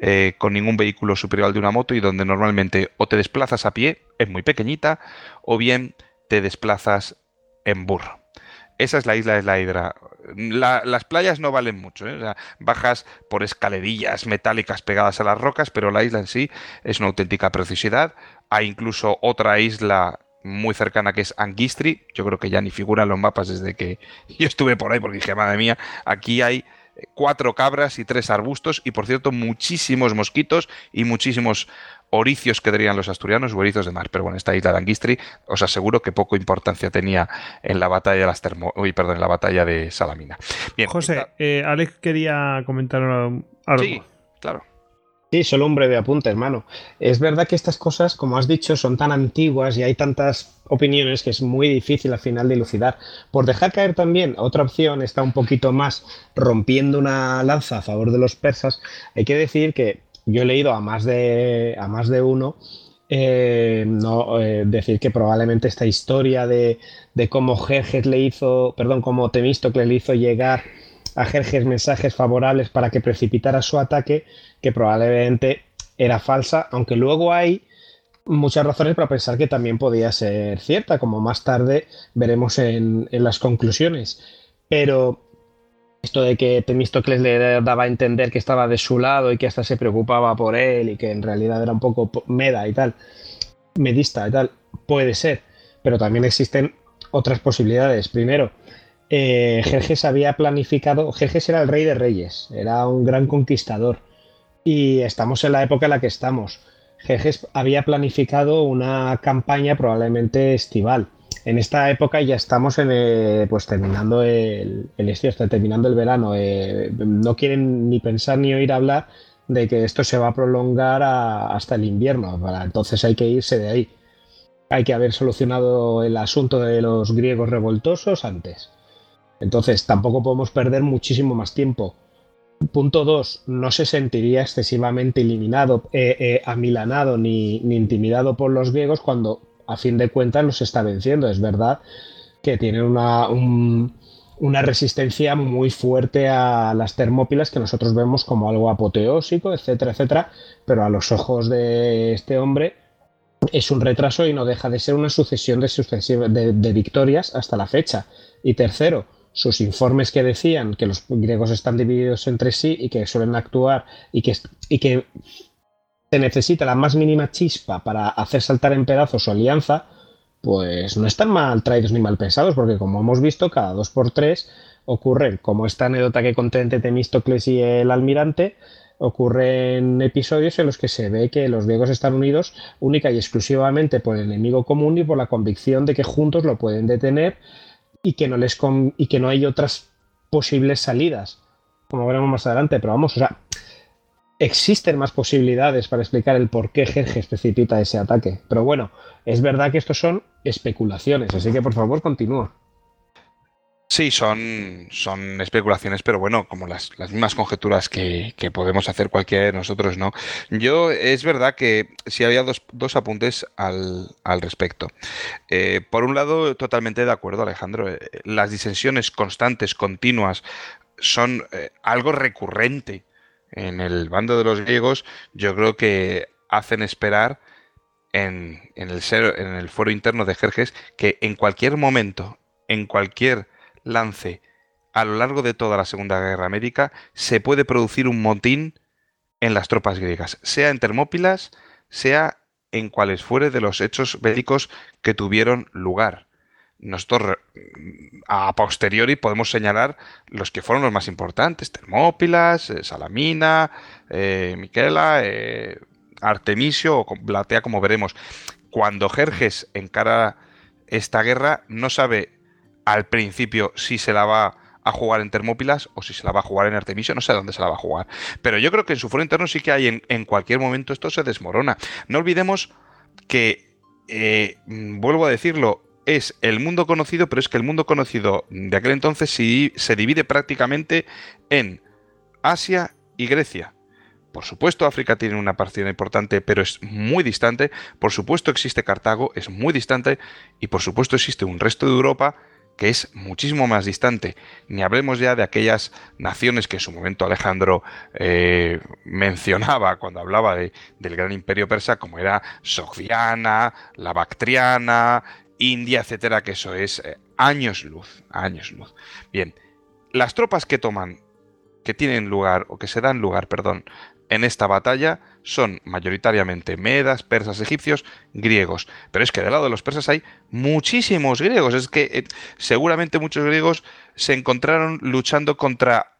eh, con ningún vehículo superior al de una moto y donde normalmente o te desplazas a pie, es muy pequeñita, o bien te desplazas en burro. Esa es la isla de la Hidra. las playas no valen mucho, ¿eh? bajas por escalerillas metálicas pegadas a las rocas, pero la isla en sí es una auténtica preciosidad. Hay incluso otra isla muy cercana que es Angistri, yo creo que ya ni figura en los mapas desde que yo estuve por ahí, porque dije, madre mía, aquí hay cuatro cabras y tres arbustos y por cierto muchísimos mosquitos y muchísimos oricios que dirían los asturianos o erizos de mar. Pero bueno, esta isla de Angistri os aseguro que poco importancia tenía en la batalla de las termo Uy, perdón, en la batalla de Salamina. Bien, José, eh, Alex quería comentar algo. Sí, claro. Sí, solo un breve apunte, hermano. Es verdad que estas cosas, como has dicho, son tan antiguas y hay tantas opiniones que es muy difícil al final dilucidar. Por dejar caer también otra opción, está un poquito más rompiendo una lanza a favor de los persas, hay que decir que yo he leído a más de, a más de uno eh, no, eh, decir que probablemente esta historia de, de cómo Jerjes le hizo, perdón, cómo Temístocle le hizo llegar a Jerjes mensajes favorables para que precipitara su ataque, que probablemente era falsa, aunque luego hay muchas razones para pensar que también podía ser cierta, como más tarde veremos en, en las conclusiones. Pero esto de que Temístocles le daba a entender que estaba de su lado y que hasta se preocupaba por él y que en realidad era un poco meda y tal, medista y tal, puede ser, pero también existen otras posibilidades. Primero, eh, Jerjes había planificado, Jerjes era el rey de reyes, era un gran conquistador y estamos en la época en la que estamos. Jerjes había planificado una campaña probablemente estival en esta época ya estamos en, eh, pues terminando el, el está terminando el verano. Eh, no quieren ni pensar ni oír hablar de que esto se va a prolongar hasta el invierno. Entonces hay que irse de ahí. Hay que haber solucionado el asunto de los griegos revoltosos antes. Entonces tampoco podemos perder muchísimo más tiempo. Punto 2. No se sentiría excesivamente eliminado, eh, amilanado ni, intimidado por los griegos cuando a fin de cuentas los está venciendo. Es verdad que tienen una, resistencia muy fuerte a las termópilas que nosotros vemos como algo apoteósico, etcétera, etcétera, pero a los ojos de este hombre es un retraso y no deja de ser una sucesión de victorias hasta la fecha. Y tercero, sus informes que decían que los griegos están divididos entre sí y que suelen actuar y que, y que se necesita la más mínima chispa para hacer saltar en pedazos su alianza, pues no están mal traídos ni mal pensados, porque como hemos visto, cada dos por tres ocurren, como esta anécdota que conté Temístocles y el almirante, ocurren episodios en los que se ve que los griegos están unidos única y exclusivamente por el enemigo común y por la convicción de que juntos lo pueden detener y que no les y que no hay otras posibles salidas, como veremos más adelante, pero vamos, o sea, existen más posibilidades para explicar el por qué Jerjes precipita ese ataque. Pero bueno, es verdad que estos son especulaciones, así que por favor continúa. Sí, son, son especulaciones, pero bueno, como las, mismas conjeturas que, podemos hacer cualquiera de nosotros, ¿no? Yo, es verdad que sí había dos, apuntes al, respecto. Eh, por un lado, totalmente de acuerdo, Alejandro, eh, las disensiones constantes, continuas, son eh, algo recurrente en el bando de los griegos, yo creo que hacen esperar en, el, en el foro interno de Jerjes que en cualquier momento, en cualquier lance, a lo largo de toda la Segunda Guerra América, se puede producir un motín en las tropas griegas, sea en Termópilas, sea en cuales fuere de los hechos bélicos que tuvieron lugar nosotros a posteriori podemos señalar los que fueron los más importantes, Termópilas, eh, Salamina, eh, Miquela, eh, Artemisio o Blatea, como veremos. Cuando Jerjes encara esta guerra, no sabe al principio si se la va a jugar en Termópilas o si se la va a jugar en Artemisio, no sé dónde se la va a jugar. Pero yo creo que en su foro interno sí que hay, en, cualquier momento esto se desmorona. No olvidemos que, vuelvo a decirlo, es el mundo conocido, pero es que el mundo conocido de aquel entonces sí, se divide prácticamente en Asia y Grecia. Por supuesto, África tiene una partida importante, pero es muy distante. Por supuesto, existe Cartago, es muy distante. Y por supuesto, existe un resto de Europa que es muchísimo más distante. Ni hablemos ya de aquellas naciones que en su momento Alejandro eh, mencionaba cuando hablaba del gran imperio persa, como era Sogdiana, la Bactriana, India, etcétera, que eso es eh, años luz, años luz. Bien, las tropas que toman, que tienen lugar, o que se dan lugar, perdón, en esta batalla son mayoritariamente medas, persas, egipcios, griegos. Pero es que del lado de los persas hay muchísimos griegos. Es que eh, seguramente muchos griegos se encontraron luchando contra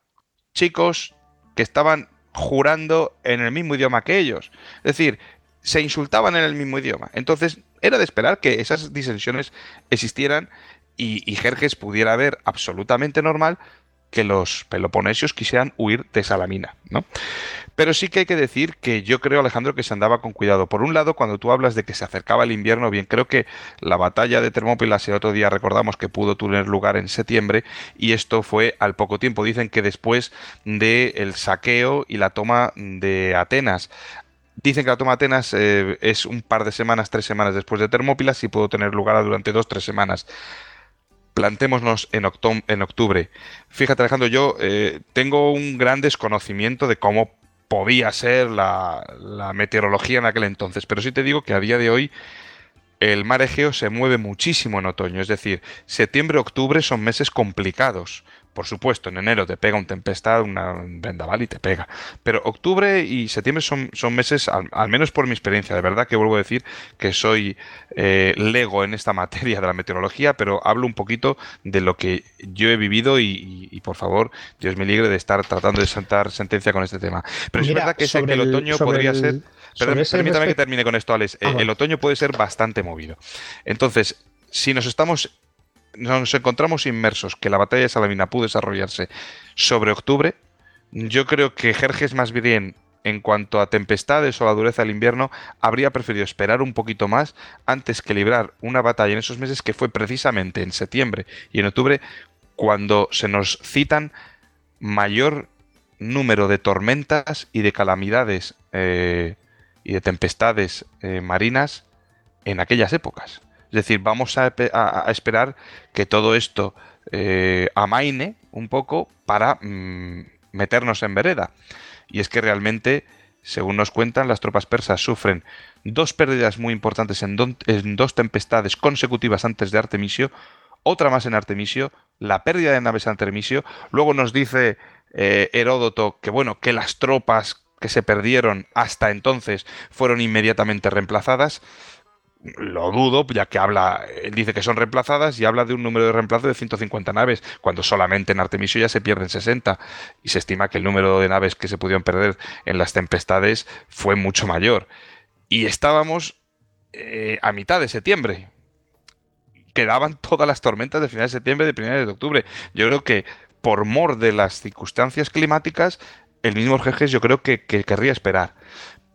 chicos que estaban jurando en el mismo idioma que ellos. Es decir, se insultaban en el mismo idioma. Entonces, era de esperar que esas disensiones existieran y, Jerjes pudiera ver absolutamente normal que los peloponesios quisieran huir de Salamina, ¿no? Pero sí que hay que decir que yo creo, Alejandro, que se andaba con cuidado. Por un lado, cuando tú hablas de que se acercaba el invierno, bien, creo que la batalla de Termópilas el otro día recordamos que pudo tener lugar en septiembre y esto fue al poco tiempo. Dicen que después del el saqueo y la toma de Atenas Dicen que la toma de Atenas eh, es un par de semanas, tres semanas después de Termópilas y pudo tener lugar durante dos, tres semanas. Plantémonos en, octubre. Fíjate, Alejandro, yo eh, tengo un gran desconocimiento de cómo podía ser la, la meteorología en aquel entonces, pero sí te digo que a día de hoy el mar Egeo se mueve muchísimo en otoño, es decir, septiembre-octubre son meses complicados. Por supuesto, en enero te pega un tempestad, una vendaval y te pega. Pero octubre y septiembre son, son meses, al, menos por mi experiencia, de verdad que vuelvo a decir que soy eh, lego en esta materia de la meteorología, pero hablo un poquito de lo que yo he vivido y, por favor, Dios me libre de estar tratando de sentar sentencia con este tema. Pero es verdad que sé que el otoño podría ser... Pero permítame que termine con esto, Alex. Ah, el otoño puede ser bastante movido. Entonces, si nos estamos nos encontramos inmersos que la batalla de Salamina pudo desarrollarse sobre octubre, yo creo que Jerjes más bien en cuanto a tempestades o la dureza del invierno, habría preferido esperar un poquito más antes que librar una batalla en esos meses que fue precisamente en septiembre y en octubre cuando se nos citan mayor número de tormentas y de calamidades eh, y de tempestades eh, marinas en aquellas épocas. Es decir, vamos a, esperar que todo esto eh, amaine un poco para mm, meternos en vereda. Y es que realmente, según nos cuentan, las tropas persas sufren dos pérdidas muy importantes en, dos tempestades consecutivas antes de Artemisio, otra más en Artemisio, la pérdida de naves en Artemisio. Luego nos dice eh, Heródoto que bueno, que las tropas que se perdieron hasta entonces fueron inmediatamente reemplazadas lo dudo, ya que habla, él dice que son reemplazadas y habla de un número de reemplazo de 150 naves, cuando solamente en Artemisio ya se pierden 60 y se estima que el número de naves que se pudieron perder en las tempestades fue mucho mayor. Y estábamos eh, a mitad de septiembre. Quedaban todas las tormentas de finales de septiembre y de finales de octubre. Yo creo que por mor de las circunstancias climáticas, el mismo Jerjes yo creo que querría esperar.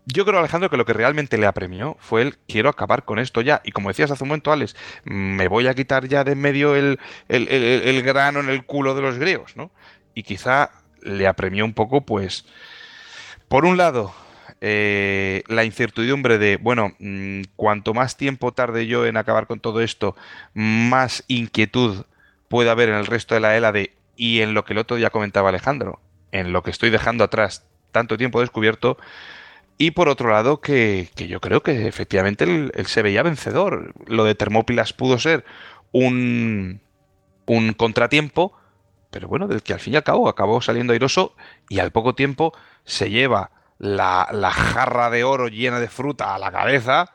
Yo creo, Alejandro, que lo que realmente le apremió fue el quiero acabar con esto ya. Y como decías hace un momento, Alex, me voy a quitar ya de en medio el, grano en el culo de los griegos, ¿no? Y quizá le apremió un poco, pues, por un lado, eh, la incertidumbre de, bueno, mm, cuanto más tiempo tarde yo en acabar con todo esto, más inquietud puede haber en el resto de la Hélade y en lo que el otro día comentaba Alejandro, en lo que estoy dejando atrás tanto tiempo descubierto, y por otro lado, que, yo creo que efectivamente él, se veía vencedor. Lo de Termópilas pudo ser un, un contratiempo, pero bueno, del que al fin y al cabo acabó saliendo airoso y al poco tiempo se lleva la, la jarra de oro llena de fruta a la cabeza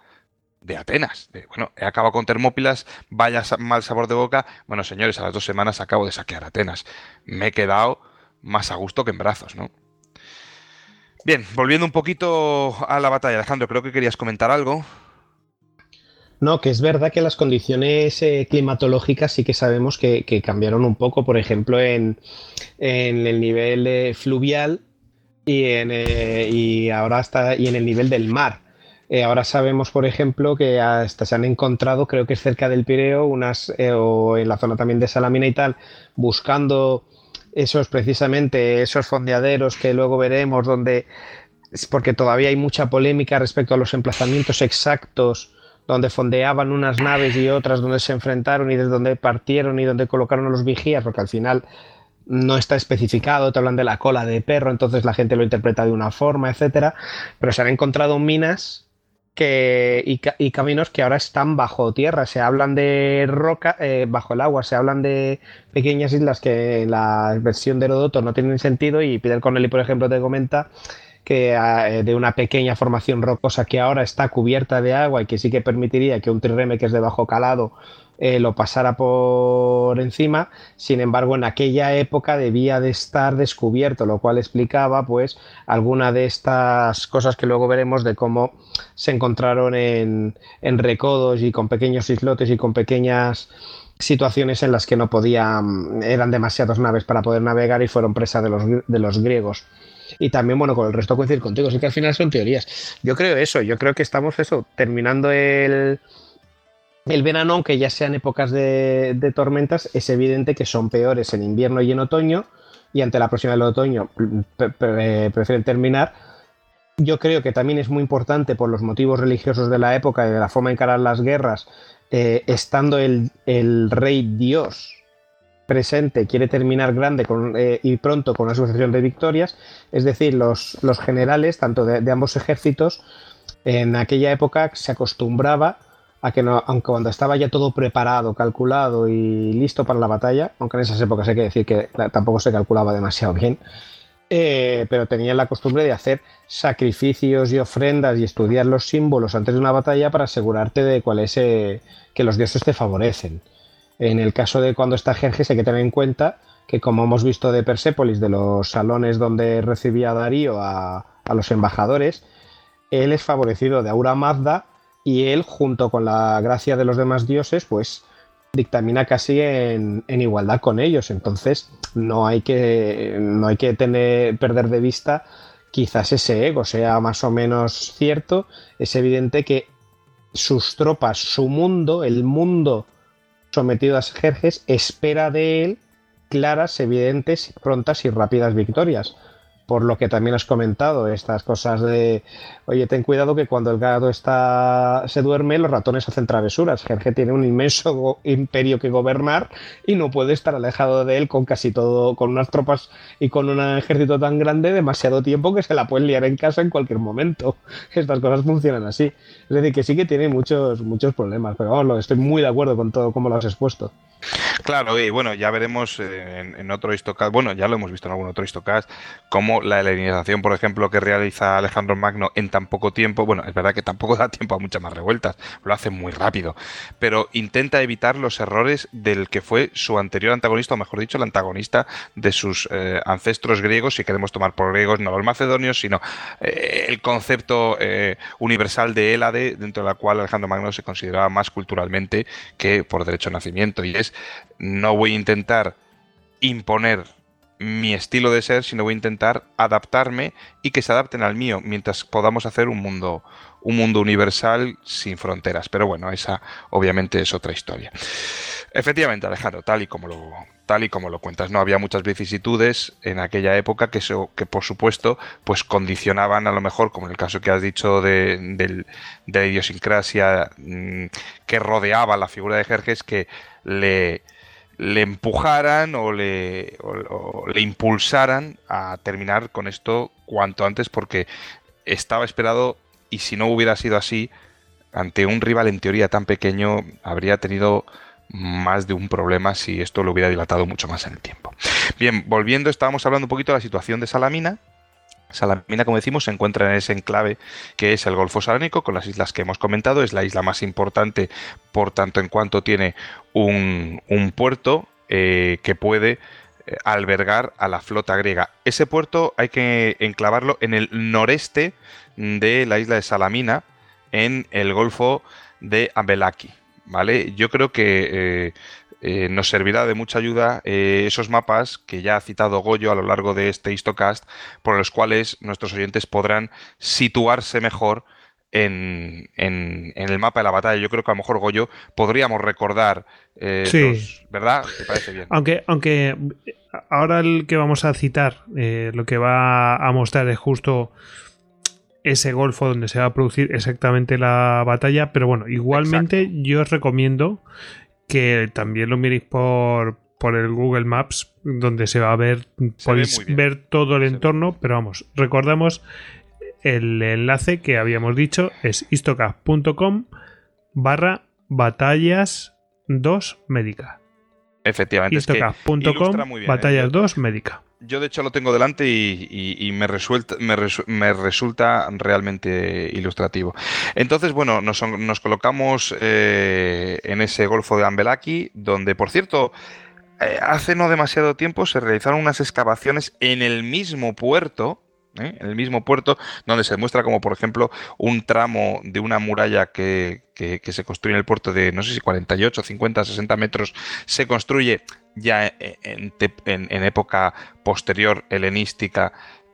de Atenas. bueno, he acabado con Termópilas, vaya mal sabor de boca. Bueno, señores, a las dos semanas acabo de saquear Atenas. Me he quedado más a gusto que en brazos, ¿no? Bien, volviendo un poquito a la batalla, Alejandro, creo que querías comentar algo. No, que es verdad que las condiciones eh, climatológicas sí que sabemos que, cambiaron un poco, por ejemplo, en, el nivel eh, fluvial y, en, eh, y ahora está y en el nivel del mar. ahora sabemos, por ejemplo, que hasta se han encontrado, creo que es cerca del Pireo, unas, o en la zona también de Salamina y tal, buscando esos precisamente, esos fondeaderos que luego veremos donde, porque todavía hay mucha polémica respecto a los emplazamientos exactos donde fondeaban unas naves y otras, donde se enfrentaron y desde donde partieron y donde colocaron a los vigías, porque al final no está especificado, te hablan de la cola de perro, entonces la gente lo interpreta de una forma, etcétera, pero se han encontrado minas que, y, caminos que ahora están bajo tierra. Se hablan de roca, eh, bajo el agua, se hablan de pequeñas islas que en la versión de Herodoto no tienen sentido y Peter Connelly, por ejemplo, te comenta que eh, de una pequeña formación rocosa que ahora está cubierta de agua y que sí que permitiría que un trireme que es de bajo calado eh, lo pasara por encima, sin embargo en aquella época debía de estar descubierto, lo cual explicaba pues alguna de estas cosas que luego veremos de cómo se encontraron en, recodos y con pequeños islotes y con pequeñas situaciones en las que no podían, eran demasiadas naves para poder navegar y fueron presa de los, de los griegos. Y también, bueno, con el resto coincidir contigo, sí que al final son teorías. Yo creo eso, yo creo que estamos eso, terminando el, el verano, aunque ya sean épocas de, tormentas, es evidente que son peores en invierno y en otoño, y ante la próxima del otoño prefieren terminar. yo creo que también es muy importante por los motivos religiosos de la época y de la forma de encarar las guerras, eh, estando el, rey Dios presente, quiere terminar grande eh, y pronto con una sucesión de victorias, es decir, los, generales, tanto de, ambos ejércitos, en aquella época se acostumbraba no, aunque cuando estaba ya todo preparado, calculado y listo para la batalla, aunque en esas épocas hay que decir que tampoco se calculaba demasiado bien, eh, pero tenían la costumbre de hacer sacrificios y ofrendas y estudiar los símbolos antes de una batalla para asegurarte de cuál es eh, que los dioses te favorecen. En el caso de cuando está Jerjes hay que tener en cuenta que como hemos visto de Persépolis, de los salones donde recibía Darío a, a los embajadores, él es favorecido de Aura Mazda y él, junto con la gracia de los demás dioses, pues dictamina casi en, igualdad con ellos. Entonces, no hay que, no hay que tener, perder de vista quizás ese ego sea más o menos cierto. Es evidente que sus tropas, su mundo, el mundo sometido a Jerjes, espera de él claras, evidentes, prontas y rápidas victorias por lo que también has comentado, estas cosas de, oye, ten cuidado que cuando el gato está, se duerme, los ratones hacen travesuras. Jerje tiene un inmenso imperio que gobernar y no puede estar alejado de él con casi todo, con unas tropas y con un ejército tan grande demasiado tiempo que se la pueden liar en casa en cualquier momento. Estas cosas funcionan así. Es decir, que sí que tiene muchos, muchos problemas, pero vamos, estoy muy de acuerdo con todo como lo has expuesto. Claro, y bueno, ya veremos en, en otro histocast, bueno, ya lo hemos visto en algún otro histocast, cómo la helenización, por ejemplo, que realiza Alejandro Magno en tan poco tiempo, bueno, es verdad que tampoco da tiempo a muchas más revueltas, lo hace muy rápido, pero intenta evitar los errores del que fue su anterior antagonista, o mejor dicho, el antagonista de sus eh, ancestros griegos, si queremos tomar por griegos no los macedonios, sino eh, el concepto eh, universal de Hélade, dentro de la cual Alejandro Magno se consideraba más culturalmente que por derecho de nacimiento, y es no voy a intentar imponer mi estilo de ser, sino voy a intentar adaptarme y que se adapten al mío, mientras podamos hacer un mundo, un mundo universal sin fronteras. Pero bueno, esa obviamente es otra historia. Efectivamente, Alejandro, tal y como lo, tal y como lo cuentas, no había muchas vicisitudes en aquella época que, que por supuesto, pues condicionaban a lo mejor, como en el caso que has dicho de, de, la idiosincrasia mmm, que rodeaba la figura de Jerjes, que le, le empujaran o le, le, impulsaran a terminar con esto cuanto antes porque estaba esperado y si no hubiera sido así, ante un rival en teoría tan pequeño, habría tenido más de un problema si esto lo hubiera dilatado mucho más en el tiempo. Bien, volviendo, estábamos hablando un poquito de la situación de Salamina, Salamina, como decimos, se encuentra en ese enclave que es el Golfo Salánico, con las islas que hemos comentado. Es la isla más importante, por tanto, en cuanto tiene un, puerto eh, que puede eh, albergar a la flota griega. Ese puerto hay que enclavarlo en el noreste de la isla de Salamina, en el Golfo de Abelaki. ¿Vale? Yo creo que eh, eh, nos servirá de mucha ayuda eh, esos mapas que ya ha citado Goyo a lo largo de este Histocast, por los cuales nuestros oyentes podrán situarse mejor en, en, en, el mapa de la batalla. Yo creo que a lo mejor Goyo podríamos recordar, eh, Sí. los- ¿verdad? ¿Te parece bien? Aunque, aunque ahora el que vamos a citar, eh, lo que va a mostrar es justo ese golfo donde se va a producir exactamente la batalla, pero bueno, igualmente yo os recomiendo que también lo miréis por, por el Google Maps, donde se va a ver, podéis ver todo el entorno, pero vamos, recordamos el enlace que habíamos dicho es istocast.com barra batallas 2 médica. Efectivamente, es que ilustra muy bien, ¿eh? batallas Yo- 2 médica. Yo de hecho lo tengo delante y, y- y me, resuelta- me, resu- me resulta realmente ilustrativo. Entonces, bueno, nos, nos colocamos eh, en ese Golfo de Ambelaki, donde, por cierto, eh, hace no demasiado tiempo se realizaron unas excavaciones en el mismo puerto, ¿eh? en el mismo puerto, donde se muestra como, por ejemplo, un tramo de una muralla que, que- se construye en el puerto de, no sé si 48, 50, 60 metros, se construye ya en, te- en- época posterior helenística,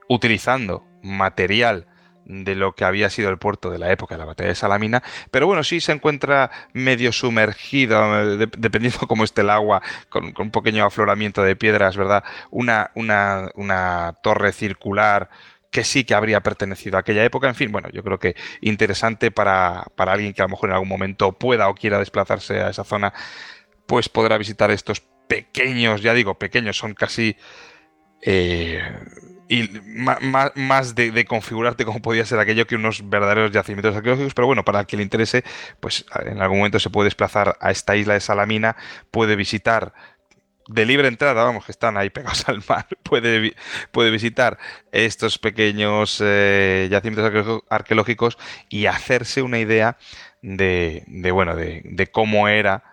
utilizando material de lo que había sido el puerto de la época de la batalla de Salamina, pero bueno, sí se encuentra medio sumergido, eh, de- dependiendo cómo esté el agua, con, con un pequeño afloramiento de piedras, ¿verdad? Una, una, una torre circular que sí que habría pertenecido a aquella época. En fin, bueno, yo creo que interesante para, para alguien que a lo mejor en algún momento pueda o quiera desplazarse a esa zona, pues podrá visitar estos pequeños, ya digo, pequeños, son casi... eh, y ma- más de, de configurarte como podía ser aquello que unos verdaderos yacimientos arqueológicos, pero bueno, para el que le interese, pues en algún momento se puede desplazar a esta isla de Salamina, puede visitar de libre entrada, vamos, que están ahí pegados al mar, puede, puede visitar estos pequeños eh, yacimientos arqueológico- arqueológicos y hacerse una idea de, de, bueno, de, cómo era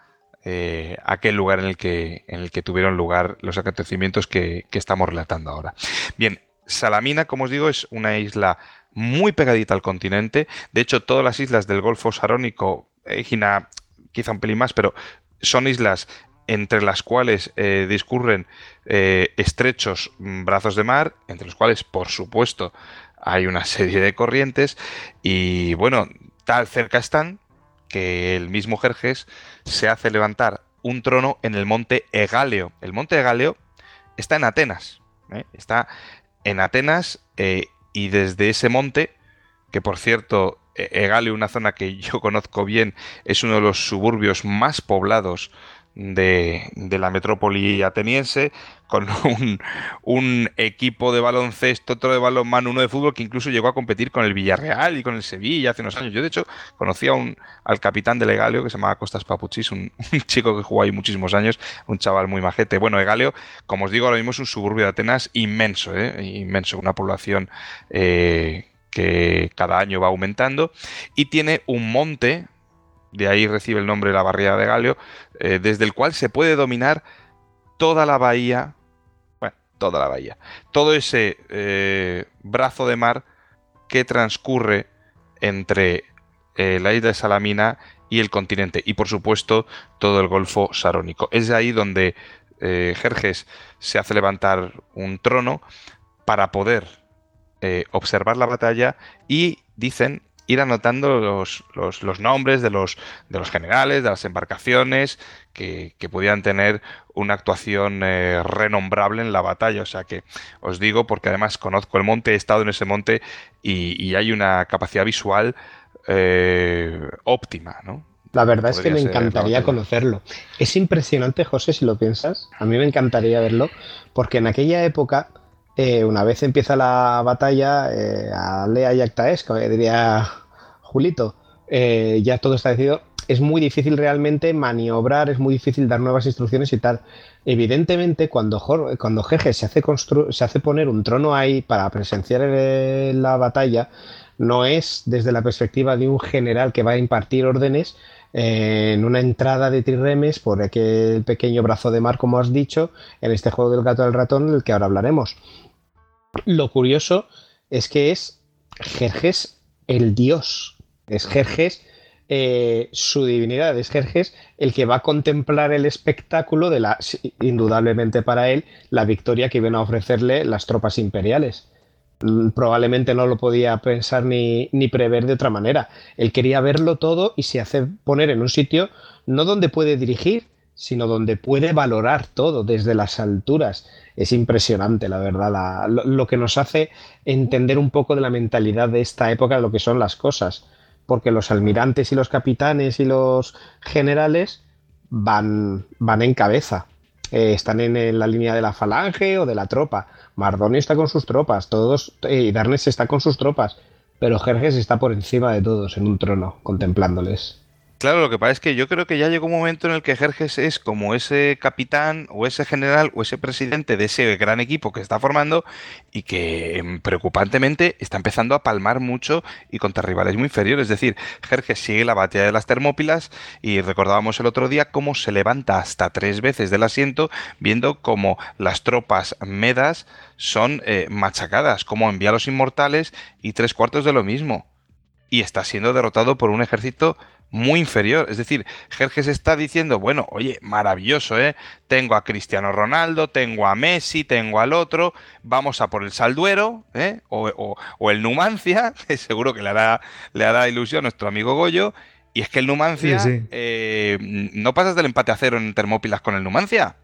eh, aquel lugar en el, que, en el que tuvieron lugar los acontecimientos que, que estamos relatando ahora. Bien, Salamina, como os digo, es una isla muy pegadita al continente. De hecho, todas las islas del Golfo Sarónico, Egina quizá un pelín más, pero son islas entre las cuales eh, discurren eh, estrechos mm, brazos de mar, entre los cuales, por supuesto, hay una serie de corrientes y bueno, tal cerca están que el mismo Jerjes se hace levantar un trono en el monte Egaleo. El monte Egaleo está en Atenas, ¿eh? está en Atenas y desde ese monte, que por cierto, Egaleo, una zona que yo conozco bien, es uno de los suburbios más poblados de, la metrópoli ateniense, con un, equipo de baloncesto, otro de balonmano, uno de fútbol que incluso llegó a competir con el Villarreal y con el Sevilla hace unos años. Yo, de hecho, conocí a un, al capitán del Egaleo que se llamaba Costas Papuchis, un, un chico que jugó ahí muchísimos años, un chaval muy majete. Bueno, Egaleo, como os digo, ahora mismo es un suburbio de Atenas inmenso, ¿eh? inmenso, una población eh, que cada año va aumentando y tiene un monte, de ahí recibe el nombre la barriada de Galio, eh, desde el cual se puede dominar toda la bahía, bueno, toda la bahía, todo ese eh, brazo de mar que transcurre entre eh, la isla de Salamina y el continente, y por supuesto todo el Golfo Sarónico. Es de ahí donde Jerjes se hace levantar un trono para poder observar la batalla y dicen ir anotando los, los- los nombres de los, de los generales, de las embarcaciones que, que pudieran tener una actuación eh, renombrable en la batalla. O sea que os digo, porque además conozco el monte, he estado en ese monte y, y hay una capacidad visual eh, óptima, ¿no? La verdad es que me encantaría conocerlo. Es impresionante, José, si lo piensas. A mí me encantaría verlo, porque en aquella época, eh, una vez empieza la batalla, eh, a Lea y Actaes, como diría Julito, eh, ya todo está decidido. Es muy difícil realmente maniobrar, es muy difícil dar nuevas instrucciones y tal. Evidentemente, cuando, Jor- cuando Jeje se hace, se hace poner un trono ahí para presenciar la batalla, no es desde la perspectiva de un general que va a impartir órdenes en una entrada de Tirremes por aquel pequeño brazo de mar, como has dicho, en este juego del gato al ratón, del que ahora hablaremos. Lo curioso es que es Jerjes el dios. Es Jerjes eh, su divinidad, es Jerjes el que va a contemplar el espectáculo de la, indudablemente para él, la victoria que iban a ofrecerle las tropas imperiales. Mm, Probablemente no lo podía pensar ni, ni prever de otra manera. Él quería verlo todo y se hace poner en un sitio no donde puede dirigir, sino donde puede valorar todo desde las alturas. Es impresionante, la verdad, lo, que nos hace entender un poco de la mentalidad de esta época, de lo que son las cosas. Porque los almirantes y los capitanes y los generales van, van en cabeza. Eh, están en, la línea de la falange o de la tropa. Mardonio está con sus tropas, todos, eh, y Darnes está con sus tropas, pero Jerjes está por encima de todos en un trono, contemplándoles. Claro, lo que pasa es que yo creo que ya llegó un momento en el que Jerjes es como ese capitán o ese general o ese presidente de ese gran equipo que está formando y que em, preocupantemente está empezando a palmar mucho y contra rivales muy inferiores. Es decir, Jerjes sigue la batalla de las Termópilas y recordábamos el otro día cómo se levanta hasta tres veces del asiento viendo cómo las tropas medas son eh, machacadas, como envía a los inmortales y tres cuartos de lo mismo y está siendo derrotado por un ejército muy inferior. Es decir, Jerjes está diciendo, bueno, oye, maravilloso, ¿eh? Tengo a Cristiano Ronaldo, tengo a Messi, tengo al otro, vamos a por el Salduero, ¿eh? O, o- o el Numancia, que seguro que le hará, le hará ilusión a nuestro amigo Goyo. Y es que el Numancia, Sí, sí. eh, no pasas del empate a cero en Termópilas con el Numancia.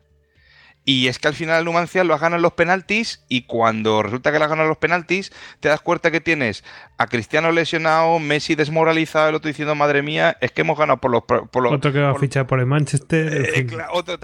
Y es que al final el Numancia lo ha ganado en los penaltis y cuando resulta que ganado en los penaltis, te das cuenta que tienes a Cristiano lesionado, Messi desmoralizado, el otro diciendo, madre mía, es que hemos ganado por los... Por los Otro que va a fichar por el Manchester. en eh, fin. otro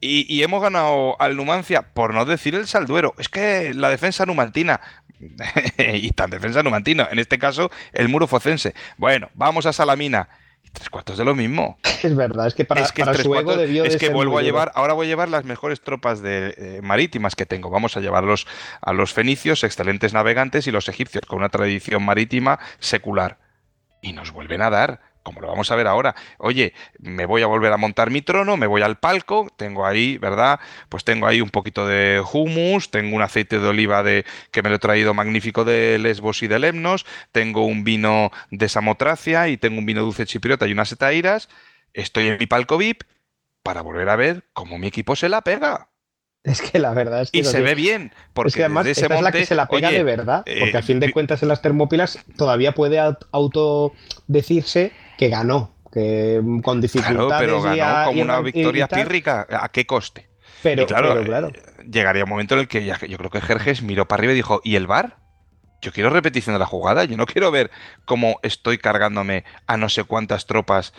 y, y hemos ganado al Numancia, por no decir el Salduero. Es que la defensa numantina. y tan defensa numantina. En este caso, el muro focense. Bueno, vamos a Salamina. Tres cuartos de lo mismo. Es verdad, es que para, es que, para su ego cuartos- debió es de que ser vuelvo a llevar, ahora voy a llevar las mejores tropas de, eh, marítimas que tengo. Vamos a llevarlos a los fenicios, excelentes navegantes, y los egipcios con una tradición marítima secular. Y nos vuelven a dar, como lo vamos a ver ahora. Oye, me voy a volver a montar mi trono, me voy al palco, tengo ahí, ¿verdad? Pues tengo ahí un poquito de hummus, tengo un aceite de oliva de que me lo he traído magnífico de Lesbos y de Lemnos, tengo un vino de Samotracia y tengo un vino dulce chipriota y unas etairas. Estoy en mi palco VIP para volver a ver cómo mi equipo se la pega. Es que la verdad es que Y se ve bien, porque es que además esta es la que monte, se la pega oye, de verdad, eh, porque a fin de cuentas en las Termópilas todavía puede aut- autodecirse que ganó, que con Claro, dificultades pero y ganó a- como y una y victoria pírrica. ¿A qué coste? Pero, Y claro, pero claro. eh, llegaría un momento en el que ya- yo creo que Jerjes miró para arriba y dijo, ¿y el bar? Yo quiero repetición de la jugada, yo no quiero ver cómo estoy cargándome a no sé cuántas tropas.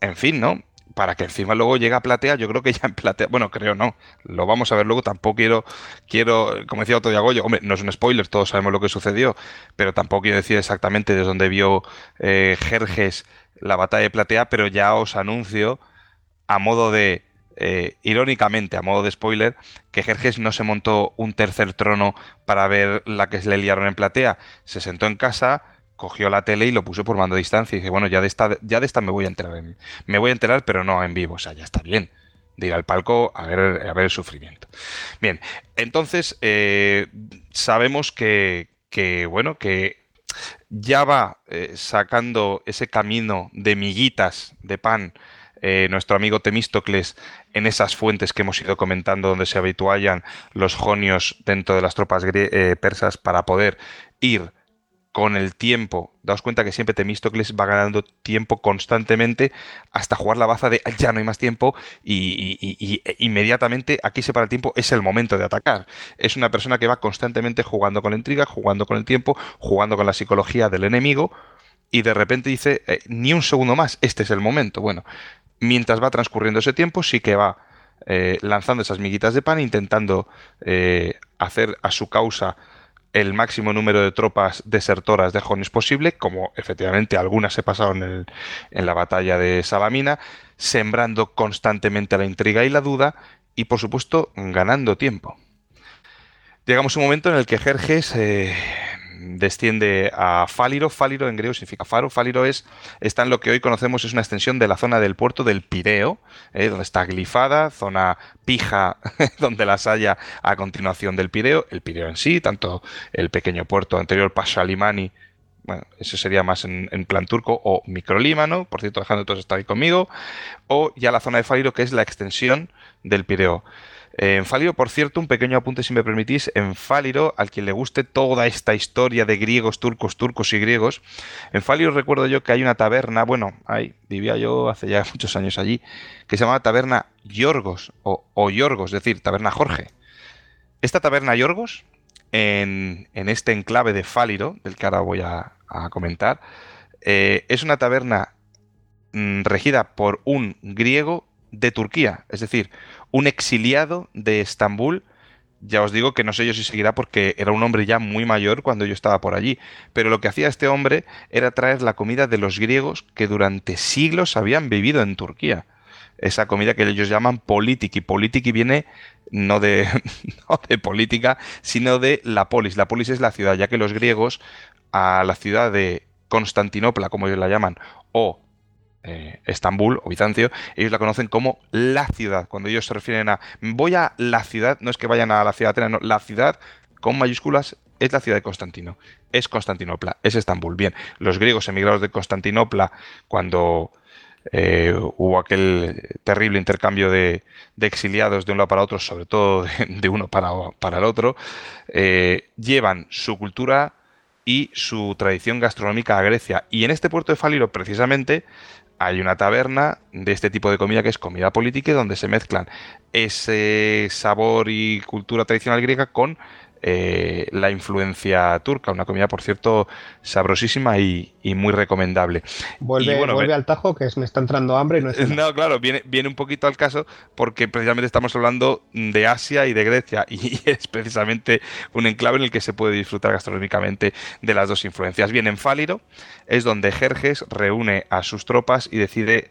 En fin, ¿no? Para que encima luego llegue a platea, yo creo que ya en platea, bueno, creo no, lo vamos a ver luego, tampoco quiero, quiero, como decía otro día hombre, no es un spoiler, todos sabemos lo que sucedió, pero tampoco quiero decir exactamente desde dónde vio eh, Jerjes la batalla de platea, pero ya os anuncio a modo de, eh, irónicamente, a modo de spoiler, que Jerjes no se montó un tercer trono para ver la que se le liaron en platea. Se sentó en casa, cogió la tele y lo puso por mando a distancia. Y dije, bueno, ya de esta, ya de esta me voy a enterar. en- me voy a enterar, pero no en vivo. O sea, ya está bien. De ir al palco a ver, a ver el sufrimiento. Bien, entonces eh, sabemos que, que, bueno, que ya va eh, sacando ese camino de miguitas de pan eh, nuestro amigo Temístocles en esas fuentes que hemos ido comentando donde se habituallan los jonios dentro de las tropas persas para poder ir con el tiempo, daos cuenta que siempre Temístocles va ganando tiempo constantemente hasta jugar la baza de "Ah, ya no hay más tiempo y- e inmediatamente aquí se para el tiempo, es el momento de atacar. Es una persona que va constantemente jugando con la intriga, jugando con el tiempo, jugando con la psicología del enemigo y de repente dice, eh, ni un segundo más, este es el momento. Bueno, mientras va transcurriendo ese tiempo, sí que va eh, lanzando esas miguitas de pan, intentando eh, hacer a su causa el máximo número de tropas desertoras de Jones posible, como efectivamente algunas se pasaron en, en la batalla de Salamina, sembrando constantemente la intriga y la duda y por supuesto ganando tiempo. Llegamos a un momento en el que Jerjes eh, desciende a Fáliro. Fáliro en griego significa faro. Fáliro es, está en lo que hoy conocemos, es una extensión de la zona del puerto del Pireo, eh, donde está glifada, zona pija, donde las haya a continuación del Pireo. El Pireo en sí, tanto el pequeño puerto anterior, Pashalimani, bueno, eso sería más en, plan turco, o microlímano, por cierto, dejando todos estar ahí conmigo, o ya la zona de Fáliro, que es la extensión del Pireo. En Fáliro, por cierto, un pequeño apunte si me permitís, en Fáliro, al quien le guste toda esta historia de griegos, turcos, turcos y griegos, en Fáliro recuerdo yo que hay una taberna, bueno, vivía yo hace ya muchos años allí, que se llamaba Taberna Yorgos, o, Yorgos, es decir, Taberna Jorge. Esta taberna Yorgos, en, este enclave de Fáliro, del que ahora voy a, a comentar, eh, es una taberna mm, regida por un griego de Turquía, es decir, un exiliado de Estambul. Ya os digo que no sé yo si seguirá porque era un hombre ya muy mayor cuando yo estaba por allí. Pero lo que hacía este hombre era traer la comida de los griegos que durante siglos habían vivido en Turquía. Esa comida que ellos llaman politiki. Politiki viene no de, no de política, sino de la polis. La polis es la ciudad, ya que los griegos a la ciudad de Constantinopla, como ellos la llaman, o eh, Estambul o Bizancio, ellos la conocen como la ciudad. Cuando ellos se refieren a voy a la ciudad, no es que vayan a la ciudad de Atenas, no, la ciudad con mayúsculas es la ciudad de Constantino, es Constantinopla, es Estambul. Bien, los griegos emigrados de Constantinopla cuando eh, hubo aquel terrible intercambio de, exiliados de un lado para otro, sobre todo de, uno para, para el otro, eh, llevan su cultura y su tradición gastronómica a Grecia. Y en este puerto de Fáliro, precisamente, hay una taberna de este tipo de comida que es comida política donde se mezclan ese sabor y cultura tradicional griega con eh, la influencia turca. Una comida, por cierto, sabrosísima y, muy recomendable. Vuelve, vuelve al tajo, que me está entrando hambre y no es No, claro, viene, viene un poquito al caso porque precisamente estamos hablando de Asia y de Grecia y es precisamente un enclave en el que se puede disfrutar gastronómicamente de las dos influencias. Bien, en Fáliro es donde Jerjes reúne a sus tropas y decide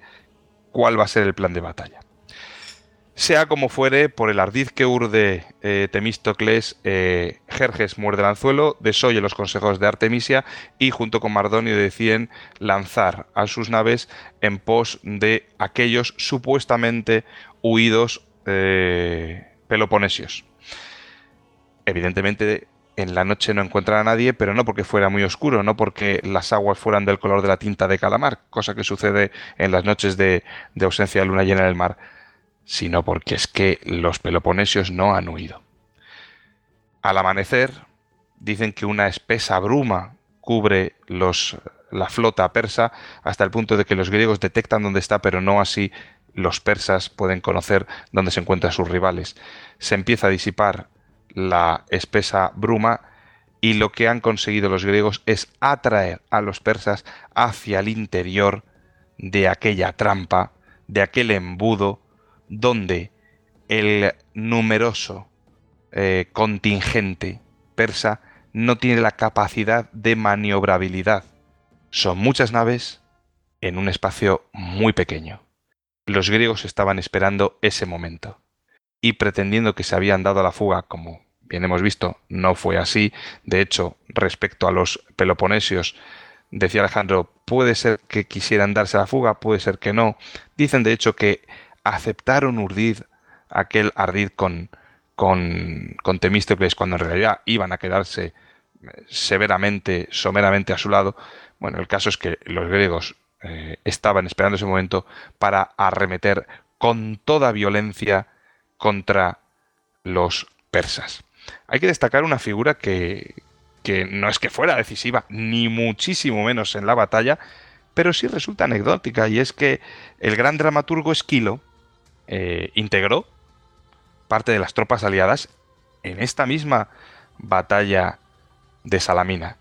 cuál va a ser el plan de batalla. Sea como fuere, por el ardiz que urde eh, Temístocles, eh, Jerjes muerde el anzuelo, desoye los consejos de Artemisia y junto con Mardonio deciden lanzar a sus naves en pos de aquellos supuestamente huidos eh, peloponesios. Evidentemente en la noche no encuentran a nadie, pero no porque fuera muy oscuro, no porque las aguas fueran del color de la tinta de calamar, cosa que sucede en las noches de, de ausencia de luna llena en el mar sino porque es que los peloponesios no han huido. Al amanecer, dicen que una espesa bruma cubre los, la flota persa hasta el punto de que los griegos detectan dónde está, pero no así los persas pueden conocer dónde se encuentran sus rivales. Se empieza a disipar la espesa bruma y lo que han conseguido los griegos es atraer a los persas hacia el interior de aquella trampa, de aquel embudo donde el numeroso eh, contingente persa no tiene la capacidad de maniobrabilidad. Son muchas naves en un espacio muy pequeño. Los griegos estaban esperando ese momento y pretendiendo que se habían dado a la fuga, como bien hemos visto, no fue así. De hecho, respecto a los peloponesios, decía Alejandro, puede ser que quisieran darse a la fuga, puede ser que no. Dicen de hecho que aceptaron urdir aquel ardid con, con, con Temístocles cuando en realidad iban a quedarse eh, severamente, someramente a su lado. Bueno, el caso es que los griegos eh, estaban esperando ese momento para arremeter con toda violencia contra los persas. Hay que destacar una figura que, que no es que fuera decisiva, ni muchísimo menos en la batalla, pero sí resulta anecdótica, y es que el gran dramaturgo Esquilo eh, integró parte de las tropas aliadas en esta misma batalla de Salamina.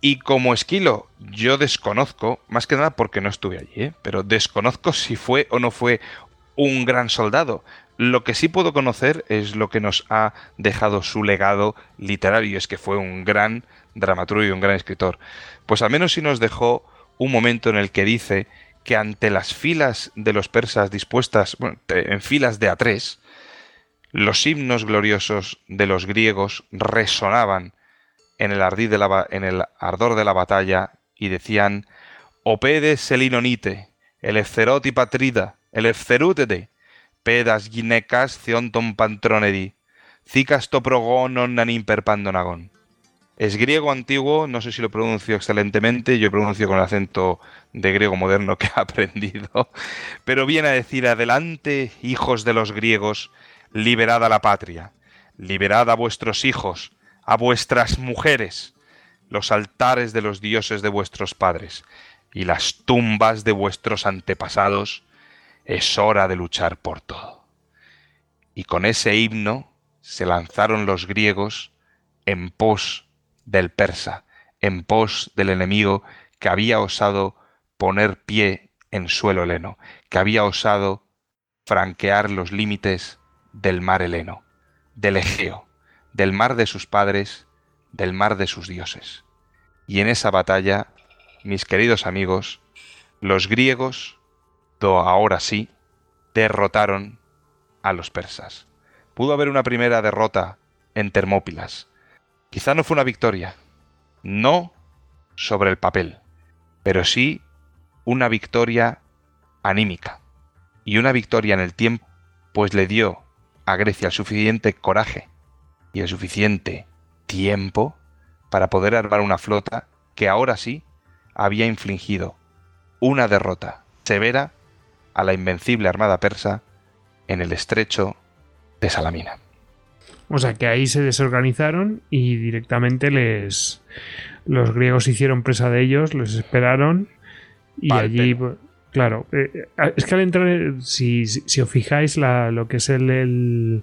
Y como Esquilo, yo desconozco, más que nada porque no estuve allí, ¿eh? pero desconozco si fue o no fue un gran soldado. Lo que sí puedo conocer es lo que nos ha dejado su legado literario, es que fue un gran dramaturgo y un gran escritor. Pues al menos sí nos dejó un momento en el que dice que ante las filas de los persas dispuestas en filas de a tres, los himnos gloriosos de los griegos resonaban en el, la, en el ardor de la batalla y decían Opedes selinonite, elefceroti patrida, elefcerútete, pedas ginecas theonton pantronedi, cicas toprogonon nanin perpandonagon. Es griego antiguo, no sé si lo pronuncio excelentemente, yo pronuncio con el acento de griego moderno que he aprendido, pero viene a decir, adelante, hijos de los griegos, liberad a la patria, liberad a vuestros hijos, a vuestras mujeres, los altares de los dioses de vuestros padres y las tumbas de vuestros antepasados, es hora de luchar por todo. Y con ese himno se lanzaron los griegos en pos del persa, en pos del enemigo que había osado poner pie en suelo heleno, que había osado franquear los límites del mar heleno, del Egeo, del mar de sus padres, del mar de sus dioses. Y en esa batalla, mis queridos amigos, los griegos, do ahora sí, derrotaron a los persas. Pudo haber una primera derrota en Termópilas, Quizá no fue una victoria, no sobre el papel, pero sí una victoria anímica y una victoria en el tiempo, pues le dio a Grecia el suficiente coraje y el suficiente tiempo para poder armar una flota que ahora sí había infligido una derrota severa a la invencible armada persa en el estrecho de Salamina. O sea que ahí se desorganizaron y directamente les los griegos hicieron presa de ellos, les esperaron y allí, pues, claro, eh, eh, es que al entrar, eh, si, si, os fijáis la, lo que es el, el,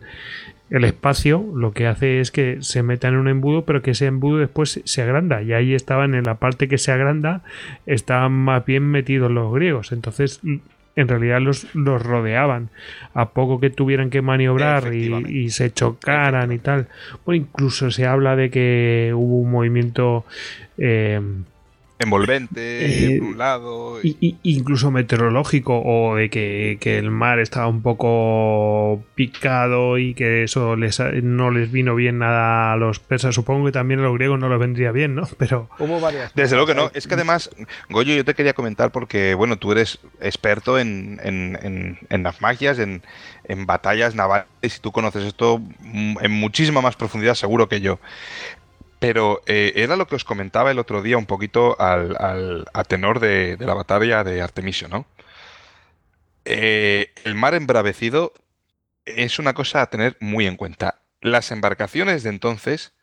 el, espacio, lo que hace es que se meta en un embudo, pero que ese embudo después se agranda y ahí estaban en la parte que se agranda, estaban más bien metidos los griegos. Entonces en realidad los, los rodeaban. A poco que tuvieran que maniobrar y, y, se chocaran y tal. Bueno, incluso se habla de que hubo un movimiento eh, envolvente, eh, por un lado. Y... Y, incluso meteorológico, o de que, que, el mar estaba un poco picado y que eso les, no les vino bien nada a los persas. Supongo que también a los griegos no les vendría bien, ¿no? Pero. Desde luego que no. Es que además, Goyo, yo te quería comentar porque, bueno, tú eres experto en, en, en, en las magias, en, en batallas navales, y tú conoces esto en muchísima más profundidad, seguro que yo. Pero eh, era lo que os comentaba el otro día un poquito al, a tenor de, de, la batalla de Artemisio, ¿no? Eh, el mar embravecido es una cosa a tener muy en cuenta. Las embarcaciones de entonces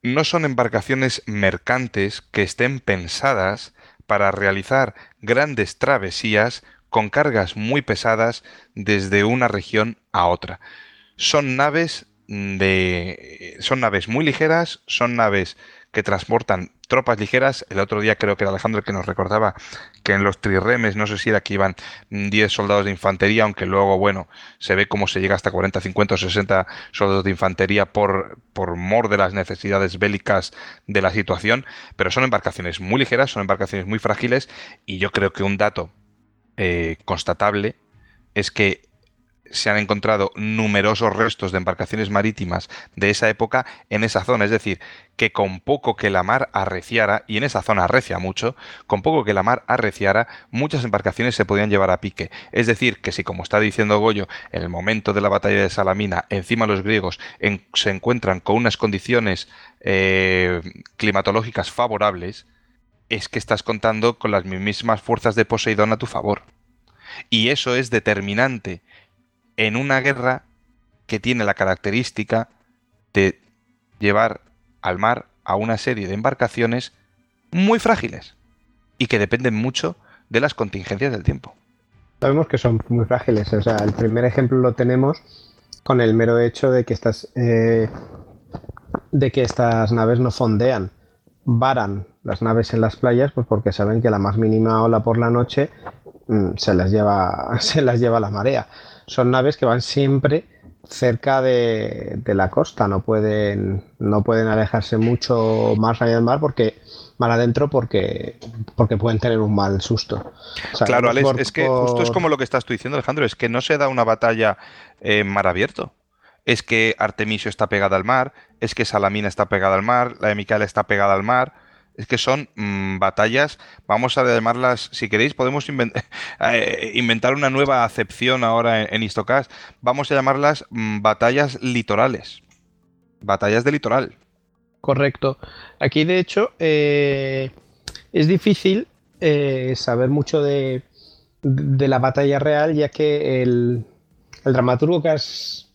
no son embarcaciones mercantes que estén pensadas para realizar grandes travesías con cargas muy pesadas desde una región a otra. Son naves de... Son naves muy ligeras, son naves que transportan tropas ligeras. El otro día creo que era Alejandro el que nos recordaba que en los trirremes, no sé si era que iban 10 soldados de infantería, aunque luego, bueno, se ve cómo se llega hasta 40, 50 o 60 soldados de infantería por, por mor de las necesidades bélicas de la situación, pero son embarcaciones muy ligeras, son embarcaciones muy frágiles y yo creo que un dato eh, constatable es que se han encontrado numerosos restos de embarcaciones marítimas de esa época en esa zona. Es decir, que con poco que la mar arreciara, y en esa zona arrecia mucho, con poco que la mar arreciara, muchas embarcaciones se podían llevar a pique. Es decir, que si, como está diciendo Goyo, en el momento de la batalla de Salamina, encima los griegos se encuentran con unas condiciones eh, climatológicas favorables, es que estás contando con las mismas fuerzas de Poseidón a tu favor. Y eso es determinante en una guerra que tiene la característica de llevar al mar a una serie de embarcaciones muy frágiles y que dependen mucho de las contingencias del tiempo. Sabemos que son muy frágiles, o sea, el primer ejemplo lo tenemos con el mero hecho de que estas, eh, de que estas naves no fondean, varan las naves en las playas, pues porque saben que la más mínima ola por la noche mm, se las lleva, se las lleva la marea son naves que van siempre cerca de, de, la costa, no pueden, no pueden alejarse mucho más allá del mar porque mar adentro porque, porque pueden tener un mal susto. O sea, claro, Alex, por, es que por... justo es como lo que estás tú diciendo, Alejandro, es que no se da una batalla en mar abierto. Es que Artemisio está pegada al mar, es que Salamina está pegada al mar, la de Micaela está pegada al mar es que son mmm, batallas, vamos a llamarlas, si queréis, podemos invent eh, inventar una nueva acepción ahora en, en Istocast, vamos a llamarlas mmm, batallas litorales, batallas de litoral. Correcto. Aquí, de hecho, eh, es difícil eh, saber mucho de, de, la batalla real, ya que el, el dramaturgo que has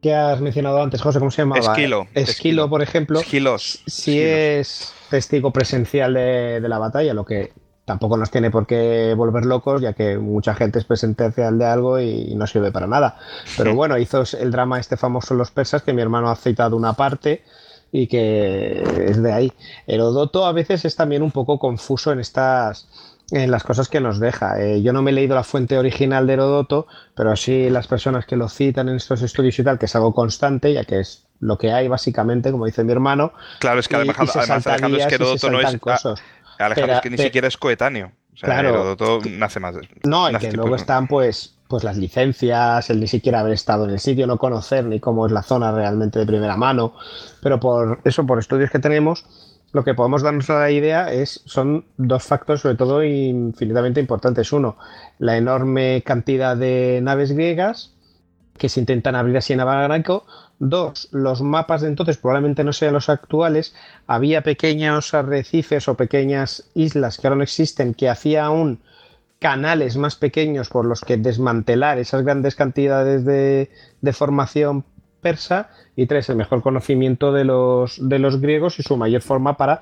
que has mencionado antes, José, ¿cómo se llamaba? Esquilo. Esquilo, Esquilo por ejemplo. Esquilos. Si Esquilos. es testigo presencial de, de, la batalla, lo que tampoco nos tiene por qué volver locos, ya que mucha gente es presencial de algo y no sirve para nada. Pero bueno, hizo el drama este famoso Los Persas, que mi hermano ha citado una parte y que es de ahí. Herodoto a veces es también un poco confuso en estas en las cosas que nos deja. Eh, yo no me he leído la fuente original de Herodoto, pero así las personas que lo citan en estos estudios y tal, que es algo constante, ya que es lo que hay básicamente, como dice mi hermano. Claro, es que además, y, además Alejandro es que Herodoto no es... Cosas. Alejandro pero, es que ni pero, siquiera es coetáneo. O sea, claro, Herodoto nace más. No, nace y que luego están pues, pues las licencias, el ni siquiera haber estado en el sitio, no conocer ni cómo es la zona realmente de primera mano. Pero por eso, por estudios que tenemos, lo que podemos darnos a la idea es, son dos factores sobre todo infinitamente importantes. Uno, la enorme cantidad de naves griegas que se intentan abrir así en Abagraico. Dos, los mapas de entonces probablemente no sean los actuales. Había pequeños arrecifes o pequeñas islas que ahora no existen que hacía aún canales más pequeños por los que desmantelar esas grandes cantidades de, de formación persa y tres, el mejor conocimiento de los, de los griegos y su mayor forma para,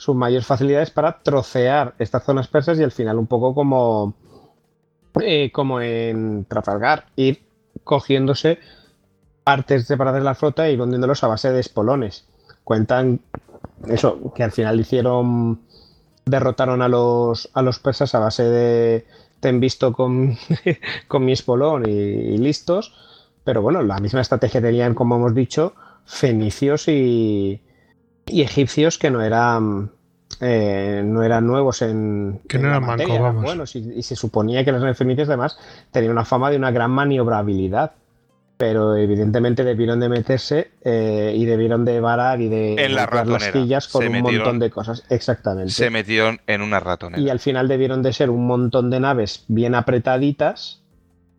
sus mayores facilidades para trocear estas zonas persas y al final un poco como, eh, como en Trafalgar, ir cogiéndose partes separadas de la flota y hundiéndolos a base de espolones. Cuentan eso, que al final hicieron, derrotaron a los, a los persas a base de ten visto con, con mi espolón y, listos, pero bueno, la misma estrategia tenían, como hemos dicho, fenicios y, y egipcios que no eran eh, no eran nuevos en que no eran mancos, vamos. buenos y, y, se suponía que los fenicios además tenían una fama de una gran maniobrabilidad pero evidentemente debieron de meterse eh, y debieron de varar y de en la las quillas con Se un metieron- montón de cosas. Exactamente. Se metieron en una ratonera. Y al final debieron de ser un montón de naves bien apretaditas,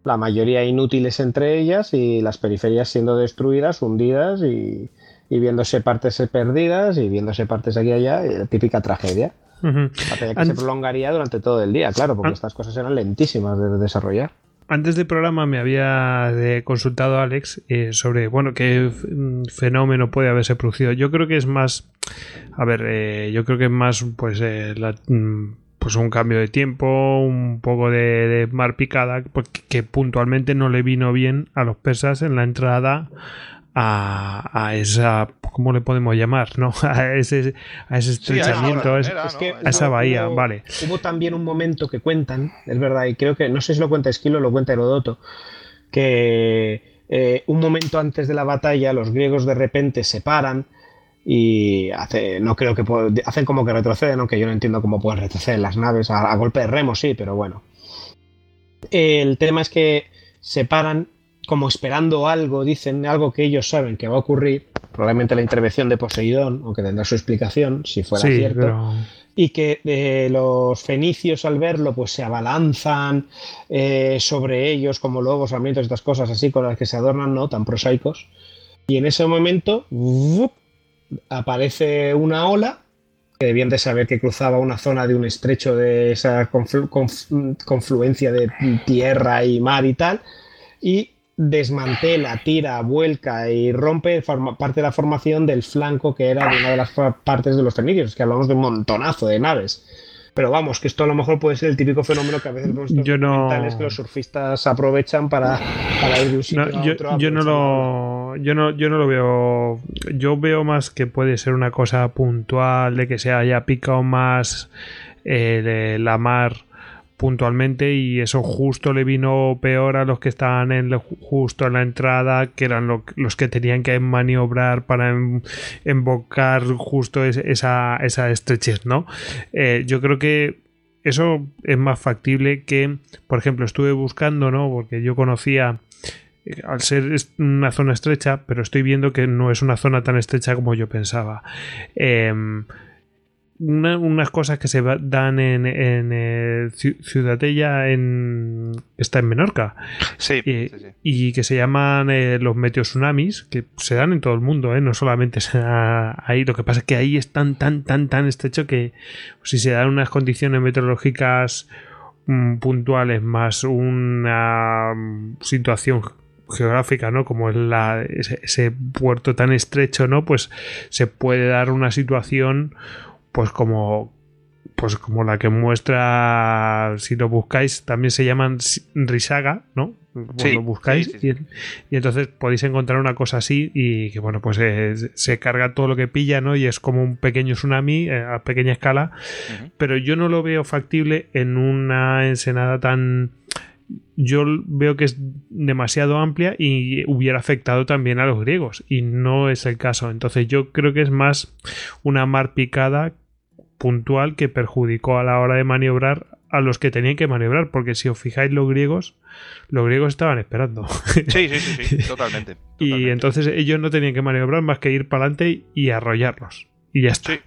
la mayoría inútiles entre ellas y las periferias siendo destruidas, hundidas y, y viéndose partes perdidas y viéndose partes aquí y allá, y la típica tragedia. Batalla que se prolongaría durante todo el día, claro, porque estas cosas eran lentísimas de desarrollar. Antes del programa me había eh, consultado Alex eh, sobre, bueno, qué mm, fenómeno puede haberse producido. Yo creo que es más, a ver, eh, yo creo que es más, pues, eh, la- mm, pues un cambio de tiempo, un poco de, de mar picada, porque- que puntualmente no le vino bien a los persas en la entrada a, a esa, ¿cómo le podemos llamar? ¿No? A ese, a ese Sí, a esa estrechamiento, a esa hubo- bahía, vale. Hubo también un momento que cuentan, es verdad, y creo que, no sé si lo cuenta Esquilo o lo cuenta Herodoto, que eh, un momento antes de la batalla los griegos de repente se paran y hace, no creo que hacen como que retroceden, aunque yo no entiendo cómo pueden retroceder las naves, a, a golpe de remo sí, pero bueno. El tema es que se paran como esperando algo, dicen algo que ellos saben que va a ocurrir, probablemente la intervención de Poseidón, aunque tendrá su explicación, si fuera Sí, cierto pero... y que eh, los fenicios al verlo pues se abalanzan eh, sobre ellos como lobos, hambrientos, estas cosas así con las que se adornan, no tan prosaicos. Y en ese momento ¡vup! Aparece una ola que debían de saber que cruzaba una zona de un estrecho de esa conflu- conf- confluencia de tierra y mar y tal y desmantela, tira, vuelca y rompe parte de la formación del flanco que era de una de las partes de los fenicios, que hablamos de un montonazo de naves. Pero vamos, que esto a lo mejor puede ser el típico fenómeno que a veces vemos no- que los surfistas aprovechan para, para ir de un sitio No, a yo, otro. yo no aprovechando lo yo no yo no lo veo yo veo más que puede ser una cosa puntual de que se haya picado más eh, la mar puntualmente y eso justo le vino peor a los que estaban en la- justo en la entrada que eran lo- los que tenían que maniobrar para em- embocar justo es- esa, esa estrechez no Eh, yo creo que eso es más factible que por ejemplo estuve buscando no porque yo conocía al ser una zona estrecha, pero estoy viendo que no es una zona tan estrecha como yo pensaba. Em, una- unas cosas que se dan en, en eh, Ciu- Ciudadella, en, está en Menorca, Sí, y, sí, sí. y que se llaman eh, los meteotsunamis, que se dan en todo el mundo, ¿eh? no solamente se da ahí. Lo que pasa es que ahí es tan, tan, tan, tan estrecho que si se dan unas condiciones meteorológicas mm, puntuales más una mm, situación geográfica, ¿no? Como es la, ese, ese puerto tan estrecho, ¿no? Pues se puede dar una situación, pues como pues como la que muestra, si lo buscáis, también se llaman risaga, ¿no? Pues Sí, lo buscáis sí. Y, y entonces podéis encontrar una cosa así y que, bueno, pues eh, se carga todo lo que pilla, ¿no? Y es como un pequeño tsunami eh, a pequeña escala, pero yo no lo veo factible en una ensenada tan yo veo que es demasiado amplia y hubiera afectado también a los griegos y no es el caso entonces yo creo que es más una mar picada puntual que perjudicó a la hora de maniobrar a los que tenían que maniobrar porque si os fijáis los griegos los griegos estaban esperando Sí, sí, sí, sí, totalmente. y entonces ellos no tenían que maniobrar más que ir para adelante y arrollarlos y ya está Sí,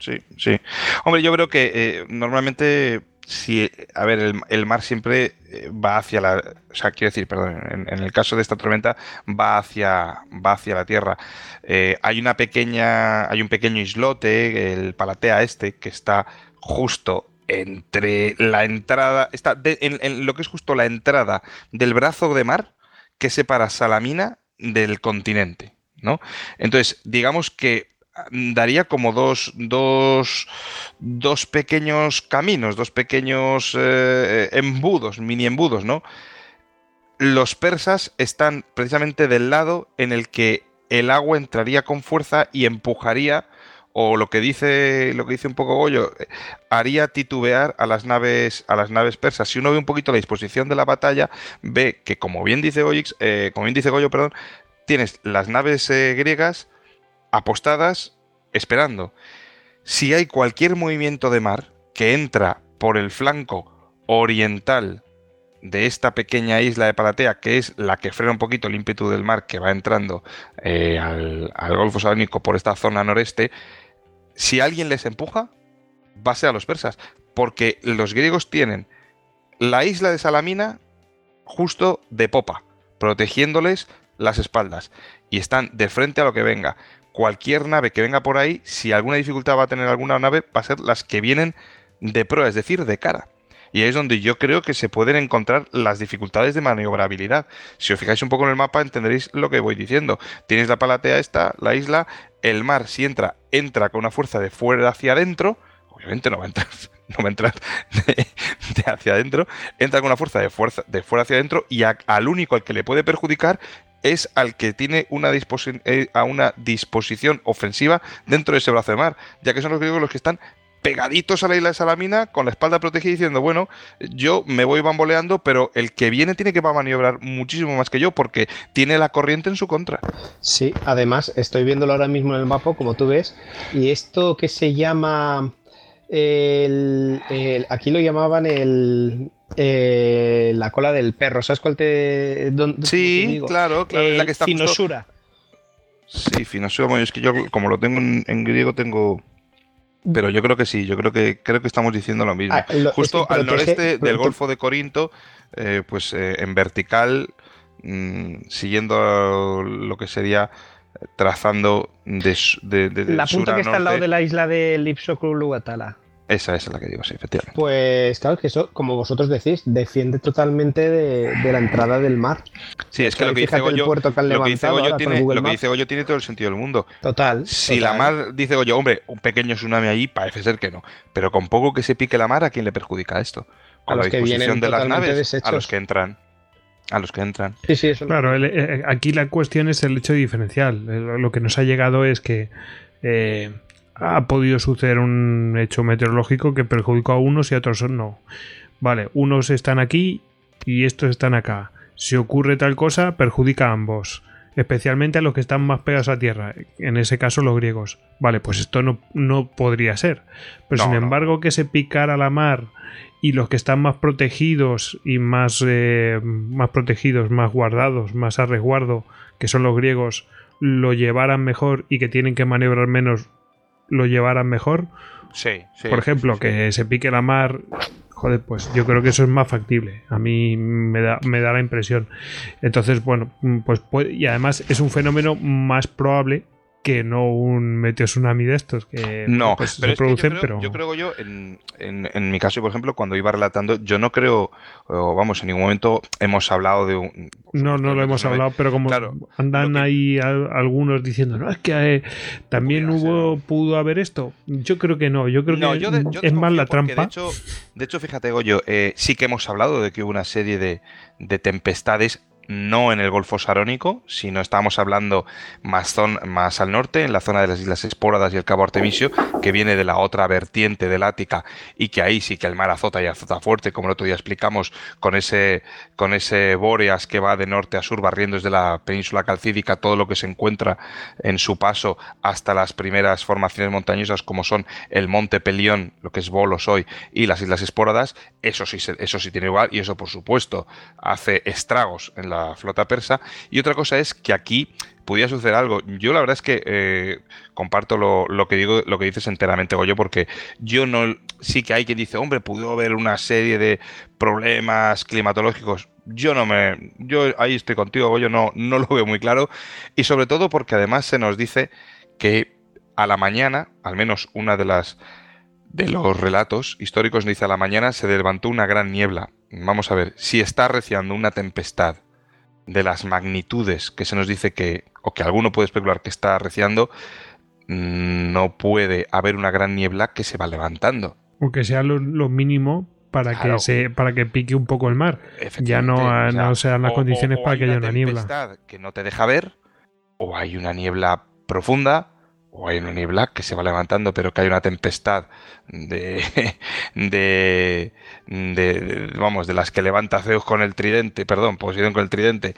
sí, sí. Hombre, yo creo que eh, normalmente, si, a ver, el, mar siempre eh, va hacia la, o sea, quiero decir, perdón, en, el caso de esta tormenta va hacia, va hacia la tierra. Eh, hay una pequeña, hay un pequeño islote, el Palatea este, que está justo entre la entrada, está en, en lo que es justo la entrada del brazo de mar que separa Salamina del continente, ¿no? Entonces, digamos que daría como dos, dos, dos pequeños caminos, dos pequeños eh, embudos, mini embudos, ¿no? Los persas están precisamente del lado en el que el agua entraría con fuerza y empujaría o lo que dice lo que dice un poco Goyo haría titubear a las naves a las naves persas si uno ve un poquito la disposición de la batalla ve que como bien dice eh, como bien dice Goyo perdón tienes las naves eh, griegas apostadas esperando si hay cualquier movimiento de mar que entra por el flanco oriental de esta pequeña isla de Palatea, que es la que frena un poquito el ímpetu del mar que va entrando eh, al, Golfo Salónico por esta zona noreste, si alguien les empuja, va a ser a los persas, porque los griegos tienen la isla de Salamina justo de popa, protegiéndoles las espaldas, y están de frente a lo que venga. Cualquier nave que venga por ahí, si alguna dificultad va a tener alguna nave, va a ser las que vienen de proa, es decir, de cara. Y ahí es donde yo creo que se pueden encontrar las dificultades de maniobrabilidad. Si os fijáis un poco en el mapa, entenderéis lo que voy diciendo. Tienes la palatea esta, la isla, el mar, si entra, entra con una fuerza de fuera hacia adentro. Obviamente no va a entrar, no de, hacia adentro. Entra con una fuerza de, fuerza de fuera hacia adentro y al único al que le puede perjudicar es al que tiene una, eh, a una disposición ofensiva dentro de ese brazo de mar, ya que son los griegos los que están pegaditos a la isla de Salamina, con la espalda protegida, diciendo, bueno, yo me voy bamboleando, pero el que viene tiene que maniobrar muchísimo más que yo, porque tiene la corriente en su contra. Sí, además, estoy viéndolo ahora mismo en el mapa, como tú ves, y esto que se llama... El, aquí lo llamaban el, la cola del perro. ¿Sabes cuál te.? sí, claro, claro. la que está finosura. Sí, finosura. es que yo, como lo tengo en griego, tengo pero yo creo que sí, yo creo que creo que estamos diciendo lo mismo. Ah, Justo al noreste del Golfo de Corinto, eh, pues eh, en vertical, mm, siguiendo lo que sería eh, trazando de, de, la punta que está al lado de la isla de Lipsoculuatala. Esa, es la que digo, sí, efectivamente. Pues claro, que eso, como vosotros decís, defiende totalmente de, la entrada del mar. Sí, es que lo que dice Goyo, lo que dice Goyo tiene, lo que dice Goyo tiene todo el sentido del mundo. Total. Si la mar, dice Goyo, hombre, un pequeño tsunami allí, parece ser que no. Pero con poco que se pique la mar, ¿a quién le perjudica esto? Con a los la disposición de las naves, a los que entran a los que entran. Sí, sí, eso claro, eh, aquí la cuestión es el hecho diferencial. Lo que nos ha llegado es que eh, ha podido suceder un hecho meteorológico que perjudicó a unos y a otros no. Vale, unos están aquí y estos están acá. Si ocurre tal cosa, perjudica a ambos, especialmente a los que están más pegados a tierra, en ese caso los griegos. Vale, pues esto no, no podría ser. Pero sin embargo, que se picara la mar y los que están más protegidos y más, eh, más protegidos, más guardados, más a resguardo, que son los griegos, lo llevaran mejor y que tienen que maniobrar menos, lo llevaran mejor. Sí, Por ejemplo, que se pique la mar. Joder, pues yo creo que eso es más factible. A mí me da, me da la impresión. Entonces, bueno, pues y además es un fenómeno más probable que no un meteo tsunami de estos que no, pues, se producen, yo creo, pero yo creo yo en, en, mi caso por ejemplo cuando iba relatando yo no creo vamos en ningún momento hemos hablado de un no no lo hemos hablado pero como andan ahí algunos diciendo no es que eh, también hubo pudo haber esto yo creo que no yo creo que es más la trampa de hecho de hecho fíjate Goyo eh, sí que hemos hablado de que hubo una serie de, de tempestades no en el Golfo Sarónico, sino estamos hablando más, al norte, en la zona de las Islas Espóradas y el Cabo Artemisio, que viene de la otra vertiente del Ática y que ahí sí que el mar azota y azota fuerte, como el otro día explicamos, con ese, con ese Bóreas que va de norte a sur, barriendo desde la península calcídica todo lo que se encuentra en su paso hasta las primeras formaciones montañosas como son el Monte Pelión, lo que es Bolos hoy, y las Islas Espóradas, eso sí, eso sí tiene igual y eso por supuesto hace estragos en la flota persa. Y otra cosa es que aquí pudiera suceder algo. Yo la verdad es que eh, comparto lo, que digo, lo que dices enteramente, Goyo, porque yo no, sí que hay quien dice, hombre, pudo haber una serie de problemas climatológicos. Yo no me, yo ahí estoy contigo, Goyo, no, no lo veo muy claro. Y sobre todo porque además se nos dice que a la mañana, al menos una de las de los relatos históricos dice a la mañana se levantó una gran niebla. Vamos a ver, si está arreciando una tempestad de las magnitudes que se nos dice que, o que alguno puede especular que está arreciando, mm, no puede haber una gran niebla que se va levantando. O que sea lo, lo mínimo para Claro. que se para que pique un poco el mar. Ya no, o sea, no sean las o- condiciones o- para que haya una niebla. que no te deja ver, o hay una niebla profunda, o hay una niebla que se va levantando, pero que hay una tempestad de- de- vamos, de las que levanta Zeus con el tridente, perdón, Poseidón con el tridente,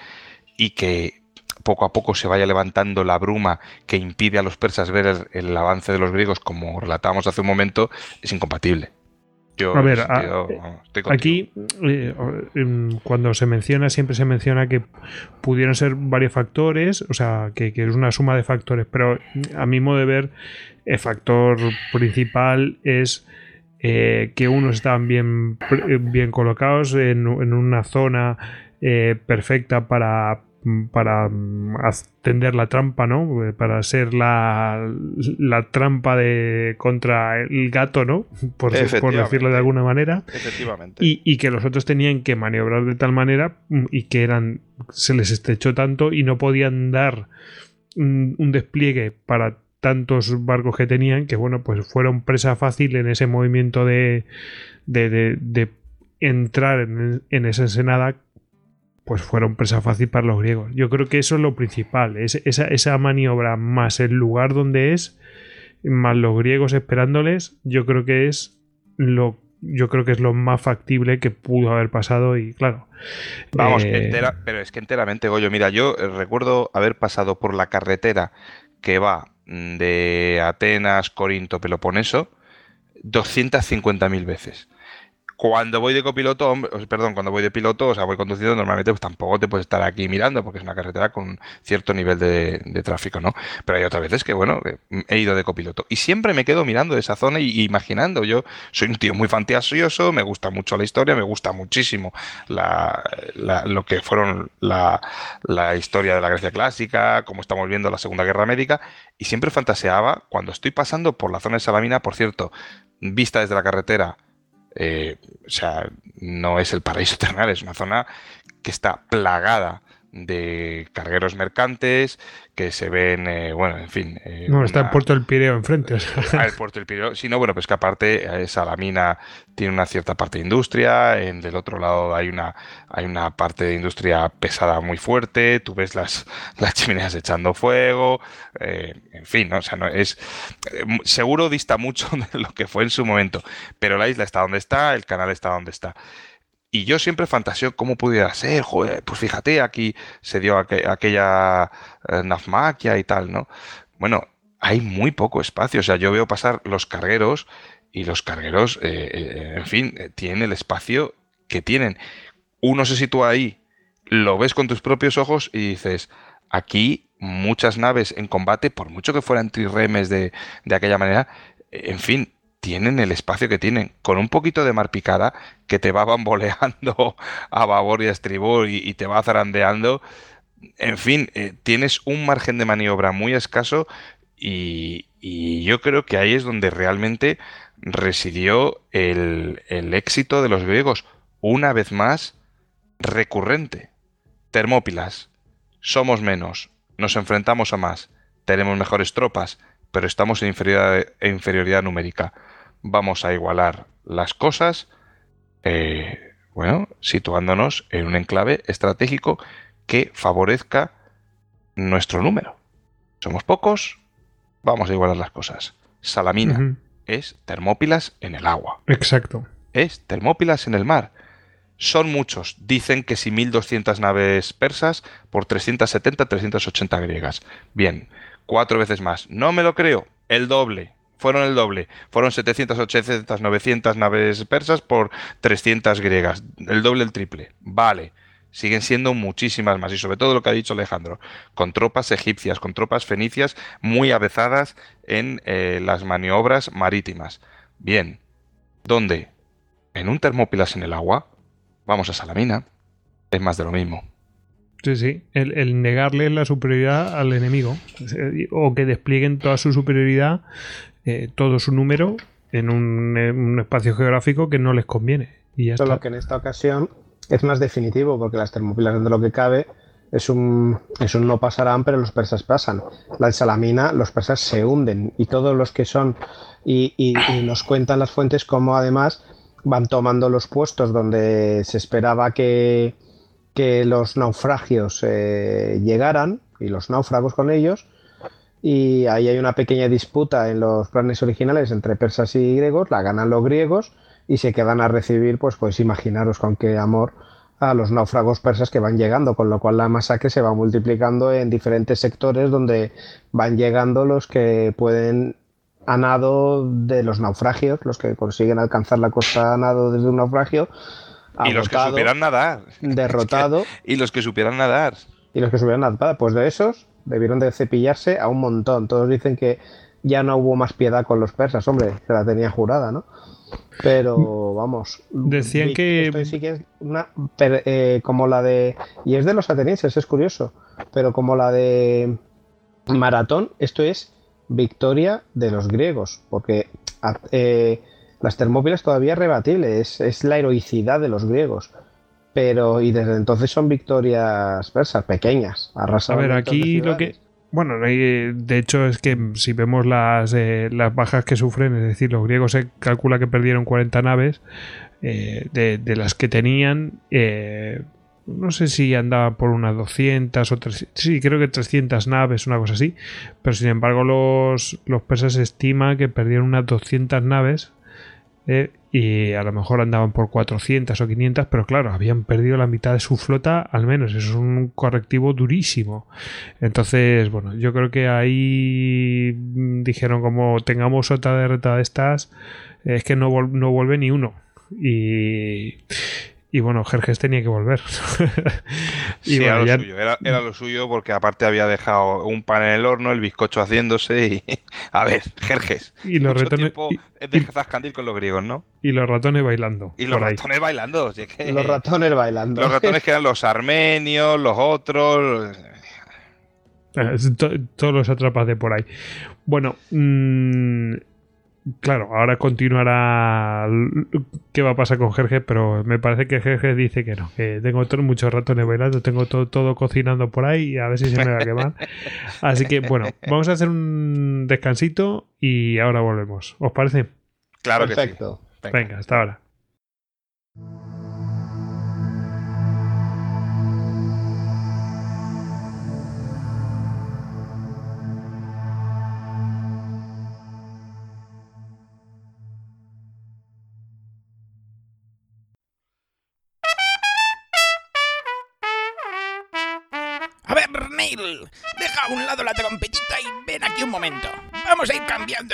y que poco a poco se vaya levantando la bruma que impide a los persas ver el, el avance de los griegos, como relatábamos hace un momento, es incompatible. Yo, A ver, a- contigo. Aquí, eh, em, cuando se menciona, siempre se menciona que pudieron ser varios factores, o sea, que, que es una suma de factores, pero a mi modo de ver, el factor principal es eh, que unos estaban bien, eh, bien colocados en, en una zona eh, perfecta para para mm, tender la trampa, ¿no? Eh, Para ser la, la trampa de contra el gato, ¿no? Por, decirlo de alguna manera. Efectivamente. Y, y que los otros tenían que maniobrar de tal manera mm, y que eran se les estrechó tanto y no podían dar mm, un despliegue para tantos barcos que tenían que bueno pues fueron presa fácil en ese movimiento de de, de- de entrar en, en esa ensenada pues fueron presa fácil para los griegos yo creo que eso es lo principal es, esa, esa maniobra más el lugar donde es más los griegos esperándoles yo creo que es lo yo creo que es lo más factible que pudo haber pasado y claro Vamos, eh, entera, pero es que enteramente, Goyo. Mira, yo eh, recuerdo haber pasado por la carretera que va mm, de Atenas, Corinto, Peloponeso, 250.000 veces. Cuando voy de copiloto, perdón, cuando voy de piloto, o sea, voy conduciendo, normalmente pues tampoco te puedes estar aquí mirando porque es una carretera con cierto nivel de, tráfico, ¿no? Pero hay otras veces que, bueno, he ido de copiloto y siempre me quedo mirando esa zona y, imaginando. Yo soy un tío muy fantasioso, me gusta mucho la historia, me gusta muchísimo lo que fueron la, la historia de la Grecia clásica, como estamos viendo la Segunda Guerra Médica, y siempre fantaseaba cuando estoy pasando por la zona de Salamina, por cierto, vista desde la carretera, eh, o sea, no es el paraíso terrenal, es una zona que está plagada de cargueros mercantes que se ven, eh, bueno, en fin. eh, no está una- Puerto del Pireo enfrente o sea. Ah, el puerto del Pireo. Sí, no, bueno, pues que aparte eh, Salamina tiene una cierta parte de industria, en del otro lado hay una, hay una parte de industria pesada muy fuerte, tú ves las, las chimeneas echando fuego, eh, en fin, ¿no? O sea, no es seguro dista mucho de lo que fue en su momento, pero la isla está donde está, el canal está donde está. Y yo siempre fantaseo cómo pudiera ser, pues fíjate, aquí se dio aqu- aquella eh, nafmaquia y tal, ¿no? Bueno, hay muy poco espacio, o sea, yo veo pasar los cargueros y los cargueros, eh, eh, en fin, eh, tienen el espacio que tienen. Uno se sitúa ahí, lo ves con tus propios ojos y dices, aquí muchas naves en combate, por mucho que fueran trirremes de, de aquella manera, en fin, tienen el espacio que tienen, con un poquito de mar picada que te va bamboleando a babor y a estribor y, te va zarandeando. En fin, eh, tienes un margen de maniobra muy escaso y, yo creo que ahí es donde realmente residió el, éxito de los griegos. Una vez más, recurrente. Termópilas. Somos menos. Nos enfrentamos a más. Tenemos mejores tropas, pero estamos en inferioridad numérica. Vamos a igualar las cosas, eh, bueno, situándonos en un enclave estratégico que favorezca nuestro número. Somos pocos, vamos a igualar las cosas. Salamina es Termópilas en el agua exacto es Termópilas en el mar. Son muchos. Dicen que si 1200 naves persas por 370, 380 griegas. Bien, cuatro veces más. No me lo creo. El doble. Fueron el doble. Fueron 700, 800, 900 naves persas por 300 griegas. El doble, el triple. Vale. Siguen siendo muchísimas más. Y sobre todo lo que ha dicho Alejandro. Con tropas egipcias, con tropas fenicias muy avezadas en eh, las maniobras marítimas. Bien. ¿Dónde? en un termópilas en el agua, vamos a Salamina, es más de lo mismo. Sí, sí. El, el negarle la superioridad al enemigo. O que desplieguen toda su superioridad, eh, todo su número, en un, en un espacio geográfico que no les conviene. Y ya Solo está. que en esta ocasión es más definitivo porque las termopilas dentro de lo que cabe es un, es un no pasarán, pero los persas pasan. La Salamina, los persas se hunden y todos los que son, y, y- y nos cuentan las fuentes como además van tomando los puestos donde se esperaba que, que los naufragios eh, llegaran y los náufragos con ellos. Y ahí hay una pequeña disputa en los planes originales entre persas y griegos, la ganan los griegos y se quedan a recibir, pues, pues imaginaros con qué amor a los náufragos persas que van llegando, con lo cual la masacre se va multiplicando en diferentes sectores donde van llegando los que pueden a nado de los naufragios, los que consiguen alcanzar la costa a nado desde un naufragio, Y los que supieran nadar. derrotado. Y los que supieran nadar. Y los que subieron la espada, pues de esos debieron de cepillarse a un montón. Todos dicen que ya no hubo más piedad con los persas, hombre, se la tenía jurada, ¿no? Pero vamos. Decían que- esto sí que es una. eh, como la de. Y es de los atenienses, es curioso. Pero como la de Maratón, esto es victoria de los griegos. Porque eh, las Termópilas todavía es rebatible, es, es la heroicidad de los griegos. Pero, y desde entonces son victorias persas, pequeñas, A arrasaban ver, aquí lo que. Bueno, eh, de hecho es que si vemos las, eh, las bajas que sufren, es decir, los griegos se calcula que perdieron 40 naves eh, de, de las que tenían. eh, no sé si andaban por unas 200 o 300, sí, creo que 300 naves, una cosa así. Pero sin embargo, los, los persas estima que perdieron unas 200 naves eh, y a lo mejor andaban por 400 o 500, pero claro, habían perdido la mitad de su flota al menos. Eso es un correctivo durísimo. Entonces, bueno, yo creo que ahí mm, dijeron como tengamos otra derrota de estas, es que no, no vuelve ni uno. Y, y bueno, Jerjes tenía que volver. y Sí, bueno, era lo ya- suyo, era, era lo suyo porque aparte había dejado un pan en el horno, el bizcocho haciéndose y... A ver, Jerjes. Y los mucho ratones- y- es de zascandir con los griegos, ¿no? y los ratones bailando. Y los ahí. ratones bailando. que- Los ratones bailando. Los ratones que eran los armenios, los otros... Eh, to- todos los atrapas de por ahí. Bueno, mm, claro, ahora continuará qué va a pasar con Jerjes, pero me parece que Jerjes dice que no, que tengo to- muchos ratones bailando, tengo todo, todo cocinando por ahí y a ver si se me va a quemar. Así que bueno, vamos a hacer un descansito y ahora volvemos. ¿Os parece? Claro que sí. Perfecto. Venga, hasta ahora.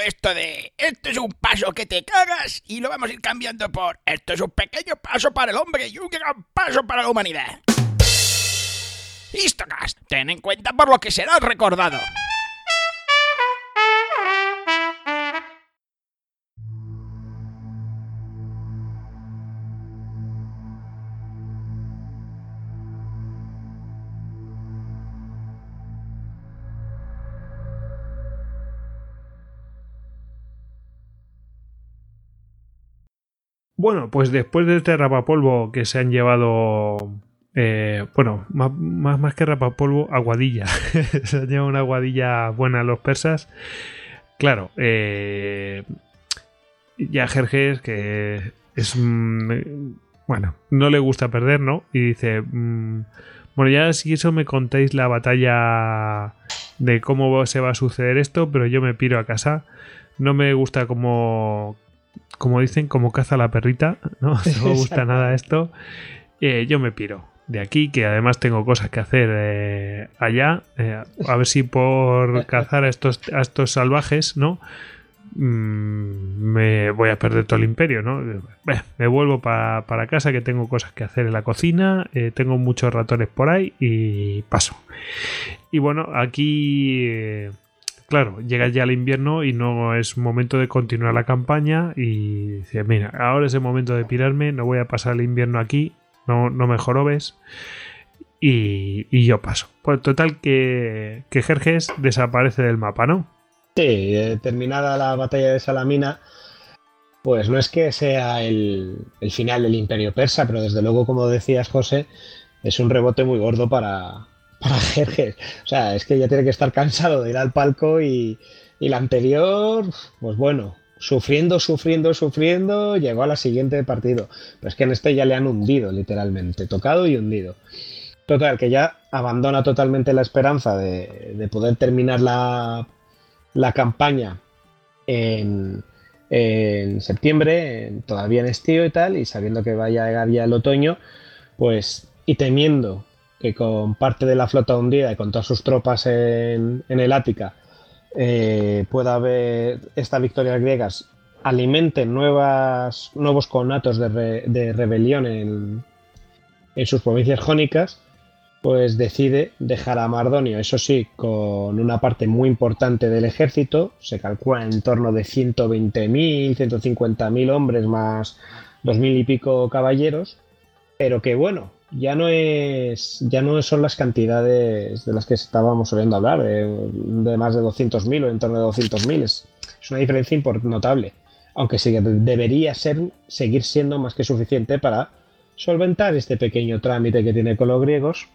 Esto de esto es un paso que te cagas y lo vamos a ir cambiando por esto es un pequeño paso para el hombre y un gran paso para la humanidad. Histocast, ten en cuenta por lo que serás recordado. Bueno, pues después de este rapapolvo que se han llevado. eh, bueno, más, más, más que rapapolvo, aguadilla. se han llevado una aguadilla buena los persas. Claro, eh, ya Jerjes, que es. mm, bueno, no le gusta perder, ¿no? Y dice. mm, bueno, ya si eso me contáis la batalla de cómo se va a suceder esto, pero yo me piro a casa. No me gusta como, como dicen, como caza la perrita, ¿no? No me gusta nada esto. Eh, yo me piro de aquí, que además tengo cosas que hacer eh, allá. eh, a ver si por cazar a estos, a estos salvajes, ¿no? Mm, me voy a perder todo el imperio, ¿no? Me vuelvo pa- para casa que tengo cosas que hacer en la cocina, tengo muchos ratones por ahí y paso. Y bueno, aquí, claro, llega ya el invierno y no es momento de continuar la campaña y dice, mira, ahora es el momento de pirarme, no voy a pasar el invierno aquí, no, no me jorobes. Y, y yo paso. Pues total que, que Jerjes desaparece del mapa, ¿no? Sí, eh, terminada la batalla de Salamina, pues no es que sea el, el final del imperio persa, pero desde luego, como decías, José, es un rebote muy gordo para, para Jerjes. O sea, es que ya tiene que estar cansado de ir al palco y, y la anterior, pues bueno, sufriendo, sufriendo, sufriendo, llegó a la siguiente partido. Pero es que en este ya le han hundido, literalmente, tocado y hundido. Total, que ya abandona totalmente la esperanza de, de poder terminar la, la campaña en, en septiembre, todavía en estío y tal, y sabiendo que vaya a llegar ya el otoño, pues, y temiendo con parte de la flota hundida y con todas sus tropas en, en el Ática eh, pueda haber estas victorias griegas alimenten nuevos conatos de, de rebelión en, en sus provincias jónicas, pues decide dejar a Mardonio, eso sí, con una parte muy importante del ejército, se calcula en torno de 120.000, 150.000 hombres más 2.000 y pico caballeros, pero que bueno, ya no es ya no son las cantidades de las que estábamos oyendo hablar, de, más de 200.000 o en torno de 200.000, es, es una diferencia notable, aunque sí debería ser seguir siendo más que suficiente para solventar este pequeño trámite que tiene con los griegos.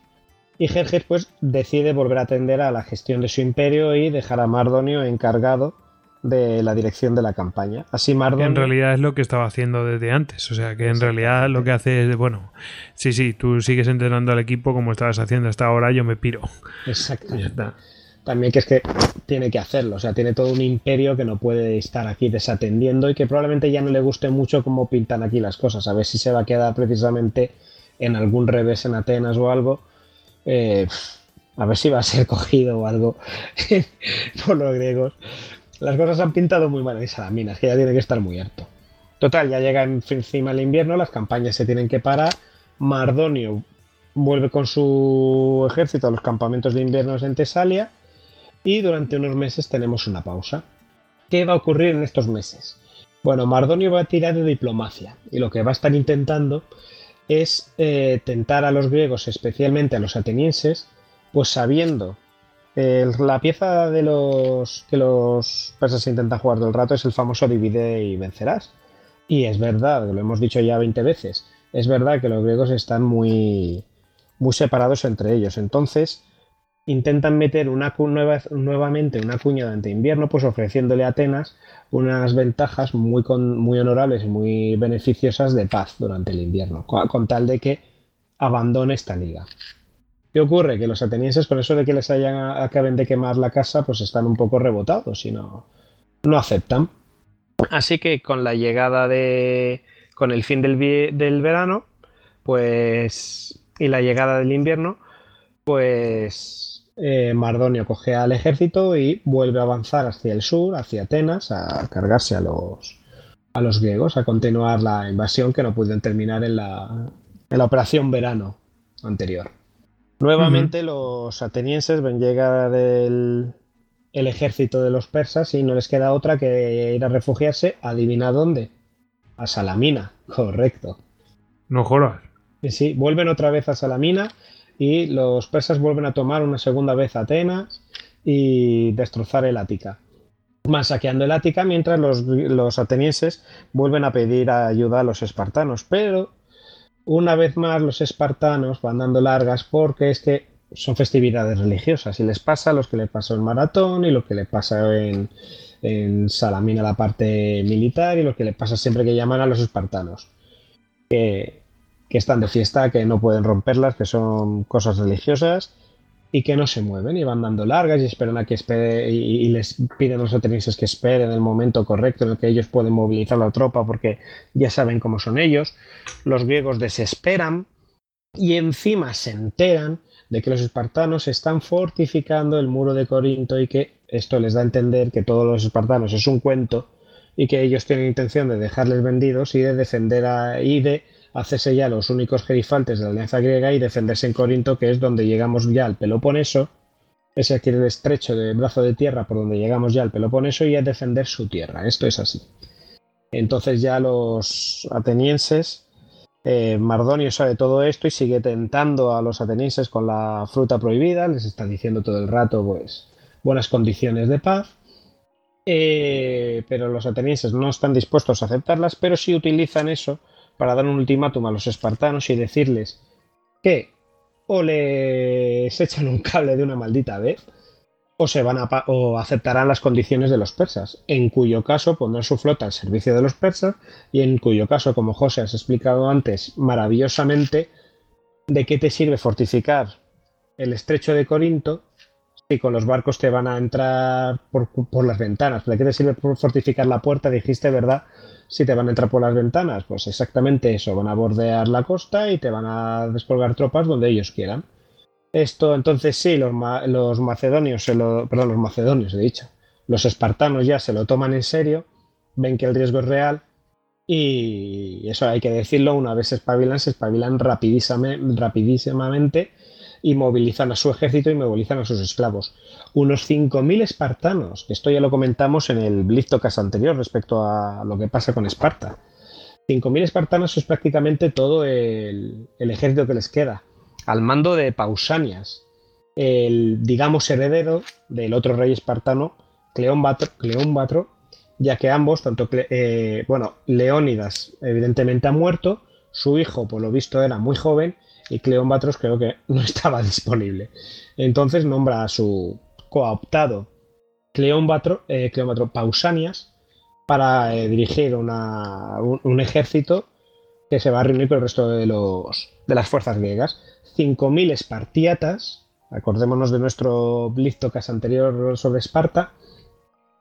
Y Jerjes pues decide volver a atender a la gestión de su imperio y dejar a Mardonio encargado de la dirección de la campaña. Así Que Mardonio en realidad es lo que estaba haciendo desde antes. O sea, que en realidad lo que hace es, bueno, sí, sí, tú sigues entrenando al equipo como estabas haciendo hasta ahora, yo me piro. Está. También que es que tiene que hacerlo, o sea, tiene todo un imperio que no puede estar aquí desatendiendo y que probablemente ya no le guste mucho cómo pintan aquí las cosas. A ver si se va a quedar precisamente en algún revés en Atenas o algo. Eh, a ver si va a ser cogido o algo por los griegos. Las cosas han pintado muy mal en Salamina, es que ya tiene que estar muy harto. Total, ya llega en- encima el invierno, las campañas se tienen que parar. Mardonio vuelve con su ejército a los campamentos de invierno en Tesalia y durante unos meses tenemos una pausa. ¿Qué va a ocurrir en estos meses? Bueno, Mardonio va a tirar de diplomacia y lo que va a estar intentando es eh, tentar a los griegos, especialmente a los atenienses, pues sabiendo la pieza de los que los persas intentan jugar todo el rato es el famoso divide y vencerás. Y es verdad, lo hemos dicho ya 20 veces, es verdad que los griegos están muy, muy separados entre ellos. Entonces, intentan meter una nueva, nuevamente una cuña durante invierno, pues ofreciéndole a Atenas unas ventajas muy, con- muy honorables y muy beneficiosas de paz durante el invierno, con tal de que abandone esta liga. ¿Qué ocurre? Que los atenienses, con eso de que les hayan, acaben de quemar la casa, pues están un poco rebotados y no, no aceptan. Así que con la llegada de. con el fin del, del verano, pues. y la llegada del invierno, pues. eh, Mardonio coge al ejército y vuelve a avanzar hacia el sur, hacia Atenas, a cargarse a los. a los griegos, a continuar la invasión que no pudieron terminar en la. en la operación verano anterior. Nuevamente los atenienses ven llegar el, el ejército de los persas y no les queda otra que ir a refugiarse, adivina dónde, a Salamina, correcto. No jodas. Y sí, vuelven otra vez a Salamina y los persas vuelven a tomar una segunda vez Atenas y destrozar el Ática. Van saqueando el Ática mientras los, los atenienses vuelven a pedir ayuda a los espartanos, pero una vez más los espartanos van dando largas porque es que son festividades religiosas y les pasa a los que le pasó en Maratón y lo que le pasa en, en Salamina la parte militar y lo que le pasa siempre que llaman a los espartanos. Que, que están de fiesta, que no pueden romperlas, que son cosas religiosas y que no se mueven y van dando largas y esperan a que espere y, les piden a los atenienses que esperen el momento correcto en el que ellos pueden movilizar la tropa porque ya saben cómo son ellos. Los griegos desesperan y encima se enteran de que los espartanos están fortificando el muro de Corinto y que esto les da a entender que todos los espartanos es un cuento y que ellos tienen intención de dejarles vendidos y de defender a, y hacerse ya los únicos gerifaltes de la alianza griega y defenderse en Corinto, que es donde llegamos ya al Peloponeso, es aquí el estrecho de brazo de tierra por donde llegamos ya al Peloponeso y a defender su tierra. Esto es así. Entonces ya los atenienses, eh, Mardonio sabe todo esto y sigue tentando a los atenienses con la fruta prohibida, les está diciendo todo el rato pues buenas condiciones de paz. Eh, pero los atenienses no están dispuestos a aceptarlas, pero sí utilizan eso para dar un ultimátum a los espartanos y decirles que o les echan un cable de una maldita vez o se van a o aceptarán las condiciones de los persas, en cuyo caso pondrán su flota al servicio de los persas y en cuyo caso, como José has explicado antes maravillosamente, ¿de qué te sirve fortificar el estrecho de Corinto si con los barcos te van a entrar por, por las ventanas? ¿De qué te sirve fortificar la puerta? Dijiste, ¿verdad? Si te van a entrar por las ventanas, pues exactamente eso, van a bordear la costa y te van a descolgar tropas donde ellos quieran. Esto, entonces sí, los, los macedonios, se lo, perdón, los macedonios, he dicho, los espartanos ya se lo toman en serio, ven que el riesgo es real y eso hay que decirlo, una vez se espabilan, se espabilan rapidísimamente y movilizan a su ejército y movilizan a sus esclavos. Unos 5.000 espartanos, esto ya lo comentamos en el Bliztocas anterior respecto a lo que pasa con Esparta. 5.000 espartanos es prácticamente todo el, el ejército que les queda al mando de Pausanias, el, digamos, heredero del otro rey espartano, Cleómbatra, ya que ambos, tanto, eh, bueno, Leónidas evidentemente ha muerto, su hijo, por lo visto, era muy joven y Cleómbatra creo que no estaba disponible. Entonces nombra a su cooptado Cleómbatra, eh, Pausanias para eh, dirigir un, ejército que se va a reunir con el resto de, los, de las fuerzas griegas. 5.000 espartiatas, acordémonos de nuestro Bliztocas anterior sobre Esparta,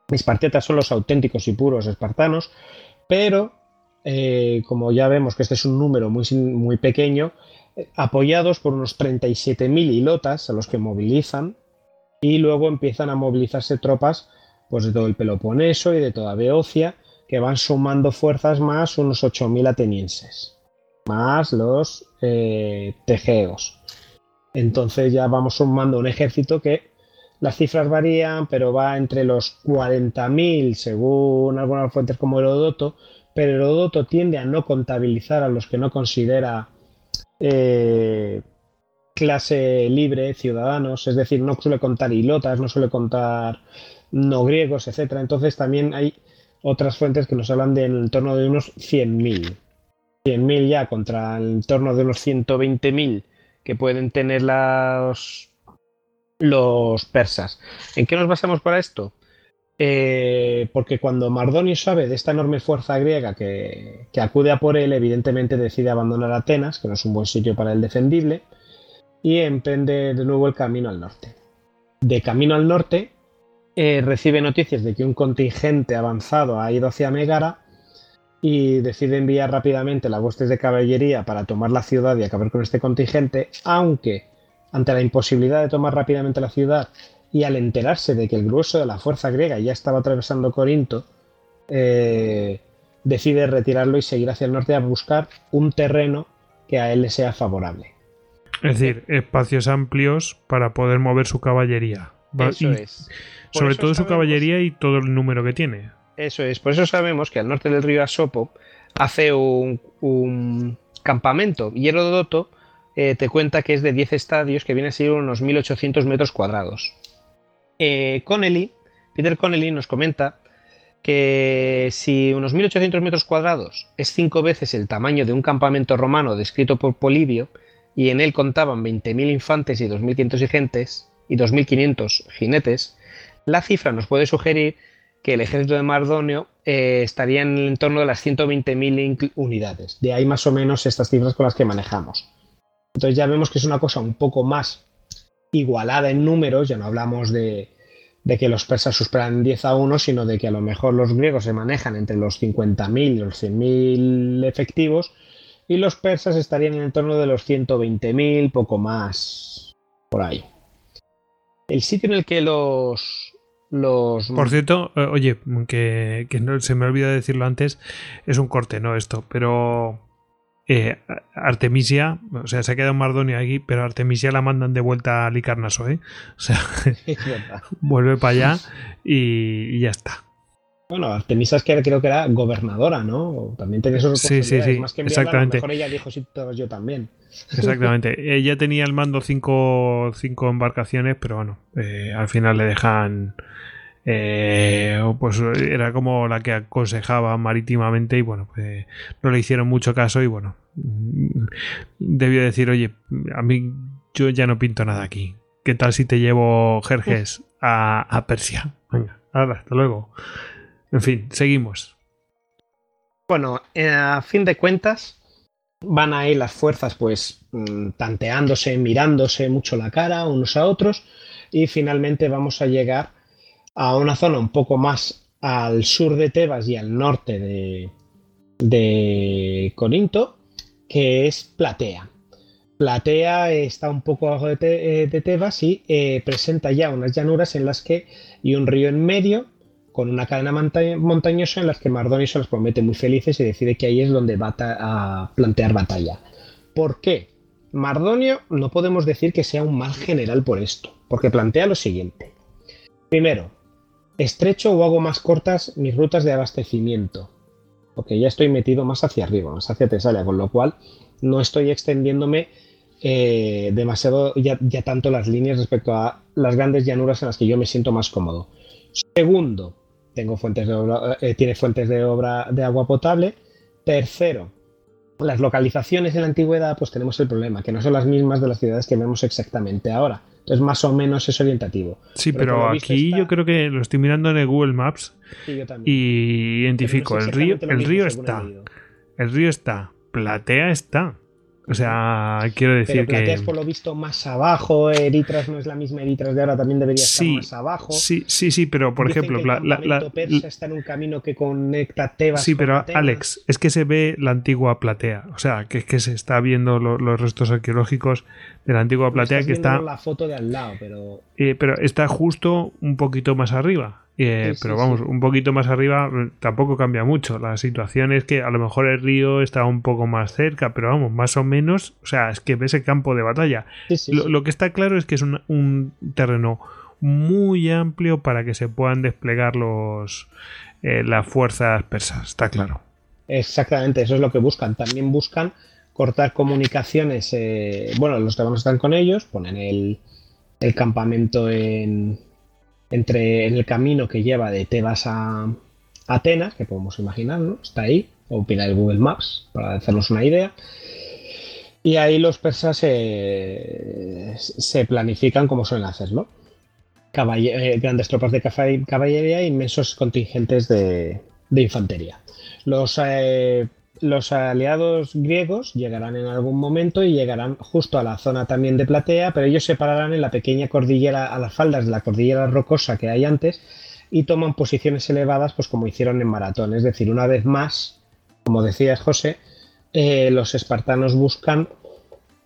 espartiatas son los auténticos y puros espartanos, pero eh, como ya vemos que este es un número muy, muy pequeño, apoyados por unos 37.000 hilotas a los que movilizan y luego empiezan a movilizarse tropas pues, de todo el Peloponeso y de toda Beocia que van sumando fuerzas más unos 8.000 atenienses más los eh, tejeos. Entonces ya vamos sumando un ejército que las cifras varían, pero va entre los 40.000 según algunas fuentes como Herodoto, pero Herodoto tiende a no contabilizar a los que no considera eh, clase libre, ciudadanos, es decir, no suele contar hilotas, no suele contar no griegos, etc. Entonces también hay otras fuentes que nos hablan de en torno de unos 100.000. 100.000 ya contra el torno de unos 120.000 que pueden tener los, los persas. ¿En qué nos basamos para esto? Eh, porque cuando Mardonio sabe de esta enorme fuerza griega que, acude a por él, evidentemente decide abandonar Atenas, que no es un buen sitio para él defendible, y emprende de nuevo el camino al norte. De camino al norte, eh, recibe noticias de que un contingente avanzado ha ido hacia Megara y decide enviar rápidamente las huestes de caballería para tomar la ciudad y acabar con este contingente, aunque ante la imposibilidad de tomar rápidamente la ciudad y al enterarse de que el grueso de la fuerza griega ya estaba atravesando Corinto, eh, decide retirarlo y seguir hacia el norte a buscar un terreno que a él le sea favorable. Es decir, espacios amplios para poder mover su caballería. Eso es. sobre todo su caballería y todo el número que tiene. Eso es, por eso sabemos que al norte del río Asopo hace un, campamento y Herodoto eh, te cuenta que es de 10 estadios que viene a ser unos 1800 metros cuadrados. Eh, Connelly, Peter Connelly nos comenta que si unos 1800 metros cuadrados es cinco veces el tamaño de un campamento romano descrito por Polibio y en él contaban 20.000 infantes y 2.500 jinetes, y 2.500 jinetes, la cifra nos puede sugerir que el ejército de Mardonio eh, estaría en el entorno de las 120.000 unidades. De ahí más o menos estas cifras con las que manejamos. Entonces ya vemos que es una cosa un poco más igualada en números, ya no hablamos de, que los persas superan 10 a 1, sino de que a lo mejor los griegos se manejan entre los 50.000 y los 100.000 efectivos y los persas estarían en el entorno de los 120.000, poco más por ahí. El sitio en el que los, por cierto, eh, oye, que, no, se me olvida decirlo antes, es un corte, no esto, pero eh, Artemisia, o sea, se ha quedado Mardonio aquí, pero Artemisia la mandan de vuelta a Licarnaso, ¿eh? O sea, vuelve para allá y, ya está. Bueno, Artemisia es que creo que era gobernadora, ¿no? También tenía sus sí, sí, sí, Más que exactamente. A lo mejor ella dijo, sí, todos yo también. Exactamente. Ella tenía al mando cinco, cinco embarcaciones, pero bueno, eh, al final le dejan eh, pues era como la que aconsejaba marítimamente y bueno, pues no le hicieron mucho caso y bueno, debió decir, oye, a mí yo ya no pinto nada aquí. ¿Qué tal si te llevo Jerjes a, a Persia? Venga, hasta luego. En fin, seguimos. Bueno, eh, a fin de cuentas, van ahí las fuerzas pues mm, tanteándose, mirándose mucho la cara unos a otros y finalmente vamos a llegar a una zona un poco más al sur de Tebas y al norte de, de Corinto, que es Platea. Platea está un poco abajo de, eh, Tebas y eh, presenta ya unas llanuras en las que y un río en medio con una cadena monta- montañosa en las que Mardonio se las promete muy felices y decide que ahí es donde va a plantear batalla. ¿Por qué? Mardonio no podemos decir que sea un mal general por esto, porque plantea lo siguiente. Primero, estrecho o hago más cortas mis rutas de abastecimiento, porque ya estoy metido más hacia arriba, más hacia Tesalia, con lo cual no estoy extendiéndome eh, demasiado ya, ya tanto las líneas respecto a las grandes llanuras en las que yo me siento más cómodo. Segundo, tengo fuentes de obra- eh, tiene fuentes de obra de agua potable. Tercero, las localizaciones en la antigüedad, pues tenemos el problema, que no son las mismas de las ciudades que vemos exactamente ahora. Entonces, más o menos es orientativo. Sí, pero aquí está- yo creo que lo estoy mirando en el Google Maps Sí, yo también. y identifico no el río, el mismo, río está, el río está, Platea está. O sea, quiero decir Pero Platea que es por lo visto más abajo, Eritras no es la misma Eritras de ahora, también debería Sí, estar más abajo. sí, sí, sí, pero por Dicen ejemplo, que el la- la- persa está en un camino que conecta Tebas Sí, con pero Atenas. Alex, es que se ve la antigua platea. O sea, que es que se está viendo lo- los restos arqueológicos de la antigua platea Estás que está. la foto de al lado, pero eh, pero está justo un poquito más arriba. Eh, Sí, sí, pero vamos, sí. un poquito más arriba eh, tampoco cambia mucho. La situación es que a lo mejor el río está un poco más cerca, pero vamos, más o menos. O sea, es que ves el campo de batalla. Lo, que está claro es que es un, un terreno muy amplio para que se puedan desplegar los eh, las fuerzas persas. Está claro. Exactamente, eso es lo que buscan. También buscan cortar comunicaciones. eh, bueno, los tebanos están con ellos, ponen el, el campamento en, entre, en el camino que lleva de Tebas a Atenas, que podemos imaginar, ¿no? Está ahí, o pila el Google Maps para hacernos una idea. Y ahí los persas se planifican como suelen hacerlo. Caballe- eh, grandes tropas de caballería e inmensos contingentes de, de infantería. Los, eh, los aliados griegos llegarán en algún momento y llegarán justo a la zona también de Platea, pero ellos se pararán en la pequeña cordillera, a las faldas de la cordillera rocosa que hay antes y toman posiciones elevadas, pues como hicieron en Maratón. Es decir, una vez más, como decías José, eh, los espartanos buscan,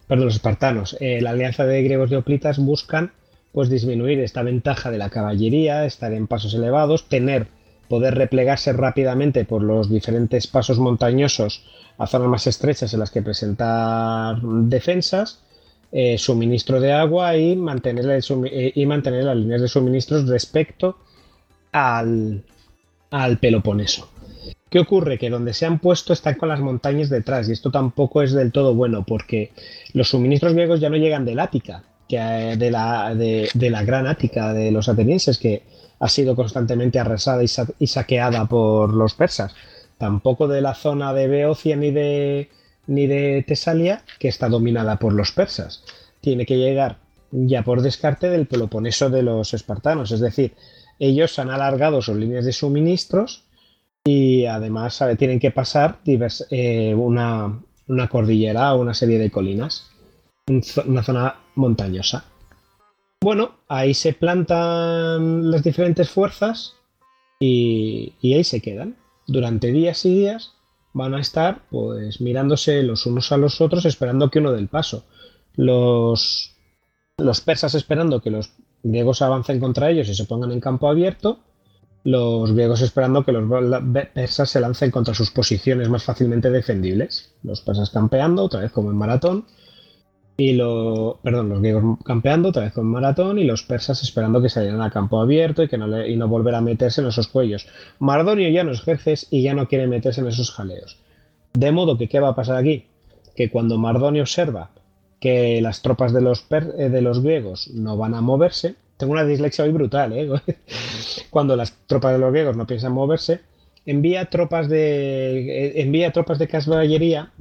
perdón, los espartanos, eh, la alianza de griegos y hoplitas buscan pues disminuir esta ventaja de la caballería, estar en pasos elevados, tener poder replegarse rápidamente por los diferentes pasos montañosos a zonas más estrechas en las que presentar defensas, eh, suministro de agua y mantener, eh, y mantener las líneas de suministros respecto al, al Peloponeso. ¿Qué ocurre? Que donde se han puesto están con las montañas detrás y esto tampoco es del todo bueno porque los suministros griegos ya no llegan del Ática, que, eh, de, la, de la gran Ática de los atenienses que ha sido constantemente arrasada y, sa- y saqueada por los persas. Tampoco de la zona de Beocia ni de, ni de Tesalia, que está dominada por los persas. Tiene que llegar ya por descarte del Peloponeso de los espartanos. Es decir, ellos han alargado sus líneas de suministros y además ¿sabe? tienen que pasar eh, una, una cordillera o una serie de colinas, una zona montañosa. Bueno, ahí se plantan las diferentes fuerzas y, ahí se quedan. Durante días y días van a estar pues mirándose los unos a los otros esperando que uno dé el paso. Los, los persas esperando que los griegos avancen contra ellos y se pongan en campo abierto. Los griegos esperando que los persas se lancen contra sus posiciones más fácilmente defendibles. Los persas campeando, otra vez como en maratón. Y lo, perdón, los griegos campeando, otra vez con maratón, y los persas esperando que salieran a campo abierto y que no le- y no volver a meterse en esos cuellos. Mardonio ya no es y ya no quiere meterse en esos jaleos. De modo que, ¿qué va a pasar aquí? Que cuando Mardonio observa que las tropas de los, eh, de los griegos no van a moverse, tengo una dislexia hoy brutal, ¿eh? cuando las tropas de los griegos no piensan moverse, envía tropas de, eh, envía tropas de caballería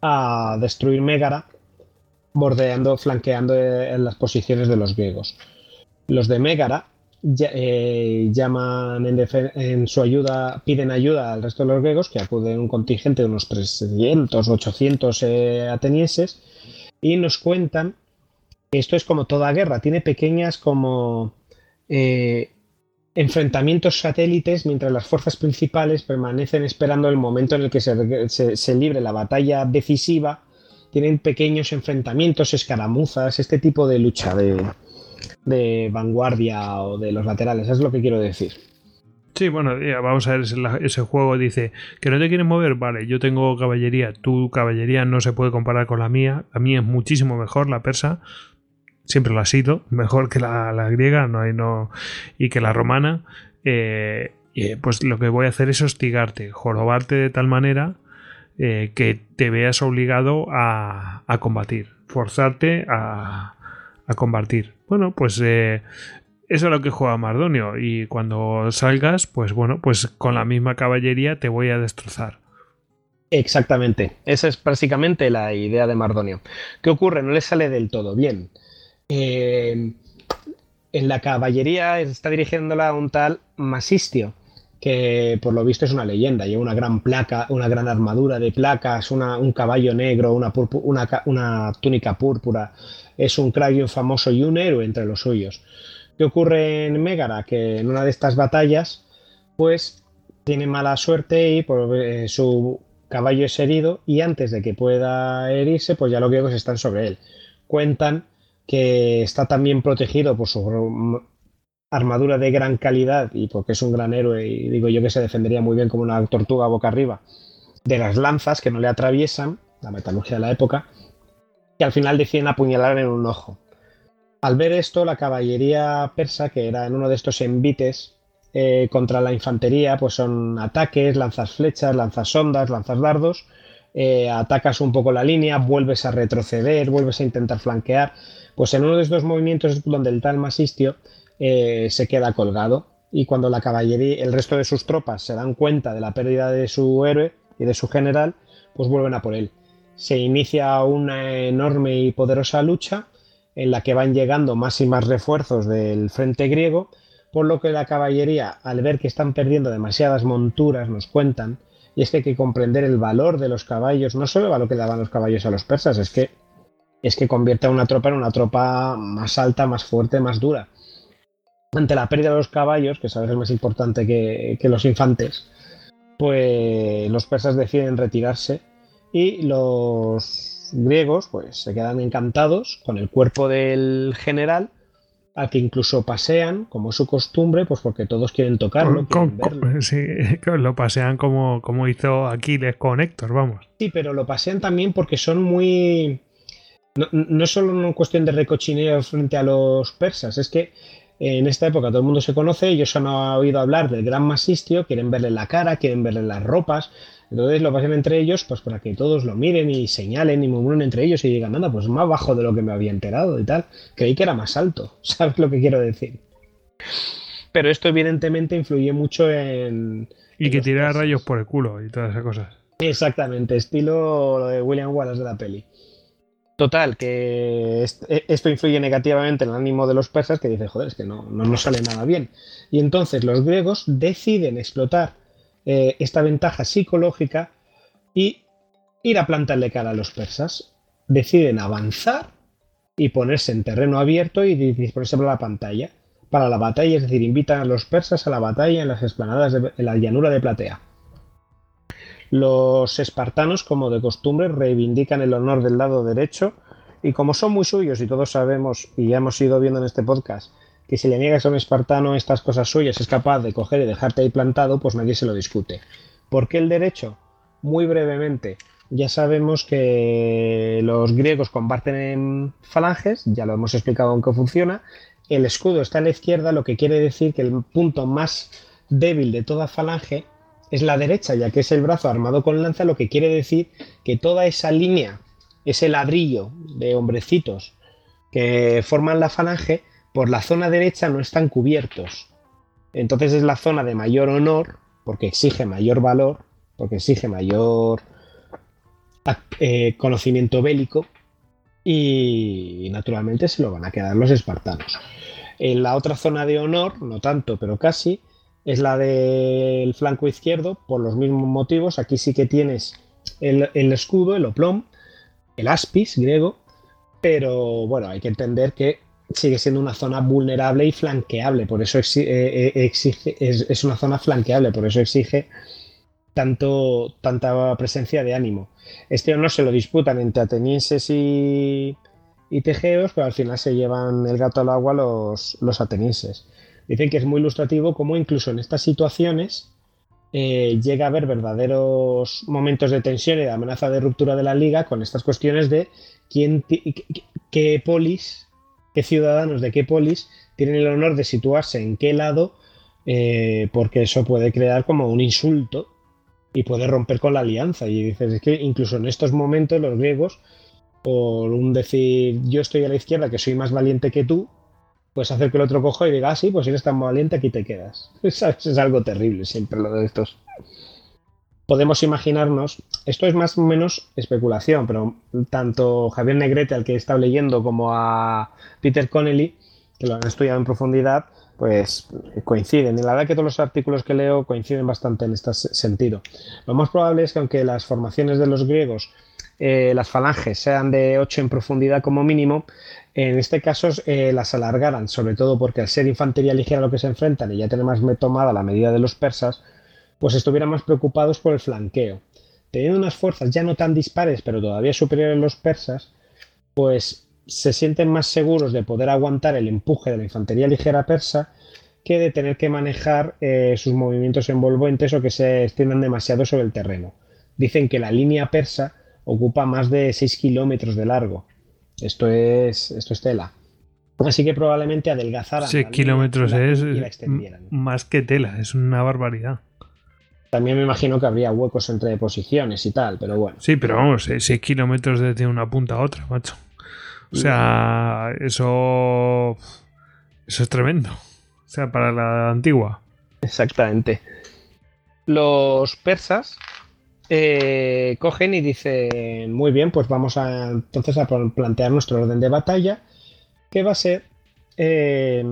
a destruir Mégara bordeando, flanqueando eh, en las posiciones de los griegos. Los de Mégara ya- eh, llaman en, su ayuda, piden ayuda al resto de los griegos, que acuden un contingente de unos 300, 800 eh, atenienses, y nos cuentan que esto es como toda guerra, tiene pequeñas como enfrentamientos satélites mientras las fuerzas principales permanecen esperando el momento en el que se, se- se libre la batalla decisiva. Tienen pequeños enfrentamientos, escaramuzas, este tipo de lucha de, vanguardia o de los laterales, es lo que quiero decir. Sí, bueno, vamos a ver, ese, juego dice que no te quieres mover, vale, yo tengo caballería, tu caballería no se puede comparar con la mía, la mía es muchísimo mejor, la persa, siempre lo ha sido, mejor que la, griega no hay, no, y que la romana, eh, pues lo que voy a hacer es hostigarte, jorobarte de tal manera eh, que te veas obligado a, a combatir, forzarte a, a combatir. Bueno, pues eh, eso es lo que juega Mardonio y cuando salgas, pues bueno, pues con la misma caballería te voy a destrozar. Exactamente, esa es básicamente la idea de Mardonio. ¿Qué ocurre? No le sale del todo bien. Eh, en la caballería está dirigiéndola un tal Masistio, que por lo visto es una leyenda, lleva una gran placa, una gran armadura de placas, un caballo negro, una, túnica púrpura, es un cráneo famoso y un héroe entre los suyos. ¿Qué ocurre en Mégara? Que en una de estas batallas, pues tiene mala suerte y por, eh, su caballo es herido y antes de que pueda herirse, pues ya los griegos están sobre él. Cuentan que está también protegido por su armadura de gran calidad y porque es un gran héroe y digo yo que se defendería muy bien como una tortuga boca arriba de las lanzas que no le atraviesan, la metalurgia de la época, y al final deciden apuñalar en un ojo. Al ver esto, la caballería persa, que era en uno de estos envites eh, contra la infantería, pues son ataques, lanzas flechas, lanzas sondas, lanzas dardos, eh, atacas un poco la línea, vuelves a retroceder, vuelves a intentar flanquear. Pues en uno de estos movimientos donde el tal Masistio eh, se queda colgado y cuando la caballería, el resto de sus tropas se dan cuenta de la pérdida de su héroe y de su general, pues vuelven a por él. Se inicia una enorme y poderosa lucha en la que van llegando más y más refuerzos del frente griego, por lo que la caballería, al ver que están perdiendo demasiadas monturas, nos cuentan, y es que hay que comprender el valor de los caballos, no solo el valor que daban los caballos a los persas, es que es que convierte a una tropa en una tropa más alta, más fuerte, más dura. Ante la pérdida de los caballos, que sabes es más importante que, que los infantes, pues los persas deciden retirarse y los griegos pues se quedan encantados con el cuerpo del general al que incluso pasean, como es su costumbre, pues porque todos quieren tocarlo, Con- quieren con- verlo. sí, lo pasean como, como hizo Aquiles con Héctor, vamos. Sí, pero lo pasean también porque son muy. No, no es solo una cuestión de recochineo frente a los persas, es que en esta época todo el mundo se conoce, ellos han oído hablar del gran Masistio, quieren verle la cara, quieren verle las ropas, entonces lo pasan entre ellos pues para que todos lo miren y señalen y murmuren entre ellos y digan, anda, pues más bajo de lo que me había enterado y tal, creí que era más alto, ¿sabes lo que quiero decir? Pero esto evidentemente influye mucho en... Y en que tira rayos por el culo y todas esas cosas. Exactamente, estilo lo de William Wallace de la peli. Total, que e- esto influye negativamente en el ánimo de los persas que dicen, joder, es que no, no nos sale nada bien. Y entonces los griegos deciden explotar eh, esta ventaja psicológica y ir a plantarle cara a los persas. Deciden avanzar y ponerse en terreno abierto y di- disponerse para la pantalla, para la batalla, es decir, invitan a los persas a la batalla en las esplanadas de en la llanura de Platea. Los espartanos, como de costumbre, reivindican el honor del lado derecho y como son muy suyos y todos sabemos y ya hemos ido viendo en este podcast que si le niegas a un espartano estas cosas suyas es capaz de coger y dejarte ahí plantado, pues nadie se lo discute. ¿Por qué el derecho? Muy brevemente, ya sabemos que los griegos comparten en falanges, ya lo hemos explicado en qué funciona. El escudo está a la izquierda, lo que quiere decir que el punto más débil de toda falange es la derecha, ya que es el brazo armado con lanza, lo que quiere decir que toda esa línea, ese ladrillo de hombrecitos que forman la falange, por la zona derecha no están cubiertos. Entonces es la zona de mayor honor, porque exige mayor valor, porque exige mayor eh, conocimiento bélico, y naturalmente se lo van a quedar los espartanos. En la otra zona de honor, no tanto, pero casi, es la del flanco izquierdo, por los mismos motivos. Aquí sí que tienes el, escudo, el oplom, el aspis griego, pero bueno, hay que entender que sigue siendo una zona vulnerable y flanqueable, por eso eh, eh, exige, es, una zona flanqueable, por eso exige tanto, tanta presencia de ánimo. Este honor se lo disputan entre atenienses y, y tegeos, pero al final se llevan el gato al agua los atenienses. Dicen que es muy ilustrativo cómo incluso en estas situaciones eh, llega a haber verdaderos momentos de tensión y de amenaza de ruptura de la liga con estas cuestiones de quién qué polis, qué ciudadanos de qué polis tienen el honor de situarse en qué lado, eh, porque eso puede crear como un insulto y puede romper con la alianza. Y dices, es que incluso en estos momentos los griegos, por un decir yo estoy a la izquierda, que soy más valiente que tú, pues hacer que el otro coja y diga, ah, sí, pues si eres tan valiente, aquí te quedas. Es algo terrible siempre lo de estos. Podemos imaginarnos, esto es más o menos especulación, pero tanto Javier Negrete, al que he estado leyendo, como a Peter Connelly, que lo han estudiado en profundidad, pues coinciden. Y la verdad que todos los artículos que leo coinciden bastante en este sentido. Lo más probable es que aunque las formaciones de los griegos, eh, las falanges, sean de 8 en profundidad como mínimo, en este caso eh, las alargaran, sobre todo porque al ser infantería ligera lo que se enfrentan y ya tener más tomada la medida de los persas, pues estuvieran más preocupados por el flanqueo. Teniendo unas fuerzas ya no tan dispares, pero todavía superiores a los persas, pues se sienten más seguros de poder aguantar el empuje de la infantería ligera persa que de tener que manejar eh, sus movimientos envolventes o que se extiendan demasiado sobre el terreno. Dicen que la línea persa ocupa más de 6 kilómetros de largo. Esto es, esto es tela. Así que probablemente adelgazaran. 6 la línea kilómetros es y la extendieran. m- más que tela, es una barbaridad. También me imagino que habría huecos entre posiciones y tal, pero bueno. Sí, pero vamos, 6 kilómetros desde una punta a otra, macho. O sea, eso. Eso es tremendo. O sea, para la antigua. Exactamente. Los persas eh, cogen y dicen, muy bien, pues vamos a entonces a plantear nuestro orden de batalla, que va a ser eh,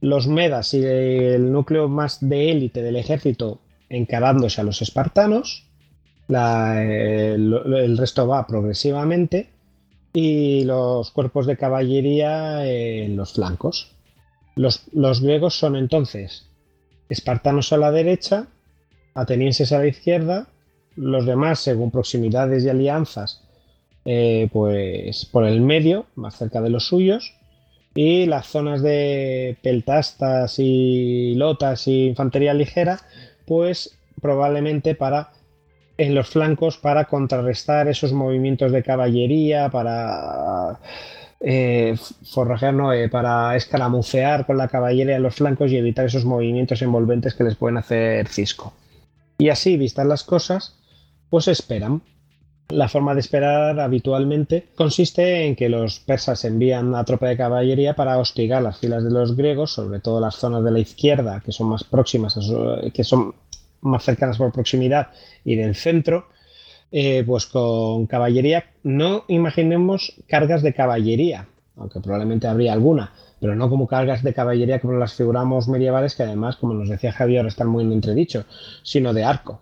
los medas y el núcleo más de élite del ejército encarándose a los espartanos, el, el resto va progresivamente y los cuerpos de caballería en los flancos. Los, los griegos son entonces espartanos a la derecha, atenienses a la izquierda, los demás, según proximidades y alianzas, eh, pues por el medio, más cerca de los suyos, y las zonas de peltastas y lotas y infantería ligera, pues probablemente para en los flancos para contrarrestar esos movimientos de caballería, para eh, forrajear, no, eh, para escaramucear con la caballería en los flancos y evitar esos movimientos envolventes que les pueden hacer cisco. Y así, vistas las cosas, pues esperan. La forma de esperar habitualmente consiste en que los persas envían una tropa de caballería para hostigar las filas de los griegos, sobre todo las zonas de la izquierda, que son más próximas, a su- que son más cercanas por proximidad, y del centro, eh, pues con caballería. No imaginemos cargas de caballería, aunque probablemente habría alguna, pero no como cargas de caballería como las figuramos medievales, que además, como nos decía Javier, están muy en entredicho, sino de arco.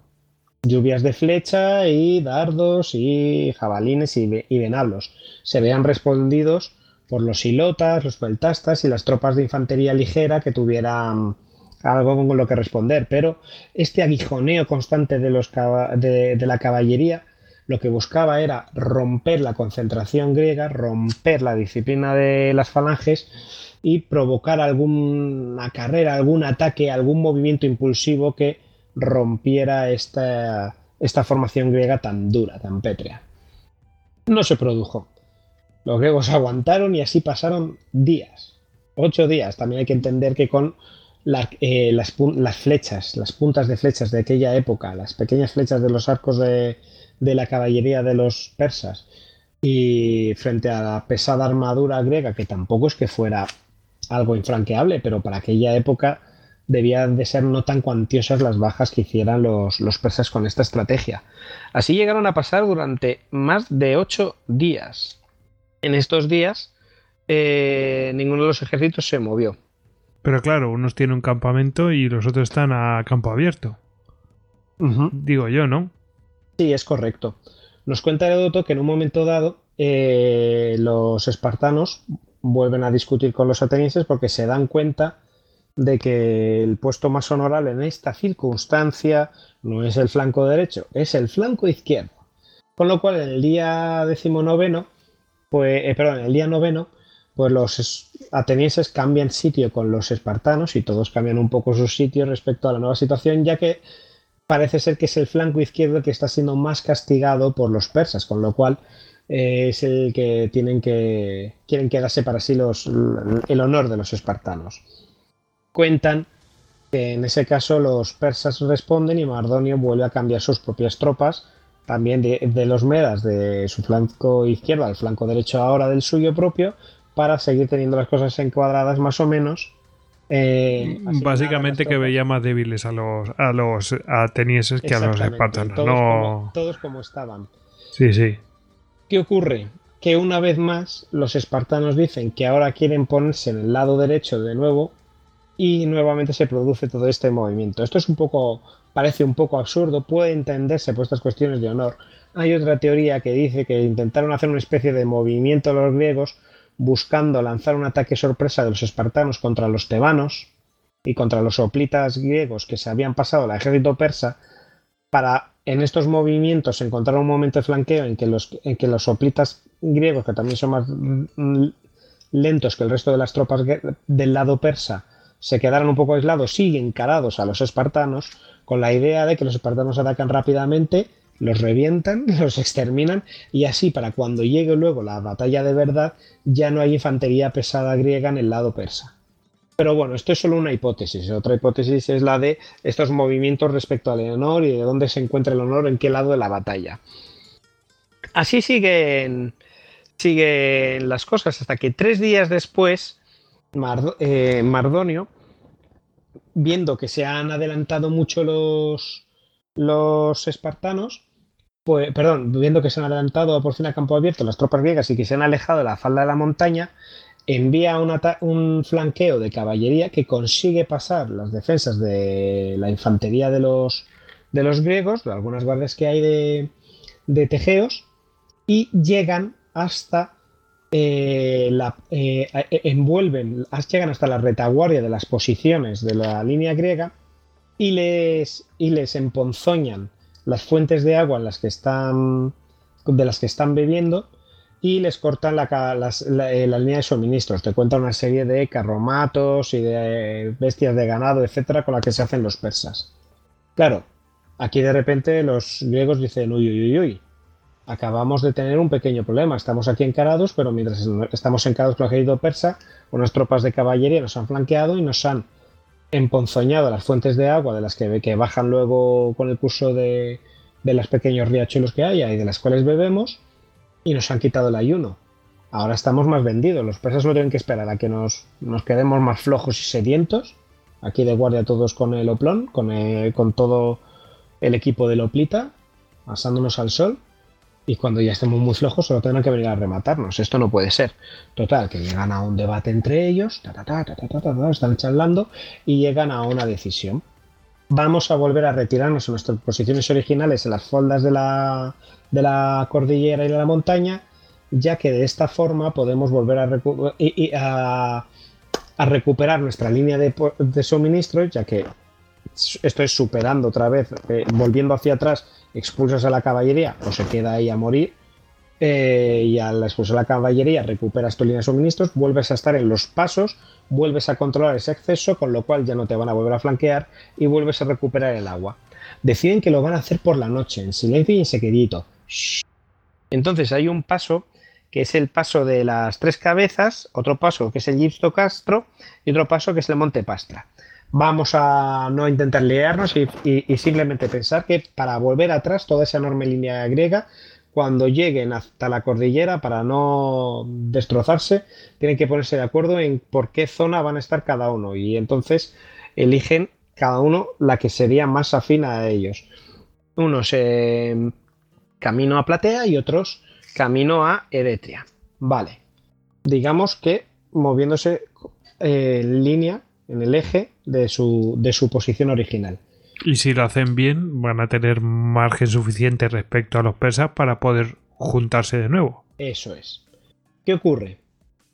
Lluvias de flecha y dardos y jabalines y, ve- y venablos. Se vean respondidos por los hilotas, los peltastas y las tropas de infantería ligera que tuvieran algo con lo que responder. Pero este aguijoneo constante de, los de la caballería lo que buscaba era romper la concentración griega, romper la disciplina de las falanges y provocar alguna carrera, algún ataque, algún movimiento impulsivo que rompiera esta, esta formación griega tan dura, tan pétrea. No se produjo. Los griegos aguantaron y así pasaron días. Ocho días. También hay que entender que con eh, las, las flechas, las puntas de flechas de aquella época, las pequeñas flechas de los arcos de, de la caballería de los persas, y frente a la pesada armadura griega, que tampoco es que fuera algo infranqueable, pero para aquella época debían de ser no tan cuantiosas las bajas que hicieran los, los persas con esta estrategia. Así llegaron a pasar durante más de ocho días. En estos días, eh, ninguno de los ejércitos se movió. Pero claro, unos tienen un campamento y los otros están a campo abierto. Digo yo, ¿no? Sí, es correcto. Nos cuenta Heródoto que en un momento dado eh, los espartanos vuelven a discutir con los atenienses porque se dan cuenta de que el puesto más honorable en esta circunstancia no es el flanco derecho, es el flanco izquierdo. Con lo cual, en el día decimonoveno, pues, eh, perdón, en el día noveno, pues los atenienses cambian sitio con los espartanos y todos cambian un poco su sitio respecto a la nueva situación, ya que parece ser que es el flanco izquierdo el que está siendo más castigado por los persas, con lo cual eh, es el que tienen que quieren quedarse para sí los, el honor de los espartanos. Cuentan que en ese caso los persas responden y Mardonio vuelve a cambiar sus propias tropas, también de, de los medas de su flanco izquierdo al flanco derecho ahora del suyo propio, para seguir teniendo las cosas encuadradas más o menos. eh, Básicamente que veía más débiles a los, a los atenienses que a los espartanos. Todos, No. como, todos como estaban. Sí, sí. ¿Qué ocurre? Que una vez más los espartanos dicen que ahora quieren ponerse en el lado derecho de nuevo y nuevamente se produce todo este movimiento. Esto es un poco, parece un poco absurdo, puede entenderse por estas cuestiones de honor. Hay otra teoría que dice que intentaron hacer una especie de movimiento los griegos buscando lanzar un ataque sorpresa de los espartanos contra los tebanos y contra los hoplitas griegos que se habían pasado al ejército persa para en estos movimientos encontrar un momento de flanqueo en que los, en que los hoplitas griegos, que también son más mm, lentos que el resto de las tropas del lado persa, se quedaran un poco aislados y encarados a los espartanos, con la idea de que los espartanos atacan rápidamente, los revientan, los exterminan, y así para cuando llegue luego la batalla de verdad, ya no hay infantería pesada griega en el lado persa. Pero bueno, esto es solo una hipótesis. Otra hipótesis es la de estos movimientos respecto al honor y de dónde se encuentra el honor, en qué lado de la batalla. Así siguen, siguen las cosas hasta que tres días después, Eh, Mardonio, viendo que se han adelantado mucho los, los espartanos, pues, perdón, viendo que se han adelantado por fin a campo abierto las tropas griegas y que se han alejado de la falda de la montaña, envía un, un flanqueo de caballería que consigue pasar las defensas de la infantería de los, de los griegos, de algunas guardias que hay de, de tejeos, y llegan hasta eh, la, eh, eh, envuelven, llegan hasta la retaguardia de las posiciones de la línea griega y les, y les emponzoñan las fuentes de agua en las que están, de las que están bebiendo y les cortan la, las- la- eh, la línea de suministros. Te cuentan una serie de carromatos y de bestias de ganado, etcétera, con las que se hacen los persas. Claro, aquí de repente los griegos dicen, uy, uy, uy, uy, acabamos de tener un pequeño problema. Estamos aquí encarados, pero mientras estamos encarados con el ejército persa, unas tropas de caballería nos han flanqueado y nos han emponzoñado las fuentes de agua de las que, que bajan luego con el curso de, de los pequeños riachuelos que haya y de las cuales bebemos y nos han quitado el ayuno. Ahora estamos más vendidos. Los persas no tienen que esperar a que nos, nos quedemos más flojos y sedientos. Aquí de guardia todos con el oplón, con, con todo el equipo del oplita, asándonos al sol y cuando ya estemos muy flojos solo tendrán que venir a rematarnos. Esto no puede ser. Total, que llegan a un debate entre ellos, están charlando y llegan a una decisión. Vamos a volver a retirarnos a nuestras posiciones originales en las faldas de la, cordillera y de la montaña, ya que de esta forma podemos volver a, a, recuperar nuestra línea de, de suministro, ya que esto es superando otra vez, eh, volviendo hacia atrás expulsas a la caballería o se queda ahí a morir. eh, y al expulsar la caballería recuperas tu línea de suministros, vuelves a estar en los pasos, vuelves a controlar ese acceso, con lo cual ya no te van a volver a flanquear y vuelves a recuperar el agua. Deciden que lo van a hacer por la noche, en silencio y en secretito. Entonces hay un paso que es el paso de las tres cabezas, otro paso que es el Gisto Castro y otro paso que es el Monte Pastra. Vamos a no intentar liarnos y, simplemente pensar que para volver atrás toda esa enorme línea griega, cuando lleguen hasta la cordillera, para no destrozarse, tienen que ponerse de acuerdo en por qué zona van a estar cada uno. Y entonces eligen cada uno la que sería más afín a ellos. Unos eh, camino a Platea y otros camino a Eretria. Vale. Digamos que moviéndose eh, en línea, en el eje de su, de su posición original. Y si lo hacen bien, van a tener margen suficiente respecto a los persas para poder juntarse de nuevo. Eso es. ¿Qué ocurre?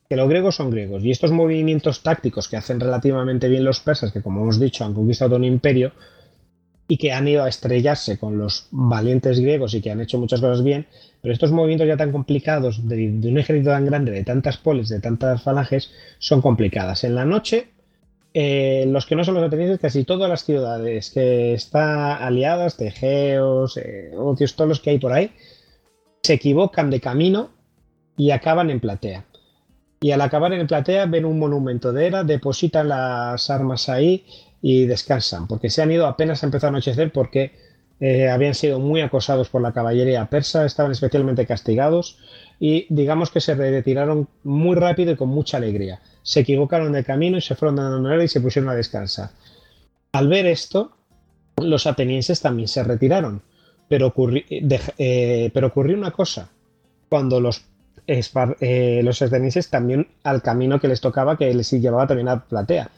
Que los griegos son griegos y estos movimientos tácticos que hacen relativamente bien los persas, que como hemos dicho han conquistado un imperio y que han ido a estrellarse con los valientes griegos y que han hecho muchas cosas bien, pero estos movimientos ya tan complicados de, de un ejército tan grande, de tantas polis, de tantas falanges, son complicadas. En la noche eh, los que no son los atenienses, casi todas las ciudades que están aliadas, Tegeos, eh, todos los que hay por ahí, se equivocan de camino y acaban en platea. Y al acabar en platea ven un monumento de era, depositan las armas ahí y descansan, porque se han ido apenas ha empezado a anochecer porque eh, habían sido muy acosados por la caballería persa, estaban especialmente castigados y digamos que se retiraron muy rápido y con mucha alegría. Se equivocaron de camino y se fueron dando hora y se pusieron a descansar. Al ver esto, los atenienses también se retiraron, pero, eh, pero ocurrió una cosa. Cuando los, eh, los atenienses también al camino que les tocaba, que les llevaba también a platea,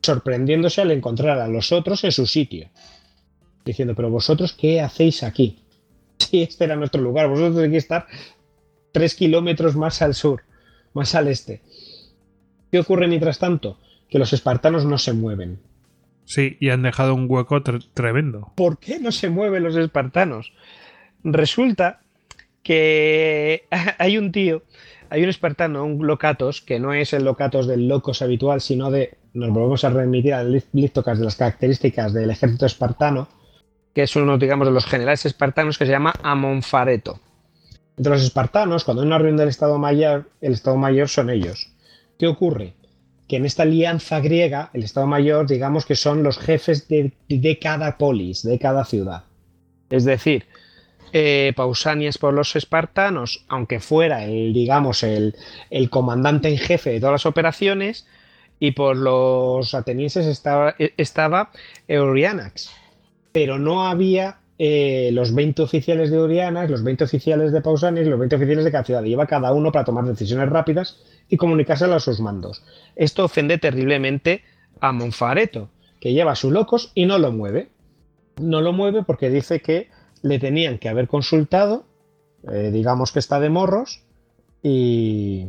sorprendiéndose al encontrar a los otros en su sitio, diciendo, pero vosotros, ¿qué hacéis aquí? Si este era nuestro lugar, vosotros tenéis que estar tres kilómetros más al sur, más al este. ¿Qué ocurre mientras tanto? Que los espartanos no se mueven. Sí, y han dejado un hueco tremendo. ¿Por qué no se mueven los espartanos? Resulta que hay un tío, hay un espartano, un locatos, que no es el locatos del locos habitual, sino de, nos volvemos a remitir al listocas de las características del ejército espartano, que es uno, digamos, de los generales espartanos que se llama Amonfareto. Entre los espartanos, cuando hay una reunión del Estado Mayor, el Estado Mayor son ellos. ¿Qué ocurre? Que en esta alianza griega, el Estado Mayor, digamos que son los jefes de, cada polis, de cada ciudad. Es decir, eh, Pausanias por los espartanos, aunque fuera el, digamos, el, el, comandante en jefe de todas las operaciones, y por los atenienses estaba, estaba Eurianax. Pero no había eh, los 20 oficiales de Orianas, los 20 oficiales de Pausanias y los 20 oficiales de cada ciudad. Lleva cada uno para tomar decisiones rápidas y comunicárselo a sus mandos. Esto ofende terriblemente a Monfareto, que lleva a sus locos y no lo mueve. No lo mueve porque dice que le tenían que haber consultado, eh, digamos que está de morros, y,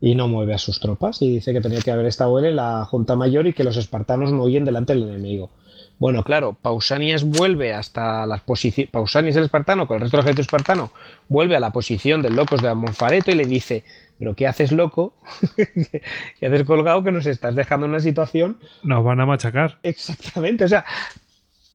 no mueve a sus tropas. Y dice que tenía que haber estado en la Junta Mayor y que los espartanos no huyen delante del enemigo. Bueno, claro, Pausanias vuelve hasta las posiciones. Pausanias el espartano, con el resto del ejército espartano, vuelve a la posición del locos de Amonfareto y le dice: ¿Pero qué haces, loco? ¿Qué haces colgado que nos estás dejando en una situación? Nos van a machacar. Exactamente, o sea,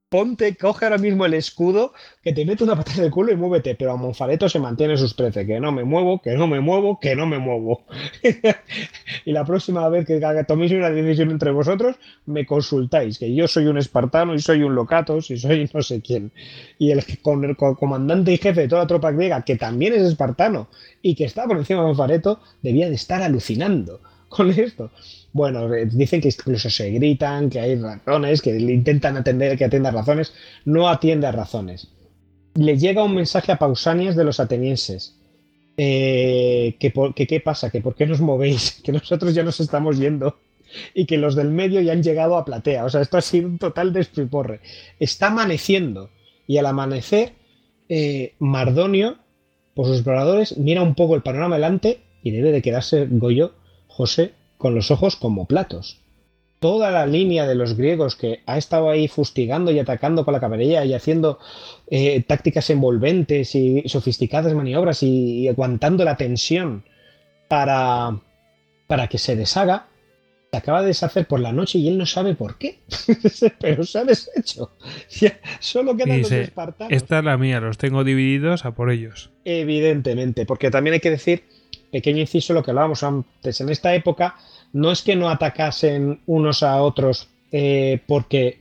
ponte, coge ahora mismo el escudo, que te mete una patada en el culo y muévete. Pero a Monfareto se mantiene sus 13, que no me muevo, que no me muevo, que no me muevo. y la próxima vez que toméis una decisión entre vosotros, me consultáis, que yo soy un espartano y soy un locatos y soy no sé quién. Y el, con el comandante y jefe de toda la tropa griega, que también es espartano y que está por encima de Monfareto, debía de estar alucinando con esto. Bueno, eh, dicen que incluso se gritan, que hay razones, que intentan atender, que atienda razones. No atiende a razones. Le llega un mensaje a Pausanias de los atenienses. Eh, que, qué pasa, que por qué nos movéis, que nosotros ya nos estamos yendo y que los del medio ya han llegado a platea. O sea, esto ha sido un total despiporre. Está amaneciendo y al amanecer, eh, Mardonio, por sus exploradores, mira un poco el panorama delante y debe de quedarse Goyo, José, con los ojos como platos. Toda la línea de los griegos que ha estado ahí fustigando y atacando con la caballería y haciendo eh, tácticas envolventes y sofisticadas maniobras y, aguantando la tensión para, para que se deshaga, se acaba de deshacer por la noche y él no sabe por qué. Pero se ha deshecho. solo quedan los espartanos. Esta es la mía, los tengo divididos a por ellos. Evidentemente, porque también hay que decir pequeño inciso, lo que hablábamos antes, en esta época no es que no atacasen unos a otros eh, porque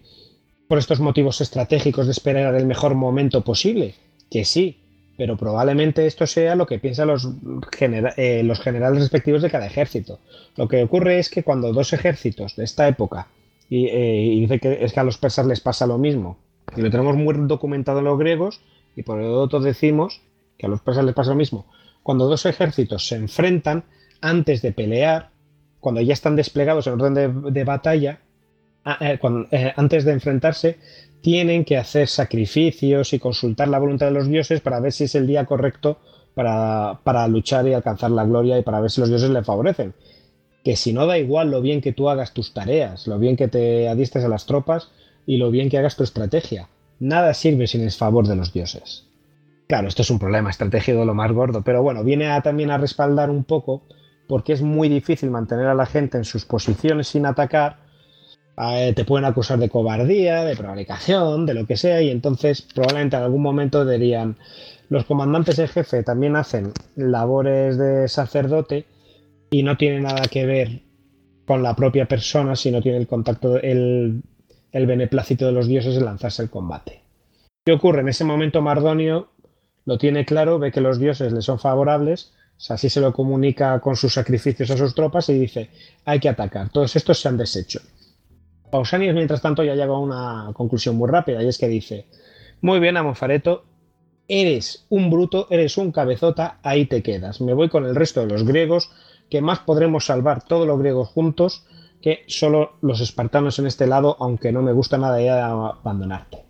por estos motivos estratégicos de esperar el mejor momento posible, que sí, pero probablemente esto sea lo que piensan los, eh, los generales respectivos de cada ejército. Lo que ocurre es que cuando dos ejércitos de esta época, y, eh, dice que es que a los persas les pasa lo mismo, y lo tenemos muy documentado en los griegos, y por lo otro decimos que a los persas les pasa lo mismo, cuando dos ejércitos se enfrentan, antes de pelear, cuando ya están desplegados en orden de, batalla, eh, eh, antes de enfrentarse, tienen que hacer sacrificios y consultar la voluntad de los dioses para ver si es el día correcto para, para luchar y alcanzar la gloria y para ver si los dioses le favorecen. Que si no da igual lo bien que tú hagas tus tareas, lo bien que te adistres a las tropas y lo bien que hagas tu estrategia. Nada sirve sin el favor de los dioses. Claro, esto es un problema estratégico de lo más gordo, pero bueno, viene a- también a respaldar un poco porque es muy difícil mantener a la gente en sus posiciones sin atacar. Eh, te pueden acusar de cobardía, de prevaricación, de lo que sea, y entonces probablemente en algún momento dirían, los comandantes en jefe también hacen labores de sacerdote y no tiene nada que ver con la propia persona, sino tiene el contacto, el, el beneplácito de los dioses en lanzarse el combate. ¿Qué ocurre? En ese momento Mardonio lo tiene claro, ve que los dioses le son favorables, así se lo comunica con sus sacrificios a sus tropas y dice, hay que atacar, todos estos se han deshecho. Pausanias, mientras tanto, ya llega a una conclusión muy rápida y es que dice, muy bien, Amonfareto, eres un bruto, eres un cabezota, ahí te quedas. Me voy con el resto de los griegos, que más podremos salvar todos los griegos juntos que solo los espartanos en este lado, aunque no me gusta nada ya abandonarte.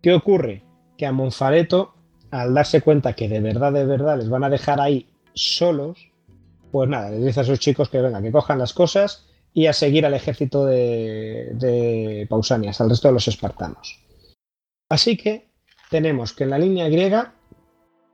¿Qué ocurre? Que a Monfareto, al darse cuenta que de verdad, de verdad les van a dejar ahí solos, pues nada, les dice a sus chicos que venga, que cojan las cosas y a seguir al ejército de, de Pausanias, al resto de los espartanos. Así que tenemos que en la línea griega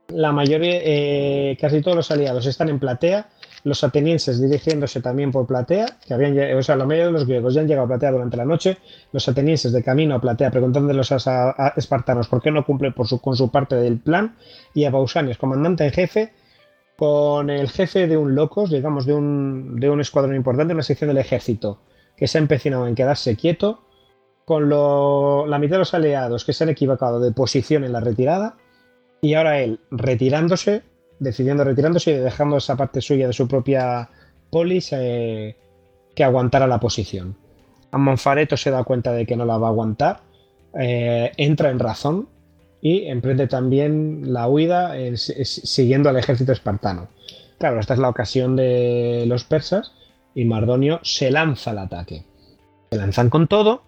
la mayoría, eh, casi todos los aliados están en Platea, los atenienses dirigiéndose también por Platea, que habían, o sea, la mayoría de los griegos ya han llegado a Platea durante la noche, los atenienses de camino a Platea preguntando a a- espartanos por qué no cumplen por su- con su parte del plan, y a Pausanias, comandante en jefe, con el jefe de un locos, digamos, de un, de un escuadrón importante, una sección del ejército, que se ha empecinado en quedarse quieto, con lo- la mitad de los aliados que se han equivocado de posición en la retirada, y ahora él retirándose, decidiendo retirándose y dejando esa parte suya de su propia polis eh, que aguantara la posición. A se da cuenta de que no la va a aguantar, eh, entra en razón y emprende también la huida eh, siguiendo al ejército espartano. Claro, esta es la ocasión de los persas y Mardonio se lanza al ataque. Se lanzan con todo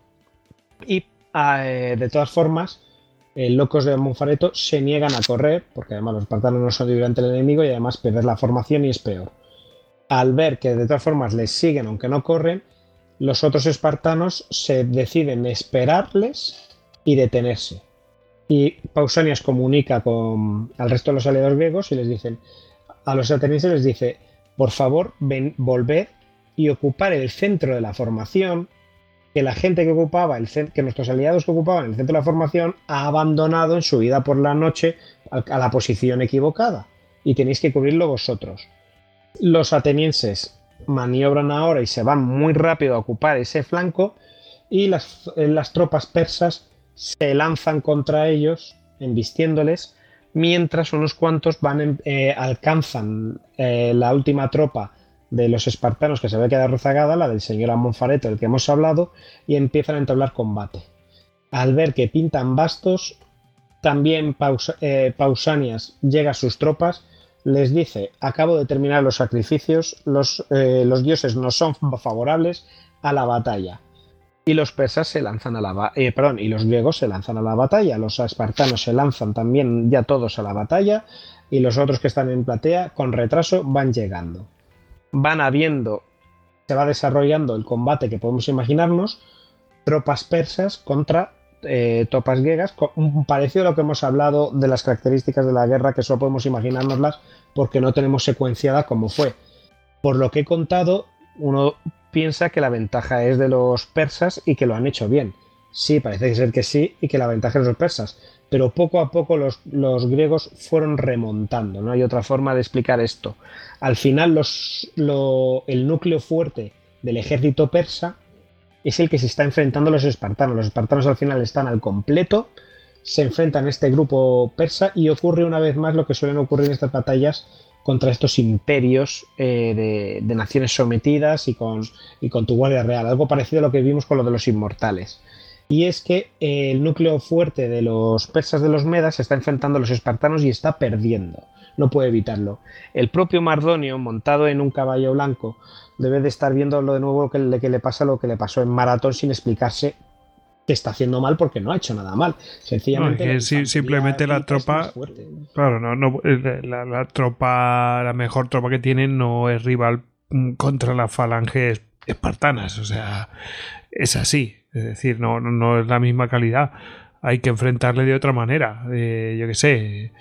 y eh, de todas formas eh, locos de Monfareto se niegan a correr, porque además los espartanos no son de ante el enemigo y además perder la formación y es peor. Al ver que de todas formas les siguen aunque no corren, los otros espartanos se deciden esperarles y detenerse. Y Pausanias comunica con, al resto de los aliados griegos y les dicen, a los atenienses les dice, por favor, ven, volved y ocupar el centro de la formación, que la gente que ocupaba, el que nuestros aliados que ocupaban el centro de la formación ha abandonado en su ida por la noche a, a la posición equivocada y tenéis que cubrirlo vosotros. Los atenienses maniobran ahora y se van muy rápido a ocupar ese flanco y las, eh, las tropas persas se lanzan contra ellos, embistiéndoles, mientras unos cuantos van en- eh, alcanzan eh, la última tropa de los espartanos que se había quedado rezagada, la del señor Amonfareto, del que hemos hablado, y empiezan a entablar combate. Al ver que pintan bastos, también eh, Pausanias llega a sus tropas, les dice, acabo de terminar los sacrificios, los, eh, los dioses no son favorables a la batalla. Y los persas se lanzan a la eh, perdón, y los griegos se lanzan a la batalla, los espartanos se lanzan también ya todos a la batalla, y los otros que están en platea con retraso van llegando. Van habiendo, se va desarrollando el combate que podemos imaginarnos, tropas persas contra eh, tropas griegas, parecido a lo que hemos hablado de las características de la guerra, que solo podemos imaginárnoslas porque no tenemos secuenciada como fue. Por lo que he contado, uno piensa que la ventaja es de los persas y que lo han hecho bien. Sí, parece ser que sí, y que la ventaja es de los persas. Pero poco a poco los, griegos fueron remontando. No hay otra forma de explicar esto. Al final, los, lo- el núcleo fuerte del ejército persa es el que se está enfrentando a los espartanos. Los espartanos al final están al completo, se enfrentan a este grupo persa y ocurre una vez más lo que suelen ocurrir en estas batallas contra estos imperios eh, de, de naciones sometidas y con, y con tu guardia real. Algo parecido a lo que vimos con lo de los inmortales. Y es que el núcleo fuerte de los persas de los Medas se está enfrentando a los espartanos y está perdiendo. No puede evitarlo. El propio Mardonio, montado en un caballo blanco, debe de estar viendo lo de nuevo que le, que le pasa lo que le pasó en Maratón sin explicarse que está haciendo mal porque no ha hecho nada mal. Sencillamente. No, la es que sí, simplemente la tropa. Claro, no, no, eh, la, la tropa, la mejor tropa que tienen no es rival mm, contra las falanges espartanas. O sea, es así. Es decir, no, es la misma calidad. Hay que enfrentarle de otra manera. eh, yo qué sé,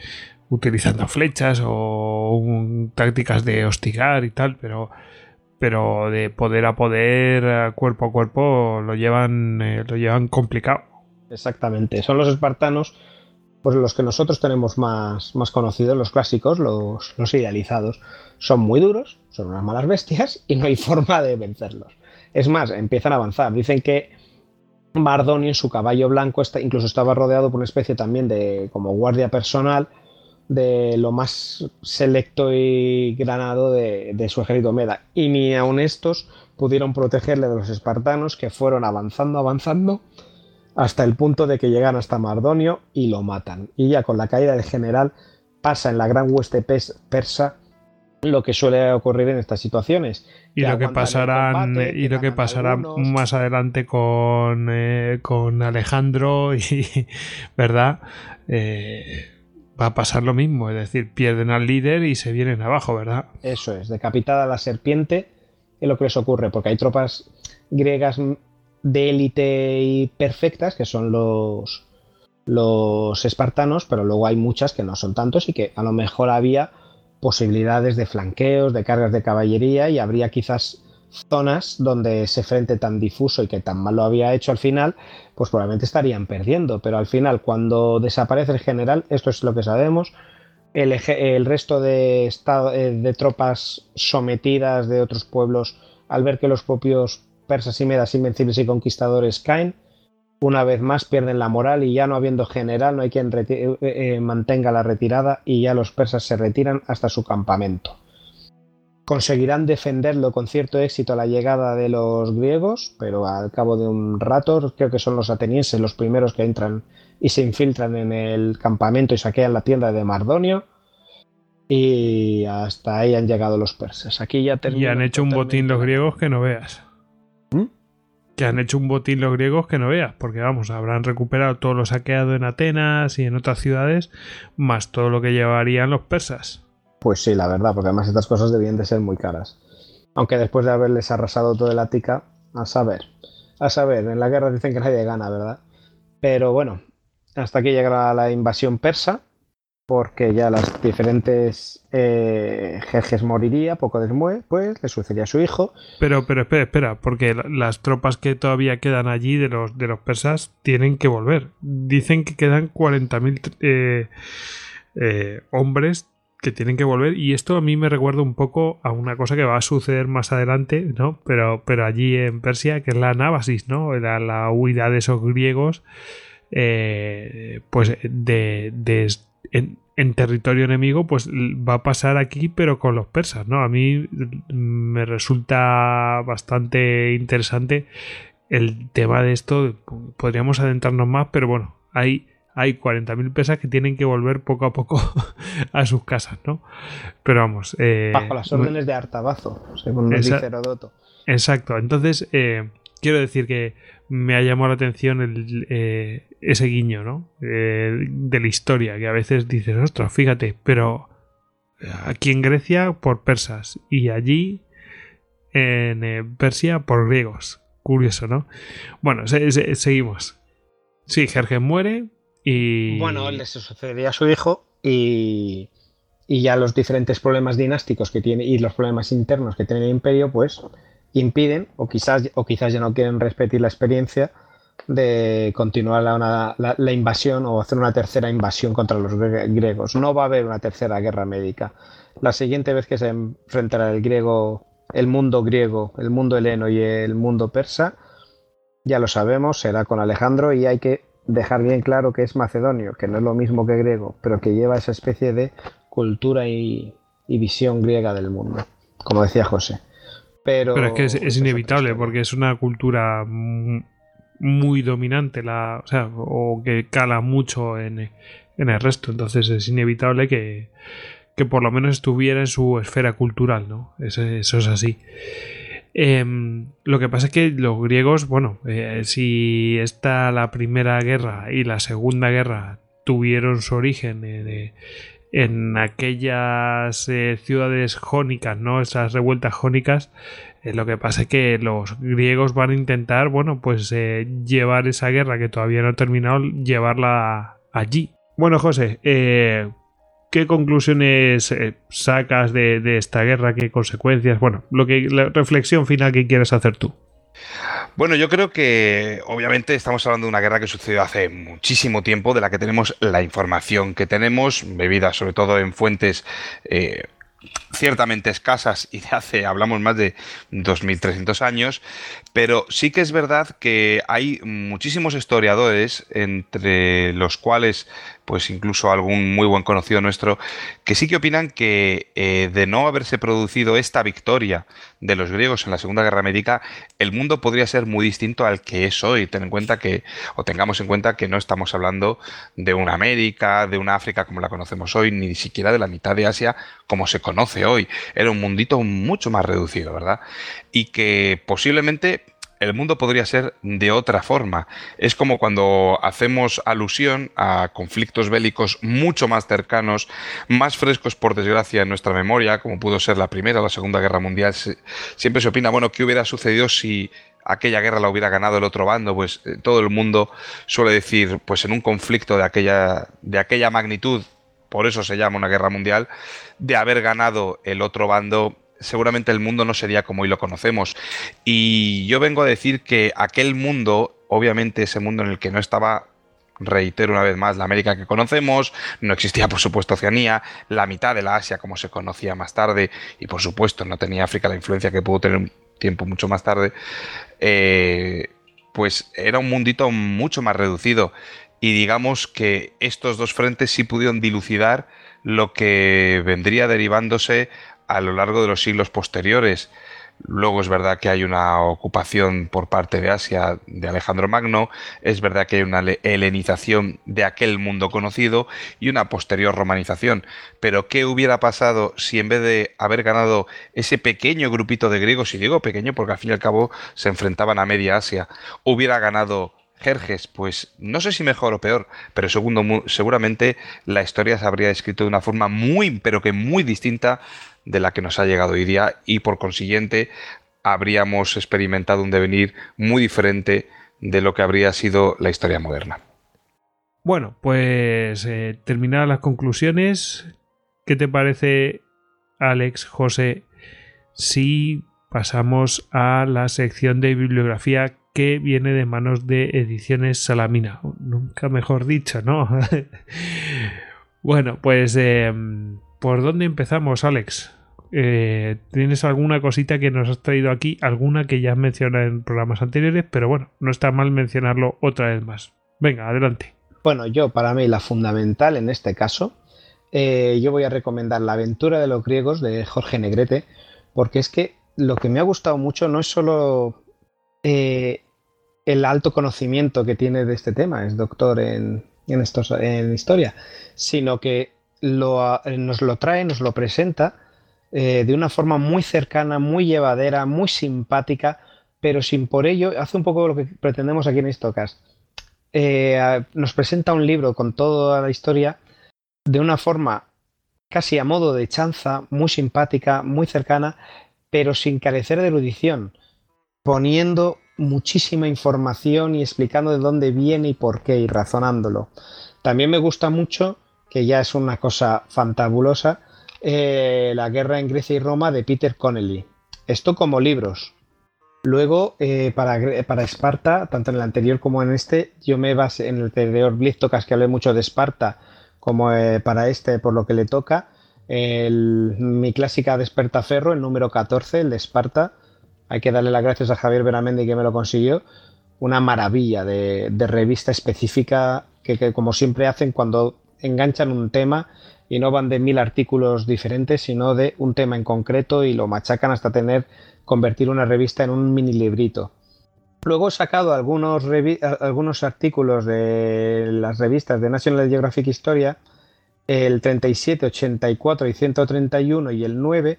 utilizando flechas o tácticas de hostigar y tal, pero pero de poder a poder, cuerpo a cuerpo, lo llevan, eh, lo llevan complicado. Exactamente. Son los espartanos, pues los que nosotros tenemos más, más conocidos, los clásicos, los idealizados. Son muy duros, son unas malas bestias y no hay forma de vencerlos. Es más, empiezan a avanzar. Dicen que Mardonio en su caballo blanco está, incluso estaba rodeado por una especie también de como guardia personal de lo más selecto y granado de, de su ejército Meda. Y ni aun estos pudieron protegerle de los espartanos que fueron avanzando, avanzando hasta el punto de que llegan hasta Mardonio y lo matan. Y ya con la caída del general pasa en la gran hueste persa lo que suele ocurrir en estas situaciones. Y lo que aguantan el pasará combate, y lo que pasará algunos. más adelante con, eh, con Alejandro y verdad Eh, va a pasar lo mismo, es decir, pierden al líder y se vienen abajo, ¿verdad? Eso es, decapitada la serpiente es lo que les ocurre, porque hay tropas griegas de élite y perfectas, que son los, los espartanos, pero luego hay muchas que no son tantos y que a lo mejor había posibilidades de flanqueos, de cargas de caballería y habría quizás zonas donde ese frente tan difuso y que tan mal lo había hecho al final, pues probablemente estarían perdiendo, pero al final cuando desaparece el general, esto es lo que sabemos, el, el resto de, esta- eh, de tropas sometidas de otros pueblos, al ver que los propios persas y medas invencibles y conquistadores caen, una vez más pierden la moral y ya no habiendo general, no hay quien eh, eh, mantenga la retirada y ya los persas se retiran hasta su campamento. Conseguirán defenderlo con cierto éxito a la llegada de los griegos, pero al cabo de un rato, creo que son los atenienses los primeros que entran y se infiltran en el campamento y saquean la tienda de Mardonio. Y hasta ahí han llegado los persas. Aquí ya Y han hecho un botín los griegos que no veas. Que han hecho un botín los griegos que no veas, porque vamos, habrán recuperado todo lo saqueado en Atenas y en otras ciudades, más todo lo que llevarían los persas. Pues sí, la verdad, porque además estas cosas debían de ser muy caras. Aunque después de haberles arrasado todo el Ática, a saber. A saber, en la guerra dicen que nadie gana, ¿verdad? Pero bueno, hasta aquí llegará la invasión persa, porque ya las diferentes eh, Jerjes moriría poco después, pues le sucedería a su hijo. Pero, pero espera, espera, porque la- las tropas que todavía quedan allí de los, de los persas tienen que volver. Dicen que quedan 40.000 eh, eh, hombres que tienen que volver y esto a mí me recuerda un poco a una cosa que va a suceder más adelante, ¿no? Pero, pero allí en Persia, que es la Nábasis, ¿no? La, la huida de esos griegos, eh, pues de, de- en, en territorio enemigo, pues va a pasar aquí, pero con los persas, ¿no? A mí mm, me resulta bastante interesante el tema de esto. Podríamos adentrarnos más, pero bueno, hay, hay 40.000 persas que tienen que volver poco a poco a sus casas, ¿no? Pero vamos. eh, Bajo las órdenes de Artabazo, según nos dice Herodoto. Exacto. Entonces, eh, quiero decir que me ha llamado la atención el, eh, ese guiño, ¿no? Eh, de la historia, que a veces dices, ostras, fíjate, pero aquí en Grecia por persas y allí en eh, Persia por griegos. Curioso, ¿no? Bueno, se- se- seguimos. Sí, Jerjes muere y... Bueno, le sucedería a su hijo y, y ya los diferentes problemas dinásticos que tiene y los problemas internos que tiene el imperio, pues impiden o quizás, o quizás ya no quieren repetir la experiencia de continuar la, una- la- la invasión o hacer una tercera invasión contra los gre- griegos. No va a haber una tercera guerra médica. La siguiente vez que se enfrentará el griego, el mundo griego, el mundo heleno y el mundo persa, ya lo sabemos, será con Alejandro y hay que dejar bien claro que es macedonio, que no es lo mismo que griego, pero que lleva esa especie de cultura y, y visión griega del mundo, como decía José. Pero, Pero es que es, es inevitable porque es una cultura muy dominante, la, o, sea, o que cala mucho en, en el resto. Entonces es inevitable que, que por lo menos estuviera en su esfera cultural, ¿no? Eso, es así. Em, lo que pasa es que los griegos, bueno, eh, si esta la primera guerra y la segunda guerra tuvieron su origen en, en aquellas eh, ciudades jónicas, ¿no? Esas revueltas jónicas, eh, lo que pasa es que los griegos van a intentar, bueno, pues llevar esa guerra que todavía no ha terminado, llevarla allí. Bueno, José, ¿Qué conclusiones eh, sacas de, esta guerra? ¿Qué consecuencias? Bueno, lo que la reflexión final que quieres hacer tú. Bueno, yo creo que obviamente estamos hablando de una guerra que sucedió hace muchísimo tiempo, de la que tenemos la información que tenemos, bebida sobre todo en fuentes eh, ciertamente escasas y de hace, hablamos más de 2.300 años, pero sí que es verdad que hay muchísimos historiadores, entre los cuales pues incluso algún muy buen conocido nuestro, que sí que opinan que eh, de no haberse producido esta victoria de los griegos en la Segunda Guerra Médica, el mundo podría ser muy distinto al que es hoy. Ten en cuenta que, o tengamos en cuenta que no estamos hablando de una América, de una África como la conocemos hoy, ni siquiera de la mitad de Asia como se conoce hoy. Era un mundito mucho más reducido, ¿verdad? Y que posiblemente el mundo podría ser de otra forma. Es como cuando hacemos alusión a conflictos bélicos mucho más cercanos, más frescos por desgracia en nuestra memoria, como pudo ser la Primera o la Segunda Guerra Mundial. Siempre se opina, bueno, ¿qué hubiera sucedido si aquella guerra la hubiera ganado el otro bando? Pues eh, todo el mundo suele decir, pues en un conflicto de aquella, de aquella magnitud, por eso se llama una guerra mundial, de haber ganado el otro bando seguramente el mundo no sería como hoy lo conocemos. Y yo vengo a decir que aquel mundo, obviamente ese mundo en el que no estaba reitero una vez más, la América que conocemos, no existía por supuesto Oceanía, la mitad de la Asia como se conocía más tarde, y por supuesto no tenía África la influencia que pudo tener un tiempo mucho más tarde, eh, pues era un mundito mucho más reducido. Y digamos que estos dos frentes sí pudieron dilucidar lo que vendría derivándose a lo largo de los siglos posteriores. Luego es verdad que hay una ocupación por parte de Asia de Alejandro Magno, es verdad que hay una helenización de aquel mundo conocido y una posterior romanización. Pero ¿qué hubiera pasado si en vez de haber ganado ese pequeño grupito de griegos, y digo pequeño porque al fin y al cabo se enfrentaban a media Asia, hubiera ganado Jerjes, pues no sé si mejor o peor, pero segundo, seguramente la historia se habría escrito de una forma muy, pero que muy distinta de la que nos ha llegado hoy día y por consiguiente habríamos experimentado un devenir muy diferente de lo que habría sido la historia moderna. Bueno, pues eh, terminadas las conclusiones, ¿qué te parece, Alex, José, si pasamos a la sección de bibliografía que viene de manos de Ediciones Salamina? Nunca mejor dicho, ¿no? bueno, pues em, ¿por dónde empezamos, Alex? Eh, ¿Tienes alguna cosita que nos has traído aquí? Alguna que ya has mencionado en programas anteriores, pero bueno, no está mal mencionarlo otra vez más. Venga, adelante. Bueno, yo para mí la fundamental en este caso, eh, yo voy a recomendar La aventura de los griegos de Jorge Negrete, porque es que lo que me ha gustado mucho no es solo eh, el alto conocimiento que tiene de este tema, es doctor en, estos, en historia, sino que nos lo trae, nos lo presenta eh, de una forma muy cercana, muy llevadera, muy simpática, pero sin por ello, hace un poco lo que pretendemos aquí en Istocas. Eh, nos presenta un libro con toda la historia de una forma casi a modo de chanza, muy simpática, muy cercana, pero sin carecer de erudición, poniendo muchísima información y explicando de dónde viene y por qué y razonándolo. También me gusta mucho, que ya es una cosa fantabulosa, eh, la guerra en Grecia y Roma de Peter Connelly. Esto como libros. Luego, eh, para, para, Esparta, tanto en el anterior como en este, yo me basé en el anterior Blitz que hablé mucho de Esparta, como eh, para este, por lo que le toca. mi clásica Despertaferro, el número 14, el de Esparta. Hay que darle las gracias a Javier Beramendi que me lo consiguió. Una maravilla de, revista específica que, como siempre hacen cuando enganchan un tema y no van de mil artículos diferentes, sino de un tema en concreto y lo machacan hasta tener convertir una revista en un mini librito. Luego he sacado algunos, algunos artículos de las revistas de National Geographic Historia, el 37, 84 y 131 y el 9,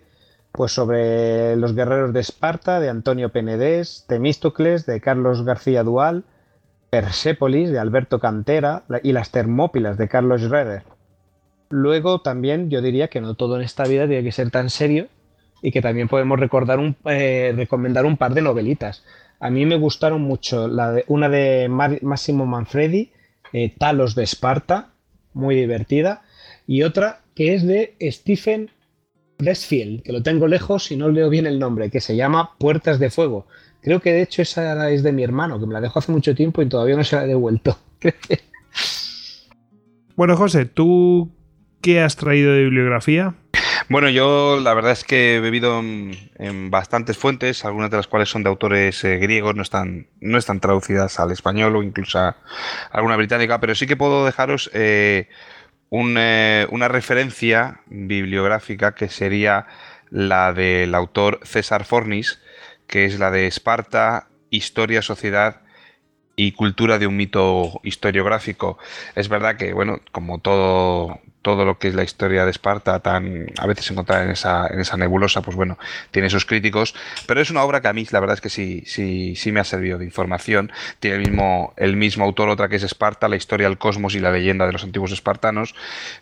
pues sobre los guerreros de Esparta, de Antonio Penedés, Temístocles, de Carlos García Dual, Persépolis, de Alberto Cantera, y las Termópilas, de Carlos Schroeder. Luego también yo diría que no todo en esta vida tiene que ser tan serio y que también podemos recordar un, eh, recomendar un par de novelitas. A mí me gustaron mucho la de, una de Massimo Manfredi, eh, Talos de Esparta, muy divertida, y otra que es de Stephen Pressfield, que lo tengo lejos y no leo bien el nombre, que se llama Puertas de Fuego. Creo que de hecho esa es de mi hermano, que me la dejó hace mucho tiempo y todavía no se la he devuelto. bueno, José, ¿tú qué has traído de bibliografía? Bueno, yo la verdad es que he bebido en, bastantes fuentes, algunas de las cuales son de autores eh, griegos, no están, no están traducidas al español o incluso a alguna británica, pero sí que puedo dejaros eh, eh, una referencia bibliográfica que sería la del autor César Fornis, que es la de Esparta, Historia, Sociedad y Cultura de un mito historiográfico. Es verdad que, bueno, como todo, todo lo que es la historia de Esparta, tan a veces encontrada en esa, en esa nebulosa, pues bueno, tiene sus críticos, pero es una obra que a mí la verdad es que sí, sí, sí me ha servido de información. Tiene el mismo, el mismo autor, otra que es Esparta, la historia del cosmos y la leyenda de los antiguos espartanos.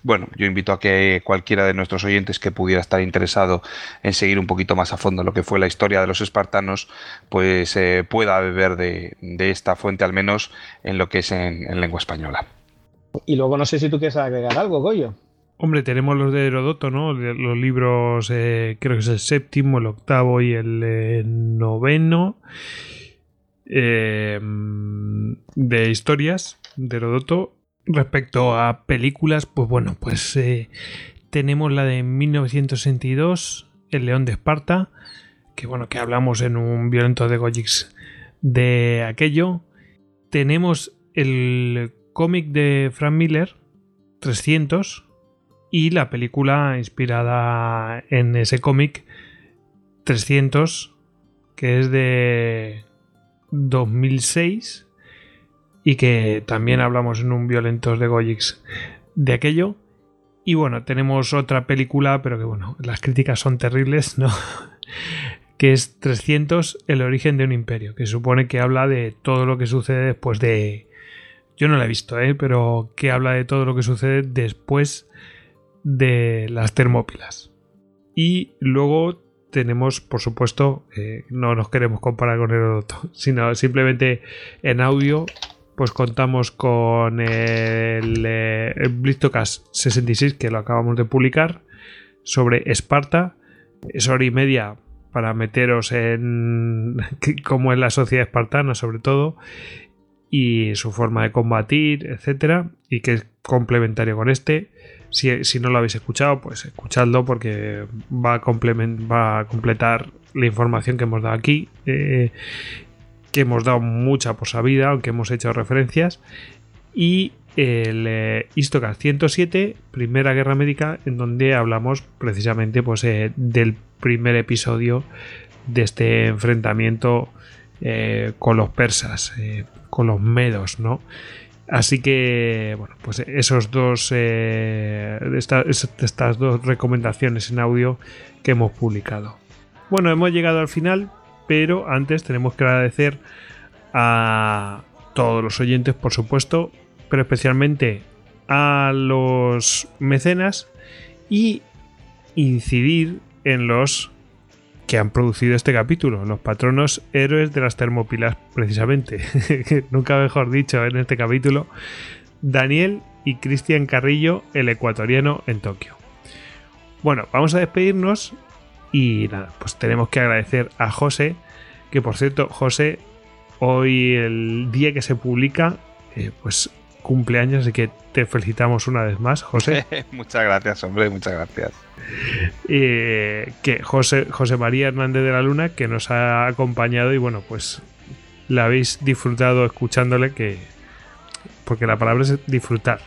Bueno, yo invito a que cualquiera de nuestros oyentes que pudiera estar interesado en seguir un poquito más a fondo lo que fue la historia de los espartanos, pues eh, pueda beber de, de, esta fuente, al menos en lo que es en lengua española. Y luego no sé si tú quieres agregar algo, Goyo. Hombre, tenemos los de Herodoto, ¿no? Los libros, eh, creo que es el séptimo, el octavo y el eh, noveno. Eh, de historias de Herodoto. Respecto a películas, pues bueno, pues tenemos la de 1962, El León de Esparta, que bueno, que hablamos en un violento de Gojix de aquello. Tenemos el cómic de Frank Miller, 300, y la película inspirada en ese cómic, 300, que es de 2006 y que también hablamos en un Violentos de Goyix de aquello. Y bueno, tenemos otra película, pero que bueno, las críticas son terribles, ¿no? que es 300, el origen de un imperio, que supone que habla de todo lo que sucede después de, yo no la he visto, ¿eh? pero que habla de todo lo que sucede después de las Termópilas. Y luego tenemos, por supuesto, eh, no nos queremos comparar con Herodoto, sino simplemente en audio, pues contamos con el, eh, 66, que lo acabamos de publicar, sobre Esparta. Es hora y media para meteros en cómo es la sociedad espartana, sobre todo, y su forma de combatir, etcétera, y que es complementario con este. Si, no lo habéis escuchado, pues escuchadlo porque va a, va a completar la información que hemos dado aquí, eh, que hemos dado mucha por sabida, aunque hemos hecho referencias. Y el eh, 107, Primera Guerra Médica, en donde hablamos precisamente pues, eh, del primer episodio de este enfrentamiento eh, con los persas con los medos, ¿no? Así que, bueno, pues esos dos, eh, estas dos recomendaciones en audio que hemos publicado. Bueno, hemos llegado al final, pero antes tenemos que agradecer a todos los oyentes, por supuesto, pero especialmente a los mecenas y incidir en los que han producido este capítulo, los patronos héroes de las termopilas, precisamente. Nunca mejor dicho en este capítulo, Daniel y Cristian Carrillo, el ecuatoriano en Tokio. Bueno, vamos a despedirnos y nada, pues tenemos que agradecer a José, que por cierto, José, hoy el día que se publica, eh, pues cumpleaños, así que te felicitamos una vez más, José. muchas gracias, hombre, muchas gracias. Eh, que José, José María Hernández de la Luna, que nos ha acompañado y bueno, pues la habéis disfrutado escuchándole, que porque la palabra es disfrutar.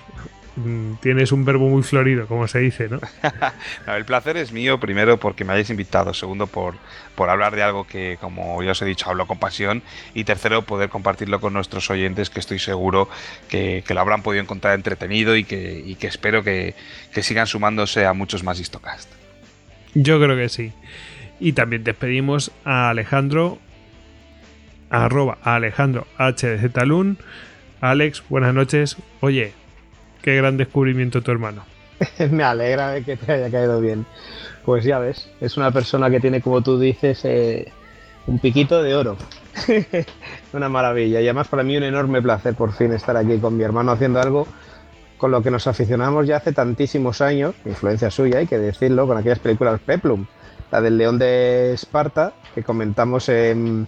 Mm, tienes un verbo muy florido, como se dice, ¿no? No, el placer es mío, primero porque me hayáis invitado, segundo por, por hablar de algo que, como ya os he dicho, hablo con pasión, y tercero poder compartirlo con nuestros oyentes, que estoy seguro que, que lo habrán podido encontrar entretenido y que, y que espero que, que sigan sumándose a muchos más Histocast. Yo creo que sí. Y también despedimos a Alejandro, arroba a Alejandro Alex, buenas noches. Oye, qué gran descubrimiento tu hermano. Me alegra de que te haya caído bien. Pues ya ves, es una persona que tiene, como tú dices, eh, un piquito de oro. una maravilla. Y además para mí un enorme placer por fin estar aquí con mi hermano haciendo algo con lo que nos aficionamos ya hace tantísimos años, influencia suya, hay que decirlo, con aquellas películas Peplum, la del León de Esparta, que comentamos en,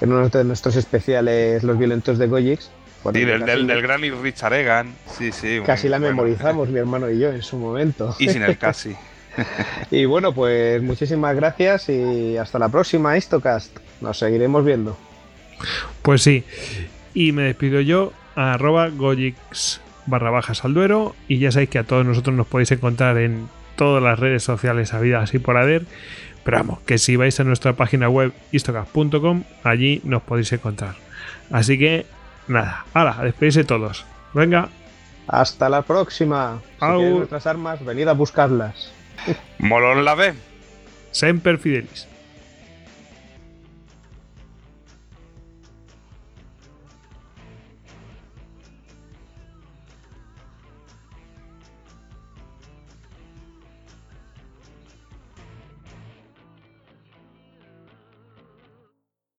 en uno de nuestros especiales Los Violentos de Goyix. Bueno, Sí, del, del, del gran Richard Egan. Sí, sí. Casi la bueno. memorizamos mi hermano y yo en su momento. Y sin el casi. Y bueno, pues muchísimas gracias y hasta la próxima Histocast. Nos seguiremos viendo. Pues sí. Y me despido yo, a arroba Gojix barra bajas al duero. Y ya sabéis que a todos nosotros nos podéis encontrar en todas las redes sociales habidas y por haber. Pero vamos, que si vais a nuestra página web istocast.com, allí nos podéis encontrar. Así que, nada, ahora, a despedirse todos. Venga, Hasta la próxima. Si Au. queréis nuestras armas, venid a buscarlas. Molón la ve. Semper Fidelis.